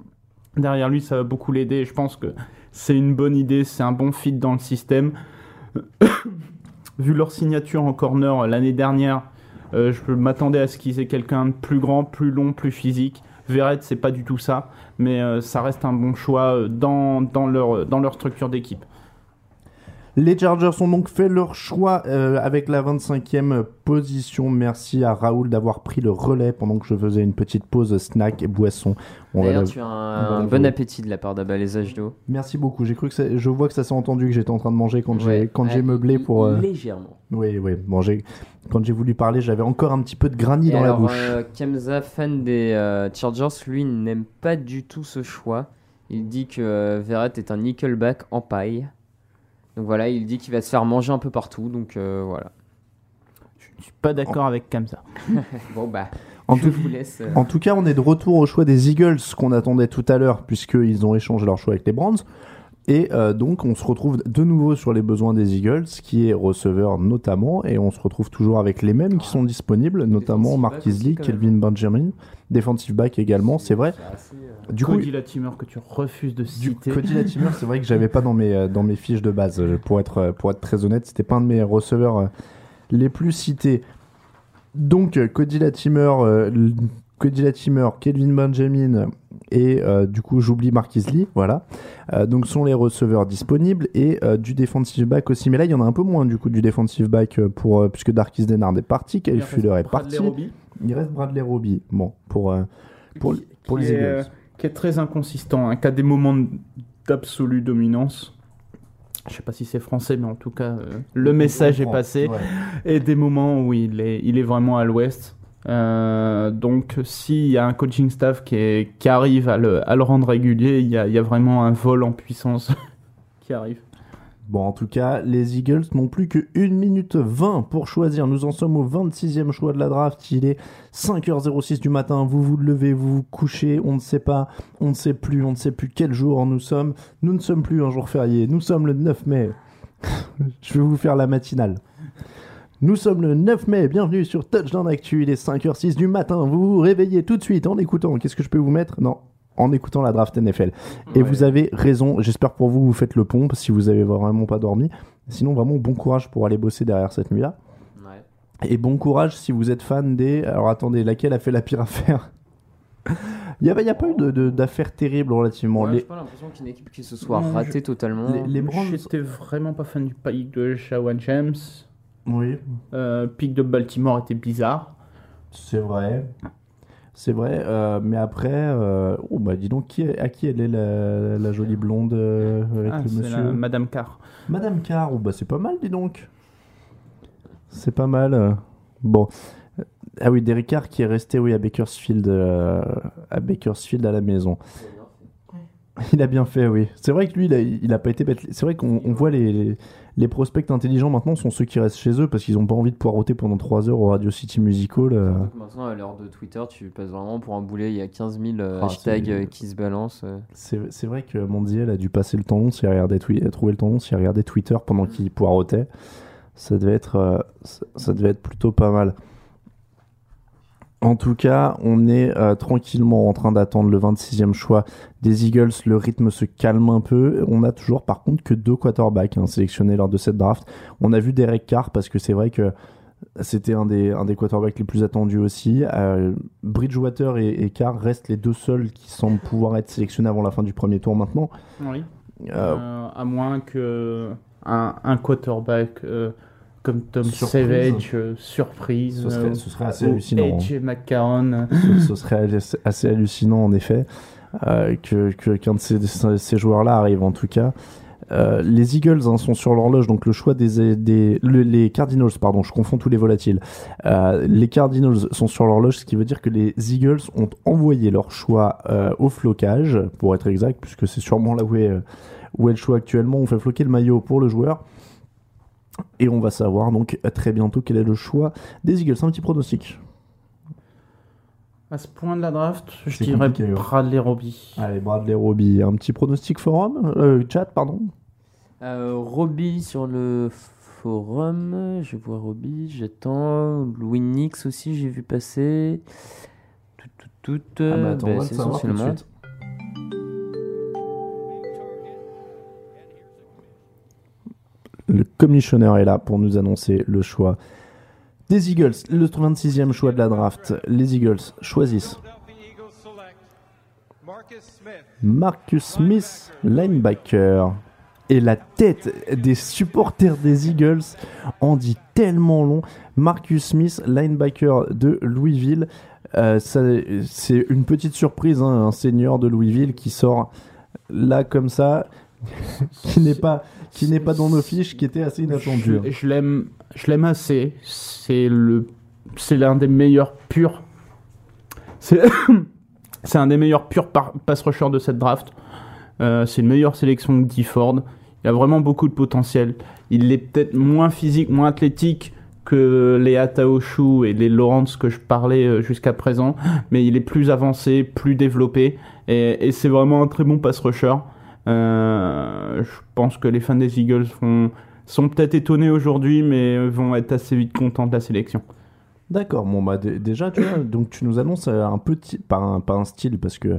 [LAUGHS] Derrière lui, ça va beaucoup l'aider. Je pense que c'est une bonne idée, c'est un bon fit dans le système. [COUGHS] Vu leur signature en corner l'année dernière, euh, je m'attendais à ce qu'ils aient quelqu'un de plus grand, plus long, plus physique. Verrett, c'est pas du tout ça, mais euh, ça reste un bon choix euh, dans leur structure d'équipe. Les Chargers ont donc fait leur choix euh, avec la 25e position. Merci à Raoul d'avoir pris le relais pendant que je faisais une petite pause snack et boisson. On va D'ailleurs, le- tu as un bon appétit de la part d'Abalésage d'eau. Merci beaucoup. J'ai cru que ça- je vois que ça s'est entendu que j'étais en train de manger quand j'ai quand j'ai meublé pour. euh, Légèrement. Oui, oui. Bon, j'ai- quand j'ai voulu parler, j'avais encore un petit peu de granit Et dans alors, la bouche. euh, Kemza, fan des euh, Chargers, lui n'aime pas du tout ce choix. Il dit que euh, Verrett est un nickelback en paille. Donc voilà, il dit qu'il va se faire manger un peu partout. Donc euh, voilà. Je suis pas d'accord avec Kamsa. [LAUGHS] [LAUGHS] bon bah, En je tout, vous laisse. euh, en tout cas, on est de retour au choix des Eagles qu'on attendait tout à l'heure, puisqu'ils ont échangé leur choix avec les Browns. Et euh, donc, on se retrouve de nouveau sur les besoins des Eagles, qui est receveur notamment, et on se retrouve toujours avec les mêmes qui sont disponibles, notamment aussi, Lee. Kelvin Benjamin, defensive back également, c'est vrai. assez, euh, Du coup, Cody Latimer que tu refuses de du citer. Cody Latimer, c'est vrai que j'avais pas dans mes, euh, dans mes fiches de base, pour être, pour être très honnête, c'était pas un de mes receveurs les plus cités. Donc, Cody Latimer, euh, Cody Latimer, Kelvin Benjamin et euh, du coup, j'oublie Marquis Lee, voilà. Euh, donc, sont les receveurs disponibles et euh, du defensive back aussi. Mais là, il y en a un peu moins du coup du defensive back pour, puisque Darkis Denard est parti, Kyle Fuller est Bradley parti. Roby, Il reste Bradley Roby. Bon, pour, pour, qui- pour qui les Eagles. qui est très inconsistant, hein, qui a des moments d'absolue dominance. Je sais pas si c'est français, mais en tout cas, euh, le message est passé. Ouais. Et des moments où il est, il est vraiment à l'ouest. Euh, donc, s'il y a un coaching staff qui, arrive à le, à le rendre régulier, il y a, il y a vraiment un vol en puissance [LAUGHS] qui arrive. Bon, en tout cas, les Eagles n'ont plus que 1 minute 20 pour choisir. Nous en sommes au 26e choix de la draft. Il est 5h06 du matin. Vous vous levez, vous vous couchez. On ne sait pas, on ne sait plus, on ne sait plus quel jour nous sommes. Nous ne sommes plus un jour férié. Nous sommes le 9 mai. [LAUGHS] Je vais vous faire la matinale. Nous sommes le 9 mai, bienvenue sur Touchdown Actu, il est 5h06 du matin, vous vous réveillez tout de suite en écoutant, qu'est-ce que je peux vous mettre? Non, en écoutant la draft NFL. Et Ouais. vous avez raison, j'espère pour vous, vous faites le pompe si vous avez vraiment pas dormi. Sinon, vraiment, bon courage pour aller bosser derrière cette nuit-là. ouais. Et bon courage si vous êtes fan des... Alors attendez, laquelle a fait la pire affaire? Il n'y a, il y a pas eu d'affaires terribles relativement. Ouais, Les- J'ai pas l'impression qu'une équipe qui se soit Non, ratée totalement. les, les Browns... J'étais vraiment pas fan du pick de Shawan James. Oui, Euh, pick de Baltimore était bizarre. c'est vrai. C'est vrai, euh, mais après, euh, oh bah dis donc, qui est- à qui elle est la, la jolie blonde euh, avec Ah, le monsieur la Madame Carr. Madame Carr, oh bah c'est pas mal, dis donc. C'est pas mal. Bon. Ah oui, Derek Carr qui est resté oui, à Bakersfield, euh, à Bakersfield à la maison. Il a bien fait, oui. C'est vrai que lui, il a, il a pas été bête. C'est vrai qu'on on voit les, les prospects intelligents maintenant sont ceux qui restent chez eux parce qu'ils ont pas envie de poireauter pendant 3 heures au Radio City Musical. euh. Maintenant, à l'heure de Twitter, tu passes vraiment pour un boulet. Il y a 15 000 euh, Ah, hashtags euh, qui se balancent. euh. C'est vrai que Mondiel a dû passer le temps long s'il regardait, a trouvé le temps long s'il regardait Twitter pendant qu'il poireautait. Ça devait être, euh, ça, ça devait être plutôt pas mal. En tout cas, on est euh, tranquillement en train d'attendre le 26e choix des Eagles. Le rythme se calme un peu. On a toujours, par contre, que deux quarterbacks hein, sélectionnés lors de cette draft. On a vu Derek Carr parce que c'est vrai que c'était un des, un des quarterbacks les plus attendus aussi. Euh, Bridgewater et, et Carr restent les deux seuls qui semblent pouvoir être sélectionnés avant la fin du premier tour maintenant. Oui. Euh, à moins que un, un quarterback comme Tom Surprise. Savage, euh, surprise, Ce serait- euh, ce serait assez hallucinant, hein. AJ McCarron. ce, ce serait assez, hallucinant en effet euh, que qu'un de ces, ces- joueurs-là arrive en tout cas. Euh, les Eagles hein, sont sur l'horloge, donc le choix des, des le- les Cardinals, pardon, je confonds tous les volatiles. Euh, les Cardinals sont sur l'horloge, ce qui veut dire que les Eagles ont envoyé leur choix euh, au flocage, pour être exact, puisque c'est sûrement là où est, où est le choix actuellement. On fait floquer le maillot pour le joueur. Et on va savoir donc très bientôt quel est le choix des Eagles. Un petit pronostic. À ce point de la draft, je dirais. Bradley Roby. Allez, Bradley Roby, un petit pronostic forum euh, Chat, pardon Euh, Roby sur le forum. Je vois Roby, j'attends. Louis Nix aussi, j'ai vu passer. tout, tout, Ah bah euh, attends, bah, on va le c'est savoir tout Le commissionnaire est là pour nous annoncer le choix des Eagles. Le 26e choix de la draft. Les Eagles choisissent Marcus Smith, linebacker. Et la tête des supporters des Eagles en dit tellement long. Marcus Smith, linebacker de Louisville. Euh, c'est une petite surprise, hein, un senior de Louisville qui sort là comme ça, [LAUGHS] qui n'est pas, qui n'est pas dans nos fiches, qui était assez inattendu. Je, l'aime, je l'aime assez. C'est le, c'est l'un des meilleurs purs. C'est, [COUGHS] c'est un des meilleurs purs pass rushers de cette draft. Euh, c'est une meilleure sélection que Dee Ford. Il a vraiment beaucoup de potentiel. Il est peut-être moins physique, moins athlétique que les Ataoshu et les Lawrence que je parlais euh, jusqu'à présent, mais il est plus avancé, plus développé, et, et c'est vraiment un très bon pass rusher. Euh, je pense que les fans des Eagles sont peut-être étonnés aujourd'hui, mais vont être assez vite contents de la sélection. D'accord, bon bah dé- déjà tu vois, donc tu nous annonces euh, un petit, pas un, pas un style parce que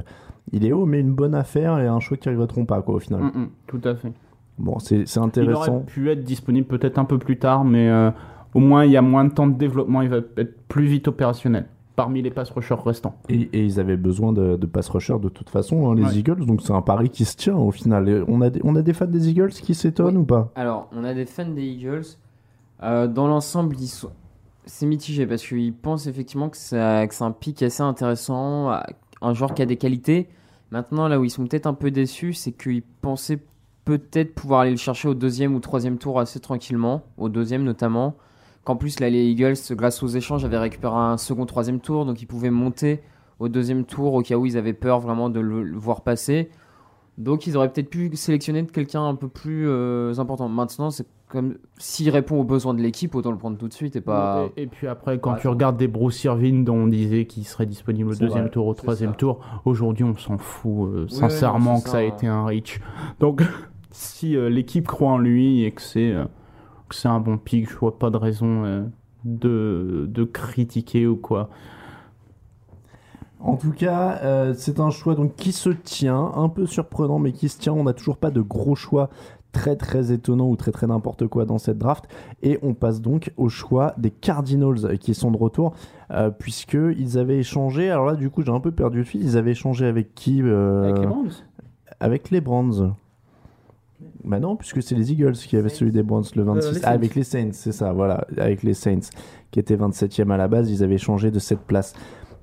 il est haut, mais une bonne affaire et un choix qu'ils regretteront pas quoi au final. Mm, mm, tout à fait. Bon, c'est c'est Il intéressant. aurait pu être disponible peut-être un peu plus tard, mais euh, au moins il y a moins de temps de développement, il va être plus vite opérationnel parmi les pass rushers restants. Et, et ils avaient besoin de, de pass rusher de toute façon, hein, les Ouais. Eagles, donc c'est un pari qui se tient au final. Et On a des, on a des fans des Eagles qui s'étonnent ou pas? Alors, on a des fans des Eagles. Euh, dans l'ensemble, ils sont- c'est mitigé parce qu'ils pensent effectivement que c'est que c'est un pic assez intéressant, euh, un joueur qui a des qualités. Maintenant, là où ils sont peut-être un peu déçus, c'est qu'ils pensaient peut-être pouvoir aller le chercher au deuxième ou troisième tour assez tranquillement, au deuxième notamment. Qu'en plus, là, les Eagles, grâce aux échanges, avaient récupéré un second, troisième tour, donc ils pouvaient monter au deuxième tour au cas où ils avaient peur vraiment de le, le voir passer. Donc ils auraient peut-être pu sélectionner quelqu'un un peu plus euh, important. Maintenant, c'est comme s'il répond aux besoins de l'équipe, autant le prendre tout de suite et pas. Et, et puis après, quand tu regardes des Bruce Irvin dont on disait qu'il serait disponible au deuxième vrai, tour, au troisième ça. tour, aujourd'hui on s'en fout euh, sincèrement non, que ça, ça a été un reach. Donc [LAUGHS] si euh, l'équipe croit en lui et que c'est que c'est un bon pick, je vois pas de raison euh, de, de critiquer ou quoi. En tout cas, euh, c'est un choix donc qui se tient, un peu surprenant, mais qui se tient. On n'a toujours pas de gros choix très très étonnants ou très très n'importe quoi dans cette draft. Et on passe donc au choix des Cardinals euh, qui sont de retour, euh, puisque ils avaient échangé. Alors là, du coup, j'ai un peu perdu le fil. Ils avaient échangé avec qui euh, Avec les Browns Avec les Browns. Bah non, puisque c'est les Eagles qui avaient celui des Browns le 26. Euh, les Ah, avec les Saints, c'est ça, voilà. Avec les Saints, qui étaient 27e à la base, ils avaient changé de cette place.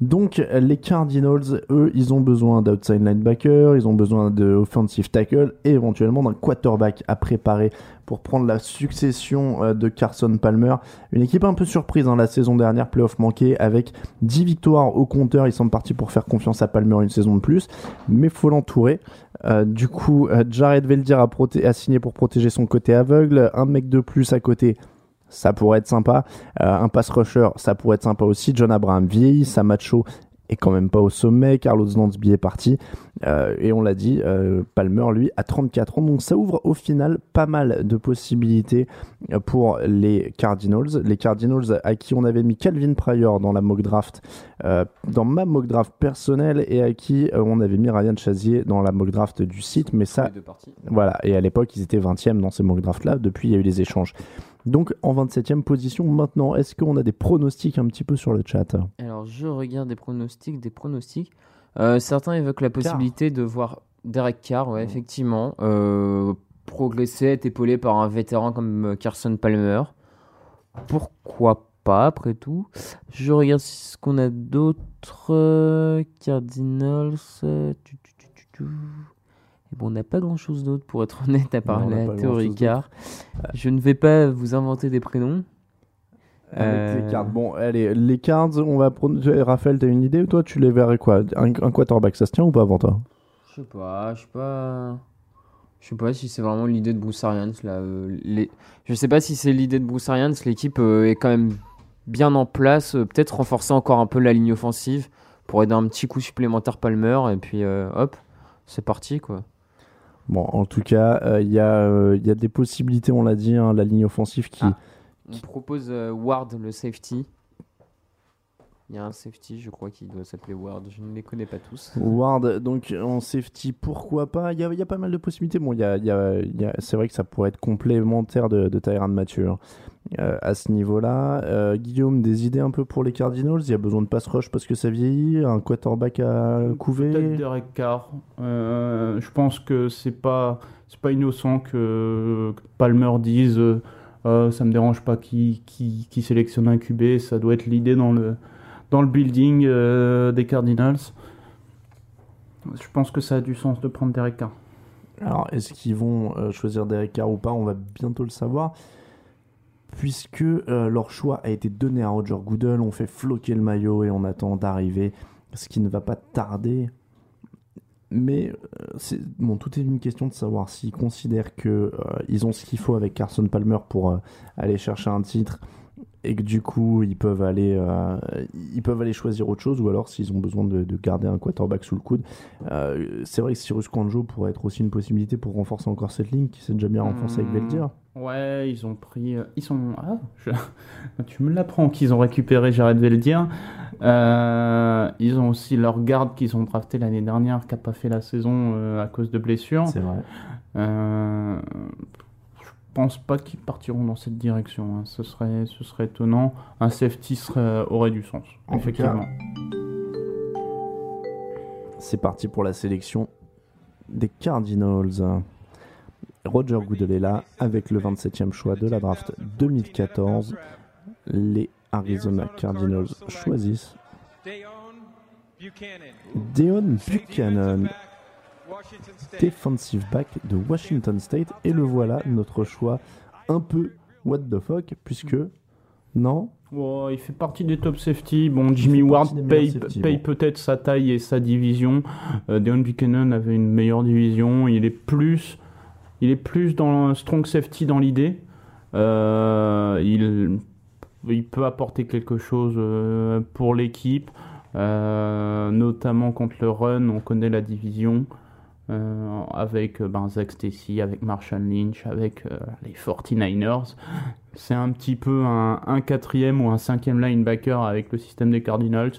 Donc, les Cardinals, eux, ils ont besoin d'outside linebacker, ils ont besoin de offensive tackle et éventuellement d'un quarterback à préparer pour prendre la succession euh, de Carson Palmer. Une équipe un peu surprise hein, la saison dernière, playoff manqué, avec 10 victoires au compteur. Ils sont partis pour faire confiance à Palmer une saison de plus, mais faut l'entourer. Euh, du coup, euh, Jared Veldir a signé pour protéger son côté aveugle. Un mec de plus à côté, ça pourrait être sympa. Euh, un pass rusher, ça pourrait être sympa aussi. John Abraham vieillit, sa macho est quand même pas au sommet. Carlos Lansby est parti. Euh, et on l'a dit, euh, Palmer, lui, a 34 ans. Donc ça ouvre au final pas mal de possibilités pour les Cardinals. Les Cardinals à qui on avait mis Calvin Pryor dans la mock draft, euh, dans ma mock draft personnelle, et à qui on avait mis Ryan Chazier dans la mock draft du site. Mais ça, voilà, et à l'époque, ils étaient 20e dans ces mock drafts-là. Depuis, il y a eu des échanges. Donc, en 27e position, maintenant, est-ce qu'on a des pronostics un petit peu sur le chat Alors, je regarde des pronostics, des pronostics. Euh, certains évoquent la possibilité de voir Derek Carr, ouais, effectivement, euh, progresser, être épaulé par un vétéran comme euh, Carson Palmer. Pourquoi pas, après tout Je regarde ce qu'on a d'autres. euh, Cardinals. tu, tu, tu, tu, tu. Et bon, on n'a pas grand chose d'autre pour être [LAUGHS] honnête à part Non, la théorie grand-chose Carr. Je ne vais pas vous inventer des prénoms. Avec Euh, les cards. Bon, allez, les cards, on va. pro- Raphaël, t'as une idée ou toi, tu les verrais quoi? Un, un quarterback, ça se tient ou pas avant toi? Je sais pas, je sais pas. Je sais pas si c'est vraiment l'idée de Bruce Arians là. euh, les... Je sais pas si c'est l'idée de Bruce Arians. L'équipe euh, est quand même bien en place. euh, Peut-être renforcer encore un peu la ligne offensive pour aider un petit coup supplémentaire Palmer et puis euh, hop, c'est parti quoi. Bon, en tout cas, euh, il y, a, euh, y a des possibilités, on l'a dit, hein, la ligne offensive qui. Ah. On propose euh, Ward le safety. Il y a un safety, je crois, qui doit s'appeler Ward. Je ne les connais pas tous. [LAUGHS] Ward, donc en safety, pourquoi pas? Il y a, il y a pas mal de possibilités. Bon, y a, y a- c'est vrai que ça pourrait être complémentaire de, de Tyrann Mathieu hein, euh, à ce niveau-là. Euh, Guillaume, des idées un peu pour les Cardinals? Il y a besoin de pass rush parce que ça vieillit Un quarterback à couver? Peut-être Derek Carr. Euh, je pense que c'est pas c'est pas innocent que, que Palmer dise euh, Euh, ça me dérange pas qui qui, qui sélectionne un QB. Ça doit être l'idée dans le dans le building euh, des Cardinals. Je pense que ça a du sens de prendre Derek Carr. Alors, est-ce qu'ils vont euh, choisir Derek Carr ou pas? On va bientôt le savoir. Puisque euh, leur choix a été donné à Roger Goodell, on fait floquer le maillot et on attend d'arriver, ce qui ne va pas tarder. Mais euh, bon, tout est une question de savoir s'ils considèrent que euh, ont ce qu'il faut avec Carson Palmer pour aller chercher un titre et que du coup ils peuvent aller euh, ils peuvent aller choisir autre chose ou alors s'ils ont besoin de, de garder un quarterback sous le coude Euh, c'est vrai que Cyrus Kwanjo pourrait être aussi une possibilité pour renforcer encore cette ligne qui s'est déjà bien renforcée avec Veldir Ouais, ils ont pris. euh, Ils sont. Ah, je- [LAUGHS] tu me l'apprends qu'ils ont récupéré Jared Veldir. Ils ont aussi leur garde qu'ils ont drafté l'année dernière, qui n'a pas fait la saison à cause de blessures. C'est vrai. Euh, pense pas qu'ils partiront dans cette direction. hein. Ce, serait, ce serait étonnant. Un safety serait- aurait du sens, En effectivement. c'est parti pour la sélection des Cardinals Roger Goodell est là avec le 27e choix de la draft 2014 les Arizona Cardinals choisissent Deon Buchanan defensive back de Washington State et le voilà notre choix un peu what the fuck puisque non il fait partie des top safety. Bon, Jimmy Ward paye, paye bon. peut-être sa taille et sa division. Euh, Deon Buchanan avait une meilleure division. Il est plus, il est plus dans un strong safety dans l'idée. Euh, il, il peut apporter quelque chose euh, pour l'équipe, euh, notamment contre le run. On connaît la division. Euh, avec euh, ben, Zach Stacy, avec Marshall Lynch, avec euh, les 49ers. C'est un petit peu un, un quatrième ou un cinquième linebacker avec le système des Cardinals.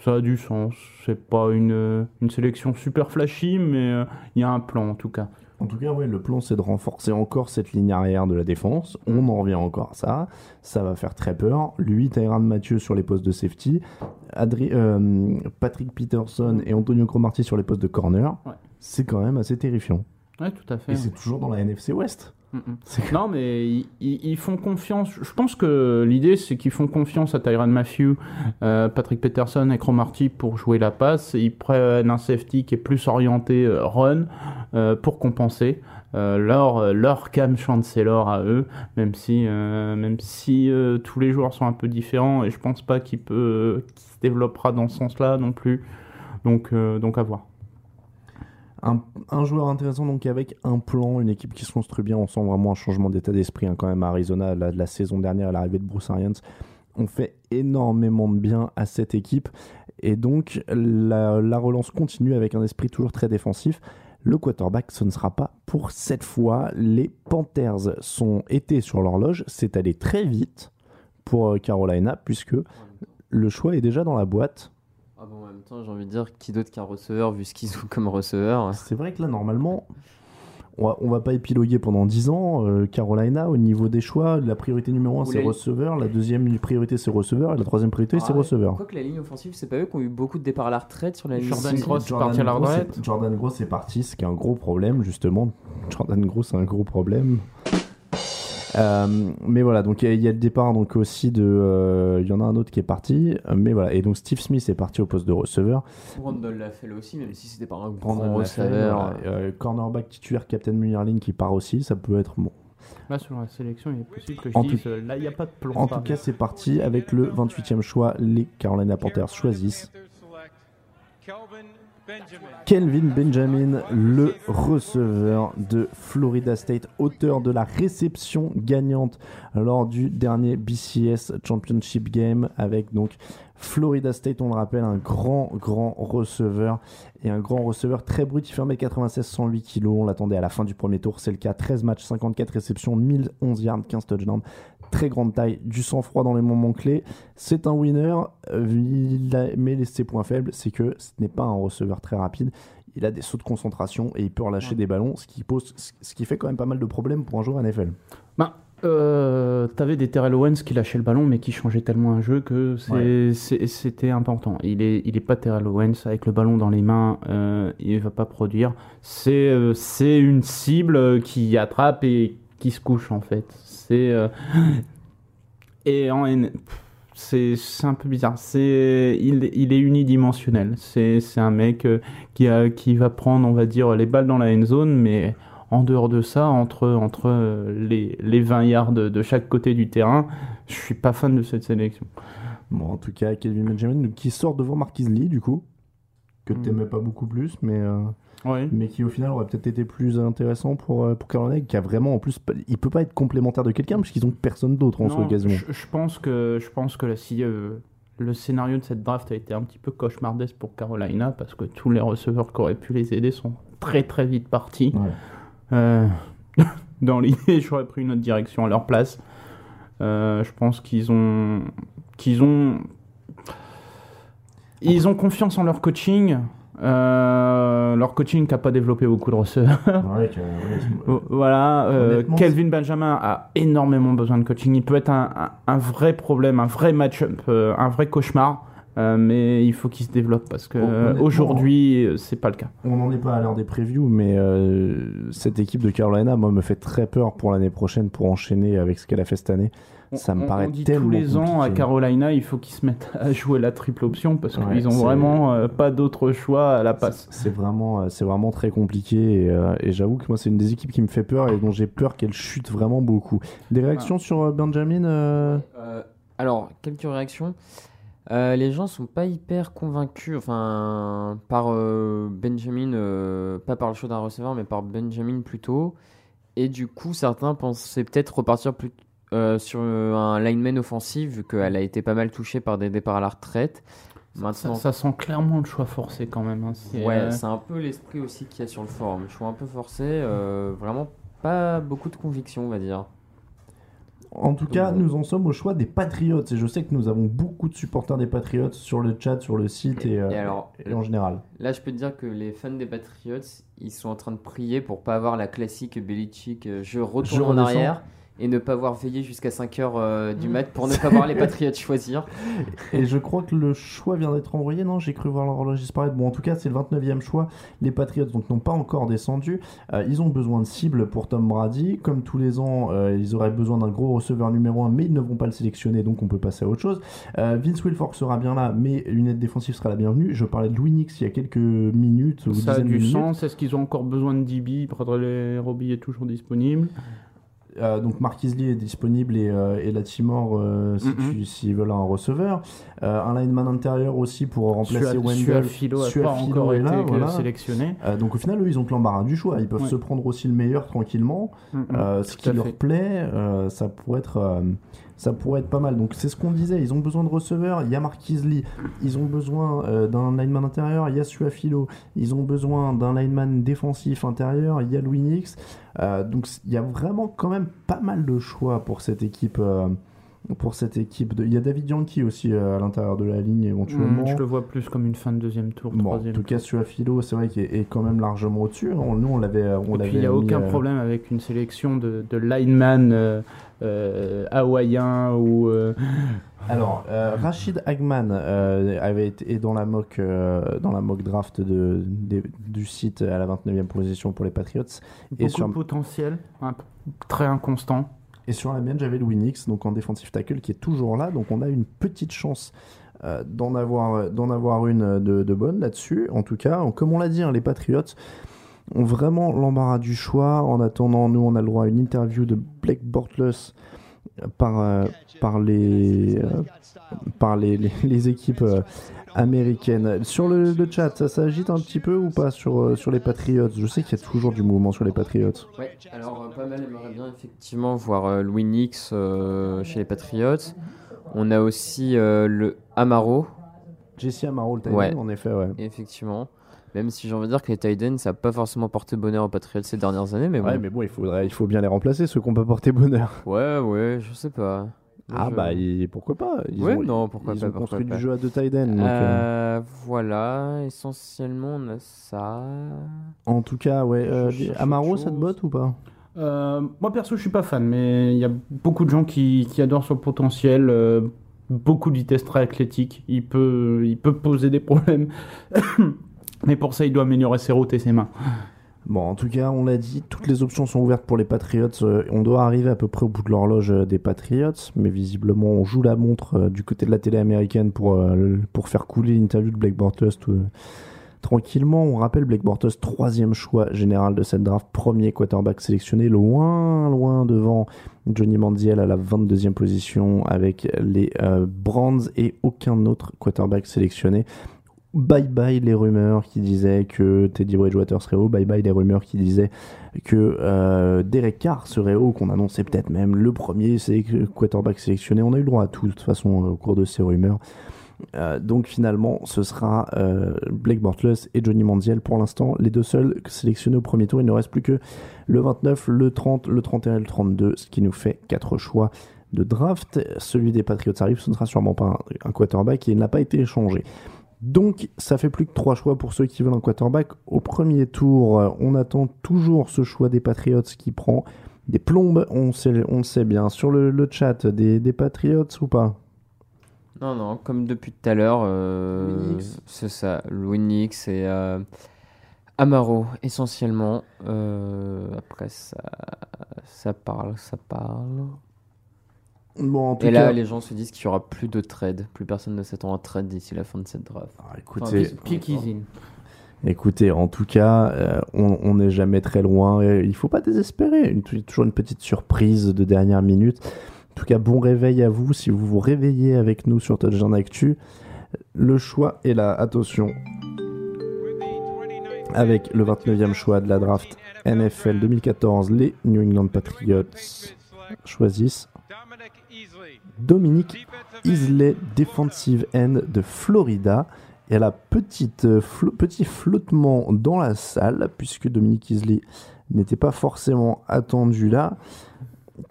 Ça a du sens. C'est pas une, une sélection super flashy, mais euh, il y a un plan en tout cas. En tout cas, ouais, le plan c'est de renforcer encore cette ligne arrière de la défense. On en revient encore à ça. Ça va faire très peur. Lui, Tyrann Mathieu sur les postes de safety. Adri- euh, Patrick Peterson et Antonio Cromartie sur les postes de corner. Ouais. C'est quand même assez terrifiant. Ouais, tout à fait. Et c'est toujours dans la NFC West. Mm, mm. Non, mais ils, font confiance. Je pense que l'idée, c'est qu'ils font confiance à Tyrann Matthew, euh, Patrick Peterson et Cromartie pour jouer la passe. Ils prennent un safety qui est plus orienté euh, run euh, pour compenser euh, leur, leur Cam Chancellor à eux, même si, euh, même si euh, tous les joueurs sont un peu différents. Et je pense pas qu'il peut, se développera dans ce sens-là non plus. Donc, donc à voir. Un, joueur intéressant donc avec un plan, une équipe qui se construit bien. On sent vraiment un changement d'état d'esprit hein, quand même à Arizona. La, saison dernière, l'arrivée de Bruce Arians, on fait énormément de bien à cette équipe. Et donc la, la relance continue avec un esprit toujours très défensif. Le quarterback, ce ne sera pas pour cette fois. Les Panthers sont été sur l'horloge. C'est allé très vite pour euh, Carolina puisque le choix est déjà dans la boîte. Ah bon, en même temps, j'ai envie de dire, qui d'autre qu'un receveur, vu ce qu'ils ont comme receveur? C'est vrai que là, normalement, on va, on va pas épiloguer pendant 10 ans. euh, Carolina, au niveau des choix, la priorité numéro 1, c'est receveur. La deuxième priorité, c'est receveur. Et la troisième priorité, c'est ouais. receveur. Quoique la ligne offensive, c'est pas eux qui ont eu beaucoup de départs à la retraite sur la ligne Jordan. Gross est parti à la retraite. Jordan Gross est parti, ce qui est un gros problème, justement. Jordan Gross, c'est un gros problème. Euh, mais voilà, donc il y, a- il y a le départ donc aussi de. euh, Il y en a un autre qui est parti, mais voilà. Et donc Steve Smith est parti au poste de receveur. Brandon l'a fait là aussi, même si c'était pas un grand receveur. Euh, cornerback titulaire Captain Munirlin qui part aussi, ça peut être bon. Là, sur la sélection, il est possible que je En dise, tout- là, il n'y a pas de plan. En tout cas, c'est parti avec le 28e choix. Les Carolina Panthers choisissent Kelvin Benjamin, le receveur de Florida State, auteur de la réception gagnante lors du dernier BCS Championship Game avec donc Florida State, on le rappelle, un grand, grand receveur et un grand receveur très brut. Il fait 1m96, 108 kg. On l'attendait à la fin du premier tour, c'est le cas. 13 matchs, 54 réceptions, 1011 yards, 15 touchdowns. Très grande taille, du sang-froid dans les moments clés. C'est un winner, il a- mais ses points faibles, c'est que ce n'est pas un receveur très rapide. Il a des sauts de concentration et il peut relâcher des ballons, ce qui, pose, ce qui fait quand même pas mal de problèmes pour un joueur NFL. Ben, euh, t'avais des Terrell Owens qui lâchaient le ballon mais qui changeaient tellement un jeu que Ouais. c'était important. Il est, il est pas Terrell Owens avec le ballon dans les mains, euh, il va pas produire. C'est euh, c'est une cible qui attrape et qui se couche en fait. C'est euh, et en N- c'est un peu bizarre. C'est il, il est unidimensionnel. C'est c'est un mec euh, qui a qui va prendre on va dire les balles dans la end zone mais en dehors de ça, entre, entre euh, les, les 20 yards de, de chaque côté du terrain, je suis pas fan de cette sélection. Bon, en tout cas, Kelvin Benjamin qui sort devant Marquis Lee, du coup, que Mm. t'aimais pas beaucoup plus, mais, euh, Mais qui au final aurait peut-être été plus intéressant pour, euh, pour qui a vraiment en plus. Il peut pas être complémentaire de quelqu'un parce qu'ils ont personne d'autre en soi quasiment. je, je pense que, je pense que si euh, le scénario de cette draft a été un petit peu cauchemardesque pour Carolina, parce que tous les receveurs qui auraient pu les aider sont très très vite partis. Ouais. Euh, [LAUGHS] dans l'idée, j'aurais pris une autre direction à leur place. Euh, je pense qu'ils ont, qu'ils ont, ils ont confiance en leur coaching. Euh, leur coaching n'a pas développé beaucoup de receveurs. Ouais, [LAUGHS] que- ouais, Voilà, euh, Kelvin Benjamin a énormément besoin de coaching. Il peut être un, un- un vrai problème, un vrai match-up, euh, un vrai cauchemar. euh, mais il faut qu'il se développe parce que Bon, honnêtement, aujourd'hui c'est pas le cas. On n'en est pas à l'heure des previews, mais cette équipe de Carolina, moi, me fait très peur pour l'année prochaine pour enchaîner avec ce qu'elle a fait cette année. Ça me on, paraît on dit tellement tous les ans à. Carolina, il faut qu'ils se mettent à jouer la triple option parce Ouais, qu'ils ont vraiment euh, pas d'autre choix à la passe. C'est vraiment, euh, c'est vraiment très compliqué et, euh, et j'avoue que moi c'est une des équipes qui me fait peur et dont j'ai peur qu'elle chute vraiment beaucoup. Des réactions sur Benjamin euh, Euh, alors, quelques réactions. Euh, les gens sont pas hyper convaincus, enfin, par euh, Benjamin, euh, pas par le choix d'un receveur, mais par Benjamin plutôt. Et du coup, certains pensaient peut-être repartir plus, euh, sur un lineman offensif, vu qu'elle a été pas mal touchée par des départs à la retraite. Ça, Maintenant, ça sent clairement le choix forcé quand même. hein. C'est, ouais, euh, c'est un peu l'esprit aussi qu'il y a sur le forum. Je suis un peu forcé, euh, vraiment pas beaucoup de conviction, on va dire. En tout cas, nous en sommes au choix des Patriots et je sais que nous avons beaucoup de supporters des Patriots sur le chat, sur le site et, euh, Et alors, et en général. Là, je peux te dire que les fans des Patriots, ils sont en train de prier pour pas avoir la classique Belichick euh, je retourne Je en redescends. arrière et ne pas avoir veillé jusqu'à 5h du mat pour ne pas voir les [LAUGHS] Patriots choisir. Et je crois que le choix vient d'être envoyé, non? J'ai cru voir l'horloge disparaître. Bon, en tout cas, c'est le 29e choix. Les Patriots donc n'ont pas encore descendu. Euh, ils ont besoin de cibles pour Tom Brady. Comme tous les ans, euh, ils auraient besoin d'un gros receveur numéro 1, mais ils ne vont pas le sélectionner, donc on peut passer à autre chose. Euh, Vince Wilfork sera bien là, mais une aide défensive sera la bienvenue. Je parlais de Louis Nix il y a quelques minutes. ou Ça a du minutes. sens. Est-ce qu'ils ont encore besoin de DB Bradley Robbie est toujours disponible. Euh, donc Marquis Lee est disponible et, euh, et la Timor euh, si s'ils veulent un receveur. Euh, un lineman intérieur aussi pour remplacer Sua- Wendell. Suafilo a pas encore est été là, voilà. sélectionné. Euh, donc au final, eux, ils ont que l'embarras du choix. Ils peuvent Ouais. se prendre aussi le meilleur tranquillement. Mhm, Euh, ce tout qui leur fait. plaît, euh, ça pourrait être... ça pourrait être pas mal. Donc c'est ce qu'on disait. Ils ont besoin de receveurs. Il y a Marquis Lee. Ils ont besoin euh, d'un lineman intérieur. Il y a Suafilo. Ils ont besoin d'un lineman défensif intérieur. Il y a Louis Nix. Euh, donc il y a vraiment quand même pas mal de choix pour cette équipe. euh, pour cette équipe. De... Il y a David Yankee aussi euh, à l'intérieur de la ligne éventuellement. Hmm, je le vois plus comme une fin de deuxième tour, Bon, en troisième. tout cas, Suafilo, c'est vrai qu'il est, quand même largement au-dessus. On- Nous, on l'avait. On Et l'avait puis il n'y a aucun euh, problème avec une sélection de, de lineman euh, euh, hawaïen ou. euh, Alors, euh, Rachid Agman euh, avait été est dans la mock euh, dans la mock draft de, du site à la 29e position pour les Patriots. Et beaucoup sur, de potentiel, p- très inconstant. Et sur la mienne, j'avais Louis Nix, donc en défensif tackle, qui est toujours là. Donc on a une petite chance euh, d'en avoir d'en avoir une de, de bonne là-dessus. En tout cas, comme on l'a dit, hein, les Patriots ont vraiment l'embarras du choix. En attendant, nous, on a le droit à une interview de Blake Bortles par, euh, les, euh, par les, les équipes américaines. Sur le, le chat, ça s'agite un petit peu ou pas sur, euh, sur les Patriots Je sais qu'il y a toujours du mouvement sur les Patriots. Ouais, alors euh, pas mal aimerait bien effectivement voir euh, Louis Nix chez les Patriots. On a aussi le Amaro Jesse Amaro, le tight Ouais. en effet, ouais. Effectivement. Même si j'ai envie de dire que les tight ends, ça n'a pas forcément porté bonheur aux Patriots ces dernières années, mais bon. Ouais, mais bon, il, faudrait, il faut bien les remplacer, ceux qui n'ont pas porté bonheur. Ouais, ouais, je sais pas. Ah bah, il- pourquoi pas Ils Ouais, ont, non, pourquoi ils pas, ont pourquoi construit pas. du jeu à deux tight ends. donc, euh, Euh, Voilà, essentiellement, on a ça. En tout cas, ouais. euh, Amaro, ça te botte ou pas? Euh, moi perso, je suis pas fan, mais il y a beaucoup de gens qui, qui adorent son potentiel. euh, beaucoup de vitesse très athlétique. Il peut, il peut poser des problèmes. [COUGHS] mais pour ça, il doit améliorer ses routes et ses mains. Bon, en tout cas, on l'a dit, toutes les options sont ouvertes pour les Patriots. Euh, on doit arriver à peu près au bout de l'horloge euh, des Patriots, mais visiblement, on joue la montre euh, du côté de la télé américaine pour, faire couler l'interview de Blake Bortles tranquillement. On rappelle Blake Bortles, troisième choix général de cette draft, premier quarterback sélectionné, loin, loin devant Johnny Manziel à la 22e position avec les euh, Brands et aucun autre quarterback sélectionné. Bye bye les rumeurs qui disaient que Teddy Bridgewater serait haut. Bye bye les rumeurs qui disaient que euh, Derek Carr serait haut, qu'on annonçait peut-être même le premier quarterback sélectionné. On a eu le droit à tout de toute façon euh, au cours de ces rumeurs. Euh, donc finalement, ce sera Blake Bortles et Johnny Manziel pour l'instant, les deux seuls sélectionnés au premier tour. Il ne reste plus que le 29, le 30, le 31 et le 32, ce qui nous fait quatre choix de draft. Celui des Patriots arrive, ce ne sera sûrement pas un, un quarterback et il n'a pas été échangé. Donc, ça fait plus que trois choix pour ceux qui veulent un quarterback. Au premier tour, euh, on attend toujours ce choix des Patriots qui prend des plombes. On, sait, on le sait bien. Sur le, le chat, des, des Patriots ou pas? Non, non, comme depuis tout à l'heure, euh, Louis Nix. c'est ça, Louis Nix et euh, Amaro, essentiellement. Euh, après, ça, ça parle, ça parle. Bon, en tout Et là, cas- les gens se disent qu'il y aura plus de trade. Plus personne ne s'attend à trade d'ici la fin de cette draft. Ah, écoutez, Pick. Écoutez, en tout cas, euh, on on n'est jamais très loin. et il faut pas désespérer. Une- toujours une petite surprise de dernière minute. En tout cas, bon réveil à vous. Si vous vous réveillez avec nous sur Touchdown Actu, le choix est là. Attention. Avec le 29e choix de la draft NFL 2014, les New England Patriots choisissent Dominique Isley, defensive end de Florida. Et à la petite, euh, flo- petit flottement dans la salle, puisque Dominique Isley n'était pas forcément attendu là,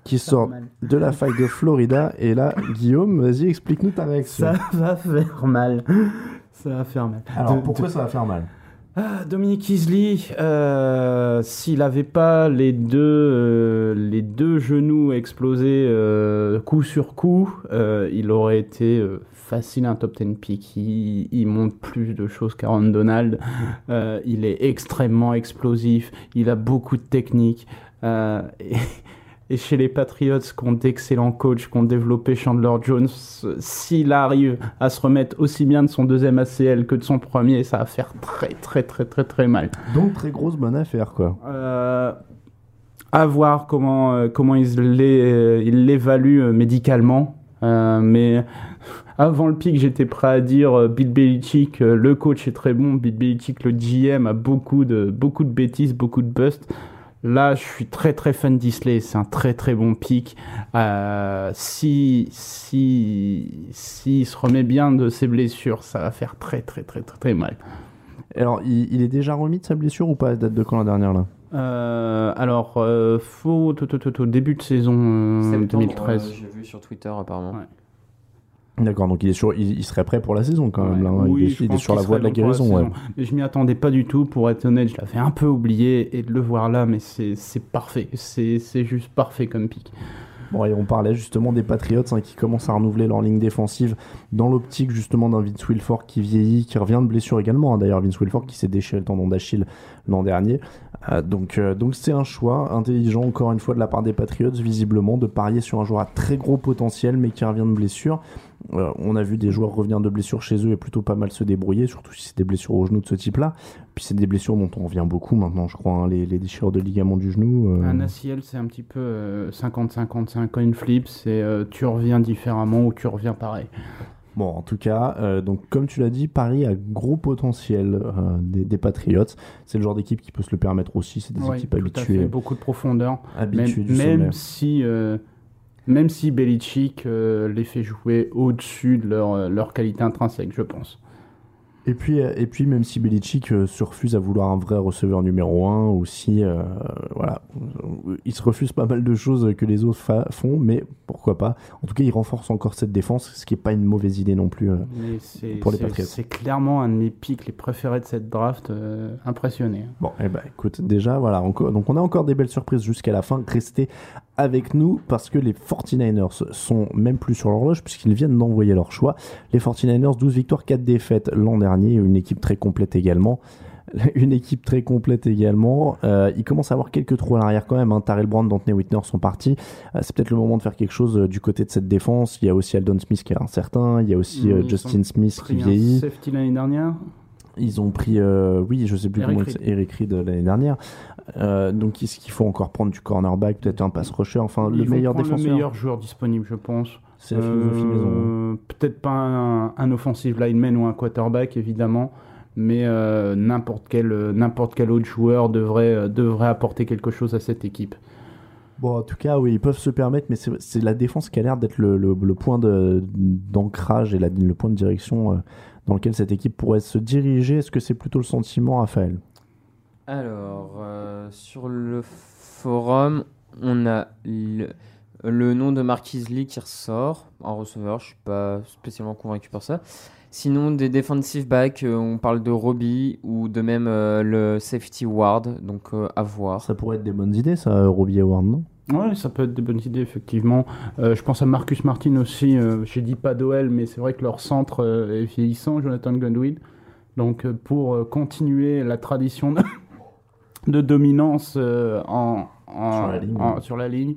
qui sort de la faille de Florida. Et là, Guillaume, vas-y, explique-nous ta réaction. Ça va faire mal. Ça va faire mal. Alors, De- pourquoi de- ça va faire mal? Ah, Dominique Isley, euh, s'il n'avait pas les deux, euh, les deux genoux explosés euh, coup sur coup, il aurait été facile un top 10 pick. Il, monte plus de choses qu'Aaron Donald. Il est extrêmement explosif. Il a beaucoup de technique. [LAUGHS] et chez les Patriots, qui ont d'excellents coachs, qui ont développé Chandler Jones, s'il arrive à se remettre aussi bien de son deuxième ACL que de son premier, ça va faire très très très très très mal. Donc, très grosse bonne affaire, quoi. Euh, à voir comment, euh, comment il euh, l'évalue euh, médicalement. Euh, mais avant le pic, j'étais prêt à dire euh, Bill Belichick, le coach est très bon. Bill Belichick, le GM, a beaucoup de, beaucoup de bêtises, beaucoup de busts. Là, je suis très très fan d'Isley. C'est un très très bon pic. Euh, si si s'il se remet bien de ses blessures, ça va faire très très très très, très mal. Alors, il, il est déjà remis de sa blessure ou pas à date de quand la dernière là? Euh, alors, euh, faut tout, tout, tout, tout, début de saison euh, Septembre, 2013. euh, J'ai vu sur Twitter apparemment. D'accord, donc il, est sur, il, il serait prêt pour la saison quand même. là, hein. Oui, il est, il sur la voie de la guérison. ouais. saison. Mais je m'y attendais pas du tout, pour être honnête, je l'avais un peu oublié et de le voir là, mais c'est parfait, c'est juste parfait comme pic. Bon, et on parlait justement des Patriots hein, qui commencent à renouveler leur ligne défensive dans l'optique justement d'un Vince Wilfork qui vieillit, qui revient de blessure également. hein. D'ailleurs, Vince Wilfork qui s'est déchiré le tendon d'Achille l'an dernier. Euh, donc, euh, donc c'est un choix intelligent encore une fois de la part des Patriots visiblement de parier sur un joueur à très gros potentiel mais qui revient de blessure. Euh, on a vu des joueurs revenir de blessure chez eux et plutôt pas mal se débrouiller, surtout si c'est des blessures au genou de ce type-là. Puis c'est des blessures dont on revient beaucoup maintenant, je crois, hein, les, les déchirures de ligaments du genou. euh, Un ACL, c'est un petit peu euh, 50-50, c'est un coin flip, c'est euh, tu reviens différemment ou tu reviens pareil. Bon, en tout cas, euh, donc comme tu l'as dit, Paris a gros potentiel euh, des, des Patriots. C'est le genre d'équipe qui peut se le permettre aussi. C'est des Ouais, équipes habituées. fait, beaucoup de profondeur. Habituées même, du même si, euh, même si Belichick euh, les fait jouer au-dessus de leur, euh, leur qualité intrinsèque, je pense. Et puis, euh, et puis même si Belichick euh, se refuse à vouloir un vrai receveur numéro 1, aussi, euh, voilà, il se refuse pas mal de choses que les autres font, mais pourquoi pas. En tout cas, il renforce encore cette défense, ce qui est pas une mauvaise idée non plus pour les Patriots. c'est clairement un de mes picks les préférés de cette draft. euh, impressionné. Bon, eh ben, écoute, déjà, voilà, donc on a encore des belles surprises jusqu'à la fin. Restez avec nous parce que les 49ers sont même plus sur l'horloge puisqu'ils viennent d'envoyer leur choix. Les 49ers, 12 victoires, 4 défaites l'an dernier, une équipe très complète également. [LAUGHS] Une équipe très complète également. Euh, il commence à avoir quelques trous à l'arrière quand même. Hein. Tyrell Brown, D'Anthony Whitner sont partis. Euh, c'est peut-être le moment de faire quelque chose euh, du côté de cette défense. Il y a aussi Aldon Smith qui est incertain. Il y a aussi Ils Justin Smith qui vieillit. Safety l'année dernière. Ils ont pris, euh, oui, je sais plus Eric comment Reed. Eric Reed euh, l'année dernière. Euh, donc, est-ce qu'il faut encore prendre du cornerback, peut-être un pass rusher, enfin Ils le meilleur défenseur Le meilleur joueur disponible, je pense. C'est la philosophie maison. Euh, Peut-être pas un, un offensive lineman ou un quarterback, évidemment, mais n'importe quel, n'importe quel autre joueur devrait, devrait apporter quelque chose à cette équipe. Bon, en tout cas, oui, ils peuvent se permettre, mais c'est c'est la défense qui a l'air d'être le, le- le point de- d'ancrage et la- le point de direction dans lequel cette équipe pourrait se diriger. Est-ce que c'est plutôt le sentiment, Raphaël? Alors, euh, sur le forum, on a le, le nom de Marquise Lee qui ressort en receveur. Je suis pas spécialement convaincu par ça. Sinon, des defensive backs, euh, on parle de Robbie ou de même euh, le safety Ward, donc euh, à voir. Ça pourrait être des bonnes idées, ça, Robbie Howard, non? Ouais, ça peut être des bonnes idées, effectivement. Euh, je pense à Marcus Martin aussi. euh, J'ai dit pas d'OL, mais c'est vrai que leur centre euh, est vieillissant, Jonathan Goodwin. Donc, euh, pour continuer la tradition de, [LAUGHS] de dominance en, en- Sur la ligne. en- sur la ligne,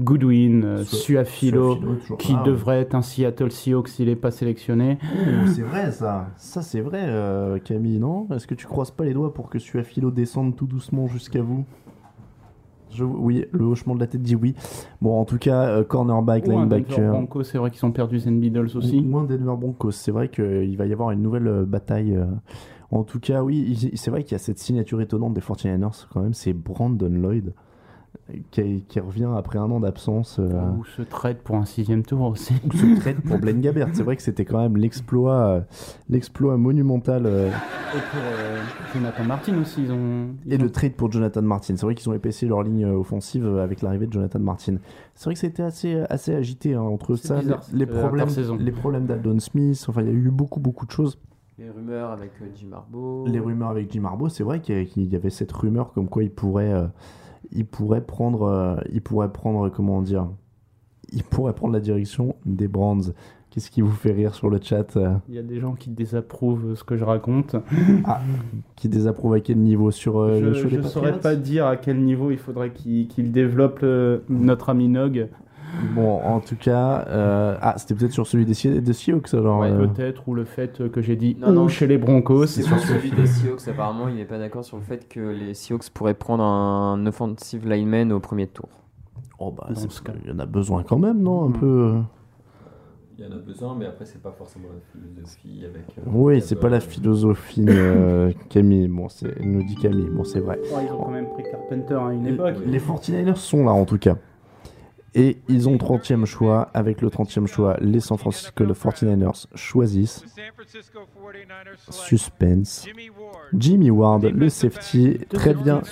Goodwin, Su- Suafilo, qui là, ouais. devrait être un Seattle Seahawks s'il n'est pas sélectionné. Oh, c'est vrai ça. Ça c'est vrai, Camille, non? Est-ce que tu croises pas les doigts pour que Suafilo descende tout doucement jusqu'à vous? Je- Oui, le hochement de la tête dit oui. Bon, en tout cas, euh, cornerback, Ou Denver linebacker. Broncos, c'est vrai qu'ils ont perdu Zen Beadles aussi. Un Denver Broncos. C'est vrai qu'il va y avoir une nouvelle euh, bataille. euh. En tout cas, oui, c'est vrai qu'il y a cette signature étonnante des 49ers quand même. C'est Brandon Lloyd euh, qui, qui revient après un an d'absence. euh, Ou se trade pour un sixième tour aussi. ou se trade pour Blaine Gabbert. C'est vrai que c'était quand même l'exploit, euh, l'exploit monumental. euh, Et pour euh, Jonathan Martin aussi, ils ont. ils Et ont- le trade pour Jonathan Martin. C'est vrai qu'ils ont épaisssi leur ligne euh, offensive avec l'arrivée de Jonathan Martin. C'est vrai que c'était assez, assez agité hein, entre C'est ça, bizarre, les, euh, problèmes, les problèmes d'Aldon Smith. Enfin, il y a eu beaucoup, beaucoup de choses. Les rumeurs avec Jim Harbaugh. Les rumeurs avec Jim Harbaugh, c'est vrai qu'il y a- qu'il y avait cette rumeur comme quoi il pourrait, euh, il pourrait prendre, euh, il pourrait prendre, comment dire, il pourrait prendre la direction des Brands. Qu'est-ce qui vous fait rire sur le chat euh, Il y a des gens qui désapprouvent ce que je raconte. ah, Qui désapprouve à quel niveau? Sur euh, je ne saurais pas dire à quel niveau il faudrait qu'il qu'il développe euh, notre ami Nog. Bon, en tout cas, euh, ah, c'était peut-être sur celui des, Sie- des Seahawks alors. Ouais, euh, Peut-être, ou le fait que j'ai dit Non, non, chez les Broncos. C'est sur celui des Seahawks, apparemment, il n'est pas d'accord sur le fait que les Seahawks pourraient prendre un offensive lineman au premier tour. Oh bah, Dans c'est- ce cas. il y en a besoin quand même, non Un Hmm. peu. euh, Il y en a besoin, mais après, c'est pas forcément la philosophie avec. euh, Oui, c'est pas la philosophie, euh, [LAUGHS] Camille. Bon, nous dit Camille. Bon, c'est vrai. Ouais, ils ont quand même pris Carpenter à une époque. Les 49ers sont là en tout cas. Et ils ont 30e choix. Avec le 30e choix, les San Francisco le 49ers choisissent. Suspense. Jimmy Ward, le safety, très bien,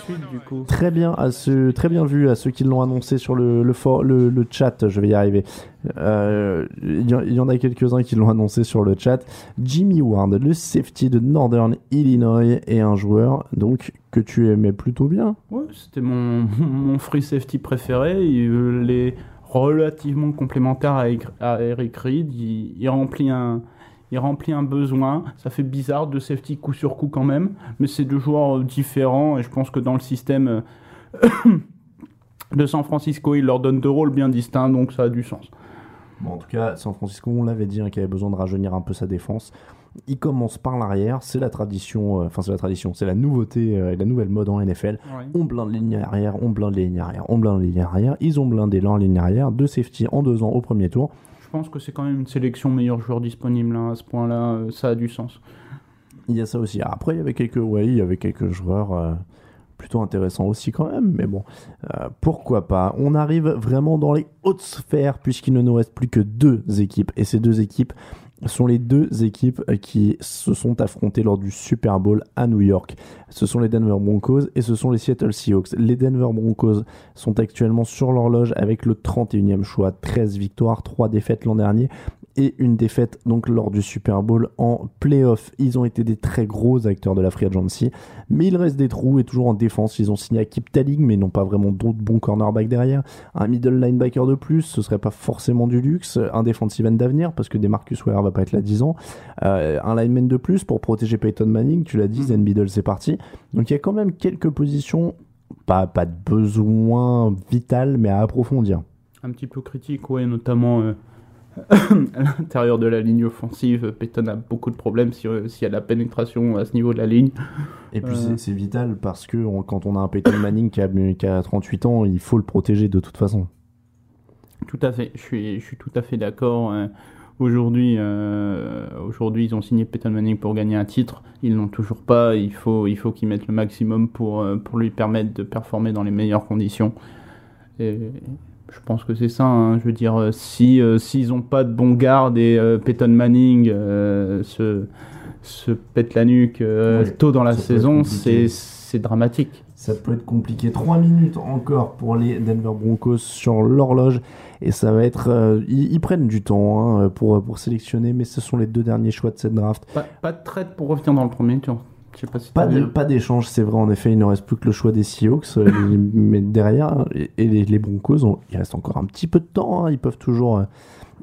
très bien à ceux, très bien vu à ceux qui l'ont annoncé sur le, le, for- le, le chat. Je vais y arriver. Euh, Il y, en- a quelques-uns qui l'ont annoncé sur le chat. Jimmy Ward, le safety de Northern Illinois, est un joueur donc que tu aimais plutôt bien. Ouais, c'était mon, [LAUGHS] free safety préféré. Il est relativement complémentaire à, Eric- Reed. Il, il remplit un, il remplit un besoin. Ça fait bizarre de safety coup sur coup quand même, mais c'est deux joueurs euh, différents et je pense que dans le système euh, [COUGHS] de San Francisco, il leur donne deux rôles bien distincts, donc ça a du sens. Bon, en tout cas, San Francisco, on l'avait dit, hein, qu'il avait besoin de rajeunir un peu sa défense. Il commence par l'arrière, c'est la tradition, euh, enfin c'est la tradition, c'est la nouveauté euh, et la nouvelle mode en NFL. On blinde les lignes arrière, on blinde les lignes arrière, on blinde les lignes arrière. Ils ont blindé leur ligne arrière, deux safety en deux ans au premier tour. Je pense que c'est quand même une sélection meilleur joueur disponible hein, à ce point-là, euh, ça a du sens. Il y a ça aussi. Après, il y avait quelques, ouais, il y avait quelques joueurs plutôt intéressants aussi quand même, mais bon, euh, pourquoi pas. On arrive vraiment dans les hautes sphères puisqu'il ne nous reste plus que deux équipes et ces deux équipes sont les deux équipes euh, qui se sont affrontées lors du Super Bowl à New York. Ce sont les Denver Broncos et ce sont les Seattle Seahawks. Les Denver Broncos sont actuellement sur l'horloge avec le 31e choix, 13 victoires, 3 défaites l'an dernier et une défaite donc lors du Super Bowl en playoff. Ils ont été des très gros acteurs de la free agency, mais il reste des trous et toujours en défense. Ils ont signé Akip Talig, mais ils n'ont pas vraiment d'autres bons cornerbacks derrière. Un middle linebacker de plus, ce serait pas forcément du luxe. Un defensive end d'avenir, parce que Demarcus Ware va pas être là 10 ans. Euh, un lineman de plus pour protéger Peyton Manning, tu l'as dit, Zen Middle c'est parti. Donc il y a quand même quelques positions, pas, pas de besoin vital, mais à approfondir. Un petit peu critique, ouais, notamment euh, à l'intérieur de la ligne offensive. Peyton a beaucoup de problèmes si- euh, s'il y a de la pénétration à ce niveau de la ligne. Et puis Euh, c'est- vital parce que on- quand on a un Peyton Manning qui a, qui a 38 ans, il faut le protéger de toute façon. Tout à fait, je suis, je suis tout à fait d'accord. euh, Aujourd'hui, euh, aujourd'hui, ils ont signé Peyton Manning pour gagner un titre. Ils l'ont toujours pas. Il faut, il faut qu'ils mettent le maximum pour, pour lui permettre de performer dans les meilleures conditions. Et je pense que c'est ça. hein. Je veux dire, euh, si euh, s'ils n'ont pas de bons gardes et euh, Peyton Manning se, se pète la nuque Ouais, tôt dans la saison, c'est dramatique. Ça peut être compliqué. 3 minutes encore pour les Denver Broncos sur l'horloge. Et ça va être. euh, ils, ils prennent du temps hein, pour, pour sélectionner, mais ce sont les deux derniers choix de cette draft. Pas, pas de trade pour revenir dans le premier tour. Je sais pas si Pas t'as de- vu. pas d'échange, c'est vrai. En effet, il ne reste plus que le choix des Seahawks. euh, [LAUGHS] mais derrière, et, et les, les Broncos, il reste encore un petit peu de temps. hein, ils peuvent toujours.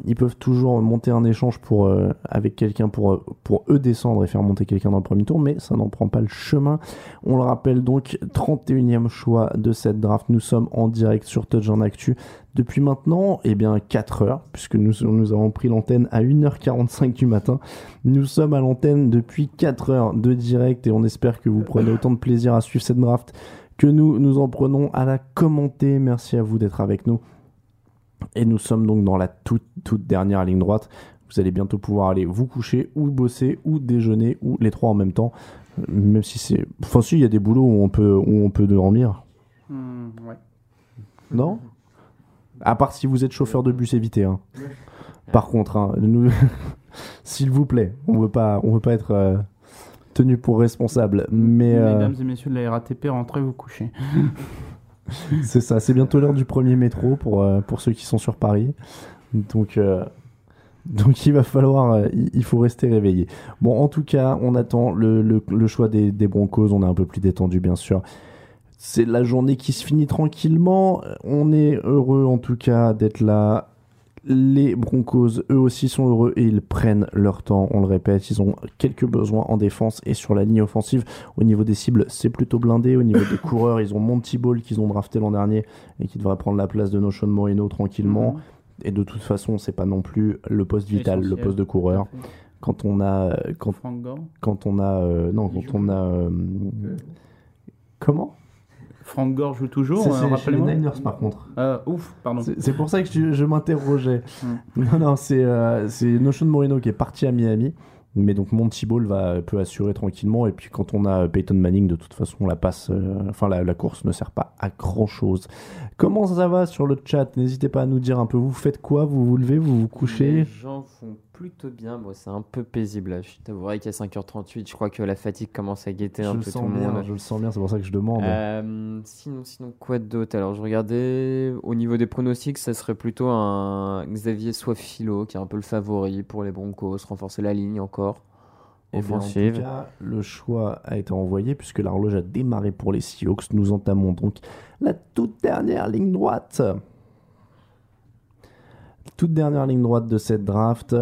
Ils peuvent toujours monter un échange euh, avec quelqu'un pour, euh, pour eux descendre et faire monter quelqu'un dans le premier tour, mais ça n'en prend pas le chemin. On le rappelle donc, 31e choix de cette draft. Nous sommes en direct sur Touch en Actu depuis maintenant eh bien 4 heures, puisque nous, nous avons pris l'antenne à 1h45 du matin. Nous sommes à l'antenne depuis 4 heures de direct et on espère que vous prenez autant de plaisir à suivre cette draft que nous nous en prenons à la commenter. Merci à vous d'être avec nous. Et nous sommes donc dans la toute, toute dernière ligne droite. Vous allez bientôt pouvoir aller vous coucher ou bosser ou déjeuner ou les trois en même temps. Même si c'est. Enfin, si, il y a des boulots où on peut, où on peut dormir. Ouais. Non? À part si vous êtes chauffeur de bus, évitez. hein. Par contre, hein, nous- [LAUGHS] s'il vous plaît, on veut pas, on veut pas être euh, tenu pour responsable. Mais euh, Mesdames et messieurs de la RATP, rentrez vous coucher. [LAUGHS] [LAUGHS] c'est ça, c'est bientôt l'heure du premier métro pour, euh, pour ceux qui sont sur Paris. Donc, euh, donc il va falloir, euh, il faut rester réveillé. Bon, en tout cas, on attend le, le- le choix des, des Broncos. On est un peu plus détendu, bien sûr. C'est la journée qui se finit tranquillement. On est heureux, en tout cas, d'être là. Les Broncos, eux aussi, sont heureux et ils prennent leur temps. On le répète, ils ont quelques besoins en défense et sur la ligne offensive. Au niveau des cibles, c'est plutôt blindé. Au niveau des coureurs, ils ont Monty Ball qu'ils ont drafté l'an dernier et qui devrait prendre la place de Noshon Moreno tranquillement. Et de toute façon, c'est pas non plus le poste vital, le poste de coureur. Quand on a, quand, Gore quand on a, euh, non, quand on a, euh, comment? Frank Gore joue toujours, C'est- euh, chez les. Niners, par contre. Euh, ouf, pardon. C'est pour ça que je, je m'interrogeais. Hmm. Non, non, c'est euh, Notion Moreno qui est parti à Miami. Mais donc Monty Ball va, peut assurer tranquillement. Et puis quand on a Peyton Manning, de toute façon, la passe, euh, enfin la, la course ne sert pas à grand chose. Comment ça va sur le chat? N'hésitez pas à nous dire un peu. Vous faites quoi? Vous vous levez? Vous vous Les couchez gens font plutôt bien. Moi, c'est un peu paisible là. Je t'avouerai qu'à 5h38, je crois que la fatigue commence à guetter Je un peu tout le bien, monde. je le sens bien, c'est pour ça que je demande. Euh, sinon, sinon, quoi d'autre? Alors, je regardais au niveau des pronostics, ça serait plutôt un Xavier Swafilo qui est un peu le favori pour les Broncos, renforcer la ligne encore. Eh bien, Offensive. en tout cas, le choix a été envoyé puisque l'horloge a démarré pour les Seahawks. Nous entamons donc la toute dernière ligne droite. Toute dernière ligne droite de cette draft.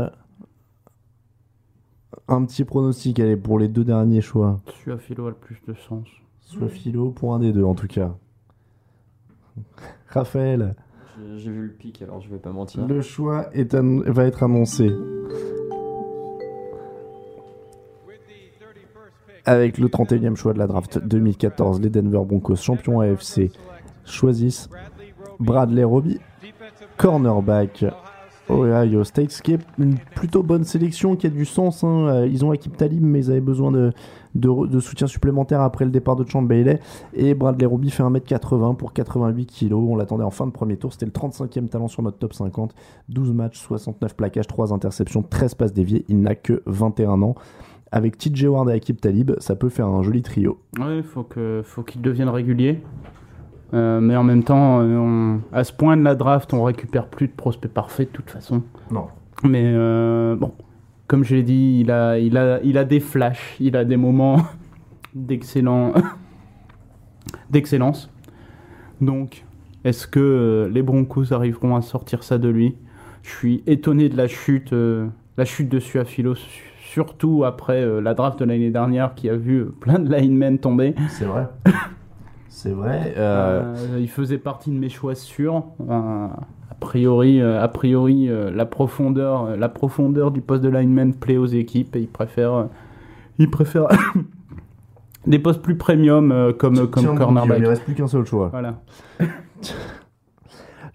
Un petit pronostic, allez, pour les deux derniers choix. Philo a le plus de sens. Soit philo pour un des deux en tout cas. [LAUGHS] Raphaël, J'ai- vu le pic, alors je vais pas mentir. le choix est va être annoncé. Avec le 31e choix de la draft 2014, les Denver Broncos, champions AFC, choisissent Bradley Roby, cornerback, Ohio State, ce qui est une plutôt bonne sélection, qui a du sens. hein. Euh, Ils ont Akib Talib, mais ils avaient besoin de, soutien supplémentaire après le départ de Champ Bailey. Et Bradley Roby fait 1m80 pour 88 kg. On l'attendait en fin de premier tour. C'était le 35e talent sur notre top 50. 12 matchs, 69 plaquages, 3 interceptions, 13 passes déviées. Il n'a que 21 ans. Avec TJ Ward et Akib Talib, ça peut faire un joli trio. Ouais, faut qu'il devienne régulier. Euh, mais en même temps, euh, on- à ce point de la draft, on récupère plus de prospects parfaits de toute façon. Non. Mais euh, bon, comme je l'ai dit, il a, il, a, il a des flashs, il a des moments [LAUGHS] d'excellent, [LAUGHS] d'excellence. Donc, est-ce que les Broncos arriveront à sortir ça de lui? Je suis étonné de la chute, euh, la chute de Suafilo, su- surtout après la draft de l'année dernière qui a vu plein de linemen tomber. C'est vrai. [LAUGHS] C'est vrai. euh, Euh, il faisait partie de mes choix sûrs. Euh, a priori, euh, a priori euh, la, profondeur, euh, la profondeur du poste de lineman plaît aux équipes et ils préfèrent, euh, ils préfèrent [LAUGHS] des postes plus premium euh, comme, comme Tiens, bon, cornerback. Il ne reste plus qu'un seul choix. Voilà. [LAUGHS]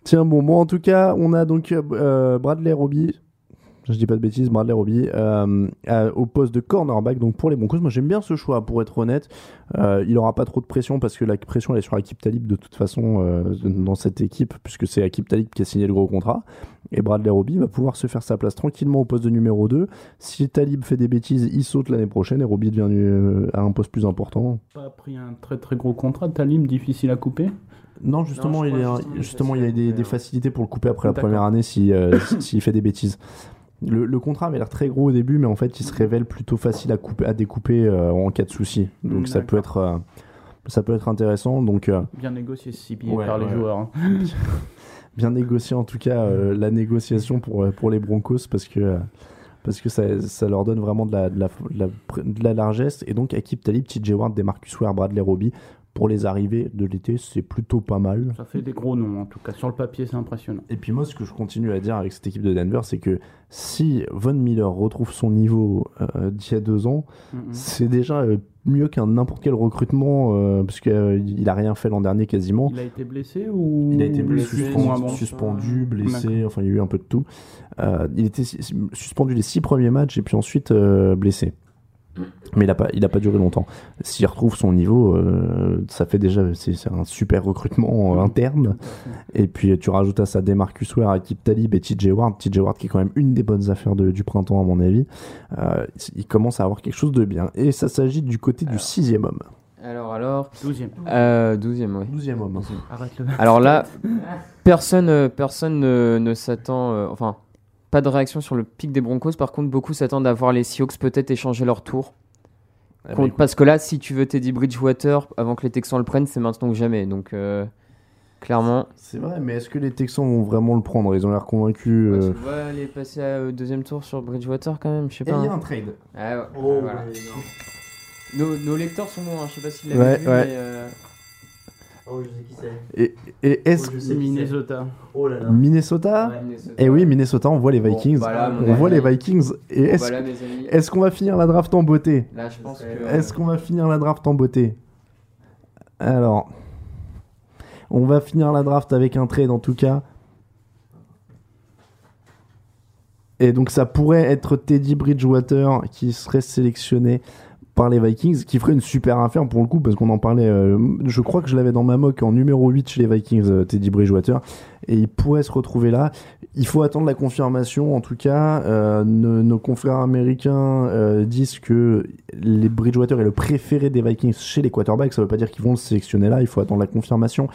Tiens, bon, moi en tout cas, on a donc euh, Bradley Roby. Je dis pas de bêtises, Bradley Roby euh, à- au poste de cornerback. Donc pour les Broncos, moi j'aime bien ce choix. Pour être honnête, Euh, il aura pas trop de pression parce que la pression elle est sur Akib Talib de toute façon euh, dans cette équipe, puisque c'est Akib Talib qui a signé le gros contrat. Et Bradley Roby va pouvoir se faire sa place tranquillement au poste de numéro 2. Si Talib fait des bêtises, il saute l'année prochaine et Roby devient euh, à un poste plus important. Pas pris un très très gros contrat. Talim difficile à couper? Non, justement, Non, il, est- justement, il est justement, il y a des, facilités pour le couper après la première année s'il si, euh, si- s'il fait des bêtises. Le, le contrat avait l'air très gros au début, mais en fait, il se révèle plutôt facile à, couper, à découper euh, en cas de souci. Donc ça peut être, euh, ça peut être intéressant. Donc euh, Bien négocié CBA Ouais, par les joueurs. hein. [LAUGHS] bien négocier en tout cas euh, la négociation pour, pour les Broncos parce que, parce que ça, ça leur donne vraiment de la, de la, de la, de la largesse. Et donc, Akib Talib, TJ Ward, Demarcus Ware, Bradley Roby, pour les arrivées de l'été, c'est plutôt pas mal. Ça fait des gros noms en tout cas. Sur le papier, c'est impressionnant. Et puis moi, ce que je continue à dire avec cette équipe de Denver, c'est que si Von Miller retrouve son niveau euh, d'il y a deux ans, c'est déjà euh, mieux qu'un n'importe quel recrutement, euh, parce qu'il a rien fait l'an dernier quasiment. Il a été blessé ou Il a été blessé, suspendu, moins bon suspendu, blessé, enfin il y a eu un peu de tout. Il était suspendu les six premiers matchs et puis ensuite blessé. Mais il n'a pas, il a pas duré longtemps. S'il retrouve son niveau, euh, ça fait déjà, c'est un super recrutement euh, interne. Et puis tu rajoutes à ça Demarcus Ware, Akib Talib et TJ Ward. TJ Ward qui est quand même une des bonnes affaires de- du printemps à mon avis. Euh, il commence à avoir quelque chose de bien. Et ça s'agit du côté du sixième homme. Alors, alors. 12e. Euh, 12e, oui. 12e homme. Arrête-le. Alors là, [LAUGHS] personne, personne ne, ne s'attend. euh, enfin, pas de réaction sur le pic des Broncos. Par contre, beaucoup s'attendent à voir les Seahawks peut-être échanger leur tour. Écoute. parce que là, si tu veux Teddy Bridgewater avant que les Texans le prennent, c'est maintenant que jamais. Donc, euh, clairement. C'est vrai, mais est-ce que les Texans vont vraiment le prendre? Ils ont l'air convaincus. Ouais, euh, tu vois les passer à euh, deuxième tour sur Bridgewater quand même, je sais pas. il y a hein. un trade. Ah ouais, Oh, voilà. ouais, Nos, nos lecteurs sont bons, hein, je sais pas s'ils l'avaient Ouais, vu, ouais. mais. euh, Oh, je sais qui c'est. Et, et est-ce Oh, qui Minnesota. c'est. Oh là là. Minnesota Ouais. Minnesota. Et oui, Minnesota, on voit les Vikings. bah on voit les Vikings. Et est-ce bah est-ce qu'on va finir la draft en beauté? Là, je pense que. Est-ce qu'on va finir la draft en beauté? Alors, on va finir la draft avec un trade en tout cas. Et donc ça pourrait être Teddy Bridgewater qui serait sélectionné par les Vikings, qui ferait une super affaire pour le coup, parce qu'on en parlait, euh, je crois que je l'avais dans ma mock en numéro 8 chez les Vikings, euh, Teddy Bridgewater, et il pourrait se retrouver là. Il faut attendre la confirmation, en tout cas, euh, nos, confrères américains euh, disent que les Bridgewater est le préféré des Vikings chez les quarterbacks, ça veut pas dire qu'ils vont le sélectionner là, il faut attendre la confirmation,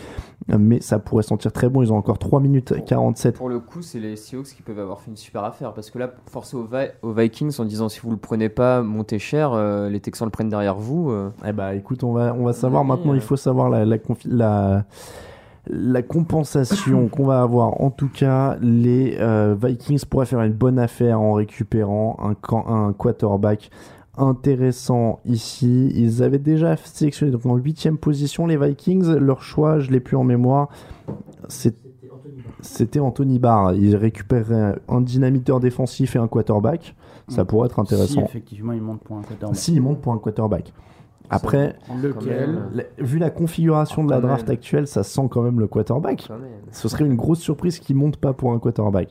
mais ça pourrait sentir très bon, ils ont encore 3 minutes 47 Pour le coup, c'est les Seahawks qui peuvent avoir fait une super affaire. Parce que là, forcer aux, aux Vikings en disant si vous le prenez pas, montez cher, euh, les Texans le prennent derrière vous. euh. Eh bah écoute, on va, on va savoir Oui, maintenant, euh. il faut savoir la, la, confi- la, la compensation [COUGHS] qu'on va avoir. En tout cas, les euh, Vikings pourraient faire une bonne affaire en récupérant un, un quarterback intéressant ici. Ils avaient déjà sélectionné donc en huitième position les Vikings. Leur choix, je l'ai plus en mémoire. C'est- C'était Anthony Barr. Ils récupéreraient un dynamiteur défensif et un quarterback. Ça pourrait être Si intéressant. effectivement il monte pour un quarterback. Si, il monte pour un quarterback. Après, Lequel la- vu la configuration de la draft même. actuelle, ça sent quand même le quarterback. Ce serait une grosse surprise qu'il monte pas pour un quarterback.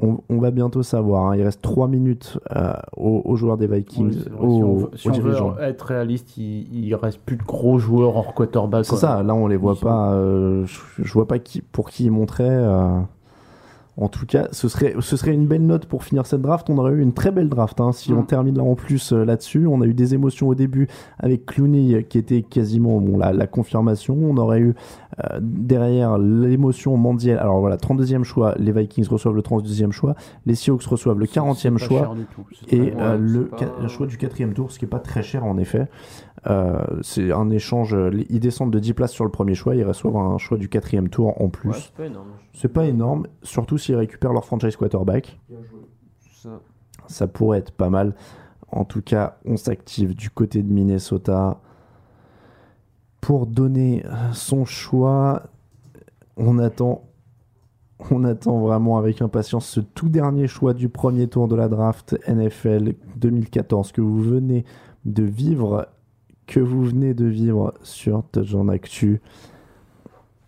On, on va bientôt savoir. hein. Il reste 3 minutes euh, aux, aux joueurs des Vikings, vrai, aux, si on veut, si aux on veut dirigeants. être réaliste, il, il reste plus de gros joueurs hors quarterback. C'est ça, là on les voit pas. euh, je, je vois pas qui, pour qui ils montraient. euh. En tout cas, ce serait, ce serait une belle note pour finir cette draft. On aurait eu une très belle draft. hein, si Mm. on termine là en plus euh, là-dessus, on a eu des émotions au début avec Clooney euh, qui était quasiment bon, la, la confirmation. On aurait eu euh, derrière l'émotion mondiale. Alors voilà, 32e choix, les Vikings reçoivent le 32e choix, les Seahawks reçoivent le 40e pas choix et euh, le choix du quatrième tour, ce qui est pas très cher en effet. Euh, c'est un échange. Ils descendent de 10 places sur le premier choix, ils reçoivent un choix du quatrième tour en plus. Ouais, c'est pas énorme. C'est pas énorme, surtout s'ils récupèrent leur franchise quarterback. Ça. Ça pourrait être pas mal. En tout cas, on s'active du côté de Minnesota pour donner son choix. On attend, on attend vraiment avec impatience ce tout dernier choix du premier tour de la draft NFL 2014 que vous venez de vivre, que vous venez de vivre sur Touchdown Actu.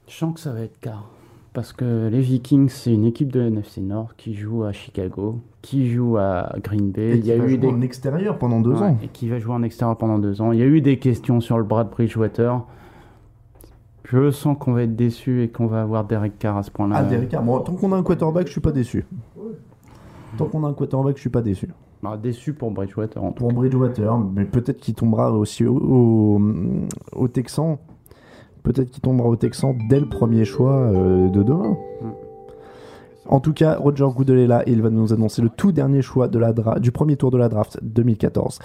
Je sens que ça va être car. Parce que les Vikings, c'est une équipe de NFC Nord qui joue à Chicago, qui joue à Green Bay. Et Il qui y a va eu jouer des en extérieur pendant deux Ouais, ans. Et qui va jouer en extérieur pendant deux ans. Il y a eu des questions sur le Brad Bridgewater. Je sens qu'on va être déçu et qu'on va avoir Derek Carr à ce point-là. Ah, Derek Carr. Bon, tant qu'on a un quarterback, je suis pas déçu. Tant qu'on a un quarterback, je suis pas déçu. Bah, déçu pour Bridgewater en tout Pour Bridgewater, mais peut-être qu'il tombera aussi au, au, au Texan. Peut-être qu'il tombera au Texan dès le premier choix euh, de demain. En tout cas, Roger Goodell est là et il va nous annoncer le tout dernier choix de la dra- du premier tour de la draft 2014.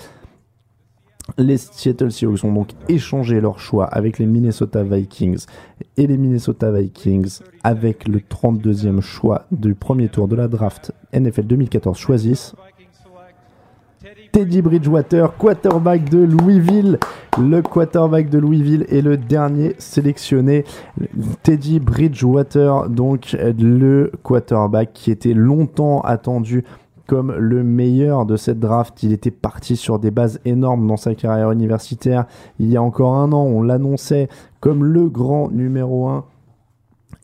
Les Seattle Seahawks ont donc échangé leur choix avec les Minnesota Vikings et les Minnesota Vikings avec le 32e choix du premier tour de la draft NFL 2014 choisissent Teddy Bridgewater, quarterback de Louisville. Le quarterback de Louisville est le dernier sélectionné. Teddy Bridgewater, donc le quarterback qui était longtemps attendu comme le meilleur de cette draft. Il était parti sur des bases énormes dans sa carrière universitaire. Il y a encore un an, on l'annonçait comme le grand numéro 1.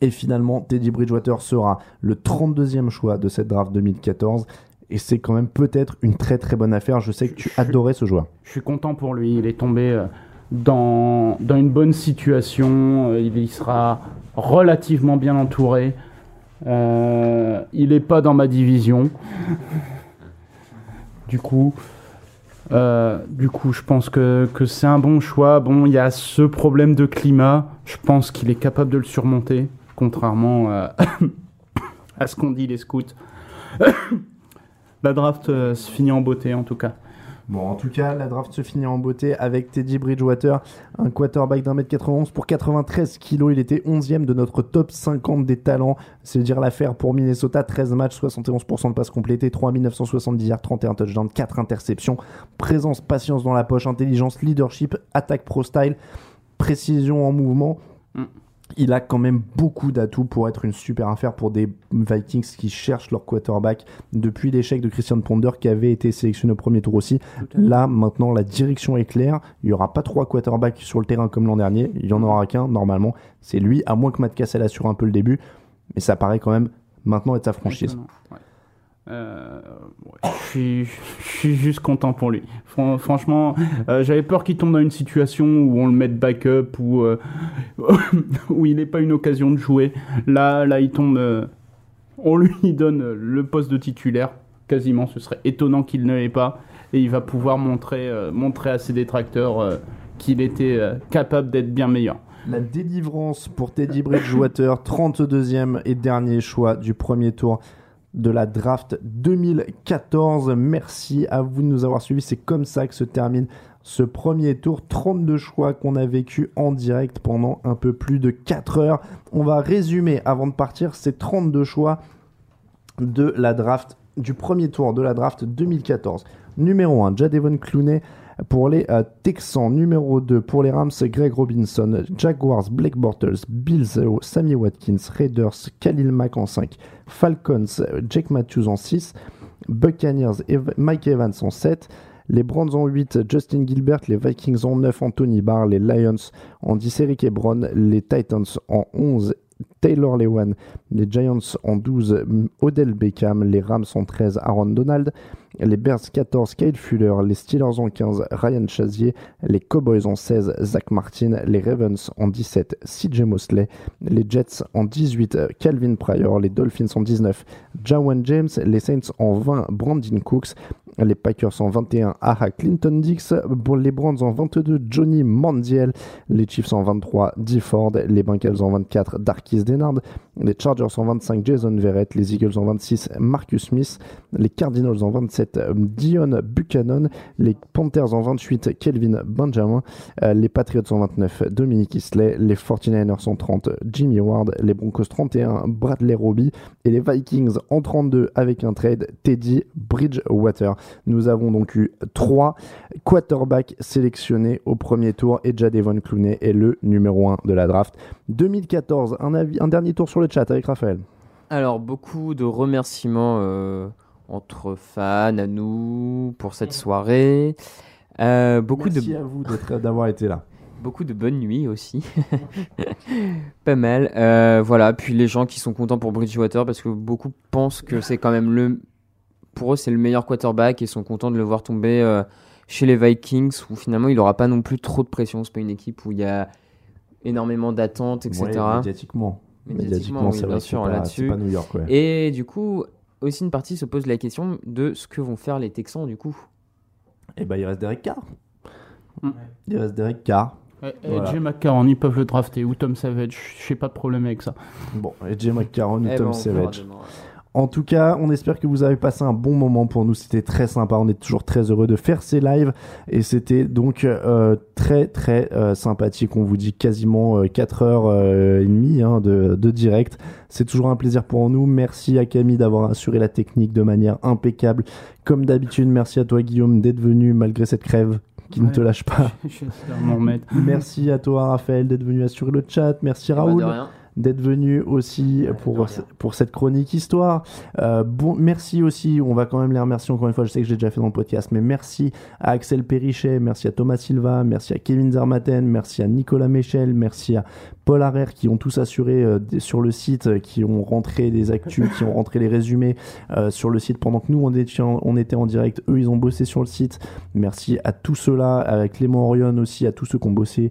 Et finalement, Teddy Bridgewater sera le 32e choix de cette draft 2014. Et c'est quand même peut-être une très très bonne affaire. Je sais que tu adorais ce joueur. Je suis content pour lui. Il est tombé euh, dans, dans une bonne situation. Euh, Il y sera relativement bien entouré. Euh, il n'est pas dans ma division. [LAUGHS] Du coup, euh, du coup, je pense que, que c'est un bon choix. Bon, il y a ce problème de climat. Je pense qu'il est capable de le surmonter, contrairement à, [COUGHS] à ce qu'ont dit les scouts. [COUGHS] La draft euh, se finit en beauté, en tout cas. Bon, en tout cas, la draft se finit en beauté avec Teddy Bridgewater, un quarterback d'un mètre 91 pour 93 kilos. Il était 11e de notre top 50 des talents. C'est dire l'affaire pour Minnesota. 13 matchs, 71% de passes complétées, 3970 yards, 31 touchdowns, 4 interceptions. Présence, patience dans la poche, intelligence, leadership, attaque pro style, précision en mouvement. Il a quand même beaucoup d'atouts pour être une super affaire pour des Vikings qui cherchent leur quarterback depuis l'échec de Christian Ponder qui avait été sélectionné au premier tour aussi. Là, maintenant, la direction est claire. Il n'y aura pas trois quarterbacks sur le terrain comme l'an dernier. Il y en aura qu'un, normalement. C'est lui, à moins que Matt Cassel assure un peu le début. Mais ça paraît quand même maintenant être sa franchise. Euh, je, suis, juste content pour lui. Fran- franchement, euh, j'avais peur qu'il tombe dans une situation où on le mette backup ou euh, [LAUGHS] où il n'ait pas une occasion de jouer. Là, là, il tombe. on lui donne le poste de titulaire. Quasiment, ce serait étonnant qu'il ne l'ait pas. Et il va pouvoir montrer, montrer à ses détracteurs qu'il était capable d'être bien meilleur. La délivrance pour Teddy Bridgewater, 32e et dernier choix du premier tour de la draft 2014. Merci à vous de nous avoir suivis. C'est comme ça que se termine ce premier tour. 32 choix qu'on a vécu en direct pendant un peu plus de 4 heures. On va résumer avant de partir ces 32 choix de la draft du premier tour de la draft 2014. Numéro 1, Jadevon Clooney pour les euh, Texans. Numéro 2, pour les Rams, Greg Robinson. Jaguars, Blake Bortles. Bills, euh, Sammy Watkins. Raiders, Khalil Mack en 5. Falcons, Jake Matthews en 6. Buccaneers, Mike Evans en 7. Les Browns en 8, Justin Gilbert. Les Vikings en 9, Anthony Barr. Les Lions en 10, Eric Ebron. Les Titans en 11, Taylor Lewan. Les Giants en 12, Odell Beckham. Les Rams en 13, Aaron Donald. Les Bears 14, Kyle Fuller. Les Steelers en 15, Ryan Chazier. Les Cowboys en 16, Zach Martin. Les Ravens en 17, CJ Mosley. Les Jets en 18, Calvin Pryor. Les Dolphins en 19, Jawan James. Les Saints en 20, Brandon Cooks. Les Packers en 21, Aha Clinton Dix. Les Browns en 22, Johnny Mandiel. Les Chiefs en 23, D. Ford. Les Bengals en 24, Darkis Denard. Les Chargers en 25, Jason Verrett. Les Eagles en 26, Marcus Smith. Les Cardinals en 27, Dion Buchanan. Les Panthers en 28, Kelvin Benjamin. Euh, les Patriots en 29, Dominique Isley. Les 49ers en 30, Jimmy Ward. Les Broncos 31, Bradley Roby. Et les Vikings en 32 avec un trade, Teddy Bridgewater. Nous avons donc eu trois quarterbacks sélectionnés au premier tour et Jadevon Clooney est le numéro 1 de la draft. 2014, un, avis, un dernier tour sur le chat avec Raphaël. Alors, beaucoup de remerciements euh, entre fans, à nous, pour cette soirée. Euh, beaucoup Merci de... à vous d'avoir été là. Beaucoup de bonnes nuits aussi. [LAUGHS] Pas mal. Euh, voilà, puis les gens qui sont contents pour Bridgewater parce que beaucoup pensent que c'est quand même le. Pour eux, c'est le meilleur quarterback et sont contents de le voir tomber euh, chez les Vikings où finalement il n'aura pas non plus trop de pression. C'est pas une équipe où il y a énormément d'attentes, etc. Ouais, médiatiquement. Médiatiquement, oui, c'est vrai bien sûr, pas- là-dessus. ouais. Et du coup, aussi une partie se pose la question de ce que vont faire les Texans du coup. Et bah, il reste Derek Carr. Il reste Derek Carr. Et, et Voilà. Jay McCarron, ils peuvent le drafter, ou Tom Savage, j'ai pas de problème avec ça. Bon, et Jay McCarron ou Eh ben, Tom verra Savage. demain. En tout cas, on espère que vous avez passé un bon moment pour nous. C'était très sympa. On est toujours très heureux de faire ces lives. Et c'était donc euh, très, très euh, sympathique. On vous dit quasiment euh, 4h30 hein, de, de direct. C'est toujours un plaisir pour nous. Merci à Camille d'avoir assuré la technique de manière impeccable. Comme d'habitude, merci à toi, Guillaume, d'être venu malgré cette crève qui ne te lâche pas. [LAUGHS] J'espère m'en mettre. Merci à toi, Raphaël, d'être venu assurer le chat. Merci, bah, de Raoul rien. D'être venu aussi pour, pour cette chronique histoire. Euh, bon, merci aussi, on va quand même les remercier encore une fois, je sais que j'ai déjà fait dans le podcast, mais merci à Axel Perrichet, merci à Thomas Silva, merci à Kevin Zermaten, merci à Nicolas Michel, merci à Paul Harrer qui ont tous assuré euh, sur le site, euh, qui ont rentré des actus, qui ont [LAUGHS] rentré les résumés euh, sur le site pendant que nous on était, en, on était en direct. Eux ils ont bossé sur le site. Merci à tous ceux-là, à Clément Orion aussi, à tous ceux qui ont bossé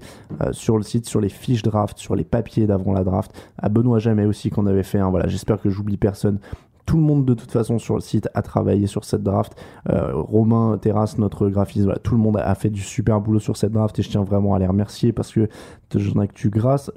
sur le site, sur les fiches draft, sur les papiers d'avant la draft. À Benoît Jamais aussi qu'on avait fait. Voilà, j'espère que j'oublie personne. Tout le monde de toute façon sur le site a travaillé sur cette draft. Euh, Romain Terrasse, notre graphiste, tout le monde a fait du super boulot sur cette draft et je tiens vraiment à les remercier parce que Touchdown Actu, grâce,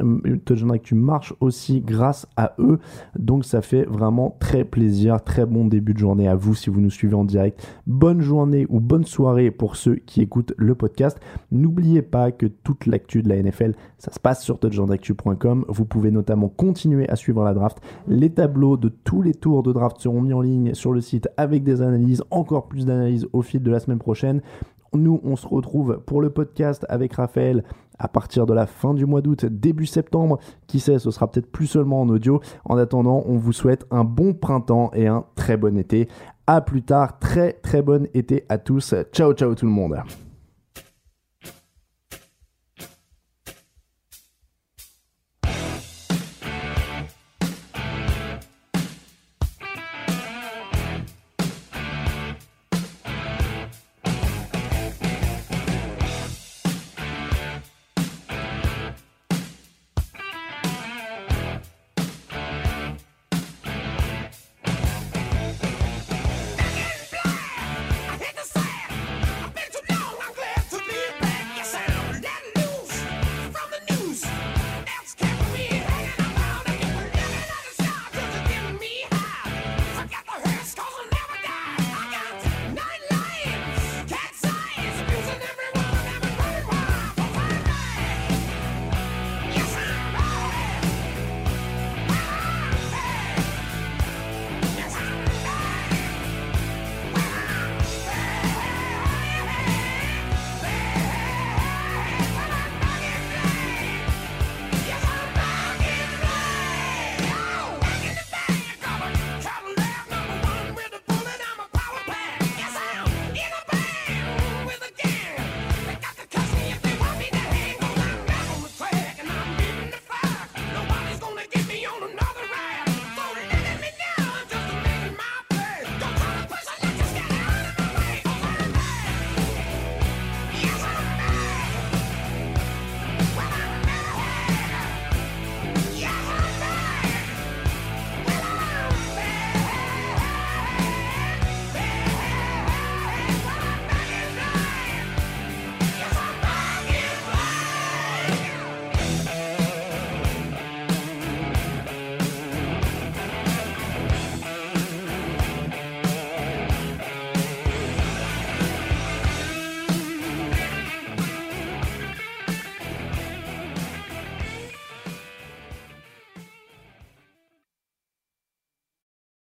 marche aussi grâce à eux. Donc ça fait vraiment très plaisir. Très bon début de journée à vous si vous nous suivez en direct. Bonne journée ou bonne soirée pour ceux qui écoutent le podcast. N'oubliez pas que toute l'actu de la NFL, ça se passe sur touchdownactu.com. Vous pouvez notamment continuer à suivre la draft. Les tableaux de tous les tours de draft seront mis en ligne sur le site avec des analyses, encore plus d'analyses au fil de la semaine prochaine. Nous, on se retrouve pour le podcast avec Raphaël à partir de la fin du mois d'août, début septembre. Qui sait, ce sera peut-être plus seulement en audio. En attendant, on vous souhaite un bon printemps et un très bon été. À plus tard, très très bon été à tous. Ciao ciao tout le monde.